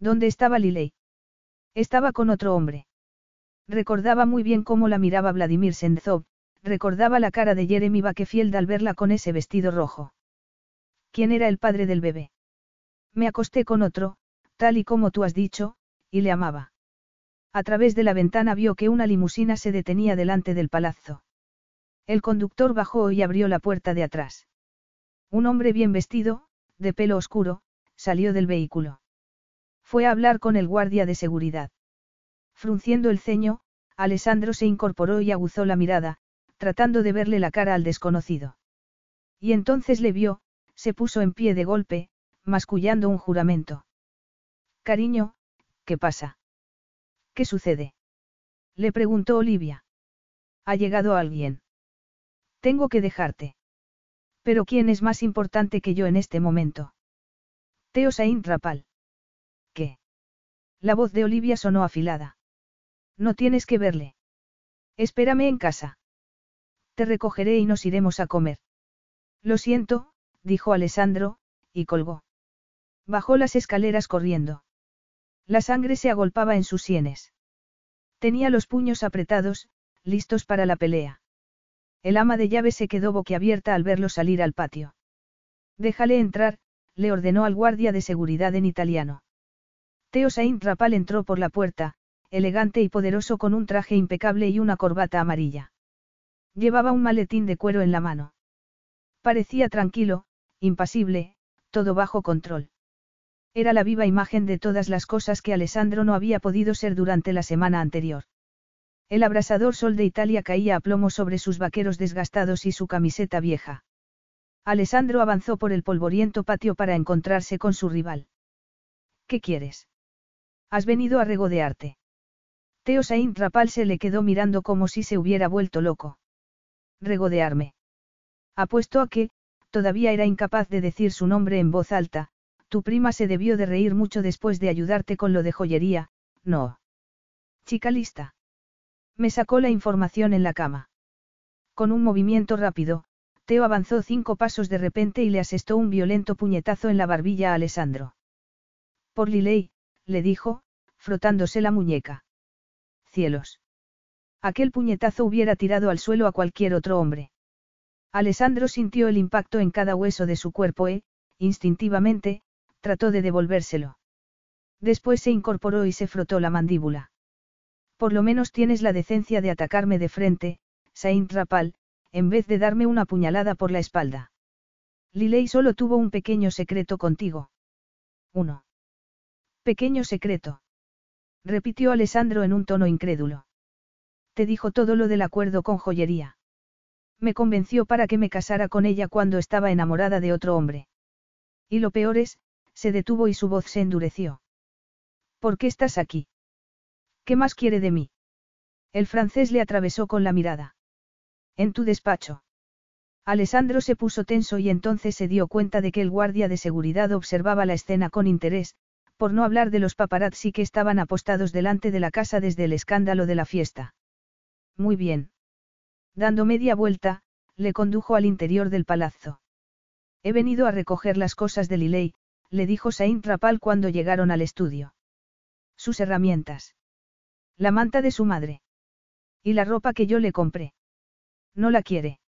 ¿Dónde estaba Lilei? Estaba con otro hombre. Recordaba muy bien cómo la miraba Vladimir Senzov, recordaba la cara de Jeremy Bakefield al verla con ese vestido rojo. ¿Quién era el padre del bebé? Me acosté con otro, tal y como tú has dicho, y le amaba. A través de la ventana vio que una limusina se detenía delante del palazzo. El conductor bajó y abrió la puerta de atrás. Un hombre bien vestido, de pelo oscuro, salió del vehículo. Fue a hablar con el guardia de seguridad. Frunciendo el ceño, Alessandro se incorporó y aguzó la mirada, tratando de verle la cara al desconocido. Y entonces le vio, se puso en pie de golpe, mascullando un juramento. Cariño, ¿qué pasa? ¿Qué sucede? Le preguntó Olivia. ¿Ha llegado alguien? Tengo que dejarte. Pero ¿quién es más importante que yo en este momento? Teo Saint Rapal. ¿Qué? La voz de Olivia sonó afilada. No tienes que verle. Espérame en casa. Te recogeré y nos iremos a comer. Lo siento, dijo Alessandro, y colgó. Bajó las escaleras corriendo. La sangre se agolpaba en sus sienes. Tenía los puños apretados, listos para la pelea. El ama de llave se quedó boquiabierta al verlo salir al patio. Déjale entrar, le ordenó al guardia de seguridad en italiano. Teo Saint Rapal entró por la puerta, elegante y poderoso con un traje impecable y una corbata amarilla. Llevaba un maletín de cuero en la mano. Parecía tranquilo, impasible, todo bajo control. Era la viva imagen de todas las cosas que Alessandro no había podido ser durante la semana anterior. El abrasador sol de Italia caía a plomo sobre sus vaqueros desgastados y su camiseta vieja. Alessandro avanzó por el polvoriento patio para encontrarse con su rival. ¿Qué quieres? Has venido a regodearte. Teo Saint Rapal se le quedó mirando como si se hubiera vuelto loco. Regodearme. Apuesto a que, todavía era incapaz de decir su nombre en voz alta, tu prima se debió de reír mucho después de ayudarte con lo de joyería, no. Chica lista. Me sacó la información en la cama. Con un movimiento rápido, Teo avanzó cinco pasos de repente y le asestó un violento puñetazo en la barbilla a Alessandro. Por Liley, le dijo, frotándose la muñeca. Cielos. Aquel puñetazo hubiera tirado al suelo a cualquier otro hombre. Alessandro sintió el impacto en cada hueso de su cuerpo e, instintivamente, trató de devolvérselo. Después se incorporó y se frotó la mandíbula. Por lo menos tienes la decencia de atacarme de frente, Saint Rapal, en vez de darme una puñalada por la espalda. Liley solo tuvo un pequeño secreto contigo. Uno. Pequeño secreto. Repitió Alessandro en un tono incrédulo. Te dijo todo lo del acuerdo con joyería. Me convenció para que me casara con ella cuando estaba enamorada de otro hombre. Y lo peor es, se detuvo y su voz se endureció. ¿Por qué estás aquí? ¿Qué más quiere de mí? El francés le atravesó con la mirada. En tu despacho. Alessandro se puso tenso y entonces se dio cuenta de que el guardia de seguridad observaba la escena con interés, por no hablar de los paparazzi que estaban apostados delante de la casa desde el escándalo de la fiesta. Muy bien. Dando media vuelta, le condujo al interior del palazzo. He venido a recoger las cosas de Liley, le dijo Saint Rapal cuando llegaron al estudio. Sus herramientas. La manta de su madre. Y la ropa que yo le compré. No la quiere.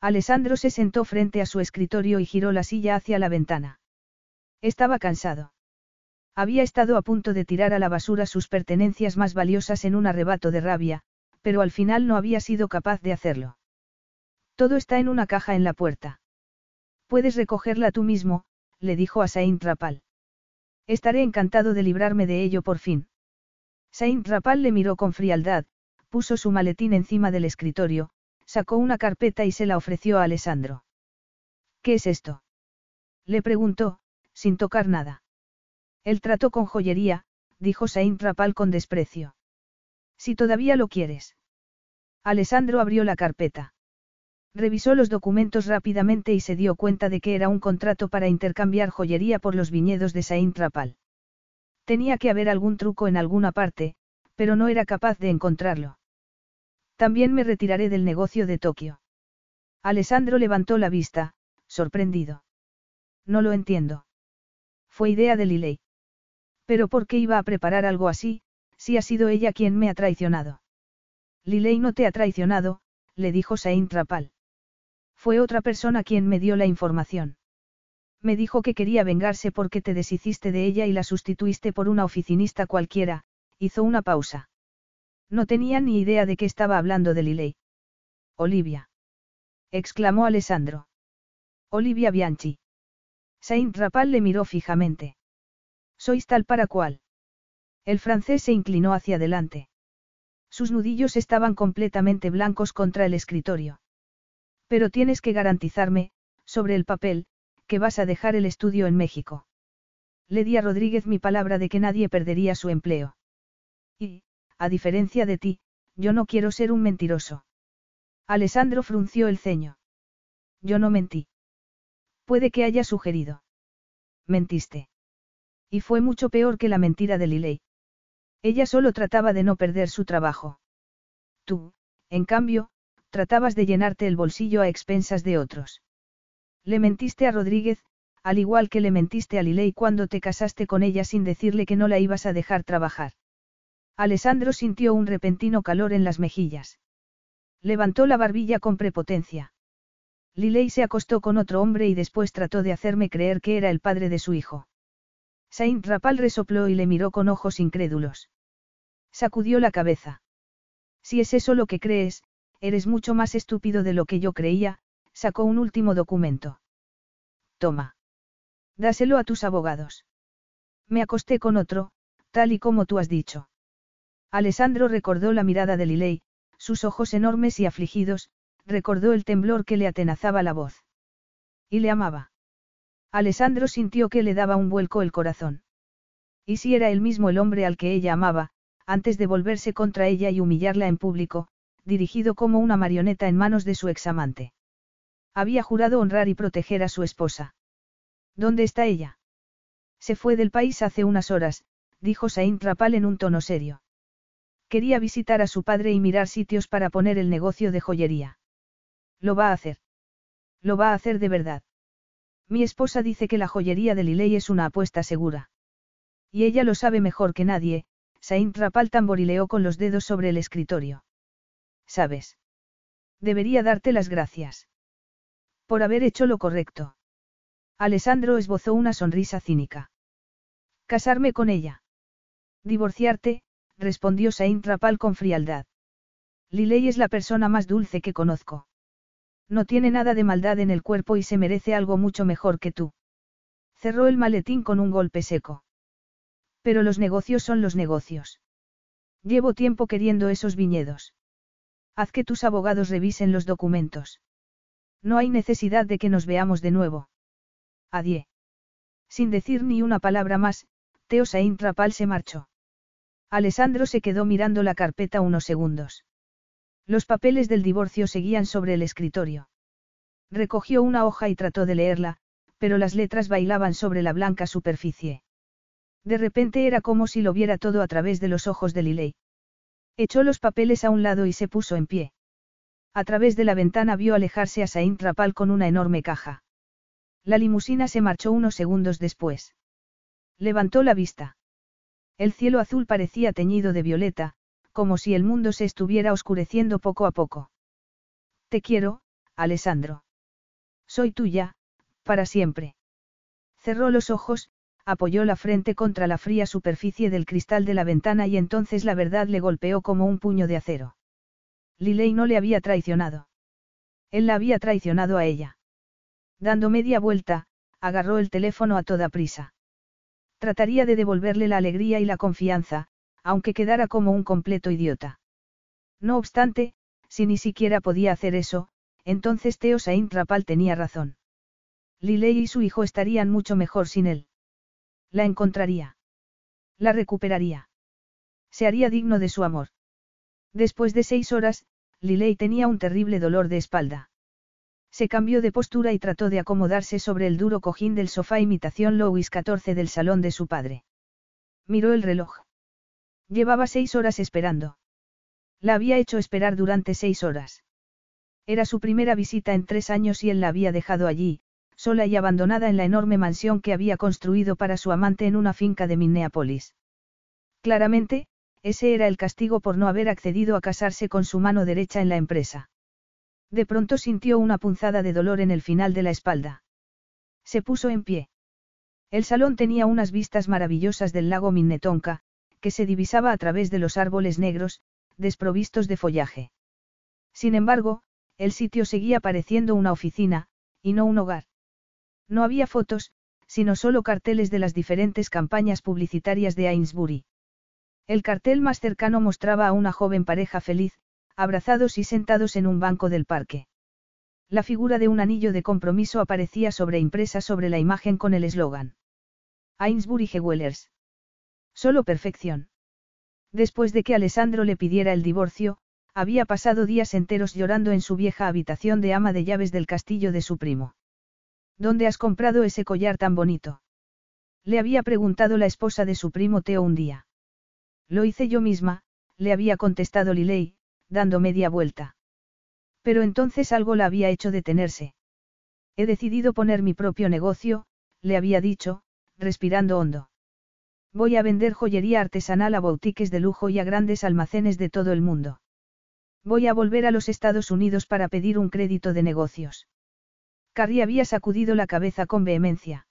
Alessandro se sentó frente a su escritorio y giró la silla hacia la ventana. Estaba cansado. Había estado a punto de tirar a la basura sus pertenencias más valiosas en un arrebato de rabia, pero al final no había sido capaz de hacerlo. Todo está en una caja en la puerta. Puedes recogerla tú mismo, le dijo a Saint Rapal. Estaré encantado de librarme de ello por fin. Saint Rapal le miró con frialdad, puso su maletín encima del escritorio, sacó una carpeta y se la ofreció a Alessandro. ¿Qué es esto? Le preguntó, sin tocar nada. El trato con joyería, dijo Saint Rapal con desprecio. Si todavía lo quieres. Alessandro abrió la carpeta. Revisó los documentos rápidamente y se dio cuenta de que era un contrato para intercambiar joyería por los viñedos de Saint Rapal. Tenía que haber algún truco en alguna parte, pero no era capaz de encontrarlo. También me retiraré del negocio de Tokio. Alessandro levantó la vista, sorprendido. No lo entiendo. Fue idea de Liley. Pero ¿por qué iba a preparar algo así, si ha sido ella quien me ha traicionado? Liley no te ha traicionado, le dijo Saint Rapal. Fue otra persona quien me dio la información. Me dijo que quería vengarse porque te deshiciste de ella y la sustituiste por una oficinista cualquiera, hizo una pausa. No tenía ni idea de que estaba hablando de Liley. Olivia. exclamó Alessandro. Olivia Bianchi. Saint Rapal le miró fijamente. Sois tal para cual. El francés se inclinó hacia adelante. Sus nudillos estaban completamente blancos contra el escritorio. Pero tienes que garantizarme, sobre el papel, que vas a dejar el estudio en México. Le di a Rodríguez mi palabra de que nadie perdería su empleo. Y, a diferencia de ti, yo no quiero ser un mentiroso. Alessandro frunció el ceño. Yo no mentí. Puede que haya sugerido. Mentiste. Y fue mucho peor que la mentira de Liley. Ella solo trataba de no perder su trabajo. Tú, en cambio, tratabas de llenarte el bolsillo a expensas de otros. Le mentiste a Rodríguez, al igual que le mentiste a Liley cuando te casaste con ella sin decirle que no la ibas a dejar trabajar. Alessandro sintió un repentino calor en las mejillas. Levantó la barbilla con prepotencia. Liley se acostó con otro hombre y después trató de hacerme creer que era el padre de su hijo. Saint Rapal resopló y le miró con ojos incrédulos. Sacudió la cabeza. Si es eso lo que crees, eres mucho más estúpido de lo que yo creía, sacó un último documento. Toma. Dáselo a tus abogados. Me acosté con otro, tal y como tú has dicho. Alessandro recordó la mirada de Liley, sus ojos enormes y afligidos, recordó el temblor que le atenazaba la voz. Y le amaba. Alessandro sintió que le daba un vuelco el corazón. Y si era él mismo el hombre al que ella amaba, antes de volverse contra ella y humillarla en público, dirigido como una marioneta en manos de su examante. Había jurado honrar y proteger a su esposa. ¿Dónde está ella? Se fue del país hace unas horas, dijo Saint Rapal en un tono serio. Quería visitar a su padre y mirar sitios para poner el negocio de joyería. Lo va a hacer. Lo va a hacer de verdad. Mi esposa dice que la joyería de Liley es una apuesta segura. Y ella lo sabe mejor que nadie, Saint Rapal tamborileó con los dedos sobre el escritorio. ¿Sabes? Debería darte las gracias. Por haber hecho lo correcto. Alessandro esbozó una sonrisa cínica. Casarme con ella. Divorciarte, respondió Saint Rapal con frialdad. Liley es la persona más dulce que conozco. No tiene nada de maldad en el cuerpo y se merece algo mucho mejor que tú. Cerró el maletín con un golpe seco. Pero los negocios son los negocios. Llevo tiempo queriendo esos viñedos. Haz que tus abogados revisen los documentos. No hay necesidad de que nos veamos de nuevo. Adiós. Sin decir ni una palabra más, Teo Saint Rapal se marchó. Alessandro se quedó mirando la carpeta unos segundos. Los papeles del divorcio seguían sobre el escritorio. Recogió una hoja y trató de leerla, pero las letras bailaban sobre la blanca superficie. De repente era como si lo viera todo a través de los ojos de Liley. Echó los papeles a un lado y se puso en pie. A través de la ventana vio alejarse a Saint Rapal con una enorme caja. La limusina se marchó unos segundos después. Levantó la vista. El cielo azul parecía teñido de violeta, como si el mundo se estuviera oscureciendo poco a poco. Te quiero, Alessandro. Soy tuya, para siempre. Cerró los ojos, apoyó la frente contra la fría superficie del cristal de la ventana y entonces la verdad le golpeó como un puño de acero. Liley no le había traicionado. Él la había traicionado a ella. Dando media vuelta, agarró el teléfono a toda prisa. Trataría de devolverle la alegría y la confianza, aunque quedara como un completo idiota. No obstante, si ni siquiera podía hacer eso, entonces Teo Saint Rapal tenía razón. Liley y su hijo estarían mucho mejor sin él. La encontraría. La recuperaría. Se haría digno de su amor. Después de seis horas, Liley tenía un terrible dolor de espalda. Se cambió de postura y trató de acomodarse sobre el duro cojín del sofá imitación Louis XIV del salón de su padre. Miró el reloj. Llevaba seis horas esperando. La había hecho esperar durante seis horas. Era su primera visita en tres años y él la había dejado allí, sola y abandonada en la enorme mansión que había construido para su amante en una finca de Minneapolis. Claramente, ese era el castigo por no haber accedido a casarse con su mano derecha en la empresa. De pronto sintió una punzada de dolor en el final de la espalda. Se puso en pie. El salón tenía unas vistas maravillosas del lago Minnetonka, que se divisaba a través de los árboles negros, desprovistos de follaje. Sin embargo, el sitio seguía pareciendo una oficina, y no un hogar. No había fotos, sino solo carteles de las diferentes campañas publicitarias de Ainsbury. El cartel más cercano mostraba a una joven pareja feliz, abrazados y sentados en un banco del parque. La figura de un anillo de compromiso aparecía sobreimpresa sobre la imagen con el eslogan. Ainsbury Jewelers. Solo perfección. Después de que Alessandro le pidiera el divorcio, había pasado días enteros llorando en su vieja habitación de ama de llaves del castillo de su primo. ¿Dónde has comprado ese collar tan bonito? Le había preguntado la esposa de su primo Teo un día. Lo hice yo misma, le había contestado Liley, dando media vuelta. Pero entonces algo la había hecho detenerse. He decidido poner mi propio negocio, le había dicho, respirando hondo. Voy a vender joyería artesanal a boutiques de lujo y a grandes almacenes de todo el mundo. Voy a volver a los Estados Unidos para pedir un crédito de negocios. Carrie había sacudido la cabeza con vehemencia.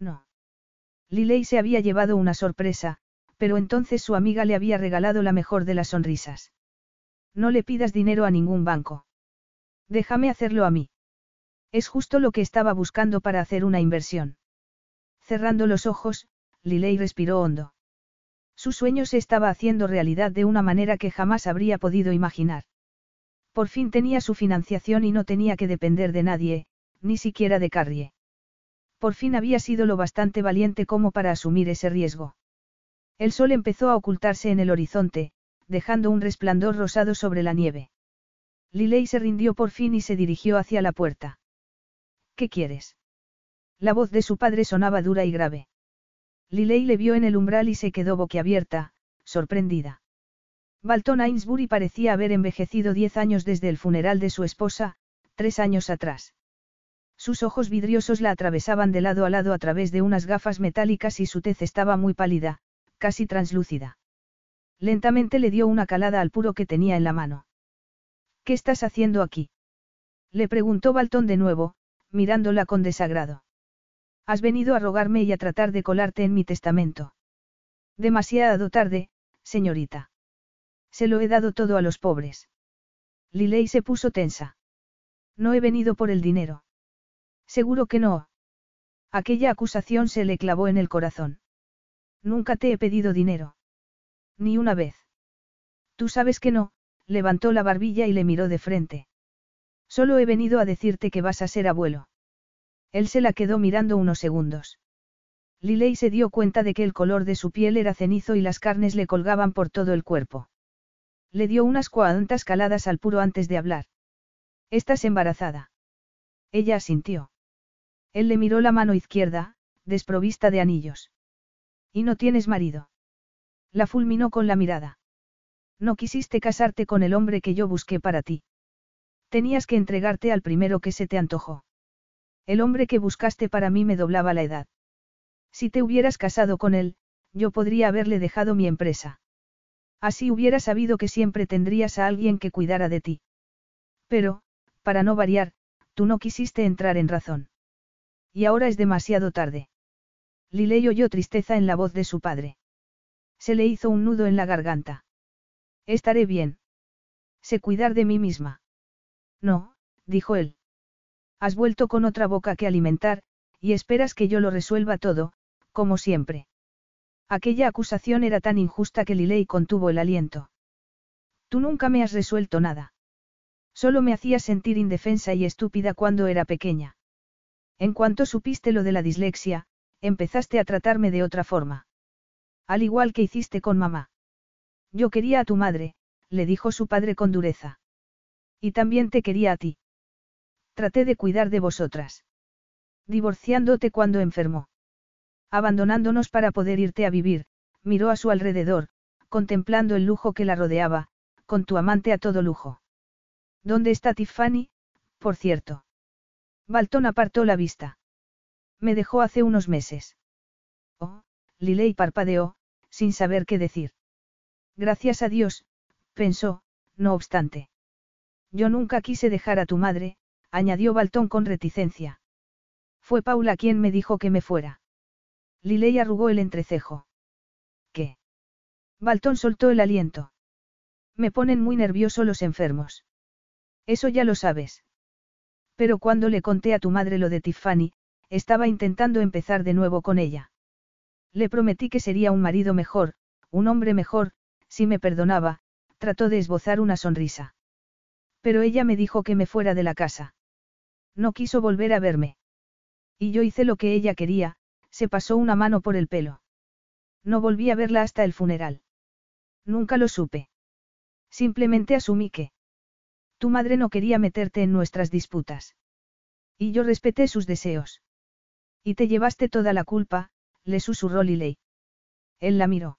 No. Liley se había llevado una sorpresa, pero entonces su amiga le había regalado la mejor de las sonrisas. No le pidas dinero a ningún banco. Déjame hacerlo a mí. Es justo lo que estaba buscando para hacer una inversión. Cerrando los ojos, Liley respiró hondo. Su sueño se estaba haciendo realidad de una manera que jamás habría podido imaginar. Por fin tenía su financiación y no tenía que depender de nadie, ni siquiera de Carrie. Por fin había sido lo bastante valiente como para asumir ese riesgo. El sol empezó a ocultarse en el horizonte, dejando un resplandor rosado sobre la nieve. Liley se rindió por fin y se dirigió hacia la puerta. ¿Qué quieres? La voz de su padre sonaba dura y grave. Liley le vio en el umbral y se quedó boquiabierta, sorprendida. Balton Ainsbury parecía haber envejecido diez años desde el funeral de su esposa, tres años atrás. Sus ojos vidriosos la atravesaban de lado a lado a través de unas gafas metálicas y su tez estaba muy pálida, casi translúcida. Lentamente le dio una calada al puro que tenía en la mano. ¿Qué estás haciendo aquí? Le preguntó Balton de nuevo, mirándola con desagrado. Has venido a rogarme y a tratar de colarte en mi testamento. Demasiado tarde, señorita. Se lo he dado todo a los pobres. Liley se puso tensa. No he venido por el dinero. Seguro que no. Aquella acusación se le clavó en el corazón. Nunca te he pedido dinero. Ni una vez. Tú sabes que no, levantó la barbilla y le miró de frente. Solo he venido a decirte que vas a ser abuelo. Él se la quedó mirando unos segundos. Liley se dio cuenta de que el color de su piel era cenizo y las carnes le colgaban por todo el cuerpo. Le dio unas cuantas caladas al puro antes de hablar. ¿Estás embarazada? Ella asintió. Él le miró la mano izquierda, desprovista de anillos. ¿Y no tienes marido? La fulminó con la mirada. No quisiste casarte con el hombre que yo busqué para ti. Tenías que entregarte al primero que se te antojó. El hombre que buscaste para mí me doblaba la edad. Si te hubieras casado con él, yo podría haberle dejado mi empresa. Así hubiera sabido que siempre tendrías a alguien que cuidara de ti. Pero, para no variar, tú no quisiste entrar en razón. Y ahora es demasiado tarde. Liley oyó tristeza en la voz de su padre. Se le hizo un nudo en la garganta. Estaré bien. Sé cuidar de mí misma. No, dijo él. Has vuelto con otra boca que alimentar, y esperas que yo lo resuelva todo, como siempre. Aquella acusación era tan injusta que Liley contuvo el aliento. Tú nunca me has resuelto nada. Solo me hacías sentir indefensa y estúpida cuando era pequeña. En cuanto supiste lo de la dislexia, empezaste a tratarme de otra forma. Al igual que hiciste con mamá. Yo quería a tu madre, le dijo su padre con dureza. Y también te quería a ti. Traté de cuidar de vosotras. Divorciándote cuando enfermó. Abandonándonos para poder irte a vivir, miró a su alrededor, contemplando el lujo que la rodeaba, con tu amante a todo lujo. ¿Dónde está Tiffany, por cierto? Balton apartó la vista. Me dejó hace unos meses. Oh, Liley parpadeó, sin saber qué decir. Gracias a Dios, pensó, no obstante. Yo nunca quise dejar a tu madre, añadió Baltón con reticencia. Fue Paula quien me dijo que me fuera. Liley arrugó el entrecejo. ¿Qué? Baltón soltó el aliento. Me ponen muy nervioso los enfermos. Eso ya lo sabes. Pero cuando le conté a tu madre lo de Tiffany, estaba intentando empezar de nuevo con ella. Le prometí que sería un marido mejor, un hombre mejor, si me perdonaba, trató de esbozar una sonrisa. Pero ella me dijo que me fuera de la casa. No quiso volver a verme. Y yo hice lo que ella quería, se pasó una mano por el pelo. No volví a verla hasta el funeral. Nunca lo supe. Simplemente asumí que. Tu madre no quería meterte en nuestras disputas. Y yo respeté sus deseos. Y te llevaste toda la culpa, le susurró Liley. Él la miró.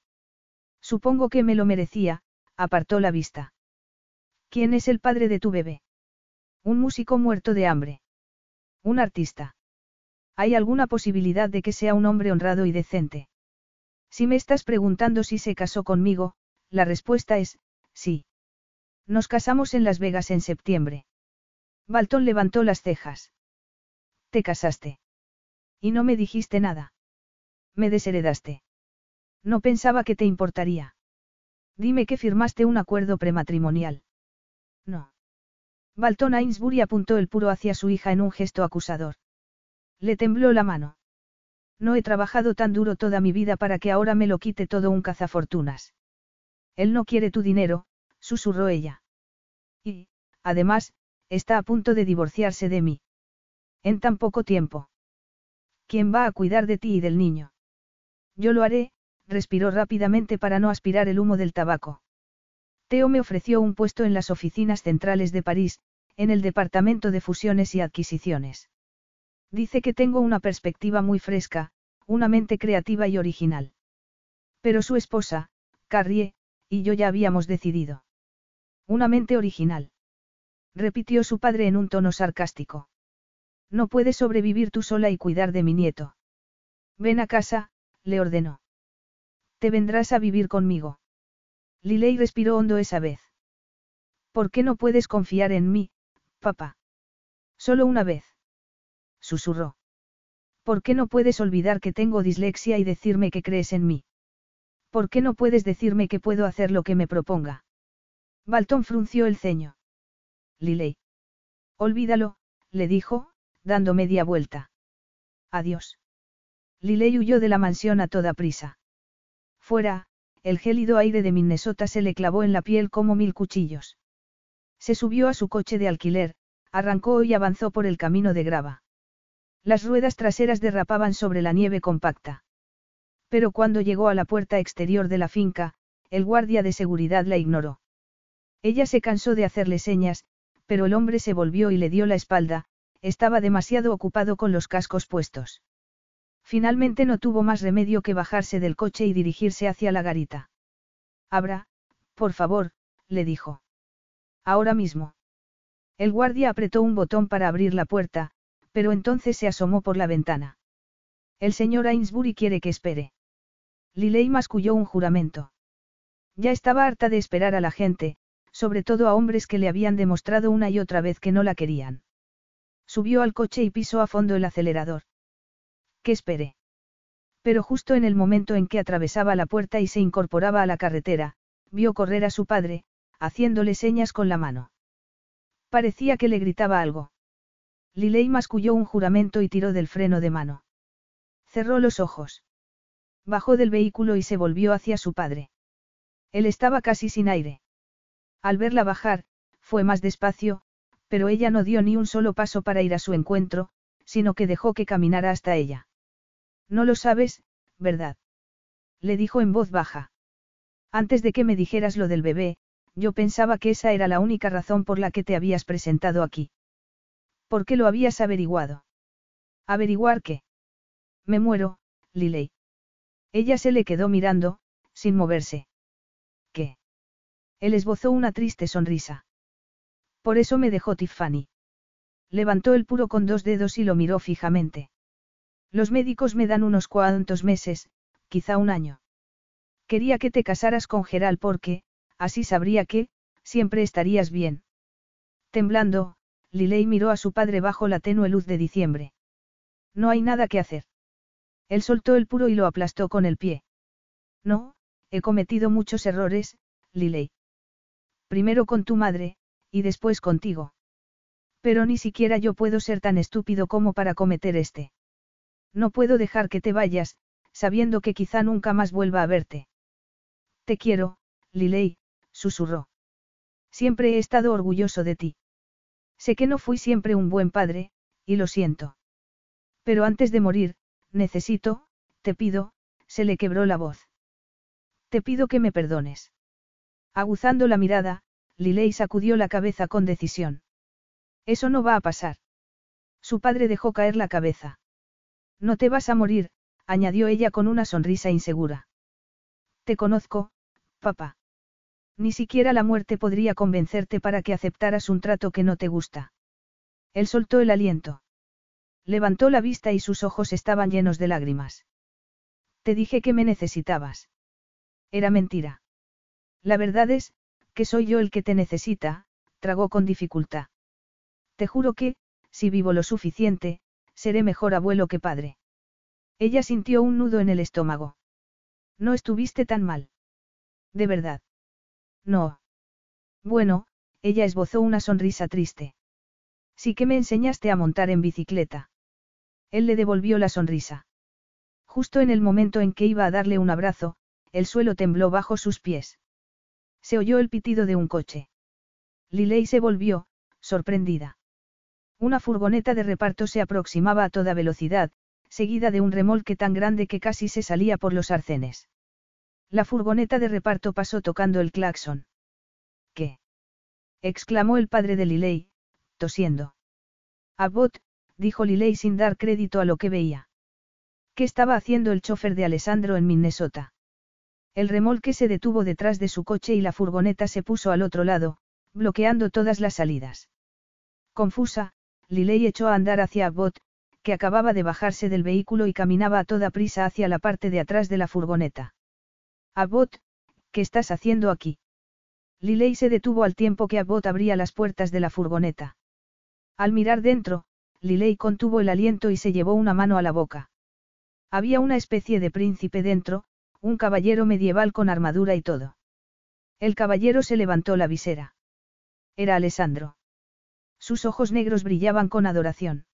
Supongo que me lo merecía, apartó la vista. ¿Quién es el padre de tu bebé? Un músico muerto de hambre. Un artista. ¿Hay alguna posibilidad de que sea un hombre honrado y decente? Si me estás preguntando si se casó conmigo, la respuesta es, sí. Nos casamos en Las Vegas en septiembre. Balton levantó las cejas. Te casaste. Y no me dijiste nada. Me desheredaste. No pensaba que te importaría. Dime que firmaste un acuerdo prematrimonial. No. Balton Ainsbury apuntó el puro hacia su hija en un gesto acusador. Le tembló la mano. No he trabajado tan duro toda mi vida para que ahora me lo quite todo un cazafortunas. Él no quiere tu dinero, susurró ella. Y, además, está a punto de divorciarse de mí. En tan poco tiempo. ¿Quién va a cuidar de ti y del niño? Yo lo haré, respiró rápidamente para no aspirar el humo del tabaco. Teo me ofreció un puesto en las oficinas centrales de París, en el departamento de fusiones y adquisiciones. Dice que tengo una perspectiva muy fresca, una mente creativa y original. Pero su esposa, Carrie, y yo ya habíamos decidido. Una mente original. Repitió su padre en un tono sarcástico. No puedes sobrevivir tú sola y cuidar de mi nieto. Ven a casa, le ordenó. Te vendrás a vivir conmigo. Liley respiró hondo esa vez. ¿Por qué no puedes confiar en mí, papá? Solo una vez. Susurró. ¿Por qué no puedes olvidar que tengo dislexia y decirme que crees en mí? ¿Por qué no puedes decirme que puedo hacer lo que me proponga? Balton frunció el ceño. Liley. Olvídalo, le dijo, dando media vuelta. Adiós. Liley huyó de la mansión a toda prisa. Fuera, el gélido aire de Minnesota se le clavó en la piel como mil cuchillos. Se subió a su coche de alquiler, arrancó y avanzó por el camino de grava. Las ruedas traseras derrapaban sobre la nieve compacta. Pero cuando llegó a la puerta exterior de la finca, el guardia de seguridad la ignoró. Ella se cansó de hacerle señas, pero el hombre se volvió y le dio la espalda, estaba demasiado ocupado con los cascos puestos. Finalmente no tuvo más remedio que bajarse del coche y dirigirse hacia la garita. Abra, por favor, le dijo. Ahora mismo. El guardia apretó un botón para abrir la puerta, pero entonces se asomó por la ventana. El señor Ainsbury quiere que espere. Liley masculló un juramento. Ya estaba harta de esperar a la gente, sobre todo a hombres que le habían demostrado una y otra vez que no la querían. Subió al coche y pisó a fondo el acelerador. Que espere. Pero justo en el momento en que atravesaba la puerta y se incorporaba a la carretera, vio correr a su padre, haciéndole señas con la mano. Parecía que le gritaba algo. Liley masculló un juramento y tiró del freno de mano. Cerró los ojos. Bajó del vehículo y se volvió hacia su padre. Él estaba casi sin aire. Al verla bajar, fue más despacio, pero ella no dio ni un solo paso para ir a su encuentro, sino que dejó que caminara hasta ella. No lo sabes, ¿verdad? Le dijo en voz baja. Antes de que me dijeras lo del bebé, yo pensaba que esa era la única razón por la que te habías presentado aquí. ¿Por qué lo habías averiguado? ¿Averiguar qué? Me muero, Liley. Ella se le quedó mirando, sin moverse. Él esbozó una triste sonrisa. Por eso me dejó Tiffany. Levantó el puro con dos dedos y lo miró fijamente. Los médicos me dan unos cuantos meses, quizá un año. Quería que te casaras con Geral porque, así sabría que, siempre estarías bien. Temblando, Liley miró a su padre bajo la tenue luz de diciembre. No hay nada que hacer. Él soltó el puro y lo aplastó con el pie. No, he cometido muchos errores, Liley. Primero con tu madre, y después contigo. Pero ni siquiera yo puedo ser tan estúpido como para cometer este. No puedo dejar que te vayas, sabiendo que quizá nunca más vuelva a verte. Te quiero, Liley, susurró. Siempre he estado orgulloso de ti. Sé que no fui siempre un buen padre, y lo siento. Pero antes de morir, necesito, te pido, se le quebró la voz. Te pido que me perdones. Aguzando la mirada, Liley sacudió la cabeza con decisión. Eso no va a pasar. Su padre dejó caer la cabeza. No te vas a morir, añadió ella con una sonrisa insegura. Te conozco, papá. Ni siquiera la muerte podría convencerte para que aceptaras un trato que no te gusta. Él soltó el aliento. Levantó la vista y sus ojos estaban llenos de lágrimas. Te dije que me necesitabas. Era mentira. La verdad es, que soy yo el que te necesita, tragó con dificultad. Te juro que, si vivo lo suficiente, seré mejor abuelo que padre. Ella sintió un nudo en el estómago. No estuviste tan mal. De verdad. No. Bueno, ella esbozó una sonrisa triste. Sí que me enseñaste a montar en bicicleta. Él le devolvió la sonrisa. Justo en el momento en que iba a darle un abrazo, el suelo tembló bajo sus pies. Se oyó el pitido de un coche. Liley se volvió, sorprendida. Una furgoneta de reparto se aproximaba a toda velocidad, seguida de un remolque tan grande que casi se salía por los arcenes. La furgoneta de reparto pasó tocando el claxon. ¿Qué? exclamó el padre de Liley, tosiendo. Abbott, dijo Liley sin dar crédito a lo que veía. ¿Qué estaba haciendo el chofer de Alessandro en Minnesota? El remolque se detuvo detrás de su coche y la furgoneta se puso al otro lado, bloqueando todas las salidas. Confusa, Liley echó a andar hacia Abbott, que acababa de bajarse del vehículo y caminaba a toda prisa hacia la parte de atrás de la furgoneta. Abbott, ¿qué estás haciendo aquí? Liley se detuvo al tiempo que Abbott abría las puertas de la furgoneta. Al mirar dentro, Liley contuvo el aliento y se llevó una mano a la boca. Había una especie de príncipe dentro, un caballero medieval con armadura y todo. El caballero se levantó la visera. Era Alessandro. Sus ojos negros brillaban con adoración.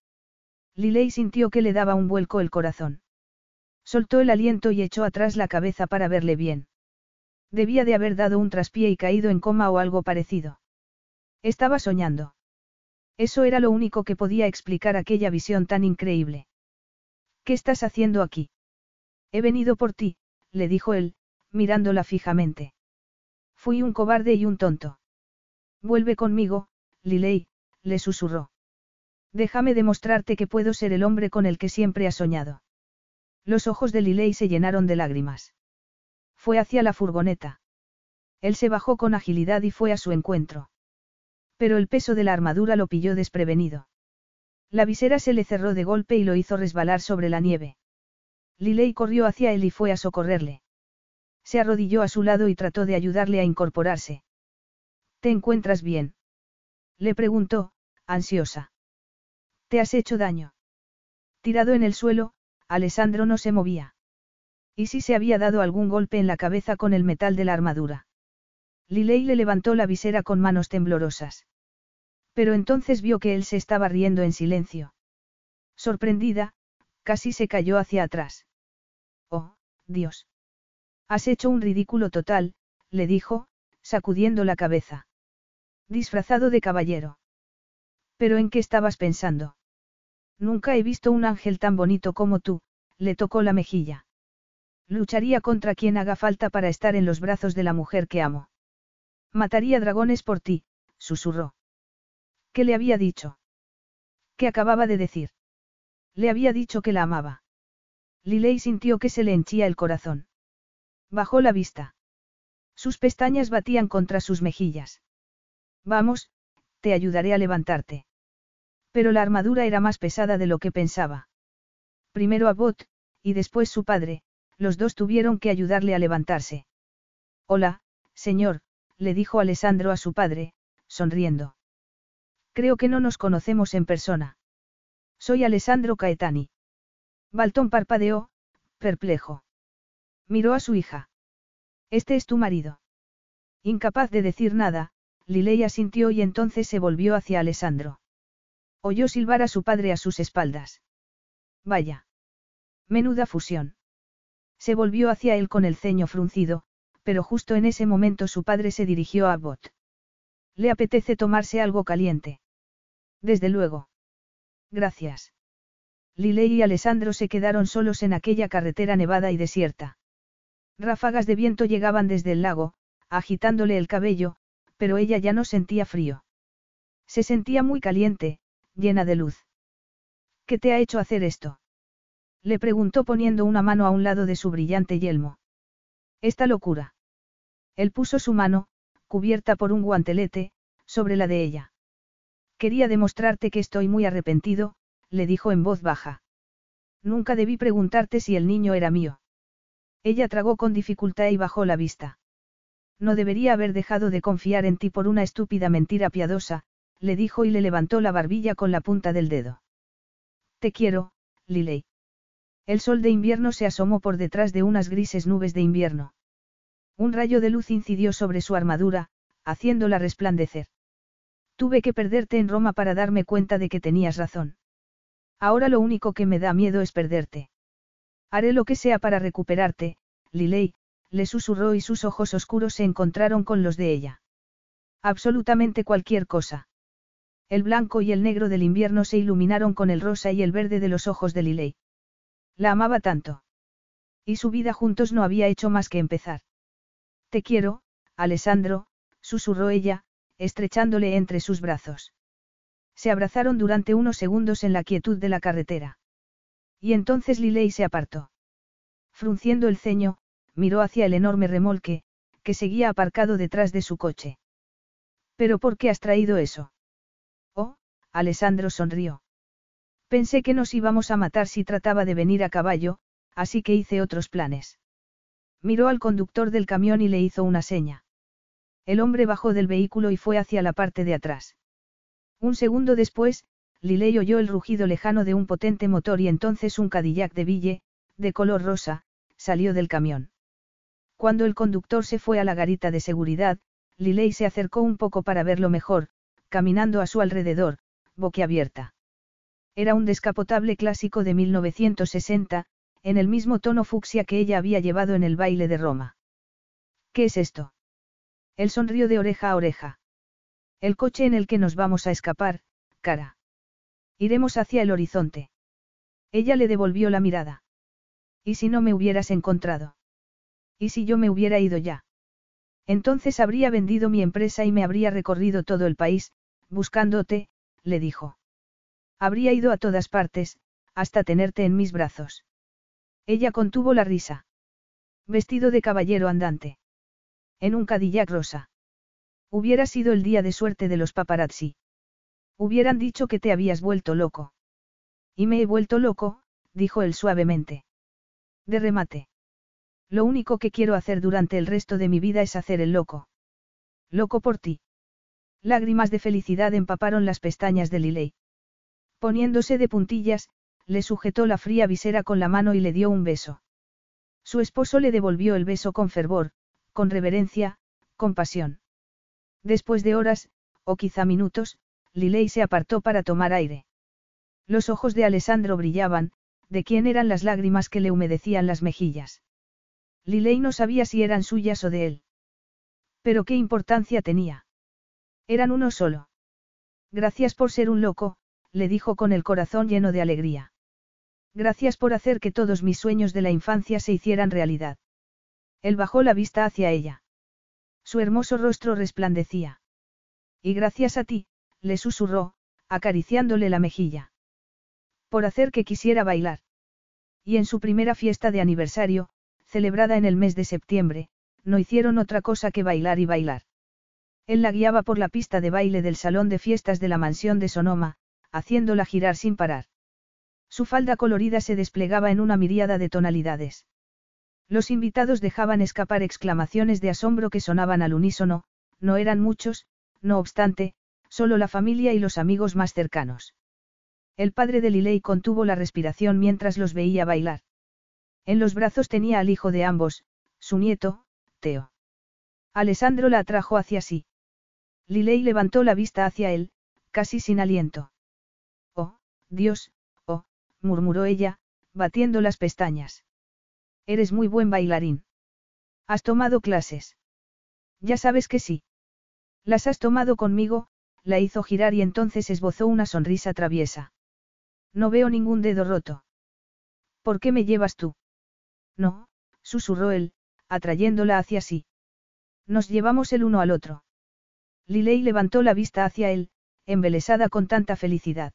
Liley sintió que le daba un vuelco el corazón. Soltó el aliento y echó atrás la cabeza para verle bien. Debía de haber dado un traspié y caído en coma o algo parecido. Estaba soñando. Eso era lo único que podía explicar aquella visión tan increíble. ¿Qué estás haciendo aquí? He venido por ti, le dijo él, mirándola fijamente. Fui un cobarde y un tonto. Vuelve conmigo, Liley, le susurró. Déjame demostrarte que puedo ser el hombre con el que siempre has soñado. Los ojos de Liley se llenaron de lágrimas. Fue hacia la furgoneta. Él se bajó con agilidad y fue a su encuentro. Pero el peso de la armadura lo pilló desprevenido. La visera se le cerró de golpe y lo hizo resbalar sobre la nieve. Liley corrió hacia él y fue a socorrerle. Se arrodilló a su lado y trató de ayudarle a incorporarse. ¿Te encuentras bien? Le preguntó, ansiosa. ¿Te has hecho daño? Tirado en el suelo, Alessandro no se movía. ¿Y si se había dado algún golpe en la cabeza con el metal de la armadura? Liley le levantó la visera con manos temblorosas. Pero entonces vio que él se estaba riendo en silencio. Sorprendida, casi se cayó hacia atrás. Oh, Dios. Has hecho un ridículo total, le dijo, sacudiendo la cabeza. Disfrazado de caballero. ¿Pero en qué estabas pensando? Nunca he visto un ángel tan bonito como tú, le tocó la mejilla. Lucharía contra quien haga falta para estar en los brazos de la mujer que amo. Mataría dragones por ti, susurró. ¿Qué le había dicho? ¿Qué acababa de decir? Le había dicho que la amaba. Liley sintió que se le henchía el corazón. Bajó la vista. Sus pestañas batían contra sus mejillas. Vamos, te ayudaré a levantarte. Pero la armadura era más pesada de lo que pensaba. Primero Abbott, y después su padre, los dos tuvieron que ayudarle a levantarse. Hola, señor, le dijo Alessandro a su padre, sonriendo. Creo que no nos conocemos en persona. Soy Alessandro Caetani. Baltón parpadeó, perplejo. Miró a su hija. Este es tu marido. Incapaz de decir nada, Lileia sintió y entonces se volvió hacia Alessandro. Oyó silbar a su padre a sus espaldas. Vaya. Menuda fusión. Se volvió hacia él con el ceño fruncido, pero justo en ese momento su padre se dirigió a Abbott. ¿Le apetece tomarse algo caliente? Desde luego. Gracias. Liley y Alessandro se quedaron solos en aquella carretera nevada y desierta. Ráfagas de viento llegaban desde el lago, agitándole el cabello, pero ella ya no sentía frío. Se sentía muy caliente, llena de luz. ¿Qué te ha hecho hacer esto? Le preguntó poniendo una mano a un lado de su brillante yelmo. Esta locura. Él puso su mano, cubierta por un guantelete, sobre la de ella. Quería demostrarte que estoy muy arrepentido, le dijo en voz baja. Nunca debí preguntarte si el niño era mío. Ella tragó con dificultad y bajó la vista. No debería haber dejado de confiar en ti por una estúpida mentira piadosa, le dijo y le levantó la barbilla con la punta del dedo. Te quiero, Liley. El sol de invierno se asomó por detrás de unas grises nubes de invierno. Un rayo de luz incidió sobre su armadura, haciéndola resplandecer. Tuve que perderte en Roma para darme cuenta de que tenías razón. Ahora lo único que me da miedo es perderte. Haré lo que sea para recuperarte, Liley, le susurró y sus ojos oscuros se encontraron con los de ella. Absolutamente cualquier cosa. El blanco y el negro del invierno se iluminaron con el rosa y el verde de los ojos de Liley. La amaba tanto. Y su vida juntos no había hecho más que empezar. Te quiero, Alessandro, susurró ella, estrechándole entre sus brazos. Se abrazaron durante unos segundos en la quietud de la carretera. Y entonces Liley se apartó. Frunciendo el ceño, miró hacia el enorme remolque, que seguía aparcado detrás de su coche. ¿Pero por qué has traído eso? Oh, Alessandro sonrió. Pensé que nos íbamos a matar si trataba de venir a caballo, así que hice otros planes. Miró al conductor del camión y le hizo una seña. El hombre bajó del vehículo y fue hacia la parte de atrás. Un segundo después, Liley oyó el rugido lejano de un potente motor y entonces un Cadillac de Ville, de color rosa, salió del camión. Cuando el conductor se fue a la garita de seguridad, Liley se acercó un poco para verlo mejor, caminando a su alrededor, boquiabierta. Era un descapotable clásico de 1960, en el mismo tono fucsia que ella había llevado en el baile de Roma. ¿Qué es esto? Él sonrió de oreja a oreja. El coche en el que nos vamos a escapar, cara. Iremos hacia el horizonte. Ella le devolvió la mirada. ¿Y si no me hubieras encontrado? ¿Y si yo me hubiera ido ya? Entonces habría vendido mi empresa y me habría recorrido todo el país, buscándote, le dijo. Habría ido a todas partes, hasta tenerte en mis brazos. Ella contuvo la risa. Vestido de caballero andante. En un Cadillac rosa. Hubiera sido el día de suerte de los paparazzi. Hubieran dicho que te habías vuelto loco. Y me he vuelto loco, dijo él suavemente. De remate. Lo único que quiero hacer durante el resto de mi vida es hacer el loco. Loco por ti. Lágrimas de felicidad empaparon las pestañas de Liley. Poniéndose de puntillas, le sujetó la fría visera con la mano y le dio un beso. Su esposo le devolvió el beso con fervor, con reverencia, con pasión. Después de horas, o quizá minutos, Liley se apartó para tomar aire. Los ojos de Alessandro brillaban, de quién eran las lágrimas que le humedecían las mejillas. Liley no sabía si eran suyas o de él. Pero qué importancia tenía. Eran uno solo. Gracias por ser un loco, le dijo con el corazón lleno de alegría. Gracias por hacer que todos mis sueños de la infancia se hicieran realidad. Él bajó la vista hacia ella. Su hermoso rostro resplandecía. Y gracias a ti, le susurró, acariciándole la mejilla. Por hacer que quisiera bailar. Y en su primera fiesta de aniversario, celebrada en el mes de septiembre, no hicieron otra cosa que bailar y bailar. Él la guiaba por la pista de baile del salón de fiestas de la mansión de Sonoma, haciéndola girar sin parar. Su falda colorida se desplegaba en una miríada de tonalidades. Los invitados dejaban escapar exclamaciones de asombro que sonaban al unísono, no eran muchos, no obstante, solo la familia y los amigos más cercanos. El padre de Liley contuvo la respiración mientras los veía bailar. En los brazos tenía al hijo de ambos, su nieto, Teo. Alessandro la atrajo hacia sí. Liley levantó la vista hacia él, casi sin aliento. Oh, Dios, oh, murmuró ella, batiendo las pestañas. Eres muy buen bailarín. ¿Has tomado clases? Ya sabes que sí. Las has tomado conmigo, la hizo girar y entonces esbozó una sonrisa traviesa. No veo ningún dedo roto. ¿Por qué me llevas tú? No, susurró él, atrayéndola hacia sí. Nos llevamos el uno al otro. Liley levantó la vista hacia él, embelesada con tanta felicidad.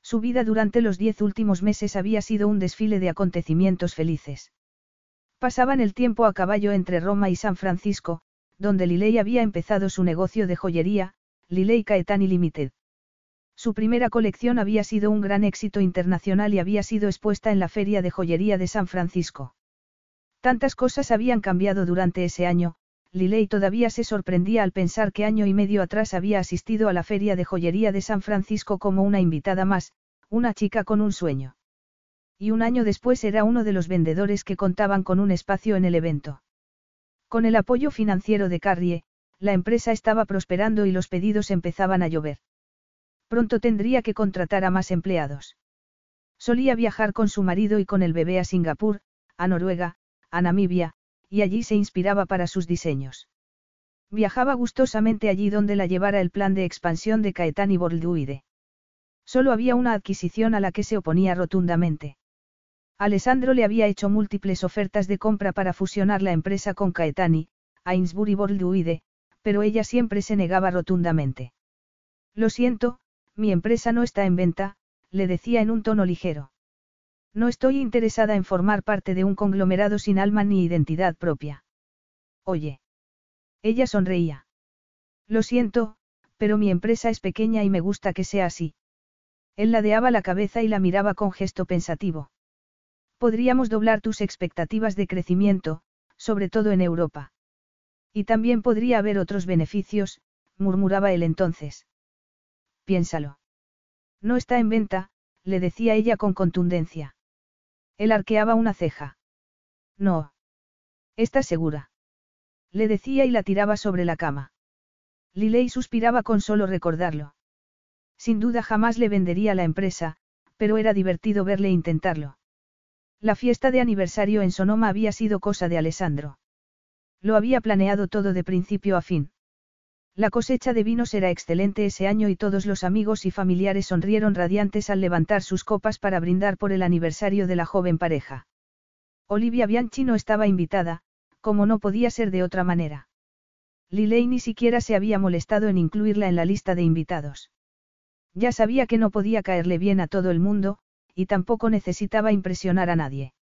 Su vida durante los diez últimos meses había sido un desfile de acontecimientos felices. Pasaban el tiempo a caballo entre Roma y San Francisco, donde Liley había empezado su negocio de joyería, Liley Caetani Limited. Su primera colección había sido un gran éxito internacional y había sido expuesta en la Feria de Joyería de San Francisco. Tantas cosas habían cambiado durante ese año, Liley todavía se sorprendía al pensar que año y medio atrás había asistido a la Feria de Joyería de San Francisco como una invitada más, Una chica con un sueño. Y un año después era uno de los vendedores que contaban con un espacio en el evento. Con el apoyo financiero de Carrie, la empresa estaba prosperando y los pedidos empezaban a llover. Pronto tendría que contratar a más empleados. Solía viajar con su marido y con el bebé a Singapur, a Noruega, a Namibia, y allí se inspiraba para sus diseños. Viajaba gustosamente allí donde la llevara el plan de expansión de Caetani Borlduide. Solo había una adquisición a la que se oponía rotundamente. Alessandro le había hecho múltiples ofertas de compra para fusionar la empresa con Caetani, Ainsbury Borlduide, pero ella siempre se negaba rotundamente. Lo siento, mi empresa no está en venta, le decía en un tono ligero. No estoy interesada en formar parte de un conglomerado sin alma ni identidad propia. Oye. Ella sonreía. Lo siento, pero mi empresa es pequeña y me gusta que sea así. Él ladeaba la cabeza y la miraba con gesto pensativo. Podríamos doblar tus expectativas de crecimiento, sobre todo en Europa. Y también podría haber otros beneficios, murmuraba él entonces. Piénsalo. No está en venta, le decía ella con contundencia. Él arqueaba una ceja. No. ¿Estás segura? Le decía y la tiraba sobre la cama. Liley suspiraba con solo recordarlo. Sin duda jamás le vendería la empresa, pero era divertido verle intentarlo. La fiesta de aniversario en Sonoma había sido cosa de Alessandro. Lo había planeado todo de principio a fin. La cosecha de vinos era excelente ese año y todos los amigos y familiares sonrieron radiantes al levantar sus copas para brindar por el aniversario de la joven pareja. Olivia Bianchi no estaba invitada, como no podía ser de otra manera. Liley ni siquiera se había molestado en incluirla en la lista de invitados. Ya sabía que no podía caerle bien a todo el mundo, y tampoco necesitaba impresionar a nadie.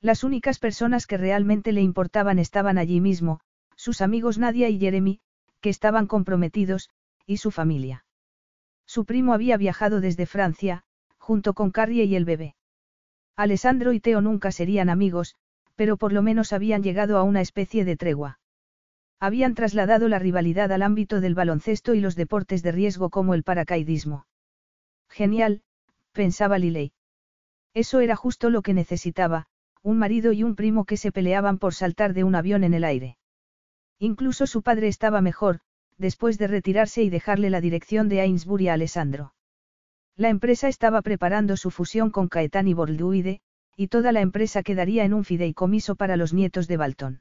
Las únicas personas que realmente le importaban estaban allí mismo, sus amigos Nadia y Jeremy, que estaban comprometidos, y su familia. Su primo había viajado desde Francia, junto con Carrie y el bebé. Alessandro y Teo nunca serían amigos, pero por lo menos habían llegado a una especie de tregua. Habían trasladado la rivalidad al ámbito del baloncesto y los deportes de riesgo como el paracaidismo. Genial, pensaba Liley. Eso era justo lo que necesitaba, un marido y un primo que se peleaban por saltar de un avión en el aire. Incluso su padre estaba mejor, después de retirarse y dejarle la dirección de Ainsbury a Alessandro. La empresa estaba preparando su fusión con Caetani Borlduide, y toda la empresa quedaría en un fideicomiso para los nietos de Balton.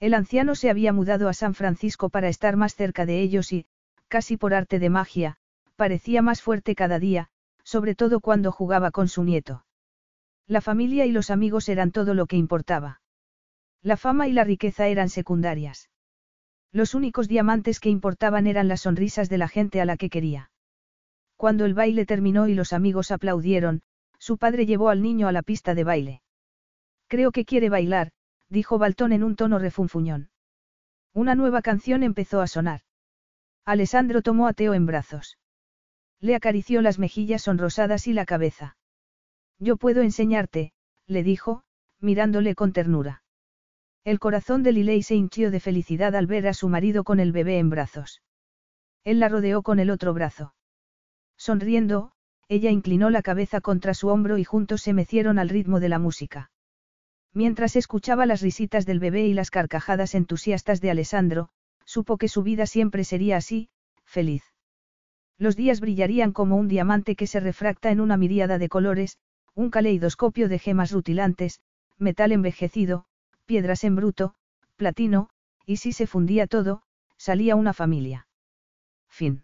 El anciano se había mudado a San Francisco para estar más cerca de ellos y, casi por arte de magia, parecía más fuerte cada día, sobre todo cuando jugaba con su nieto. La familia y los amigos eran todo lo que importaba. La fama y la riqueza eran secundarias. Los únicos diamantes que importaban eran las sonrisas de la gente a la que quería. Cuando el baile terminó y los amigos aplaudieron, su padre llevó al niño a la pista de baile. Creo que quiere bailar, dijo Baltón en un tono refunfuñón. Una nueva canción empezó a sonar. Alessandro tomó a Teo en brazos. Le acarició las mejillas sonrosadas y la cabeza. Yo puedo enseñarte, le dijo, mirándole con ternura. El corazón de Liley se hinchió de felicidad al ver a su marido con el bebé en brazos. Él la rodeó con el otro brazo. Sonriendo, ella inclinó la cabeza contra su hombro y juntos se mecieron al ritmo de la música. Mientras escuchaba las risitas del bebé y las carcajadas entusiastas de Alessandro, supo que su vida siempre sería así, feliz. Los días brillarían como un diamante que se refracta en una miríada de colores, un caleidoscopio de gemas rutilantes, metal envejecido, piedras en bruto, platino, y si se fundía todo, salía una familia. Fin.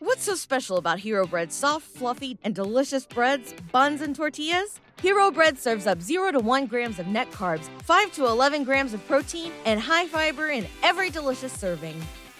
What's so special about Hero Bread's soft, fluffy, and delicious breads, buns, and tortillas? Hero Bread serves up 0 to 1 grams of net carbs, 5 to 11 grams of protein, and high fiber in every delicious serving.